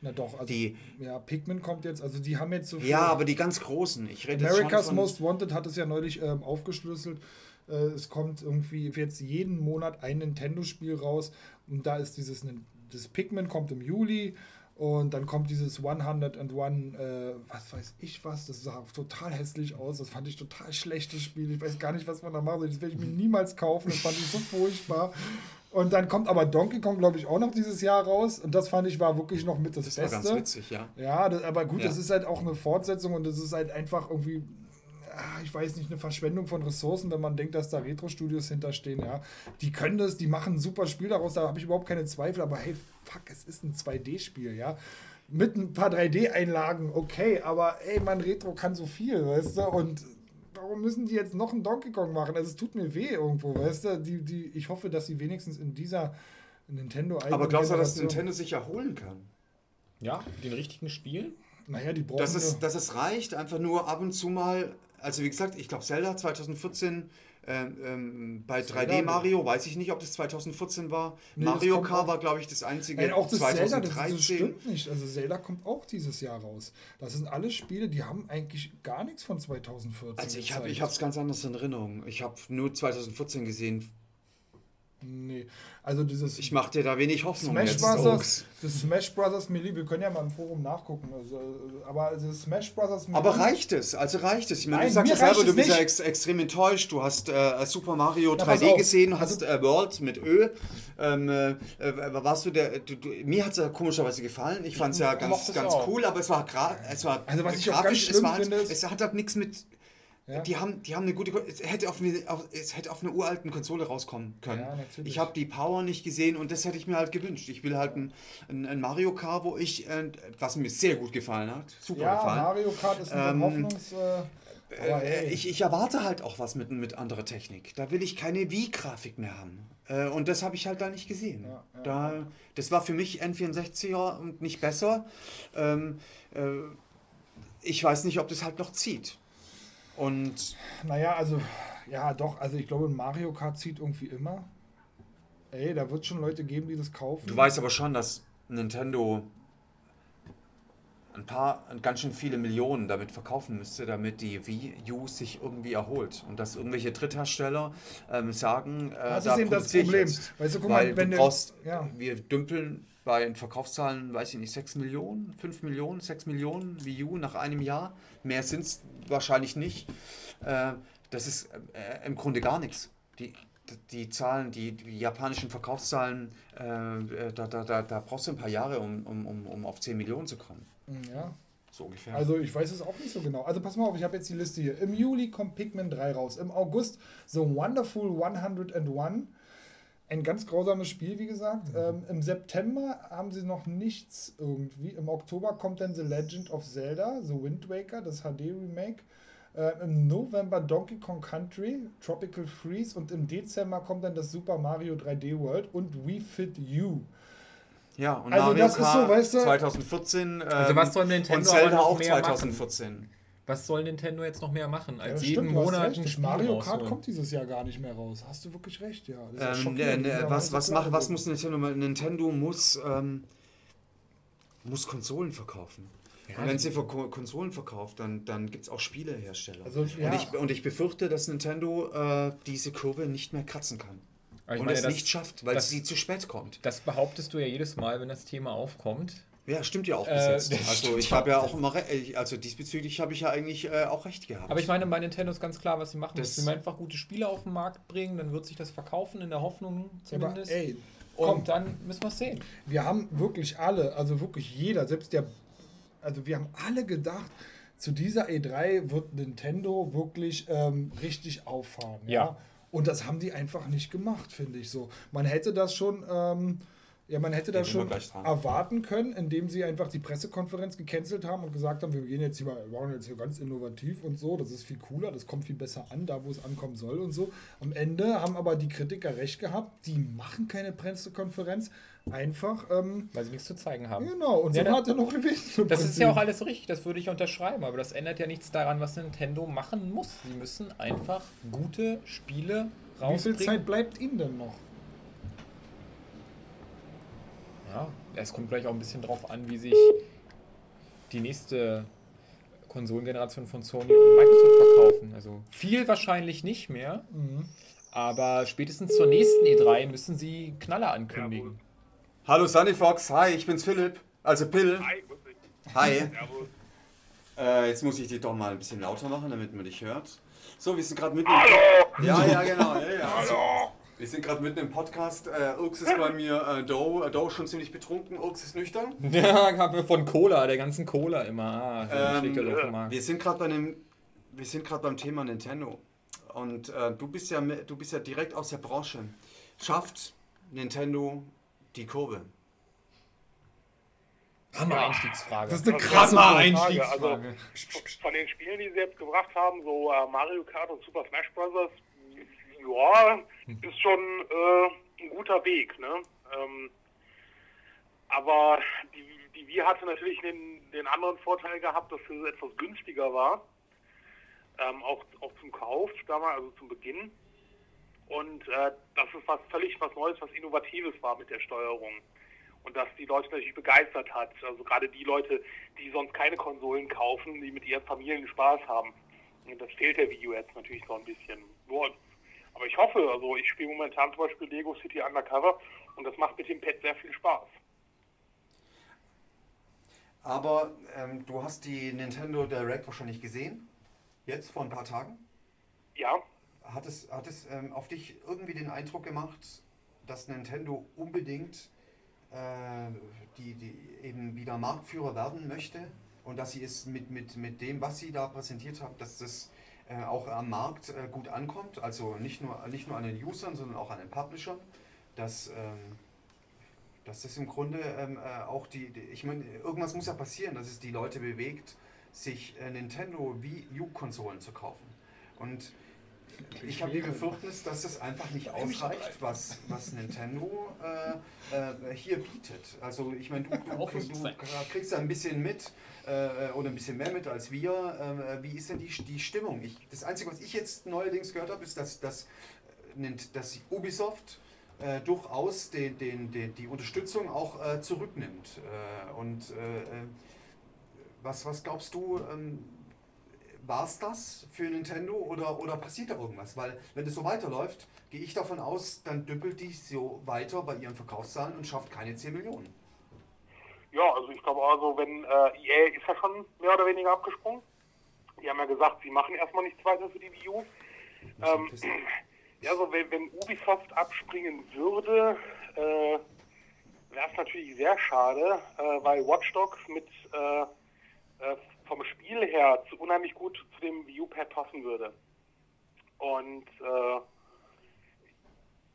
Speaker 2: Na doch, also.
Speaker 1: Die,
Speaker 2: ja, Pikmin kommt jetzt, also die haben jetzt so viel.
Speaker 1: ja, aber die ganz großen. Ich rede
Speaker 2: America's Most Wanted hat es ja neulich ähm, aufgeschlüsselt. Äh, es kommt irgendwie jetzt jeden Monat ein Nintendo-Spiel raus und da ist dieses das Pikmin kommt im Juli und dann kommt dieses 101, äh, was weiß ich was, das sah total hässlich aus, das fand ich total schlechtes Spiel, ich weiß gar nicht, was man da machen soll, das werde ich mir niemals kaufen, das fand ich so furchtbar. Und dann kommt aber Donkey Kong, glaube ich, auch noch dieses Jahr raus und das fand ich war wirklich noch mit das,
Speaker 1: Das war
Speaker 2: Beste.
Speaker 1: ganz witzig, ja.
Speaker 2: Ja, das, aber gut,
Speaker 1: Ja.
Speaker 2: das ist halt auch eine Fortsetzung und das ist halt einfach irgendwie, ah, ich weiß nicht, eine Verschwendung von Ressourcen, wenn man denkt, dass da Retro-Studios hinterstehen, ja. Die können das, die machen ein super Spiel daraus, da habe ich überhaupt keine Zweifel, aber hey, fuck, es ist ein 2D-Spiel, ja. Mit ein paar 3D-Einlagen, okay, aber ey, mein Retro kann so viel, weißt du, und warum müssen die jetzt noch einen Donkey Kong machen? Also es tut mir weh irgendwo, weißt du, die, die, ich hoffe, dass sie wenigstens in dieser Nintendo
Speaker 1: Aber glaubst du, dass Nintendo sich erholen kann?
Speaker 3: Ja, den richtigen Spielen.
Speaker 2: Naja, die brauchen
Speaker 1: Dass es, dass es reicht, einfach nur ab und zu mal, also wie gesagt, ich glaube Zelda 2014 ähm, ähm, bei
Speaker 2: Zelda?
Speaker 1: 3D Mario, weiß ich nicht, ob das 2014 war.
Speaker 2: Nee,
Speaker 1: Mario Kart war, glaube ich, das einzige
Speaker 2: Nein, auch das Zelda, das,
Speaker 1: 2013.
Speaker 2: das stimmt nicht. Also Zelda kommt auch dieses Jahr raus. Das sind alle Spiele, die haben eigentlich gar nichts von 2014
Speaker 1: also ich habe es ganz anders in Erinnerung. Ich habe nur 2014 gesehen.
Speaker 2: Nee, also dieses
Speaker 1: Ich mache dir da wenig Hoffnung
Speaker 2: Smash
Speaker 1: jetzt.
Speaker 2: Brothers, das Smash Brothers Melee, wir können ja mal im Forum nachgucken. Also, aber das Smash Brothers Melee.
Speaker 1: Aber reicht es? Also reicht es? Ich meine,
Speaker 2: Nein,
Speaker 1: du sagst ja selber, du
Speaker 2: es
Speaker 1: bist ja ex extrem enttäuscht. Du hast äh, Super Mario
Speaker 2: Na, pass
Speaker 1: 3D
Speaker 2: auf.
Speaker 1: gesehen,
Speaker 2: Also-
Speaker 1: hast äh, World mit Ö. Ähm, äh, äh, warst du der? Du, du, mir hat es ja komischerweise gefallen. Ich fand es ja ganz,
Speaker 3: es
Speaker 1: ganz
Speaker 3: auch.
Speaker 1: cool, aber es war, gra es war
Speaker 2: Also was ich auch
Speaker 1: grafisch,
Speaker 2: ganz
Speaker 1: es,
Speaker 2: schlimm
Speaker 1: war halt,
Speaker 2: finde,
Speaker 1: es hat halt nichts mit.
Speaker 2: Ja.
Speaker 1: Die, haben, die haben eine gute. Es hätte auf, eine- auf, es hätte auf einer uralten Konsole rauskommen können.
Speaker 2: Ja,
Speaker 1: ich habe die Power nicht gesehen und das hätte ich mir halt gewünscht. Ich will halt ein, ein, ein Mario Kart, wo ich, äh, was mir sehr gut gefallen hat, super
Speaker 2: ja,
Speaker 1: gefallen.
Speaker 2: Mario Kart ist ein
Speaker 1: Ähm,
Speaker 2: Hoffnungs. Äh,
Speaker 1: Äh, ich, ich erwarte halt auch was mit, mit anderer Technik. Da will ich keine Wii-Grafik mehr haben. Äh, und das habe ich halt da nicht gesehen.
Speaker 2: Ja, ja.
Speaker 1: Da, das war für mich N64er und nicht besser. Ähm, äh, ich weiß nicht, ob das halt noch zieht. Und
Speaker 2: Naja, also, ja, doch, also ich glaube, Mario Kart zieht irgendwie immer. Ey, da wird schon Leute geben, die das kaufen.
Speaker 1: du weißt aber schon, dass Nintendo ein paar, ganz schön viele Millionen damit verkaufen müsste, damit die Wii U sich irgendwie erholt. Und dass irgendwelche Dritthersteller ähm, sagen, äh,
Speaker 2: Das
Speaker 1: da
Speaker 2: ist eben das Problem.
Speaker 1: Jetzt.
Speaker 2: Weißt du, guck
Speaker 1: Weil
Speaker 2: mal, wenn
Speaker 1: du- brauchst,
Speaker 2: ja.
Speaker 1: wir dümpeln bei den Verkaufszahlen, weiß ich nicht, 6 Millionen, 5 Millionen, 6 Millionen Wii U nach einem Jahr. Mehr sind es wahrscheinlich nicht. Äh, das ist äh, im Grunde gar nichts. Die, die Zahlen, die, die japanischen Verkaufszahlen, äh, da, da, da, da brauchst du ein paar Jahre, um, um, um, um auf 10 Millionen zu kommen.
Speaker 2: Ja,
Speaker 1: So ungefähr.
Speaker 2: Also ich weiß es auch nicht so genau. Also pass mal auf, ich habe jetzt die Liste hier. Im Juli kommt Pikmin 3 raus. Im August The Wonderful 101. Ein ganz grausames Spiel, wie gesagt. Ähm, Im September haben sie noch nichts irgendwie. Im Oktober kommt dann The Legend of Zelda, The Wind Waker, das HD-Remake. Äh, Im November Donkey Kong Country, Tropical Freeze und im Dezember kommt dann das Super Mario 3D World und We Fit You.
Speaker 1: ja, und
Speaker 2: also
Speaker 1: Mario
Speaker 2: das ist so,
Speaker 1: Kart
Speaker 2: weißt du-
Speaker 1: 2014
Speaker 3: Also
Speaker 1: ähm,
Speaker 3: was soll Nintendo
Speaker 1: und Zelda
Speaker 3: noch
Speaker 1: auch
Speaker 3: mehr machen?
Speaker 1: 2014.
Speaker 3: Was soll Nintendo jetzt noch mehr machen,
Speaker 2: Ja,
Speaker 3: als
Speaker 2: das
Speaker 3: jeden
Speaker 2: stimmt,
Speaker 3: Monat
Speaker 2: recht.
Speaker 3: ein Spiel
Speaker 2: Mario Kart
Speaker 3: rausholen?
Speaker 2: kommt dieses Jahr gar nicht mehr raus. Hast du wirklich recht, ja. Das ist
Speaker 1: Ähm, äh, was, was, macht, was muss Nintendo machen? Nintendo muss, ähm, muss Konsolen verkaufen.
Speaker 3: Ja,
Speaker 1: und wenn sie Konsolen verkauft, dann, dann gibt es auch Spielehersteller.
Speaker 2: Also, ja.
Speaker 1: und, ich, und ich befürchte, dass Nintendo äh, diese Kurve nicht mehr kratzen kann.
Speaker 3: Ich
Speaker 1: und
Speaker 3: meine,
Speaker 1: es
Speaker 3: das,
Speaker 1: nicht schafft, weil
Speaker 3: das-
Speaker 1: sie zu spät kommt.
Speaker 3: das behauptest du ja jedes Mal, wenn das Thema aufkommt.
Speaker 1: Ja, stimmt ja auch bis
Speaker 3: Äh,
Speaker 1: jetzt.
Speaker 3: das
Speaker 1: Also ich habe ja
Speaker 3: auch.
Speaker 1: immer, äh, also diesbezüglich habe ich ja eigentlich äh, auch recht gehabt.
Speaker 3: Aber ich meine, bei Nintendo ist ganz klar, was sie machen.
Speaker 1: Das-
Speaker 3: sie einfach gute Spiele auf den Markt bringen, dann wird sich das verkaufen, in der Hoffnung
Speaker 2: Aber,
Speaker 3: zumindest.
Speaker 2: ey, komm,
Speaker 3: Und dann müssen wir es sehen.
Speaker 2: wir haben wirklich alle, also wirklich jeder, selbst der, also wir haben alle gedacht, zu dieser E3 wird Nintendo wirklich ähm, richtig auffahren. Ja.
Speaker 3: Ja.
Speaker 2: Und das haben die einfach nicht gemacht, finde ich so. Man hätte das schon ähm, Ja, man hätte
Speaker 1: Da
Speaker 2: das schon erwarten können, indem sie einfach die Pressekonferenz gecancelt haben und gesagt haben, wir gehen jetzt hier wir machen jetzt hier ganz innovativ und so, das ist viel cooler, das kommt viel besser an, da wo es ankommen soll und so. Am Ende haben aber die Kritiker recht gehabt, die machen keine Pressekonferenz, einfach, ähm,
Speaker 3: Weil sie nichts zu zeigen haben.
Speaker 2: genau, und
Speaker 3: Ja,
Speaker 2: so hat er noch gewesen.
Speaker 3: Das ist ja auch alles richtig, das würde ich unterschreiben, aber das ändert ja nichts daran, was Nintendo machen muss. Sie müssen einfach gute Spiele
Speaker 2: Wie viel
Speaker 3: rausbringen.
Speaker 2: Zeit bleibt ihnen denn noch?
Speaker 3: Ja, es kommt gleich auch ein bisschen drauf an, wie sich die nächste Konsolengeneration von Sony und Microsoft verkaufen. Also viel wahrscheinlich nicht mehr,
Speaker 2: Mhm.
Speaker 3: aber spätestens zur nächsten E3 müssen sie Knaller ankündigen.
Speaker 1: Hallo Sunny Fox, hi, ich bin's Philipp. Also Pill.
Speaker 7: Hi.
Speaker 1: Hi. Äh, jetzt muss ich dich doch mal ein bisschen lauter machen, damit man dich hört. So, wir sind gerade mitten
Speaker 7: Hallo!
Speaker 1: Ja, ja, genau. Ja, ja. Hallo! Wir sind gerade mitten im Podcast. Äh, Ux ist bei mir, äh, Doe, äh, Doe schon ziemlich betrunken, Ux ist nüchtern.
Speaker 3: Ja, haben wir von Cola, der ganzen Cola immer. Ah,
Speaker 1: Ähm. Wir sind gerade bei dem, wir sind gerade beim Thema Nintendo. Und äh, du bist ja, du bist ja direkt aus der Branche. Schafft Nintendo die Kurve?
Speaker 3: Hammer-Einstiegsfrage.
Speaker 2: Das ist eine
Speaker 7: Also,
Speaker 2: krasse.
Speaker 3: Einstiegsfrage.
Speaker 7: Von den Spielen, die sie jetzt gebracht haben, so äh, Mario Kart und Super Smash Bros., ja, ist schon äh, ein guter Weg, ne? Ähm, aber die, die Wii hatte natürlich den, den anderen Vorteil gehabt, dass sie etwas günstiger war. Ähm, auch, auch zum Kauf damals, also zum Beginn. Und äh, das ist was völlig was Neues, was Innovatives war mit der Steuerung. Und dass die Leute natürlich begeistert hat. Also gerade die Leute, die sonst keine Konsolen kaufen, die mit ihren Familien Spaß haben. Und das fehlt der Video jetzt natürlich so ein bisschen. Nur, aber ich hoffe, also ich spiele momentan zum Beispiel Lego City Undercover und das macht mit dem Pad sehr viel Spaß.
Speaker 1: Aber ähm, du hast die Nintendo Direct wahrscheinlich gesehen. Jetzt vor ein paar Tagen.
Speaker 7: Ja,
Speaker 1: Hat es, hat es ähm, auf dich irgendwie den Eindruck gemacht, dass Nintendo unbedingt äh, die, die eben wieder Marktführer werden möchte und dass sie es mit, mit, mit dem, was sie da präsentiert haben, dass das äh, auch am Markt äh, gut ankommt, also nicht nur, nicht nur an den Usern, sondern auch an den Publishern, dass, ähm, dass das im Grunde ähm, äh, auch die, die, ich meine, irgendwas muss ja passieren, dass es die Leute bewegt, sich äh, Nintendo Wii U-Konsolen zu kaufen. Und ich habe die Befürchtnis, dass es einfach nicht ausreicht, was, was Nintendo äh, äh, hier bietet. Also ich meine, du, du, du kriegst da ein bisschen mit äh, oder ein bisschen mehr mit als wir. Äh, wie ist denn die, die Stimmung? Ich, das Einzige, was ich jetzt neuerdings gehört habe, ist, dass, dass, äh, dass Ubisoft äh, durchaus den, den, den, die Unterstützung auch äh, zurücknimmt. Äh, und äh, was, was glaubst du, ähm, war es das für Nintendo oder, oder passiert da irgendwas? Weil wenn das so weiterläuft, gehe ich davon aus, dann düppelt die so weiter bei ihren Verkaufszahlen und schafft keine 10 Millionen.
Speaker 7: Ja, also ich glaube also, wenn äh, EA ist ja schon mehr oder weniger abgesprungen. Die haben ja gesagt, sie machen erstmal nichts weiter für die Wii U. Ähm, ja, so wenn, wenn Ubisoft abspringen würde, äh, wäre es natürlich sehr schade, äh, weil Watch Dogs mit äh, äh, vom Spiel her zu, unheimlich gut zu dem Wii U-Pad passen würde. Und äh,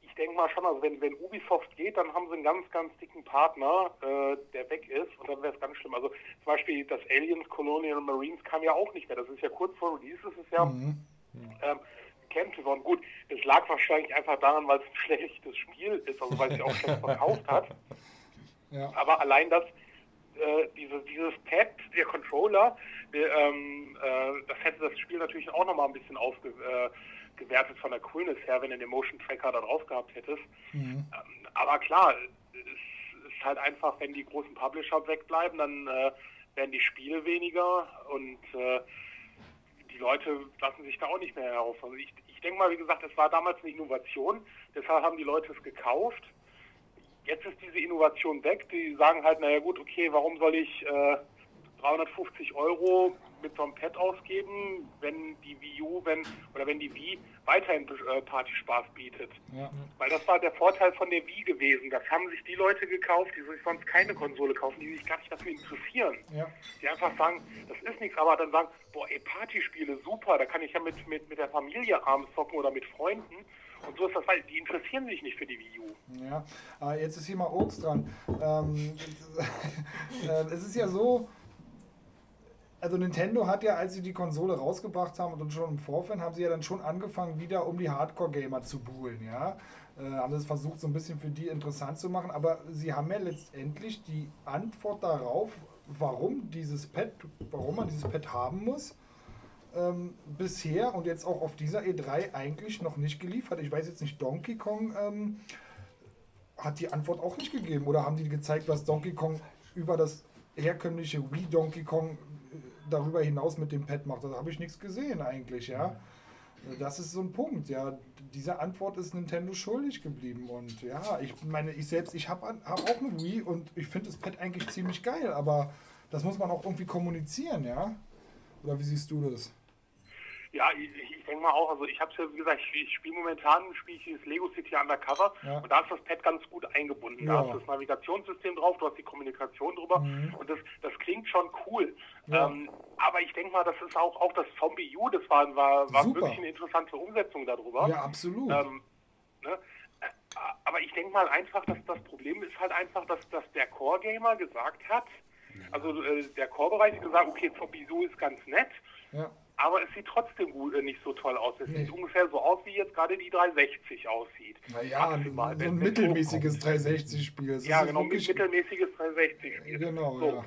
Speaker 7: ich denke mal schon, also wenn, wenn Ubisoft geht, dann haben sie einen ganz, ganz dicken Partner, äh, der weg ist und dann wäre es ganz schlimm. Also zum Beispiel das Aliens Colonial Marines kam ja auch nicht mehr. Das ist ja kurz vor Release, ist es ja
Speaker 2: Mhm.
Speaker 7: ähm, gecancelt worden. Gut, es lag wahrscheinlich einfach daran, weil es ein schlechtes Spiel ist, also weil es sich auch schlecht verkauft hat.
Speaker 2: Ja.
Speaker 7: Aber allein das, äh, diese, dieses Pad, der Controller, der, ähm, äh, das hätte das Spiel natürlich auch nochmal ein bisschen aufgewertet von der Coolness her, wenn du den Motion Tracker da drauf gehabt hättest.
Speaker 2: Mhm.
Speaker 7: Ähm, aber klar, es ist halt einfach, wenn die großen Publisher wegbleiben, dann äh, werden die Spiele weniger und äh, die Leute lassen sich da auch nicht mehr heraus. Also ich, ich denke mal, wie gesagt, es war damals eine Innovation, deshalb haben die Leute es gekauft. Jetzt ist diese Innovation weg. Die sagen halt, naja gut, okay, warum soll ich äh, 350 Euro mit so einem Pad ausgeben, wenn die Wii U, wenn oder wenn die Wii weiterhin äh, Partyspaß bietet.
Speaker 2: Ja.
Speaker 7: Weil das war der Vorteil von der Wii gewesen. Das haben sich die Leute gekauft, die sich sonst keine Konsole kaufen, die sich gar nicht dafür interessieren.
Speaker 2: Ja.
Speaker 7: Die einfach sagen, das ist nichts, aber dann sagen, boah, ey, Partyspiele, super, da kann ich ja mit, mit, mit der Familie abends zocken oder mit Freunden. Und so ist das, weil die interessieren sich nicht für die Wii U.
Speaker 2: Ja, aber jetzt ist hier mal Obst dran. Ähm, äh, es ist ja so, also Nintendo hat ja, als sie die Konsole rausgebracht haben und schon im Vorfeld, haben sie ja dann schon angefangen, wieder um die Hardcore-Gamer zu buhlen, ja. Äh, haben das versucht, so ein bisschen für die interessant zu machen, aber sie haben ja letztendlich die Antwort darauf, warum dieses Pad, warum man dieses Pad haben muss, ähm, bisher und jetzt auch auf dieser E3 eigentlich noch nicht geliefert. Ich weiß jetzt nicht, Donkey Kong ähm, hat die Antwort auch nicht gegeben oder haben die gezeigt, was Donkey Kong über das herkömmliche Wii Donkey Kong äh, darüber hinaus mit dem Pad macht. Da habe ich nichts gesehen eigentlich, ja. Das ist so ein Punkt, ja. Diese Antwort ist Nintendo schuldig geblieben und ja, ich meine, ich selbst, ich habe hab auch eine Wii und ich finde das Pad eigentlich ziemlich geil, aber das muss man auch irgendwie kommunizieren, ja. Oder wie siehst du das?
Speaker 7: Ja, ich, ich denke mal auch, also ich habe es ja, wie gesagt, ich, spiele momentan spiel ich dieses Lego City Undercover
Speaker 2: Ja.
Speaker 7: und da ist das Pad ganz gut eingebunden.
Speaker 2: Ja.
Speaker 7: Da hast du das Navigationssystem drauf, du hast die Kommunikation drüber
Speaker 2: Mhm.
Speaker 7: und das, das klingt schon cool.
Speaker 2: Ja.
Speaker 7: Ähm, aber ich denke mal, das ist auch, auch das Zombie U, das war, war, war
Speaker 2: Super.
Speaker 7: wirklich eine interessante Umsetzung darüber.
Speaker 2: Ja, absolut.
Speaker 7: Ähm, ne? Äh, Aber ich denke mal einfach, dass das Problem ist halt einfach, dass, dass der Core-Gamer gesagt hat, also äh, der Core-Bereich gesagt, okay, Zombie U ist ganz nett,
Speaker 2: ja.
Speaker 7: Aber es sieht trotzdem gut, äh, nicht so toll aus. Es
Speaker 2: Nee.
Speaker 7: sieht ungefähr so aus, wie jetzt gerade die 360 aussieht.
Speaker 2: Naja,
Speaker 7: Maximal,
Speaker 2: so ein mittelmäßiges
Speaker 7: hochkommt.
Speaker 2: 360-Spiel.
Speaker 7: Ja, genau, mit mittelmäßiges 360-Spiel.
Speaker 2: Genau,
Speaker 7: so.
Speaker 2: ja.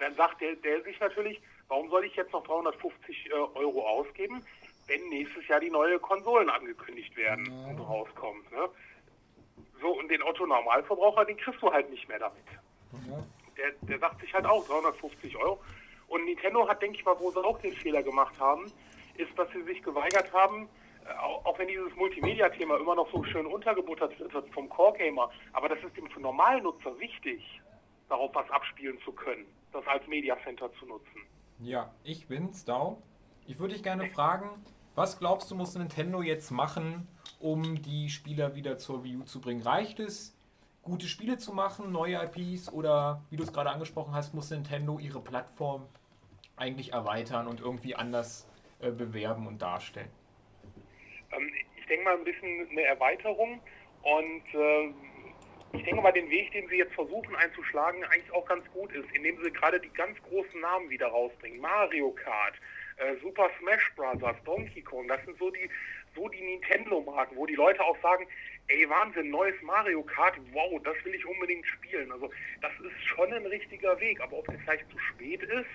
Speaker 7: Dann sagt der, der sich natürlich, warum soll ich jetzt noch 350 äh, Euro ausgeben, wenn nächstes Jahr die neue Konsolen angekündigt werden
Speaker 2: Ja.
Speaker 7: und rauskommen. Ne? So, und den Otto-Normalverbraucher, den kriegst du halt nicht mehr damit.
Speaker 2: Ja.
Speaker 7: Der, der sagt sich halt auch 350 Euro. Und Nintendo hat, denke ich mal, wo sie auch den Fehler gemacht haben, ist, dass sie sich geweigert haben, äh, auch, wenn dieses Multimedia-Thema immer noch so schön untergebuttert wird vom Core-Gamer, aber das ist dem für Normalnutzer wichtig, darauf was abspielen zu können, das als Media Center zu nutzen.
Speaker 3: Ja, ich bin's, Dau. Ich würde dich gerne fragen, was glaubst du, muss Nintendo jetzt machen, um die Spieler wieder zur Wii U zu bringen? Reicht es, gute Spiele zu machen, neue IPs oder, wie du es gerade angesprochen hast, muss Nintendo ihre Plattform eigentlich erweitern und irgendwie anders äh, bewerben und darstellen?
Speaker 7: Ähm, ich denke mal ein bisschen eine Erweiterung und ähm, ich denke mal den Weg, den sie jetzt versuchen einzuschlagen, eigentlich auch ganz gut ist, indem sie gerade die ganz großen Namen wieder rausbringen. Mario Kart, äh, Super Smash Bros., Donkey Kong, das sind so die, so die Nintendo-Marken, wo die Leute auch sagen, ey Wahnsinn, neues Mario Kart, wow, das will ich unbedingt spielen. Also das ist schon ein richtiger Weg, aber ob der vielleicht zu spät ist,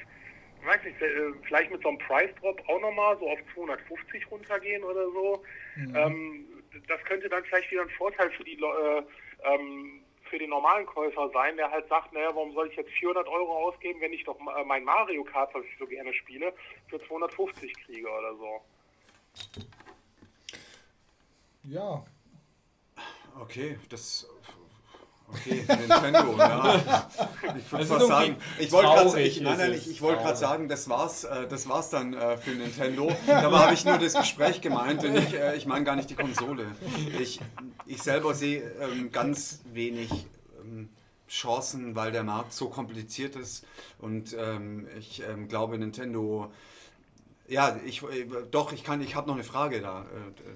Speaker 7: weiß nicht, äh, vielleicht mit so einem Price Drop auch nochmal so auf 250 runtergehen oder so. Ähm, das könnte dann vielleicht wieder ein Vorteil für die äh, ähm, für den normalen Käufer sein, der halt sagt, naja, warum soll ich jetzt 400 Euro ausgeben, wenn ich doch äh, mein Mario Kart, was ich so gerne spiele, für 250 kriege oder so.
Speaker 2: ja,
Speaker 1: Okay, das. Okay, Nintendo, ja. Ich würde fast sagen, ich wollte gerade ich, nein, nein,
Speaker 3: traurig.
Speaker 1: sagen, das war's, äh, das war's dann äh, für Nintendo. Dabei habe ich nur das Gespräch gemeint und ich, äh, ich meine gar nicht die Konsole. Ich, ich selber sehe ähm, ganz wenig ähm, Chancen, weil der Markt so kompliziert ist und ähm, ich glaube, Nintendo ja, ich doch, ich kann, ich habe noch eine Frage da äh,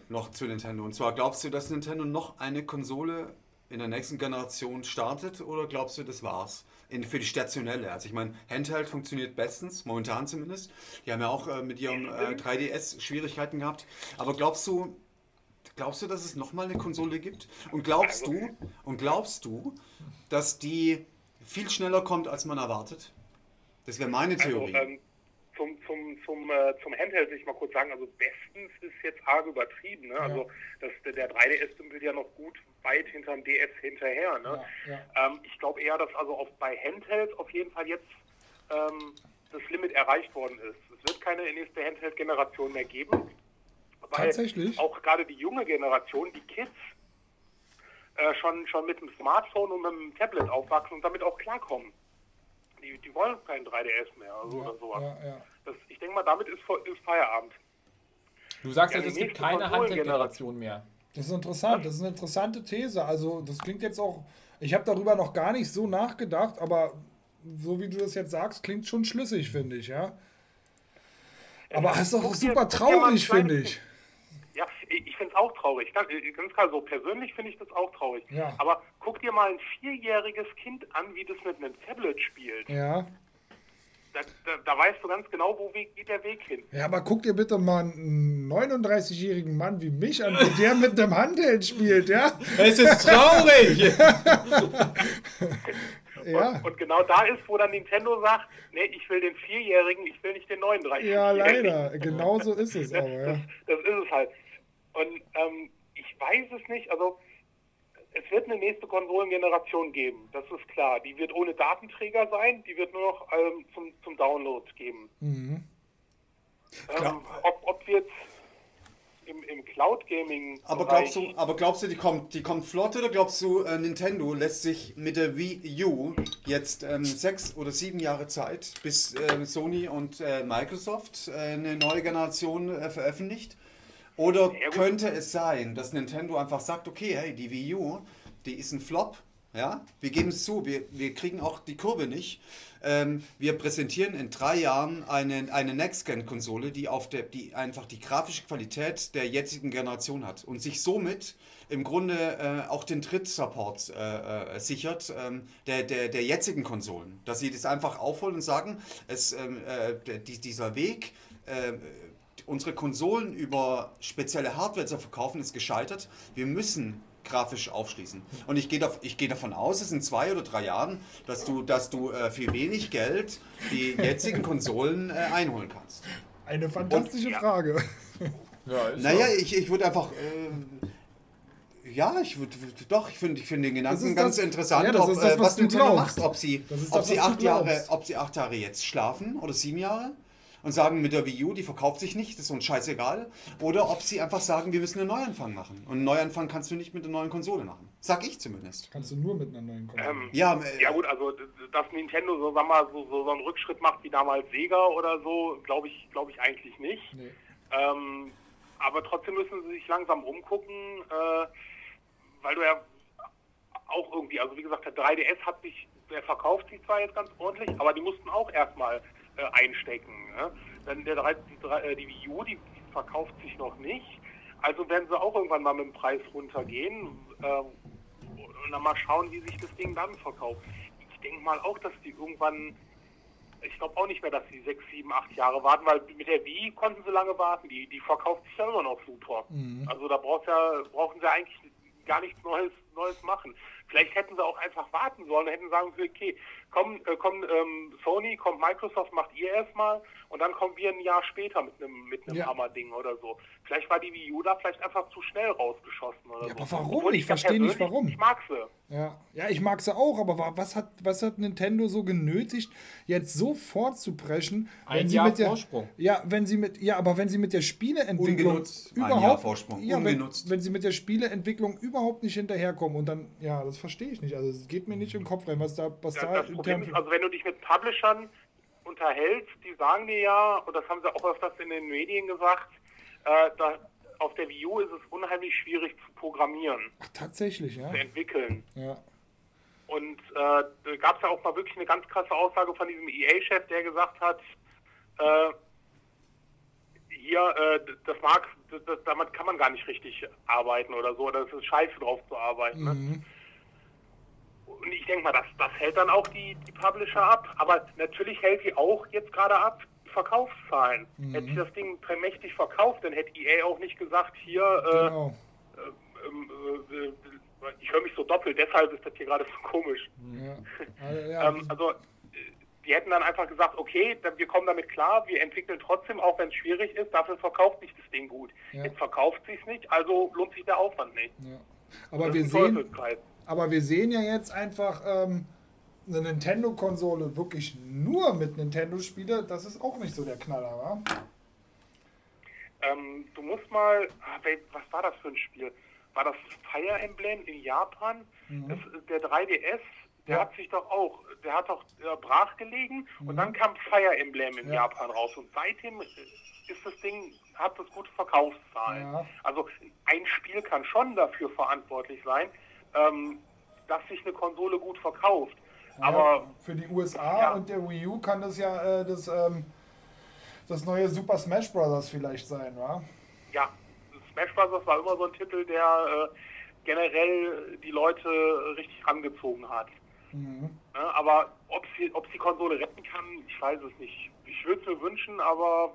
Speaker 1: noch zu Nintendo. Und zwar glaubst du, dass Nintendo noch eine Konsole in der nächsten Generation startet oder glaubst du, das war's? In, für die stationelle. Also ich meine, Handheld funktioniert bestens, momentan zumindest. Die haben ja auch äh, mit ihrem äh, 3DS Schwierigkeiten gehabt. Aber glaubst du, glaubst du, dass es nochmal eine Konsole gibt? Und glaubst du, und glaubst du, dass die viel schneller kommt, als man erwartet? Das wäre meine
Speaker 7: Also
Speaker 1: Theorie.
Speaker 7: ähm, zum, zum, zum, äh, zum Handheld will ich mal kurz sagen, also bestens ist jetzt arg übertrieben. Ne? Also das, der 3DS dümpelt ja noch gut weit hinterm DS hinterher. Ne?
Speaker 2: Ja, ja.
Speaker 7: Ähm, ich glaube eher, dass also auf, bei Handhelds auf jeden Fall jetzt ähm, das Limit erreicht worden ist. Es wird keine nächste Handheld-Generation mehr geben. Weil
Speaker 2: Tatsächlich?
Speaker 7: auch gerade die junge Generation, die Kids, äh, schon, schon mit dem Smartphone und mit dem Tablet aufwachsen und damit auch klarkommen. Die, die wollen keinen 3DS mehr also
Speaker 2: ja,
Speaker 7: oder sowas.
Speaker 2: ja, ja.
Speaker 7: Das, ich denke mal, damit ist, ist Feierabend.
Speaker 3: Du sagst
Speaker 7: Ja,
Speaker 3: jetzt, es gibt keine. Handheld-Generation mehr.
Speaker 2: Das ist interessant, das ist eine interessante These. Also, das klingt jetzt auch, ich habe darüber noch gar nicht so nachgedacht, aber so wie du das jetzt sagst, klingt schon schlüssig, finde ich, ja. Aber es ist doch
Speaker 7: dir-
Speaker 2: super traurig, finde ich.
Speaker 7: Ja, ich, finde es auch traurig. Ganz, ganz klar, so persönlich finde ich das auch traurig.
Speaker 2: Ja.
Speaker 7: Aber guck dir mal ein vierjähriges Kind an, wie das mit einem Tablet spielt.
Speaker 2: Ja.
Speaker 7: Da, da, da weißt du ganz genau, wo Weg, geht der Weg hin.
Speaker 2: Ja, aber guck dir bitte mal einen 39-jährigen Mann wie mich an, wie der mit einem Handheld spielt, ja?
Speaker 3: Es ist traurig!
Speaker 2: Ja.
Speaker 7: Und, und genau da ist, wo dann Nintendo sagt, nee, ich will den Vierjährigen, ich will nicht den 39-Jährigen.
Speaker 2: Ja, leider. Genau so ist es aber, ja.
Speaker 7: Das ist es halt. Und ähm, ich weiß es nicht, also es wird eine nächste Konsolengeneration geben, das ist klar. Die wird ohne Datenträger sein, die wird nur noch ähm, zum, zum Download geben.
Speaker 2: Mhm.
Speaker 7: Ähm, ob, ob wir jetzt im, im Cloud-Gaming
Speaker 1: Aber glaubst du, aber glaubst du, die kommt, die kommt flott oder glaubst du, äh, Nintendo lässt sich mit der Wii U jetzt ähm, sechs oder sieben Jahre Zeit, bis äh, Sony und äh, Microsoft äh, eine neue Generation äh, veröffentlicht? Oder könnte es sein, dass Nintendo einfach sagt, okay, hey, die Wii U, die ist ein Flop, ja, wir geben es zu, wir, wir kriegen auch die Kurve nicht. Ähm, wir präsentieren in drei Jahren eine, eine Next-Gen-Konsole, die, die einfach die grafische Qualität der jetzigen Generation hat und sich somit im Grunde äh, auch den Tritt-Support äh, äh, sichert ähm, der, der, der jetzigen Konsolen. Dass sie das einfach aufholen und sagen, es, ähm, äh, die, dieser Weg, äh, unsere Konsolen über spezielle Hardware zu verkaufen, ist gescheitert. Wir müssen grafisch aufschließen. Und ich gehe, gehe davon aus, dass in zwei oder drei Jahren, dass du, dass du äh, für wenig Geld die jetzigen Konsolen äh, einholen kannst.
Speaker 2: Eine fantastische
Speaker 7: Und- ja.
Speaker 2: Frage.
Speaker 3: Ja, ist
Speaker 1: Naja,
Speaker 3: so.
Speaker 1: ich, ich würde einfach. Äh, ja, ich würde. Doch, ich finde ich find den
Speaker 2: Das
Speaker 1: Gedanken ganz
Speaker 2: das-
Speaker 1: interessant,
Speaker 2: ja,
Speaker 1: ob,
Speaker 2: ist das,
Speaker 1: äh,
Speaker 2: was
Speaker 1: was
Speaker 2: du glaubst.
Speaker 1: macht. Ob sie, ob,
Speaker 2: das,
Speaker 1: sie acht Jahre, ob sie acht Jahre jetzt schlafen oder sieben Jahre und sagen, mit der Wii U, die verkauft sich nicht, das ist uns scheißegal. Oder ob sie einfach sagen, wir müssen einen Neuanfang machen. Und einen Neuanfang kannst du nicht mit der neuen Konsole machen. Sag ich zumindest.
Speaker 2: Kannst du nur mit einer neuen Konsole.
Speaker 7: Ähm,
Speaker 1: Ja, äh,
Speaker 7: Ja gut, also d- dass Nintendo so, sag mal, so, so, so einen Rückschritt macht wie damals Sega oder so, glaube ich, glaube ich eigentlich nicht.
Speaker 2: Nee.
Speaker 7: Ähm, aber trotzdem müssen sie sich langsam umgucken, äh, weil du ja auch irgendwie, also wie gesagt, der 3DS hat sich, der verkauft sich zwar jetzt ganz ordentlich, aber die mussten auch erstmal äh, einstecken. Ne? Dann der 3, die, äh, die Wii U, die verkauft sich noch nicht. Also werden sie auch irgendwann mal mit dem Preis runtergehen äh, und dann mal schauen, wie sich das Ding dann verkauft. Ich denke mal auch, dass die irgendwann ich glaube auch nicht mehr, dass sie sechs, sieben, acht Jahre warten, weil mit der Wii konnten sie lange warten. Die, die verkauft sich ja immer noch super. Also da ja, brauchen sie eigentlich gar nichts Neues, Neues machen. Vielleicht hätten sie auch einfach warten sollen, hätten sagen sollen, okay, komm, äh, komm ähm, Sony, kommt Microsoft, macht ihr erstmal und dann kommen wir ein Jahr später mit einem mit einem
Speaker 2: Ja.
Speaker 7: Hammer-Ding oder so. Vielleicht war die Wii U da vielleicht einfach zu schnell rausgeschossen oder
Speaker 2: Ja,
Speaker 7: so.
Speaker 2: aber warum?
Speaker 7: Obwohl
Speaker 2: Ich
Speaker 7: ja
Speaker 2: verstehe nicht, warum.
Speaker 7: Ich mag sie.
Speaker 2: Ja, ja, ich mag sie auch, aber wa- was hat, was hat Nintendo so genötigt, jetzt so fortzubrechen,
Speaker 3: Ein
Speaker 2: wenn sie
Speaker 3: Jahr
Speaker 2: mit der,
Speaker 3: Vorsprung.
Speaker 2: Ja, wenn sie mit, ja, aber wenn sie mit der Spieleentwicklung
Speaker 1: Ungenutzt. Ein
Speaker 2: überhaupt,
Speaker 1: Jahr Vorsprung.
Speaker 2: ja, wenn,
Speaker 1: Ungenutzt.
Speaker 2: wenn sie mit der Spieleentwicklung überhaupt nicht hinterherkommen und dann, ja, das verstehe ich nicht. Also es geht mir nicht im Kopf rein, was da, was
Speaker 7: Ja,
Speaker 2: da
Speaker 7: das Problem ist, also wenn du dich mit Publishern unterhältst, die sagen dir ja, und das haben sie auch öfters in den Medien gesagt, äh, da, auf der Wii U ist es unheimlich schwierig zu programmieren,
Speaker 2: Ach, tatsächlich, ja.
Speaker 7: zu entwickeln.
Speaker 2: ja.
Speaker 7: Und äh, da gab es ja auch mal wirklich eine ganz krasse Aussage von diesem EA-Chef, der gesagt hat, äh, hier, äh, das mag, das, das, damit kann man gar nicht richtig arbeiten oder so, oder es ist scheiße drauf zu arbeiten. Ne? Und ich denke mal, das, das hält dann auch die, die Publisher ab. Aber natürlich hält die auch jetzt gerade ab die Verkaufszahlen.
Speaker 2: Mhm.
Speaker 7: Hätte sich das Ding mächtig verkauft, dann hätte EA auch nicht gesagt, hier, äh,
Speaker 2: Genau.
Speaker 7: äh, äh, ich höre mich so doppelt, deshalb ist das hier gerade so komisch.
Speaker 2: Ja. Also, ja.
Speaker 7: Ähm, also, äh, die hätten dann einfach gesagt, okay, wir kommen damit klar, wir entwickeln trotzdem, auch wenn es schwierig ist, dafür verkauft sich das Ding gut.
Speaker 2: Ja.
Speaker 7: Jetzt verkauft sich nicht, also lohnt sich der Aufwand nicht.
Speaker 2: Aber wir sehen. Aber wir sehen ja jetzt einfach ähm, eine Nintendo-Konsole wirklich nur mit Nintendo-Spiele. Das ist auch nicht so der Knaller, wa?
Speaker 7: Ähm, du musst mal, ah, was war das für ein Spiel? War das Fire Emblem in Japan? Das, der 3DS, der
Speaker 2: Ja.
Speaker 7: hat sich doch auch, der hat doch äh, brach gelegen und dann kam Fire Emblem in
Speaker 2: Ja.
Speaker 7: Japan raus und seitdem äh, ist das Ding, hat das gute Verkaufszahlen.
Speaker 2: Ja.
Speaker 7: Also ein Spiel kann schon dafür verantwortlich sein, ähm, dass sich eine Konsole gut verkauft. Aber
Speaker 2: ja, für die USA
Speaker 7: Ja.
Speaker 2: und der Wii U kann das ja äh, das, ähm, das neue Super Smash Bros. vielleicht sein, wa?
Speaker 7: ja, Smash Bros. war immer so ein Titel, der äh, generell die Leute richtig angezogen hat.
Speaker 2: Mhm.
Speaker 7: Ne? Aber ob sie, ob sie die Konsole retten kann, ich weiß es nicht. Ich würde es mir wünschen, aber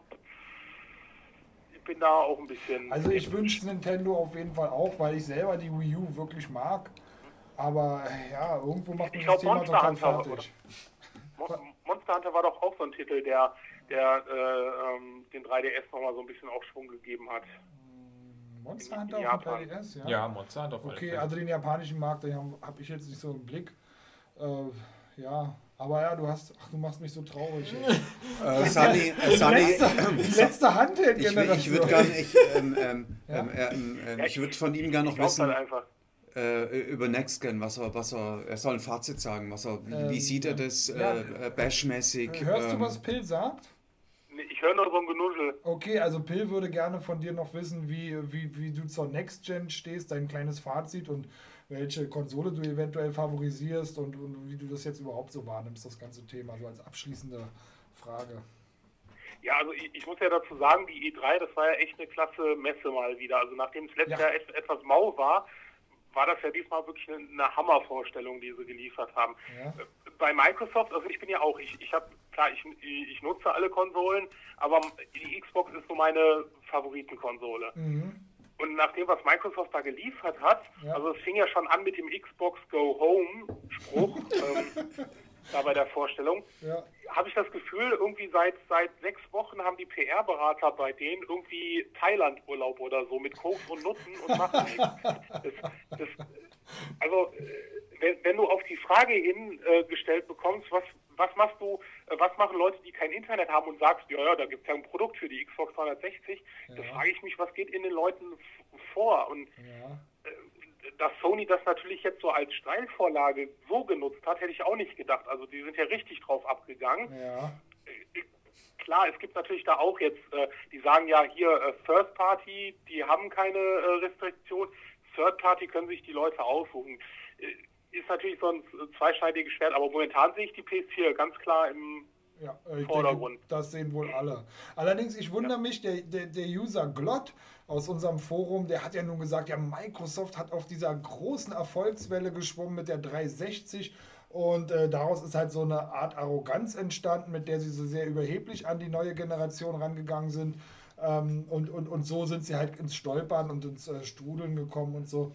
Speaker 7: bin da auch ein bisschen.
Speaker 2: Also ich wünsche Nintendo auf jeden Fall auch, weil ich selber die Wii U wirklich mag. Aber ja, irgendwo macht mich
Speaker 7: Ich
Speaker 2: das Thema total
Speaker 7: Monster Hunter,
Speaker 2: fertig.
Speaker 7: Mon- Monster Hunter war doch auch so ein Titel, der, der äh, ähm, den 3DS nochmal so ein bisschen Aufschwung gegeben hat.
Speaker 2: Monster
Speaker 7: in
Speaker 2: Hunter auf
Speaker 7: Japan.
Speaker 2: dem 3DS, ja?
Speaker 3: Ja, Monster Hunter auf
Speaker 2: Okay, also den japanischen Markt, den habe hab ich jetzt nicht so im Blick. Äh, ja, aber ja, du hast, ach, du machst mich so traurig.
Speaker 1: Äh, Sunny, äh, Sunny,
Speaker 2: letzte, die letzte
Speaker 1: ich,
Speaker 2: Handheld-Generation.
Speaker 1: ich würde gerne, ich, ähm, ähm,
Speaker 2: Ja?
Speaker 1: ähm, ähm, ähm,
Speaker 7: Ja,
Speaker 1: ich würde von ihm gerne noch
Speaker 7: Ich
Speaker 1: wissen
Speaker 7: halt
Speaker 1: äh, über NextGen, was er, was er, er soll ein Fazit sagen, was er, wie,
Speaker 2: Ähm,
Speaker 1: wie sieht er das
Speaker 2: ja.
Speaker 1: äh, äh, Bash-mäßig?
Speaker 2: Hörst du,
Speaker 1: ähm,
Speaker 2: was Pill sagt?
Speaker 7: Nee, Ich höre nur so ein Genuschel.
Speaker 2: Okay, also Pill würde gerne von dir noch wissen, wie, wie, wie du zur Next Gen stehst, dein kleines Fazit und welche Konsole du eventuell favorisierst und, und wie du das jetzt überhaupt so wahrnimmst, das ganze Thema, so als abschließende Frage.
Speaker 7: Ja, also ich, ich muss ja dazu sagen, die E3, das war ja echt eine klasse Messe mal wieder. Also nachdem es letztes
Speaker 2: Ja.
Speaker 7: Jahr et, etwas mau war, war das ja diesmal wirklich eine, eine Hammervorstellung, die sie geliefert haben.
Speaker 2: Ja.
Speaker 7: Bei Microsoft, also ich bin ja auch, ich, ich habe, klar, ich, ich nutze alle Konsolen, aber die Xbox ist so meine Favoritenkonsole.
Speaker 2: Mhm.
Speaker 7: Und nach dem, was Microsoft da geliefert hat,
Speaker 2: Ja.
Speaker 7: also es fing ja schon an mit dem Xbox Go Home Spruch ähm, da bei der Vorstellung,
Speaker 2: Ja.
Speaker 7: habe ich das Gefühl, irgendwie seit seit sechs Wochen haben die PR-Berater bei denen irgendwie Thailand-Urlaub oder so mit Koks und Nutten und machen nichts. Das, das, also äh, wenn, wenn du auf die Frage hin äh, bekommst, was was machst du, äh, was machen Leute, die kein Internet haben und sagst, ja, ja, da gibt es ja ein Produkt für die Xbox 360, da
Speaker 2: Ja.
Speaker 7: frage ich mich, was geht in den Leuten vor? Und
Speaker 2: Ja.
Speaker 7: dass Sony das natürlich jetzt so als Steilvorlage so genutzt hat, hätte ich auch nicht gedacht. Also die sind ja richtig drauf abgegangen.
Speaker 2: Ja.
Speaker 7: Klar, es gibt natürlich da auch jetzt, äh, die sagen ja hier äh, First Party, die haben keine äh, Restriktion. Third Party können sich die Leute aussuchen. Ist natürlich so ein zweischneidiges Schwert, aber momentan sehe ich die PS4 ganz klar im
Speaker 2: Ja, äh,
Speaker 7: Vordergrund.
Speaker 2: denke, das sehen wohl alle. Allerdings, ich wundere mich, der, der, der User Glott aus unserem Forum, der hat ja nun gesagt, ja, Microsoft hat auf dieser großen Erfolgswelle geschwommen mit der 360 und äh, daraus ist halt so eine Art Arroganz entstanden, mit der sie so sehr überheblich an die neue Generation rangegangen sind. Ähm, und, und, und so sind sie halt ins Stolpern und ins äh, Strudeln gekommen und so.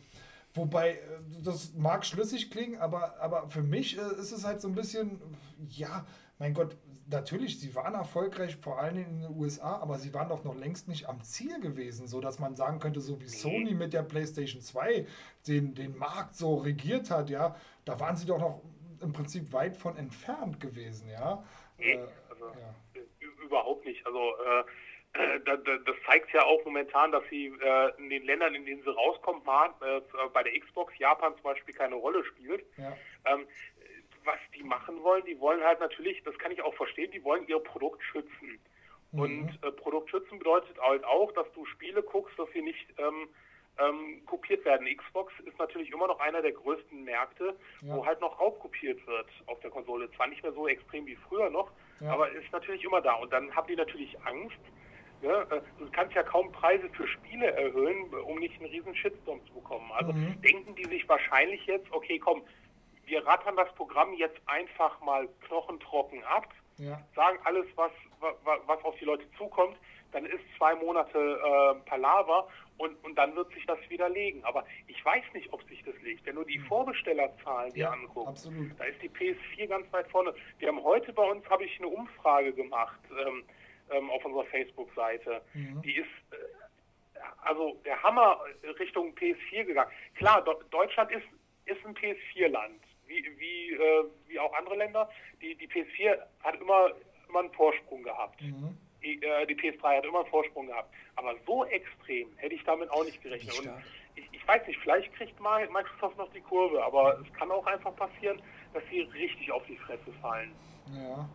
Speaker 2: Wobei, äh, das mag schlüssig klingen, aber, aber für mich äh, ist es halt so ein bisschen, ja, mein Gott, natürlich, sie waren erfolgreich, vor allem in den USA, aber sie waren doch noch längst nicht am Ziel gewesen, so dass man sagen könnte, so wie Sony mit der PlayStation 2 den, den Markt so regiert hat, ja, da waren sie doch noch im Prinzip weit von entfernt gewesen, ja.
Speaker 7: Nee,
Speaker 2: Äh,
Speaker 7: also
Speaker 2: ja.
Speaker 7: Überhaupt nicht. Also äh, das zeigt ja auch momentan, dass sie äh, in den Ländern, in denen sie rauskommt, mal, äh, bei der Xbox Japan zum Beispiel keine Rolle spielt.
Speaker 2: Ja.
Speaker 7: Ähm, was die machen wollen, die wollen halt natürlich, das kann ich auch verstehen, die wollen ihr Produkt schützen.
Speaker 2: Mhm.
Speaker 7: Und äh, Produkt schützen bedeutet halt auch, dass du Spiele guckst, dass sie nicht ähm, ähm, kopiert werden. Xbox ist natürlich immer noch einer der größten Märkte,
Speaker 2: Ja.
Speaker 7: wo halt noch aufkopiert wird auf der Konsole. Zwar nicht mehr so extrem wie früher noch,
Speaker 2: Ja.
Speaker 7: aber ist natürlich immer da. Und dann haben die natürlich Angst. Ne? Äh, Du kannst ja kaum Preise für Spiele erhöhen, um nicht einen riesen Shitstorm zu bekommen. Also
Speaker 2: Mhm.
Speaker 7: denken die sich wahrscheinlich jetzt, okay, komm, wir rattern das Programm jetzt einfach mal knochentrocken ab,
Speaker 2: Ja.
Speaker 7: sagen alles, was, was, was auf die Leute zukommt, dann ist zwei Monate äh, Palaver und, und dann wird sich das widerlegen. Aber ich weiß nicht, ob sich das legt. Wenn du die Vorbestellerzahlen dir
Speaker 2: Ja,
Speaker 7: anguckst,
Speaker 2: absolut.
Speaker 7: da ist die PS4 ganz weit vorne. Wir haben heute bei uns, habe ich eine Umfrage gemacht ähm, ähm, auf unserer Facebook-Seite.
Speaker 2: Mhm.
Speaker 7: Die ist äh, also der Hammer Richtung PS4 gegangen. Klar, Do Deutschland ist, ist ein PS4-Land, wie, wie, äh, wie auch andere Länder. Die, die PS4 hat immer, immer einen Vorsprung gehabt.
Speaker 2: Mhm.
Speaker 7: Die, äh, die PS3 hat immer einen Vorsprung gehabt. Aber so extrem hätte ich damit auch nicht gerechnet. Und ich, ich weiß nicht, vielleicht kriegt mal Microsoft noch die Kurve, aber es kann auch einfach passieren, dass sie richtig auf die Fresse fallen.
Speaker 2: Ja.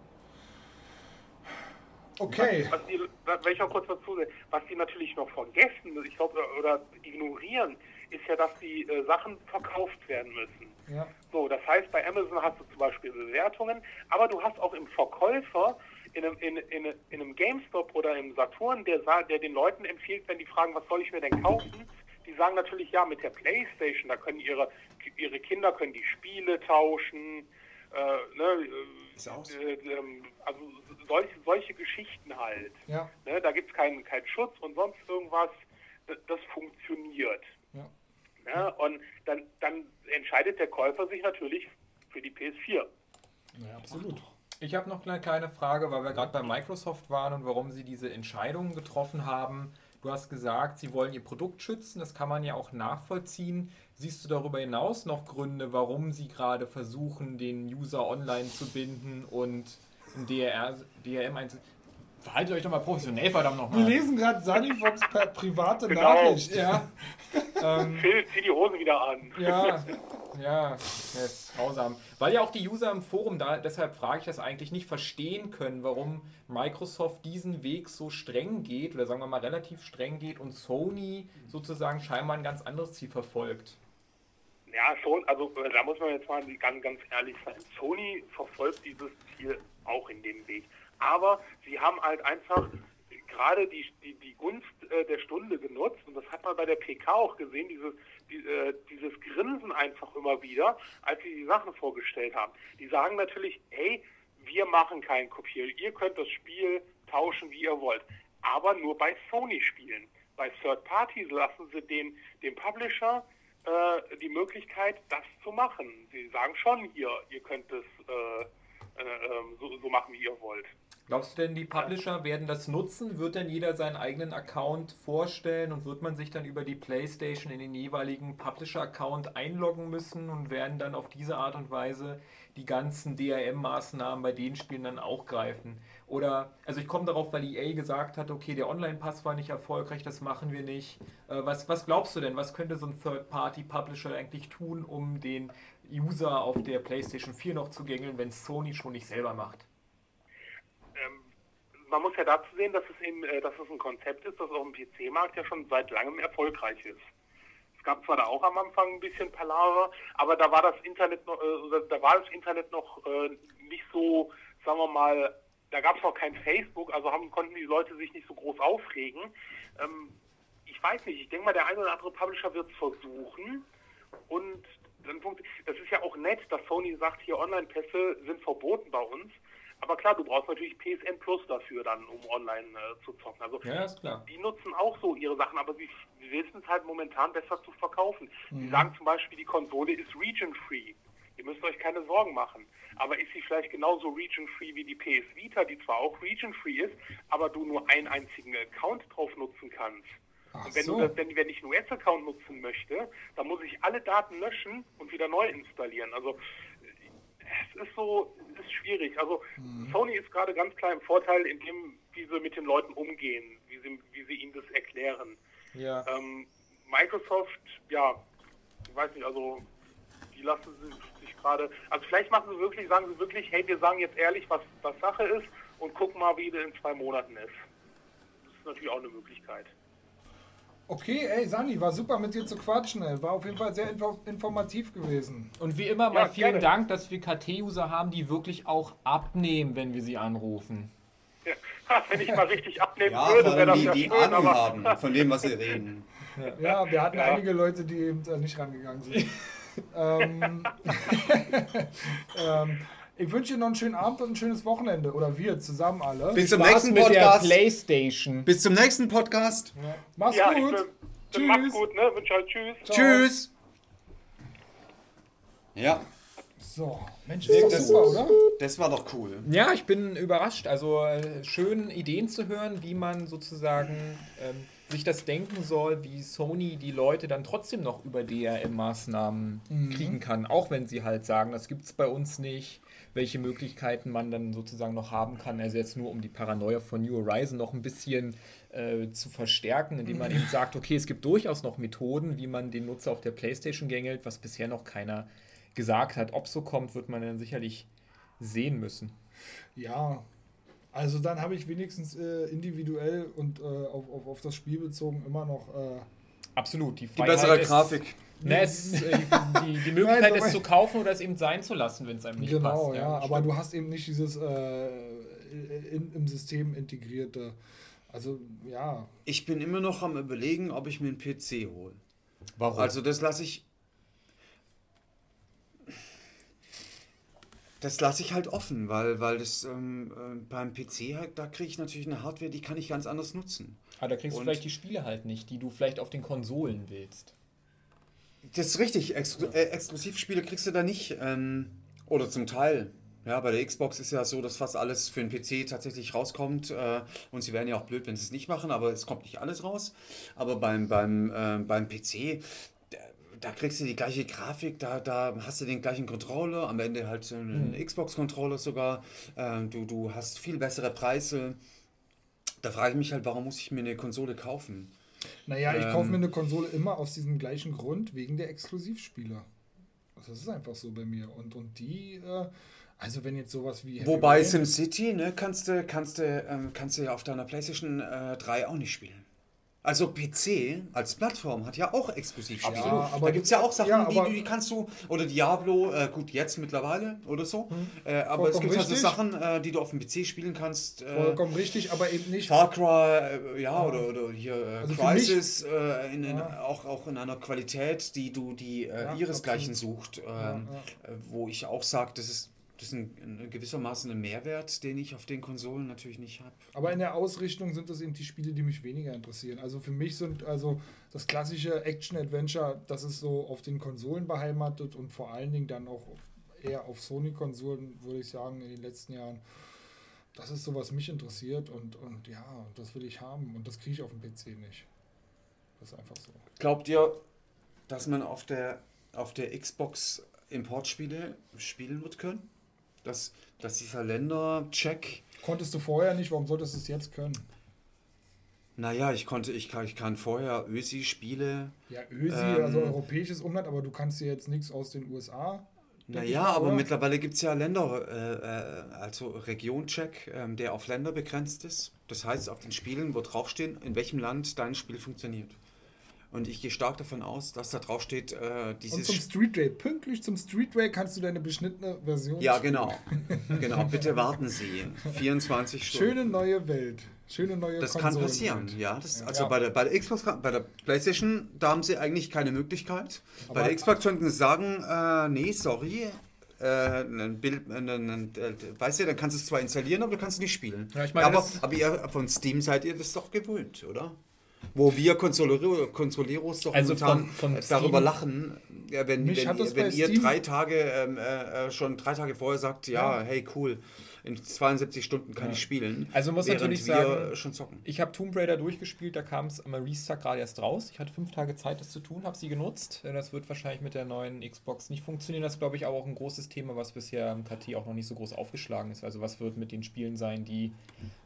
Speaker 2: Okay.
Speaker 7: Was die, wenn ich auch kurz dazu sage, was die natürlich noch vergessen, ich glaube, oder ignorieren, ist ja, dass die äh, Sachen verkauft werden müssen.
Speaker 2: Ja.
Speaker 7: So, das heißt, bei Amazon hast du zum Beispiel Bewertungen, aber du hast auch im Verkäufer in einem, in, in, in einem GameStop oder im Saturn, der, der den Leuten empfiehlt, wenn die fragen, was soll ich mir denn kaufen, die sagen natürlich, ja, mit der Playstation, da können ihre, ihre Kinder können die Spiele tauschen, äh, ne,
Speaker 1: Ist aus.
Speaker 7: äh, ähm, also solche, solche Geschichten halt.
Speaker 2: Ja,
Speaker 7: Ne, da gibt es keinen, keinen Schutz und sonst irgendwas. Das, das funktioniert.
Speaker 2: ja.
Speaker 7: Ne? Und dann, dann entscheidet der Käufer sich natürlich für die PS4.
Speaker 2: ja absolut.
Speaker 3: Ich habe noch eine kleine Frage, weil wir gerade bei Microsoft waren und warum sie diese Entscheidungen getroffen haben. Du hast gesagt, sie wollen ihr Produkt schützen, das kann man ja auch nachvollziehen. Siehst du darüber hinaus noch Gründe, warum sie gerade versuchen, den User online zu binden und ein DRR, DRM einzusetzen? Verhaltet euch doch mal professionell, verdammt
Speaker 2: Wir
Speaker 3: nochmal.
Speaker 2: lesen gerade Sunnyfox per private
Speaker 7: Genau.
Speaker 2: Nachricht.
Speaker 3: Ja. ähm,
Speaker 7: Phil, zieh die Hosen wieder an.
Speaker 3: Ja, ja, das ist grausam. Weil ja auch die User im Forum, da, deshalb frage ich das eigentlich, nicht verstehen können, warum Microsoft diesen Weg so streng geht, oder sagen wir mal relativ streng geht und Sony sozusagen scheinbar ein ganz anderes Ziel verfolgt.
Speaker 7: Ja, schon, also äh, da muss man jetzt mal ganz, ganz ehrlich sein. Sony verfolgt dieses Ziel auch in dem Weg. Aber sie haben halt einfach gerade die, die, die Gunst äh, der Stunde genutzt und das hat man bei der PK auch gesehen, diese, die, äh, dieses Grinsen einfach immer wieder, als sie die Sachen vorgestellt haben. Die sagen natürlich, hey, wir machen keinen Kopier, ihr könnt das Spiel tauschen, wie ihr wollt, aber nur bei Sony-Spielen. Bei Third Parties lassen sie den, dem Publisher äh, die Möglichkeit, das zu machen. Sie sagen schon hier, ihr könnt es äh, äh, ähm, so, so machen, wie ihr wollt.
Speaker 3: Glaubst du denn, die Publisher werden das nutzen? Wird denn jeder seinen eigenen Account vorstellen und wird man sich dann über die PlayStation in den jeweiligen Publisher-Account einloggen müssen und werden dann auf diese Art und Weise die ganzen DRM-Maßnahmen bei den Spielen dann auch greifen? Oder, also ich komme darauf, weil EA gesagt hat, okay, der Online-Pass war nicht erfolgreich, das machen wir nicht. Äh, was, was glaubst du denn, was könnte so ein Third-Party-Publisher eigentlich tun, um den User auf der PlayStation 4 noch zu gängeln, wenn Sony schon nicht selber macht?
Speaker 7: Ähm, man muss ja dazu sehen, dass es, eben, äh, dass es ein Konzept ist, das auf dem PC-Markt ja schon seit langem erfolgreich ist. Gab zwar da auch am Anfang ein bisschen Palaver, aber da war das Internet noch, äh, da war das Internet noch äh, nicht so, sagen wir mal, da gab es noch kein Facebook, also haben, konnten die Leute sich nicht so groß aufregen. Ähm, ich weiß nicht, ich denke mal, der eine oder andere Publisher wird es versuchen und dann funkt- das ist ja auch nett, dass Sony sagt, hier Online-Pässe sind verboten bei uns. Aber klar, du brauchst natürlich PSN Plus dafür dann, um online äh, zu zocken. Also
Speaker 3: Ja, ist klar.
Speaker 7: die nutzen auch so ihre Sachen, aber sie, sie wissen es halt momentan besser zu verkaufen. Sie sagen zum Beispiel, die Konsole ist region-free. Ihr müsst euch keine Sorgen machen. Aber ist sie vielleicht genauso region-free wie die PS Vita, die zwar auch region-free ist, aber du nur einen einzigen Account drauf nutzen kannst.
Speaker 2: Ach
Speaker 7: Und wenn,
Speaker 2: so.
Speaker 7: du das, wenn, wenn ich einen US-Account nutzen möchte, dann muss ich alle Daten löschen und wieder neu installieren. Also es ist so, es ist schwierig. Also Sony ist gerade ganz klar im Vorteil, in dem, wie sie mit den Leuten umgehen, wie sie, wie sie ihnen das erklären.
Speaker 3: Ja.
Speaker 7: Ähm, Microsoft, ja, ich weiß nicht, also die lassen sie sich gerade, also vielleicht machen sie wirklich, sagen sie wirklich, hey, wir sagen jetzt ehrlich, was, was Sache ist und gucken mal, wie das in zwei Monaten ist. Das ist natürlich auch eine Möglichkeit.
Speaker 2: Okay, ey, Sani, war super mit dir zu quatschen. Ey. War auf jeden Fall sehr info informativ gewesen.
Speaker 3: Und wie immer mal
Speaker 7: Ja,
Speaker 3: vielen
Speaker 7: gerne.
Speaker 3: Dank, dass wir KT-User haben, die wirklich auch abnehmen, wenn wir sie anrufen.
Speaker 7: Ja, wenn ich mal richtig abnehmen
Speaker 1: Ja,
Speaker 7: würde, wäre das
Speaker 1: die,
Speaker 7: ja
Speaker 1: die
Speaker 7: schön,
Speaker 1: Ahnung
Speaker 7: aber
Speaker 1: haben von dem, was sie reden.
Speaker 2: Ja, wir hatten
Speaker 7: Ja.
Speaker 2: einige Leute, die eben äh, nicht rangegangen sind. ähm, ähm, ich wünsche dir noch einen schönen Abend und ein schönes Wochenende. Oder wir zusammen alle.
Speaker 1: Bis zum
Speaker 3: Spaß
Speaker 1: nächsten Podcast.
Speaker 3: Playstation.
Speaker 1: Bis zum nächsten Podcast.
Speaker 2: Mach's
Speaker 7: ja,
Speaker 2: gut.
Speaker 7: bin,
Speaker 2: Tschüss.
Speaker 7: macht's gut, ne? Wünsche euch Tschüss.
Speaker 2: Ciao.
Speaker 1: Tschüss. Ja,
Speaker 2: So, Mensch, ist doch
Speaker 1: Das-
Speaker 2: super, oder?
Speaker 1: das war doch cool.
Speaker 3: Ja, ich bin überrascht. Also äh, schön Ideen zu hören, wie man sozusagen ähm, sich das denken soll, wie Sony die Leute dann trotzdem noch über DRM-Maßnahmen kriegen kann, auch wenn sie halt sagen, das gibt es bei uns nicht, welche Möglichkeiten man dann sozusagen noch haben kann. Also jetzt nur um die Paranoia von New Horizon noch ein bisschen äh, zu verstärken, indem man eben sagt, okay, es gibt durchaus noch Methoden, wie man den Nutzer auf der PlayStation gängelt, was bisher noch keiner gesagt hat. Ob so kommt, wird man dann sicherlich sehen müssen.
Speaker 2: Ja. Also dann habe ich wenigstens äh, individuell und äh, auf, auf, auf das Spiel bezogen immer noch. Äh,
Speaker 3: Absolut. Die,
Speaker 1: Die bessere
Speaker 3: ist,
Speaker 1: Grafik.
Speaker 3: Ne, es, äh, die, die, Möglichkeit,
Speaker 2: Nein, aber-
Speaker 3: es zu kaufen oder es eben sein zu lassen, wenn es einem nicht
Speaker 2: genau,
Speaker 3: passt.
Speaker 2: ja. aber
Speaker 3: stimmt.
Speaker 2: du hast eben nicht dieses äh, äh, in, im System integrierte. Also ja,
Speaker 1: Ich bin immer noch am überlegen, ob ich mir einen PC hole.
Speaker 3: Warum?
Speaker 1: Also das lasse ich. Das lasse ich halt offen, weil, weil das ähm, äh, beim PC halt, da kriege ich natürlich eine Hardware, die kann ich ganz anders nutzen.
Speaker 3: Aber da kriegst du
Speaker 1: Und-
Speaker 3: vielleicht die Spiele halt nicht, die du vielleicht auf den Konsolen willst.
Speaker 1: Das ist richtig, Exklu äh, Exklusivspiele kriegst du da nicht. Ähm, oder zum Teil. Ja, bei der Xbox ist ja so, dass fast alles für den PC tatsächlich rauskommt. Äh, und sie wären ja auch blöd, wenn sie es nicht machen, aber es kommt nicht alles raus. Aber beim, beim, äh, beim PC, da, da kriegst du die gleiche Grafik, da, da hast du den gleichen Controller, am Ende halt einen Xbox-Controller sogar. Ähm, du, du hast viel bessere Preise. Da frage ich mich halt, warum muss ich mir eine Konsole kaufen?
Speaker 2: Naja, ich
Speaker 1: Ähm.
Speaker 2: kaufe mir eine Konsole immer aus diesem gleichen Grund, wegen der Exklusivspiele. Also Das ist einfach so bei mir. Und, und die, äh, also wenn jetzt sowas wie. Heavy
Speaker 1: Wobei SimCity, ne, kannst du, kannst du, ähm, kannst du ja auf deiner PlayStation äh, 3 auch nicht spielen. Also PC als Plattform hat ja auch Exklusivspiele.
Speaker 2: Absolut. Ja, aber
Speaker 1: da gibt es ja auch Sachen,
Speaker 2: ja,
Speaker 1: die, die kannst du, oder Diablo, äh, gut, jetzt mittlerweile oder so. Äh, aber es gibt also
Speaker 2: richtig.
Speaker 1: Sachen, äh, die du auf dem PC spielen kannst. Äh,
Speaker 2: Vollkommen richtig, aber eben nicht.
Speaker 1: Far Cry, äh, ja, oder, oder hier äh,
Speaker 2: Also für
Speaker 1: Crisis, äh, in, in,
Speaker 2: Ja.
Speaker 1: auch, auch in einer Qualität, die du die äh,
Speaker 2: Ja,
Speaker 1: ihresgleichen sucht, ähm,
Speaker 2: Ja,
Speaker 1: äh, wo ich auch sage, das ist, das ist ein, ein gewissermaßen ein Mehrwert, den ich auf den Konsolen natürlich nicht habe.
Speaker 2: Aber in der Ausrichtung sind das eben die Spiele, die mich weniger interessieren. Also für mich sind also das klassische Action-Adventure, das ist so auf den Konsolen beheimatet und vor allen Dingen dann auch eher auf Sony-Konsolen, würde ich sagen, in den letzten Jahren. Das ist so, was mich interessiert und, und ja, das will ich haben und das kriege ich auf dem PC nicht. Das ist einfach so.
Speaker 1: Glaubt ihr, dass man auf der, auf der Xbox Importspiele spielen wird können? Dass, dass dieser Ländercheck
Speaker 2: Konntest du vorher nicht, warum solltest du es jetzt können?
Speaker 1: Naja, ich konnte, ich kann, ich kann vorher Ösi-Spiele.
Speaker 2: Ja, ÖSI,
Speaker 1: Ähm.
Speaker 2: also europäisches Umland, aber du kannst dir jetzt nichts aus den USA.
Speaker 1: Naja,
Speaker 2: mal,
Speaker 1: aber
Speaker 2: oder?
Speaker 1: mittlerweile gibt es ja Länder, äh, äh, also Regioncheck, ähm, der auf Länder begrenzt ist. Das heißt, auf den Spielen wird draufstehen, in welchem Land dein Spiel funktioniert. Und ich gehe stark davon aus, dass da draufsteht, äh,
Speaker 2: Und
Speaker 1: dieses.
Speaker 2: zum Streetway, pünktlich zum Streetway kannst du deine beschnittene Version
Speaker 1: ja,
Speaker 2: spielen.
Speaker 1: genau. genau, bitte warten Sie. 24 Stunden.
Speaker 2: Schöne neue Welt. Schöne neue
Speaker 1: Das kann
Speaker 2: Konsolenwelt.
Speaker 1: passieren, ja. Das, also
Speaker 3: Ja.
Speaker 1: Bei, der, bei der Xbox, bei der PlayStation, da haben sie eigentlich keine Möglichkeit.
Speaker 2: Aber-
Speaker 1: bei der Xbox könnten sie sagen, äh, nee, sorry. Äh, ein Bild, ein, ein, ein, äh, weißt du, dann kannst du es zwar installieren, aber du kannst es nicht spielen.
Speaker 3: Ja, ich meine,
Speaker 1: aber, aber ihr von Steam seid ihr das doch gewöhnt, oder? Wo wir Consolero, Consoleros doch
Speaker 3: Also
Speaker 1: momentan
Speaker 3: von- von
Speaker 1: darüber lachen, wenn, wenn, wenn ihr
Speaker 2: Steam-
Speaker 1: drei Tage, ähm, äh, äh, schon drei Tage vorher sagt, ja,
Speaker 2: Ja.
Speaker 1: hey, cool, in 72 Stunden kann
Speaker 3: Ja.
Speaker 1: ich spielen.
Speaker 3: Also muss natürlich sagen,
Speaker 1: schon zocken.
Speaker 3: Ich habe Tomb Raider durchgespielt, da kam es am Release-Tag gerade erst raus. Ich hatte fünf Tage Zeit, das zu tun, habe sie genutzt. Äh, Das wird wahrscheinlich mit der neuen Xbox nicht funktionieren. Das ist, glaube ich, aber auch ein großes Thema, was bisher im KT auch noch nicht so groß aufgeschlagen ist. Also was wird mit den Spielen sein, die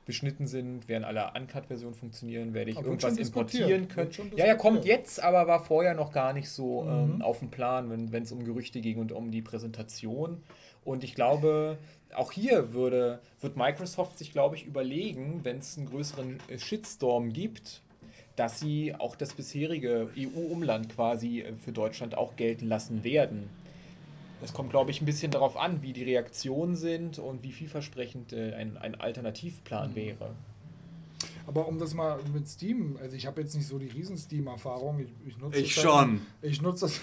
Speaker 3: beschnitten sind? Werden alle Uncut-Versionen funktionieren? Werde ich
Speaker 2: Aber
Speaker 3: irgendwas importieren können? Ja, ja, kommt jetzt, aber war vorher noch gar nicht so
Speaker 2: Mhm.
Speaker 3: ähm, auf dem Plan, wenn es um Gerüchte ging und um die Präsentation. Und ich glaube, auch hier würde, wird Microsoft sich, glaube ich, überlegen, wenn es einen größeren äh, Shitstorm gibt, dass sie auch das bisherige EU-Umland quasi äh, für Deutschland auch gelten lassen werden. Es kommt, glaube ich, ein bisschen darauf an, wie die Reaktionen sind und wie vielversprechend äh, ein, ein Alternativplan wäre.
Speaker 2: Aber um das mal mit Steam, also ich habe jetzt nicht so die riesen Steam-Erfahrung. Ich, ich nutze
Speaker 1: Ich
Speaker 2: seit-
Speaker 1: schon.
Speaker 2: Ich nutze das,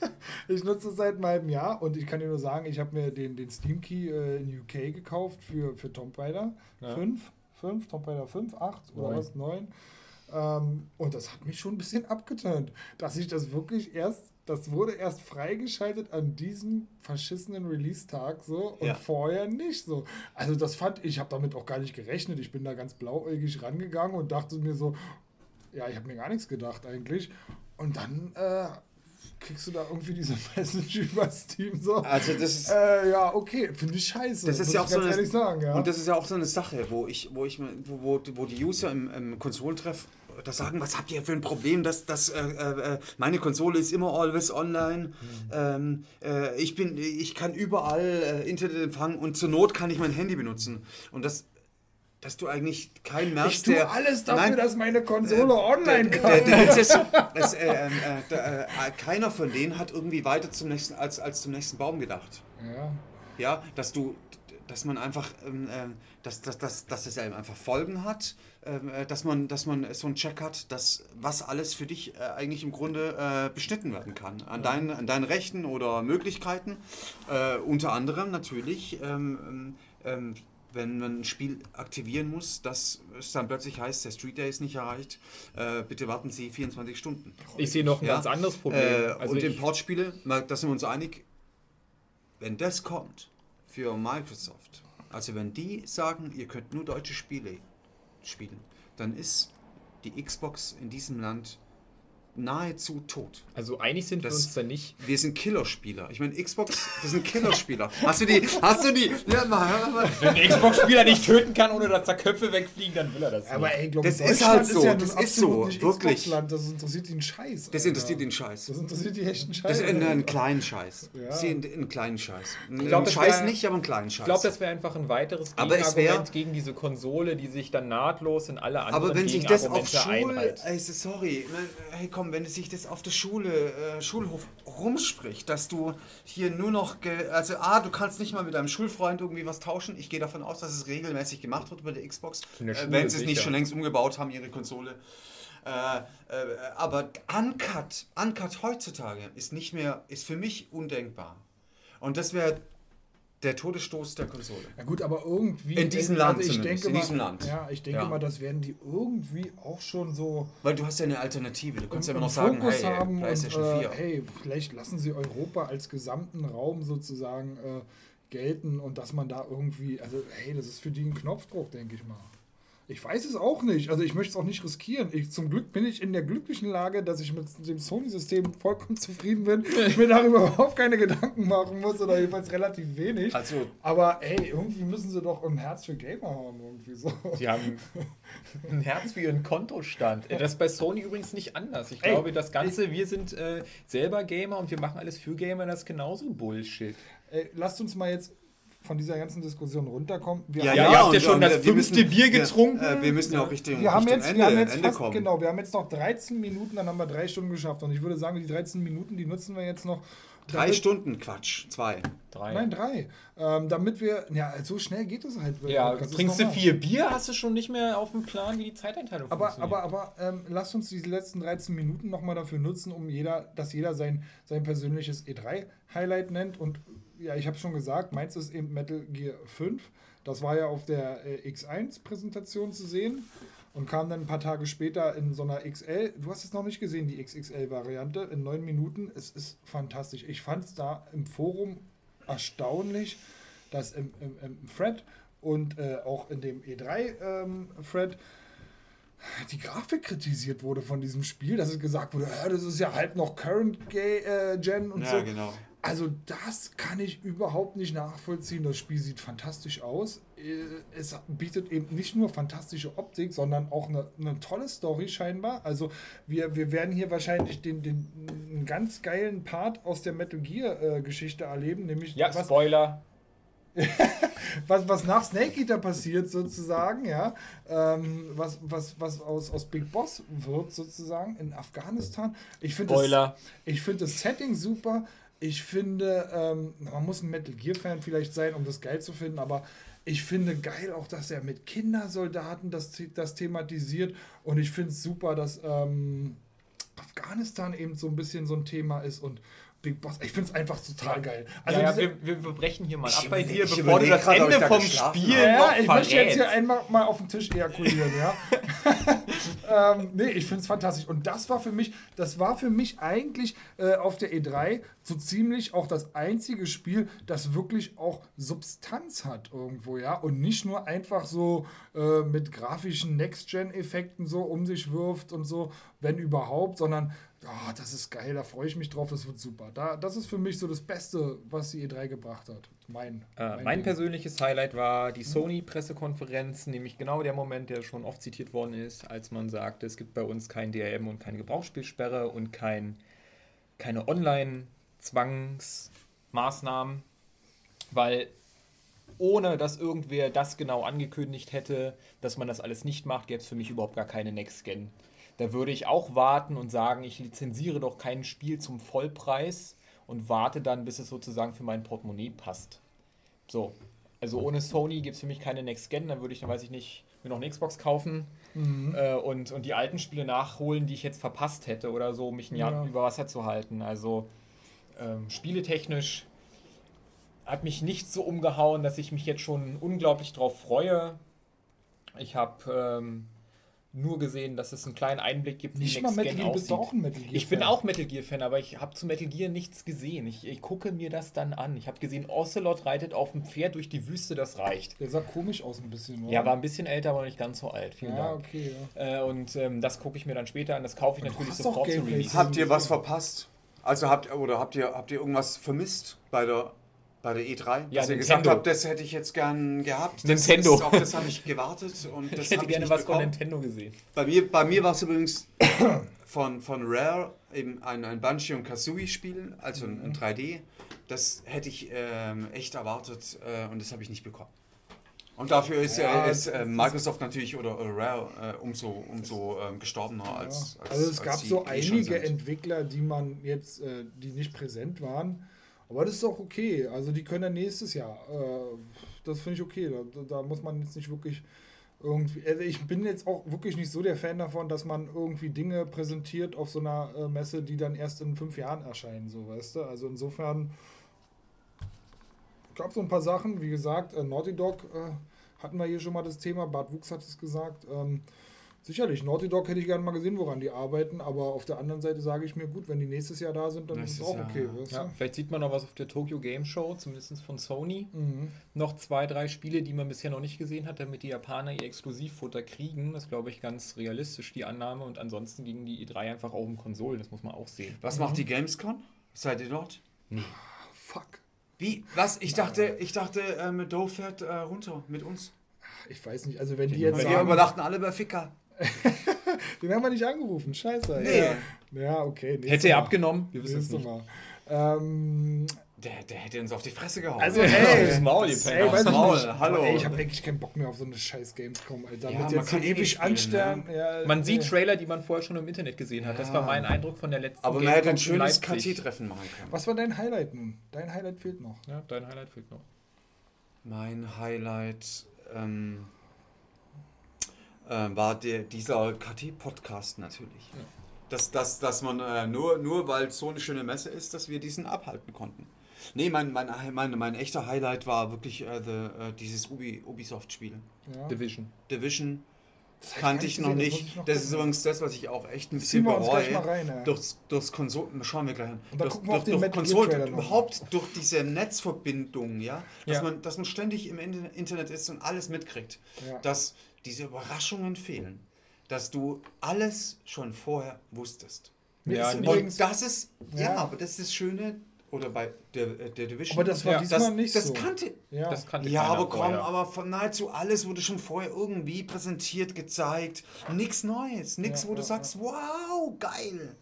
Speaker 2: ich nutze das seit einem halben Jahr und ich kann dir nur sagen, ich habe mir den, den Steam Key äh, in UK gekauft für, für Tomb Raider
Speaker 3: Ja.
Speaker 2: 5, 5, Tomb Raider 5, 8 oder
Speaker 3: Neun.
Speaker 2: was, 9. Ähm, und das hat mich schon ein bisschen abgeturnt, dass ich das wirklich erst, das wurde erst freigeschaltet an diesem verschissenen Release-Tag so und
Speaker 1: Ja.
Speaker 2: vorher nicht so. Also das fand ich, habe damit auch gar nicht gerechnet. Ich bin da ganz blauäugig rangegangen und dachte mir so, ja, ich habe mir gar nichts gedacht eigentlich. Und dann äh, kriegst du da irgendwie diese Message über Steam so.
Speaker 1: Also das ist,
Speaker 2: Äh, ja, okay, finde ich scheiße.
Speaker 1: das ist
Speaker 2: muss
Speaker 1: ja
Speaker 2: ich
Speaker 1: auch so eine,
Speaker 2: ehrlich sagen, ja.
Speaker 1: und das ist ja auch so eine Sache, wo ich, wo ich, wo, wo, wo die User im, im Konsolentreff das sagen, was habt ihr für ein Problem, dass, dass äh, äh, meine Konsole ist immer always online,
Speaker 2: Mhm.
Speaker 1: ähm, äh, ich bin, ich kann überall äh, Internet empfangen und zur Not kann ich mein Handy benutzen und das, dass du eigentlich keinen merkst,
Speaker 2: ich tue
Speaker 1: der,
Speaker 2: alles dafür,
Speaker 1: Nein,
Speaker 2: dass meine Konsole online kann.
Speaker 1: der, der ist, äh, äh, äh, keiner von denen hat irgendwie weiter zum nächsten, als, als zum nächsten Baum gedacht.
Speaker 2: ja.
Speaker 1: Ja, dass du, dass man einfach, ähm, ähm, dass, dass, dass, dass das eben einfach Folgen hat, ähm, äh, dass, man, dass man so einen Check hat, dass was alles für dich äh, eigentlich im Grunde äh, beschnitten werden kann. An, deinen, an deinen Rechten oder Möglichkeiten. Äh, unter anderem natürlich, ähm, ähm, wenn man ein Spiel aktivieren muss, dass es dann plötzlich heißt, der Street Day ist nicht erreicht, äh, bitte warten Sie 24 Stunden.
Speaker 3: Ich sehe noch ein
Speaker 1: Ja.
Speaker 3: ganz anderes Problem.
Speaker 1: Äh,
Speaker 3: also
Speaker 1: und Importspiele, da sind wir uns einig, wenn das kommt für Microsoft, also wenn die sagen, ihr könnt nur deutsche Spiele spielen, dann ist die Xbox in diesem Land nahezu tot.
Speaker 3: also einig sind
Speaker 1: Das-
Speaker 3: wir uns da nicht.
Speaker 1: Wir sind Killerspieler. Ich meine, Xbox, das sind Killerspieler. Hast du die, hast du die, ja, mal, hör mal.
Speaker 3: Wenn ein Xbox-Spieler nicht töten kann, ohne dass da Köpfe wegfliegen, dann will er das
Speaker 2: Aber
Speaker 3: nicht.
Speaker 2: ey, glaub,
Speaker 1: Das ist halt so,
Speaker 2: ja
Speaker 1: das ist so, wirklich.
Speaker 2: Das interessiert ihn Scheiß.
Speaker 1: Das
Speaker 2: Alter.
Speaker 1: interessiert den Scheiß.
Speaker 2: Das interessiert die echten Scheiß.
Speaker 1: Das ist einen, einen kleinen Scheiß.
Speaker 2: Ja.
Speaker 1: Einen kleinen Scheiß. Einen
Speaker 3: glaub, das
Speaker 1: Scheiß
Speaker 3: wär-
Speaker 1: nicht, aber einen kleinen Scheiß.
Speaker 3: Ich glaube, das wäre einfach ein weiteres
Speaker 1: Aber es wär-
Speaker 3: Gegenargument gegen diese Konsole, die sich dann nahtlos in alle anderen
Speaker 1: Aber wenn sich das auf
Speaker 3: einreiht.
Speaker 1: also sorry, hey komm, wenn sich das auf der Schule, äh, Schulhof rumspricht, dass du hier nur noch, also ah, du kannst nicht mal mit deinem Schulfreund irgendwie was tauschen. Ich gehe davon aus, dass es regelmäßig gemacht wird bei der Xbox,
Speaker 3: der
Speaker 1: äh, wenn sie es nicht schon längst umgebaut haben, ihre Konsole. Äh, äh, aber Uncut, Uncut heutzutage ist nicht mehr, ist für mich undenkbar. Und das wäre der Todesstoß der Konsole.
Speaker 2: Ja gut, aber irgendwie.
Speaker 1: In diesem
Speaker 2: also
Speaker 1: Land
Speaker 2: ich
Speaker 1: zumindest,
Speaker 2: denke
Speaker 1: in
Speaker 2: mal,
Speaker 1: diesem Land.
Speaker 2: Ja, ich denke
Speaker 1: Ja.
Speaker 2: mal, das werden die irgendwie auch schon so
Speaker 1: Weil du hast ja eine Alternative. Du kannst ja
Speaker 2: im
Speaker 1: immer noch sagen,
Speaker 2: Fokus
Speaker 1: hey,
Speaker 2: haben und
Speaker 1: PlayStation
Speaker 2: äh,
Speaker 1: 4.
Speaker 2: hey, vielleicht lassen sie Europa als gesamten Raum sozusagen äh, gelten und dass man da irgendwie, also hey, das ist für die ein Knopfdruck, denke ich mal. Ich weiß es auch nicht. Also ich möchte es auch nicht riskieren. Ich, zum Glück bin ich in der glücklichen Lage, dass ich mit dem Sony-System vollkommen zufrieden bin. Ich mir darüber überhaupt keine Gedanken machen muss oder jedenfalls relativ wenig.
Speaker 1: Also,
Speaker 2: Aber ey, irgendwie müssen sie doch ein Herz für Gamer haben, irgendwie so.
Speaker 3: Sie haben ein Herz für ihren Kontostand. Äh, Das ist bei Sony übrigens nicht anders. Ich
Speaker 2: Ey,
Speaker 3: glaube, das Ganze, wir sind äh, selber Gamer und wir machen alles für Gamer, das ist genauso Bullshit.
Speaker 2: Ey, lasst uns mal jetzt von dieser ganzen Diskussion runterkommen. Wir
Speaker 3: Ja,
Speaker 2: haben-
Speaker 3: ja, ihr habt ja schon das fünfte Bier
Speaker 1: wir-
Speaker 3: getrunken.
Speaker 1: äh, wir müssen ja auch Richtung,
Speaker 2: wir haben jetzt,
Speaker 1: Ende,
Speaker 2: wir haben jetzt
Speaker 1: Ende
Speaker 2: fast,
Speaker 1: kommen.
Speaker 2: genau, wir haben jetzt noch 13 Minuten, dann haben wir drei Stunden geschafft. Und ich würde sagen, die 13 Minuten, die nutzen wir jetzt noch.
Speaker 1: Drei
Speaker 2: damit-
Speaker 1: Stunden, Quatsch, zwei.
Speaker 3: Drei.
Speaker 2: Nein, drei. Ähm, damit wir, ja, so schnell geht es halt.
Speaker 3: ja,
Speaker 2: Das
Speaker 3: trinkst du vier Bier, hast du schon nicht mehr auf dem Plan, wie die Zeiteinteilung
Speaker 2: Aber,
Speaker 3: funktioniert.
Speaker 2: aber, aber ähm, lasst uns diese letzten 13 Minuten nochmal dafür nutzen, um jeder, dass jeder sein, sein persönliches E3-Highlight nennt. Und ja, ich habe schon gesagt, meins ist eben Metal Gear 5. Das war ja auf der äh, X1-Präsentation zu sehen und kam dann ein paar Tage später in so einer XL. Du hast es noch nicht gesehen, die XXL-Variante, in neun Minuten. Es ist fantastisch. Ich fand es da im Forum erstaunlich, dass im, im, im Thread und äh, auch in dem E3-Thread die Grafik kritisiert wurde von diesem Spiel, dass es gesagt wurde, ja, das ist ja halt noch Current äh, Gen und
Speaker 1: Ja,
Speaker 2: so.
Speaker 1: genau.
Speaker 2: Also das kann ich überhaupt nicht nachvollziehen. Das Spiel sieht fantastisch aus. Äh, Es bietet eben nicht nur fantastische Optik, sondern auch eine, eine tolle Story scheinbar. Also wir, wir werden hier wahrscheinlich den, den einen ganz geilen Part aus der Metal Gear äh, Geschichte erleben, nämlich
Speaker 3: ja,
Speaker 2: was,
Speaker 3: Spoiler.
Speaker 2: was, was nach Snake Eater passiert sozusagen, ja, ähm, was, was, was aus, aus Big Boss wird sozusagen in Afghanistan. Ich finde das,
Speaker 3: Spoiler.
Speaker 2: ich finde das Setting super. Ich finde, ähm, man muss ein Metal Gear Fan vielleicht sein, um das geil zu finden, aber ich finde geil auch, dass er mit Kindersoldaten das, das thematisiert. Und ich finde es super, dass ähm, Afghanistan eben so ein bisschen so ein Thema ist. Und Big Boss. Ich finde es einfach total geil. Also
Speaker 3: ja, ja,
Speaker 2: diese-
Speaker 3: wir, wir, brechen hier mal ab bei dir, bevor du das Ende
Speaker 1: da
Speaker 3: vom Spiel
Speaker 2: ja,
Speaker 3: noch
Speaker 2: ich möchte jetzt hier einmal mal auf den Tisch ejakulieren, ja. ähm, nee, ich finde es fantastisch. Und das war für mich, das war für mich eigentlich äh, auf der E3 so ziemlich auch das einzige Spiel, das wirklich auch Substanz hat irgendwo, ja. Und nicht nur einfach so äh, mit grafischen Next-Gen-Effekten so um sich wirft und so, wenn überhaupt, sondern ah, das ist geil, da freue ich mich drauf, das wird super. Da, das ist für mich so das Beste, was die E3 gebracht hat. Mein,
Speaker 3: Äh, mein
Speaker 2: Ding.
Speaker 3: persönliches Highlight war die Sony-Pressekonferenz, nämlich genau der Moment, der schon oft zitiert worden ist, als man sagte, es gibt bei uns kein DRM und keine Gebrauchsspielsperre und kein, keine Online-Zwangsmaßnahmen, weil ohne dass irgendwer das genau angekündigt hätte, dass man das alles nicht macht, gäbe es für mich überhaupt gar keine Next-Gen. Da würde ich auch warten und sagen, ich lizenziere doch kein Spiel zum Vollpreis und warte dann, bis es sozusagen für mein Portemonnaie passt. So. Also ohne Sony gibt es für mich keine Next Gen, dann würde ich, dann weiß ich nicht, mir noch eine Xbox kaufen
Speaker 2: Mhm.
Speaker 3: äh, und, und die alten Spiele nachholen, die ich jetzt verpasst hätte oder so, um mich ein Jahr
Speaker 2: Ja.
Speaker 3: über Wasser zu halten. Also ähm, spieletechnisch hat mich nicht so umgehauen, dass ich mich jetzt schon unglaublich drauf freue. Ich habe ähm, nur gesehen, dass es einen kleinen Einblick gibt,
Speaker 2: Nicht mal Metal Gear, bist du auch ein Metal Gear
Speaker 3: Ich bin auch Metal Gear Fan, aber ich habe zu Metal Gear nichts gesehen. Ich, ich gucke mir das dann an. Ich habe gesehen, Ocelot reitet auf dem Pferd durch die Wüste, das reicht.
Speaker 2: Der sah komisch aus ein bisschen, oder?
Speaker 3: Ja, war ein bisschen älter, aber nicht ganz so alt. Vielen
Speaker 2: Ja,
Speaker 3: Dank.
Speaker 2: okay, ja.
Speaker 3: Äh, und ähm, das gucke ich mir dann später an. Das kaufe ich natürlich sofort
Speaker 2: Gameplay
Speaker 3: Release.
Speaker 1: Habt ihr was verpasst? Also habt oder habt ihr habt ihr irgendwas vermisst bei der bei der E3?
Speaker 3: Ja,
Speaker 1: dass ihr
Speaker 3: Nintendo.
Speaker 1: gesagt habt, das hätte ich jetzt gern gehabt. Das
Speaker 3: Nintendo.
Speaker 1: Ist, auf das habe ich gewartet und das
Speaker 3: Ich hätte
Speaker 1: habe ich
Speaker 3: gerne
Speaker 1: nicht
Speaker 3: was von
Speaker 1: bekommen.
Speaker 3: Nintendo gesehen.
Speaker 1: Bei mir, bei mir war es übrigens von, von Rare eben ein, ein Banshee und Kazooie Spiel, also ein, ein 3D. Das hätte ich ähm, echt erwartet äh, und das habe ich nicht bekommen. Und dafür ist,
Speaker 2: Ja,
Speaker 1: äh, ist
Speaker 2: das-
Speaker 1: äh, Microsoft natürlich oder, oder Rare äh, umso, umso ähm, gestorbener als, als
Speaker 2: Also es
Speaker 1: als
Speaker 2: gab so einige. Entwickler, die man jetzt, äh, die nicht präsent waren. Aber das ist auch okay. Also die können ja nächstes Jahr. Äh, das finde ich okay. Da, da muss man jetzt nicht wirklich irgendwie. Also ich bin jetzt auch wirklich nicht so der Fan davon, dass man irgendwie Dinge präsentiert auf so einer äh, Messe, die dann erst in fünf Jahren erscheinen, so weißt du. Also insofern gab so ein paar Sachen, wie gesagt, äh, Naughty Dog äh, hatten wir hier schon mal das Thema, Bart Wuchs hat es gesagt. Ähm, sicherlich, Naughty Dog hätte ich gerne mal gesehen, woran die arbeiten, aber auf der anderen Seite sage ich mir, gut, wenn die nächstes Jahr da sind, dann ist es
Speaker 1: Nächstes
Speaker 2: auch
Speaker 1: Jahr,
Speaker 2: okay.
Speaker 1: ja.
Speaker 2: Weißt
Speaker 3: Ja,
Speaker 2: du?
Speaker 3: vielleicht sieht man noch was auf der Tokyo Game Show, zumindest von Sony.
Speaker 2: Mhm.
Speaker 3: Noch zwei, drei Spiele, die man bisher noch nicht gesehen hat, damit die Japaner ihr Exklusivfutter kriegen. Das glaube ich ganz realistisch, die Annahme. Und ansonsten ging die E3 einfach auch um Konsolen, das muss man auch sehen.
Speaker 1: Was macht die Gamescom? Seid ihr dort?
Speaker 2: Fuck.
Speaker 1: Wie? Was? Ich dachte, ich dachte, ähm, Doe fährt äh, runter mit uns.
Speaker 2: Ich weiß nicht, also wenn die jetzt
Speaker 1: Weil wir
Speaker 2: sagen,
Speaker 1: übernachten alle bei Ficker.
Speaker 2: den haben wir nicht angerufen, scheiße.
Speaker 1: Nee.
Speaker 2: Ja, ja okay.
Speaker 3: Hätte er
Speaker 2: Mal.
Speaker 3: abgenommen? Wir wissen es nicht.
Speaker 2: Mal. Ähm,
Speaker 1: Der, der hätte uns auf die Fresse gehauen.
Speaker 2: Also,
Speaker 3: Aufs
Speaker 2: ey,
Speaker 3: Maul, ihr
Speaker 1: das-
Speaker 2: ey,
Speaker 1: aufs Maul,
Speaker 2: nicht.
Speaker 1: hallo.
Speaker 2: Ey, ich habe wirklich keinen Bock mehr auf so eine scheiß Gamescom, Alter.
Speaker 1: Ja,
Speaker 2: Mit
Speaker 1: man
Speaker 2: jetzt
Speaker 1: kann
Speaker 2: hier
Speaker 1: ewig spielen,
Speaker 2: anstellen. Ja,
Speaker 3: Man sieht
Speaker 2: nee.
Speaker 3: Trailer, die man vorher schon im Internet gesehen hat. Das war mein Eindruck von der letzten
Speaker 1: Aber man hätte ein schönes. KT-Treffen machen können.
Speaker 2: Was war dein Highlight nun? Dein Highlight fehlt noch.
Speaker 3: Ja, dein Highlight fehlt noch.
Speaker 1: Mein Highlight ähm, äh, war der, dieser KT-Podcast natürlich. Dass, dass, dass man äh, nur, nur weil es so eine schöne Messe ist, dass wir diesen abhalten konnten. Nee, mein, mein, mein, mein echter Highlight war wirklich äh, the, äh, dieses Ubi, Ubisoft-Spiel.
Speaker 2: Ja.
Speaker 3: Division.
Speaker 1: Division
Speaker 2: Das
Speaker 1: kannte ich noch
Speaker 2: das
Speaker 1: nicht.
Speaker 2: ich noch
Speaker 1: Das ist übrigens das, was ich auch echt ein bisschen
Speaker 2: wir uns gleich
Speaker 1: bereue.
Speaker 2: mal rein, ja.
Speaker 1: Durchs, durchs Konsolen, schauen wir gleich an. Durch, durch
Speaker 2: Gear
Speaker 1: Konsolen, überhaupt durch diese Netzverbindung, ja, dass,
Speaker 3: Ja.
Speaker 1: Man, dass man ständig im In- Internet ist und alles mitkriegt.
Speaker 2: Ja.
Speaker 1: Dass diese Überraschungen fehlen. Dass du alles schon vorher wusstest.
Speaker 3: Ja,
Speaker 2: übrigens,
Speaker 1: Und das ist, ja,
Speaker 2: Ja.
Speaker 1: aber das ist das Schöne, oder bei der, äh, der Division.
Speaker 2: aber das war
Speaker 3: Ja,
Speaker 2: diesmal
Speaker 1: das,
Speaker 2: nicht
Speaker 1: das
Speaker 2: so.
Speaker 1: kannte,
Speaker 2: ja.
Speaker 3: Das kannte
Speaker 1: ja, aber komm,
Speaker 3: vorher.
Speaker 1: aber von nahezu alles wurde schon vorher irgendwie präsentiert, gezeigt. Nichts Neues, nichts,
Speaker 2: Ja,
Speaker 1: wo du
Speaker 2: ja,
Speaker 1: sagst, wow, geil.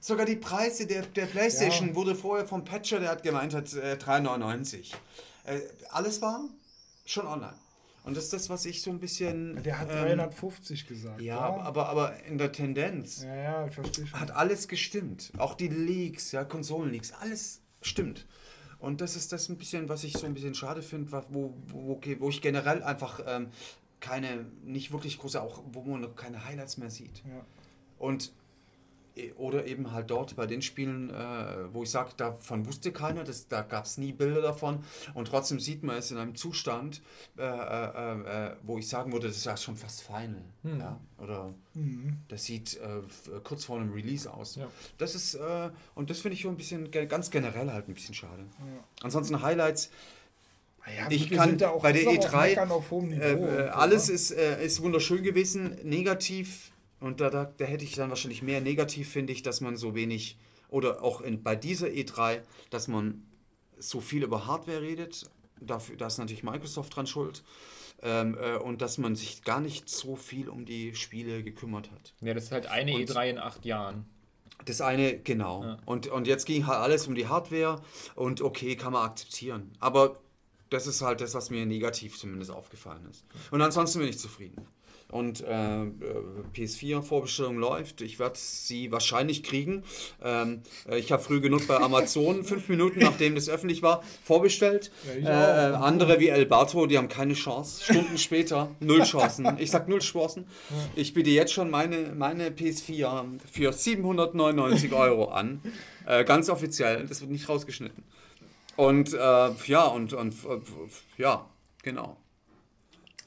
Speaker 1: Sogar die Preise der, der Playstation
Speaker 2: Ja.
Speaker 1: wurde vorher vom Patcher, der hat gemeint hat, äh, 3,99. Äh, alles war schon online. Und das ist das, was ich so ein bisschen...
Speaker 2: Der hat
Speaker 1: ähm,
Speaker 2: 350 gesagt.
Speaker 1: Ja, aber, aber in der Tendenz
Speaker 2: Ja, ja, ich verstehe schon.
Speaker 1: hat alles gestimmt. Auch die Leaks, ja, Konsolenleaks, alles stimmt. Und das ist das ein bisschen, was ich so ein bisschen schade finde, wo, wo, wo ich generell einfach ähm, keine, nicht wirklich große, auch wo man keine Highlights mehr sieht.
Speaker 2: Ja.
Speaker 1: Und oder eben halt dort bei den Spielen, äh, wo ich sage, davon wusste keiner, das, da gab es nie Bilder davon und trotzdem sieht man es in einem Zustand, äh, äh, äh, wo ich sagen würde, das ist ja schon fast final. Ja? Oder
Speaker 2: Mhm.
Speaker 1: das sieht äh, kurz vor einem Release aus.
Speaker 3: Ja.
Speaker 1: Das ist, äh, und das finde ich ein bisschen, ganz generell halt ein bisschen schade.
Speaker 2: Ja.
Speaker 1: Ansonsten Highlights,
Speaker 2: Ja,
Speaker 1: Ich kann bei der
Speaker 2: das ist auch
Speaker 1: E3,
Speaker 2: Meckern auf hohem Niveau.
Speaker 1: äh,
Speaker 2: und
Speaker 1: äh,
Speaker 2: so,
Speaker 1: alles ist, äh, ist wunderschön gewesen, negativ, und da, da, da hätte ich dann wahrscheinlich mehr negativ, finde ich, dass man so wenig, oder auch in, bei dieser E3, dass man so viel über Hardware redet, dafür, da ist natürlich Microsoft dran schuld, ähm, äh, und dass man sich gar nicht so viel um die Spiele gekümmert hat.
Speaker 3: Ja, das ist halt eine
Speaker 1: Und-
Speaker 3: E3 in acht Jahren.
Speaker 1: Das eine, genau.
Speaker 3: Ja.
Speaker 1: Und, und jetzt ging halt alles um die Hardware und okay, kann man akzeptieren. Aber das ist halt das, was mir negativ zumindest aufgefallen ist. Und ansonsten bin ich zufrieden. Und äh, äh, PS4-Vorbestellung läuft. Ich werde sie wahrscheinlich kriegen. Ähm, äh, ich habe früh genug bei Amazon, fünf Minuten nachdem das öffentlich war, vorbestellt.
Speaker 2: Ja,
Speaker 1: äh,
Speaker 2: auch.
Speaker 1: andere wie Elbato, die haben keine Chance. Stunden später, null Chancen. Ich sag null Chancen. Ich biete jetzt schon meine, meine PS4 für 799 Euro an. Äh, ganz offiziell. Das wird nicht rausgeschnitten. Und äh, ja, und, und äh, ja, genau.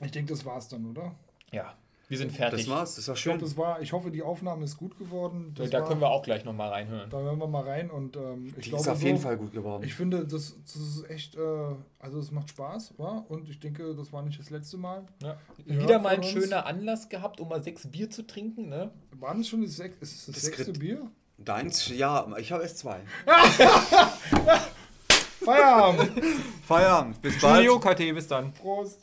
Speaker 2: Ich denke, das war's dann, oder?
Speaker 3: Ja, wir sind fertig.
Speaker 1: Das war's, das war
Speaker 2: Ich glaube,
Speaker 1: schön.
Speaker 2: das war. Ich hoffe, die Aufnahme ist gut geworden. Das
Speaker 3: da
Speaker 2: war,
Speaker 3: können wir auch gleich nochmal reinhören.
Speaker 2: Da hören wir mal rein und ähm, ich
Speaker 1: Die
Speaker 2: glaube,
Speaker 1: ist auf jeden
Speaker 2: so,
Speaker 1: Fall gut geworden.
Speaker 2: Ich finde, das, das ist echt, äh, also es macht Spaß, wa? Und ich denke, das war nicht das letzte Mal.
Speaker 3: Ja. Wieder mal ein
Speaker 2: uns.
Speaker 3: schöner Anlass gehabt, um mal sechs Bier zu trinken. Ne?
Speaker 2: War das schon das, sech, ist es das,
Speaker 1: Das
Speaker 2: sechste
Speaker 1: Krit-
Speaker 2: Bier?
Speaker 1: Deins, ja, ich habe erst zwei.
Speaker 2: Feierabend!
Speaker 1: Feierabend, bis bald.
Speaker 3: Studio KT, bis dann.
Speaker 2: Prost!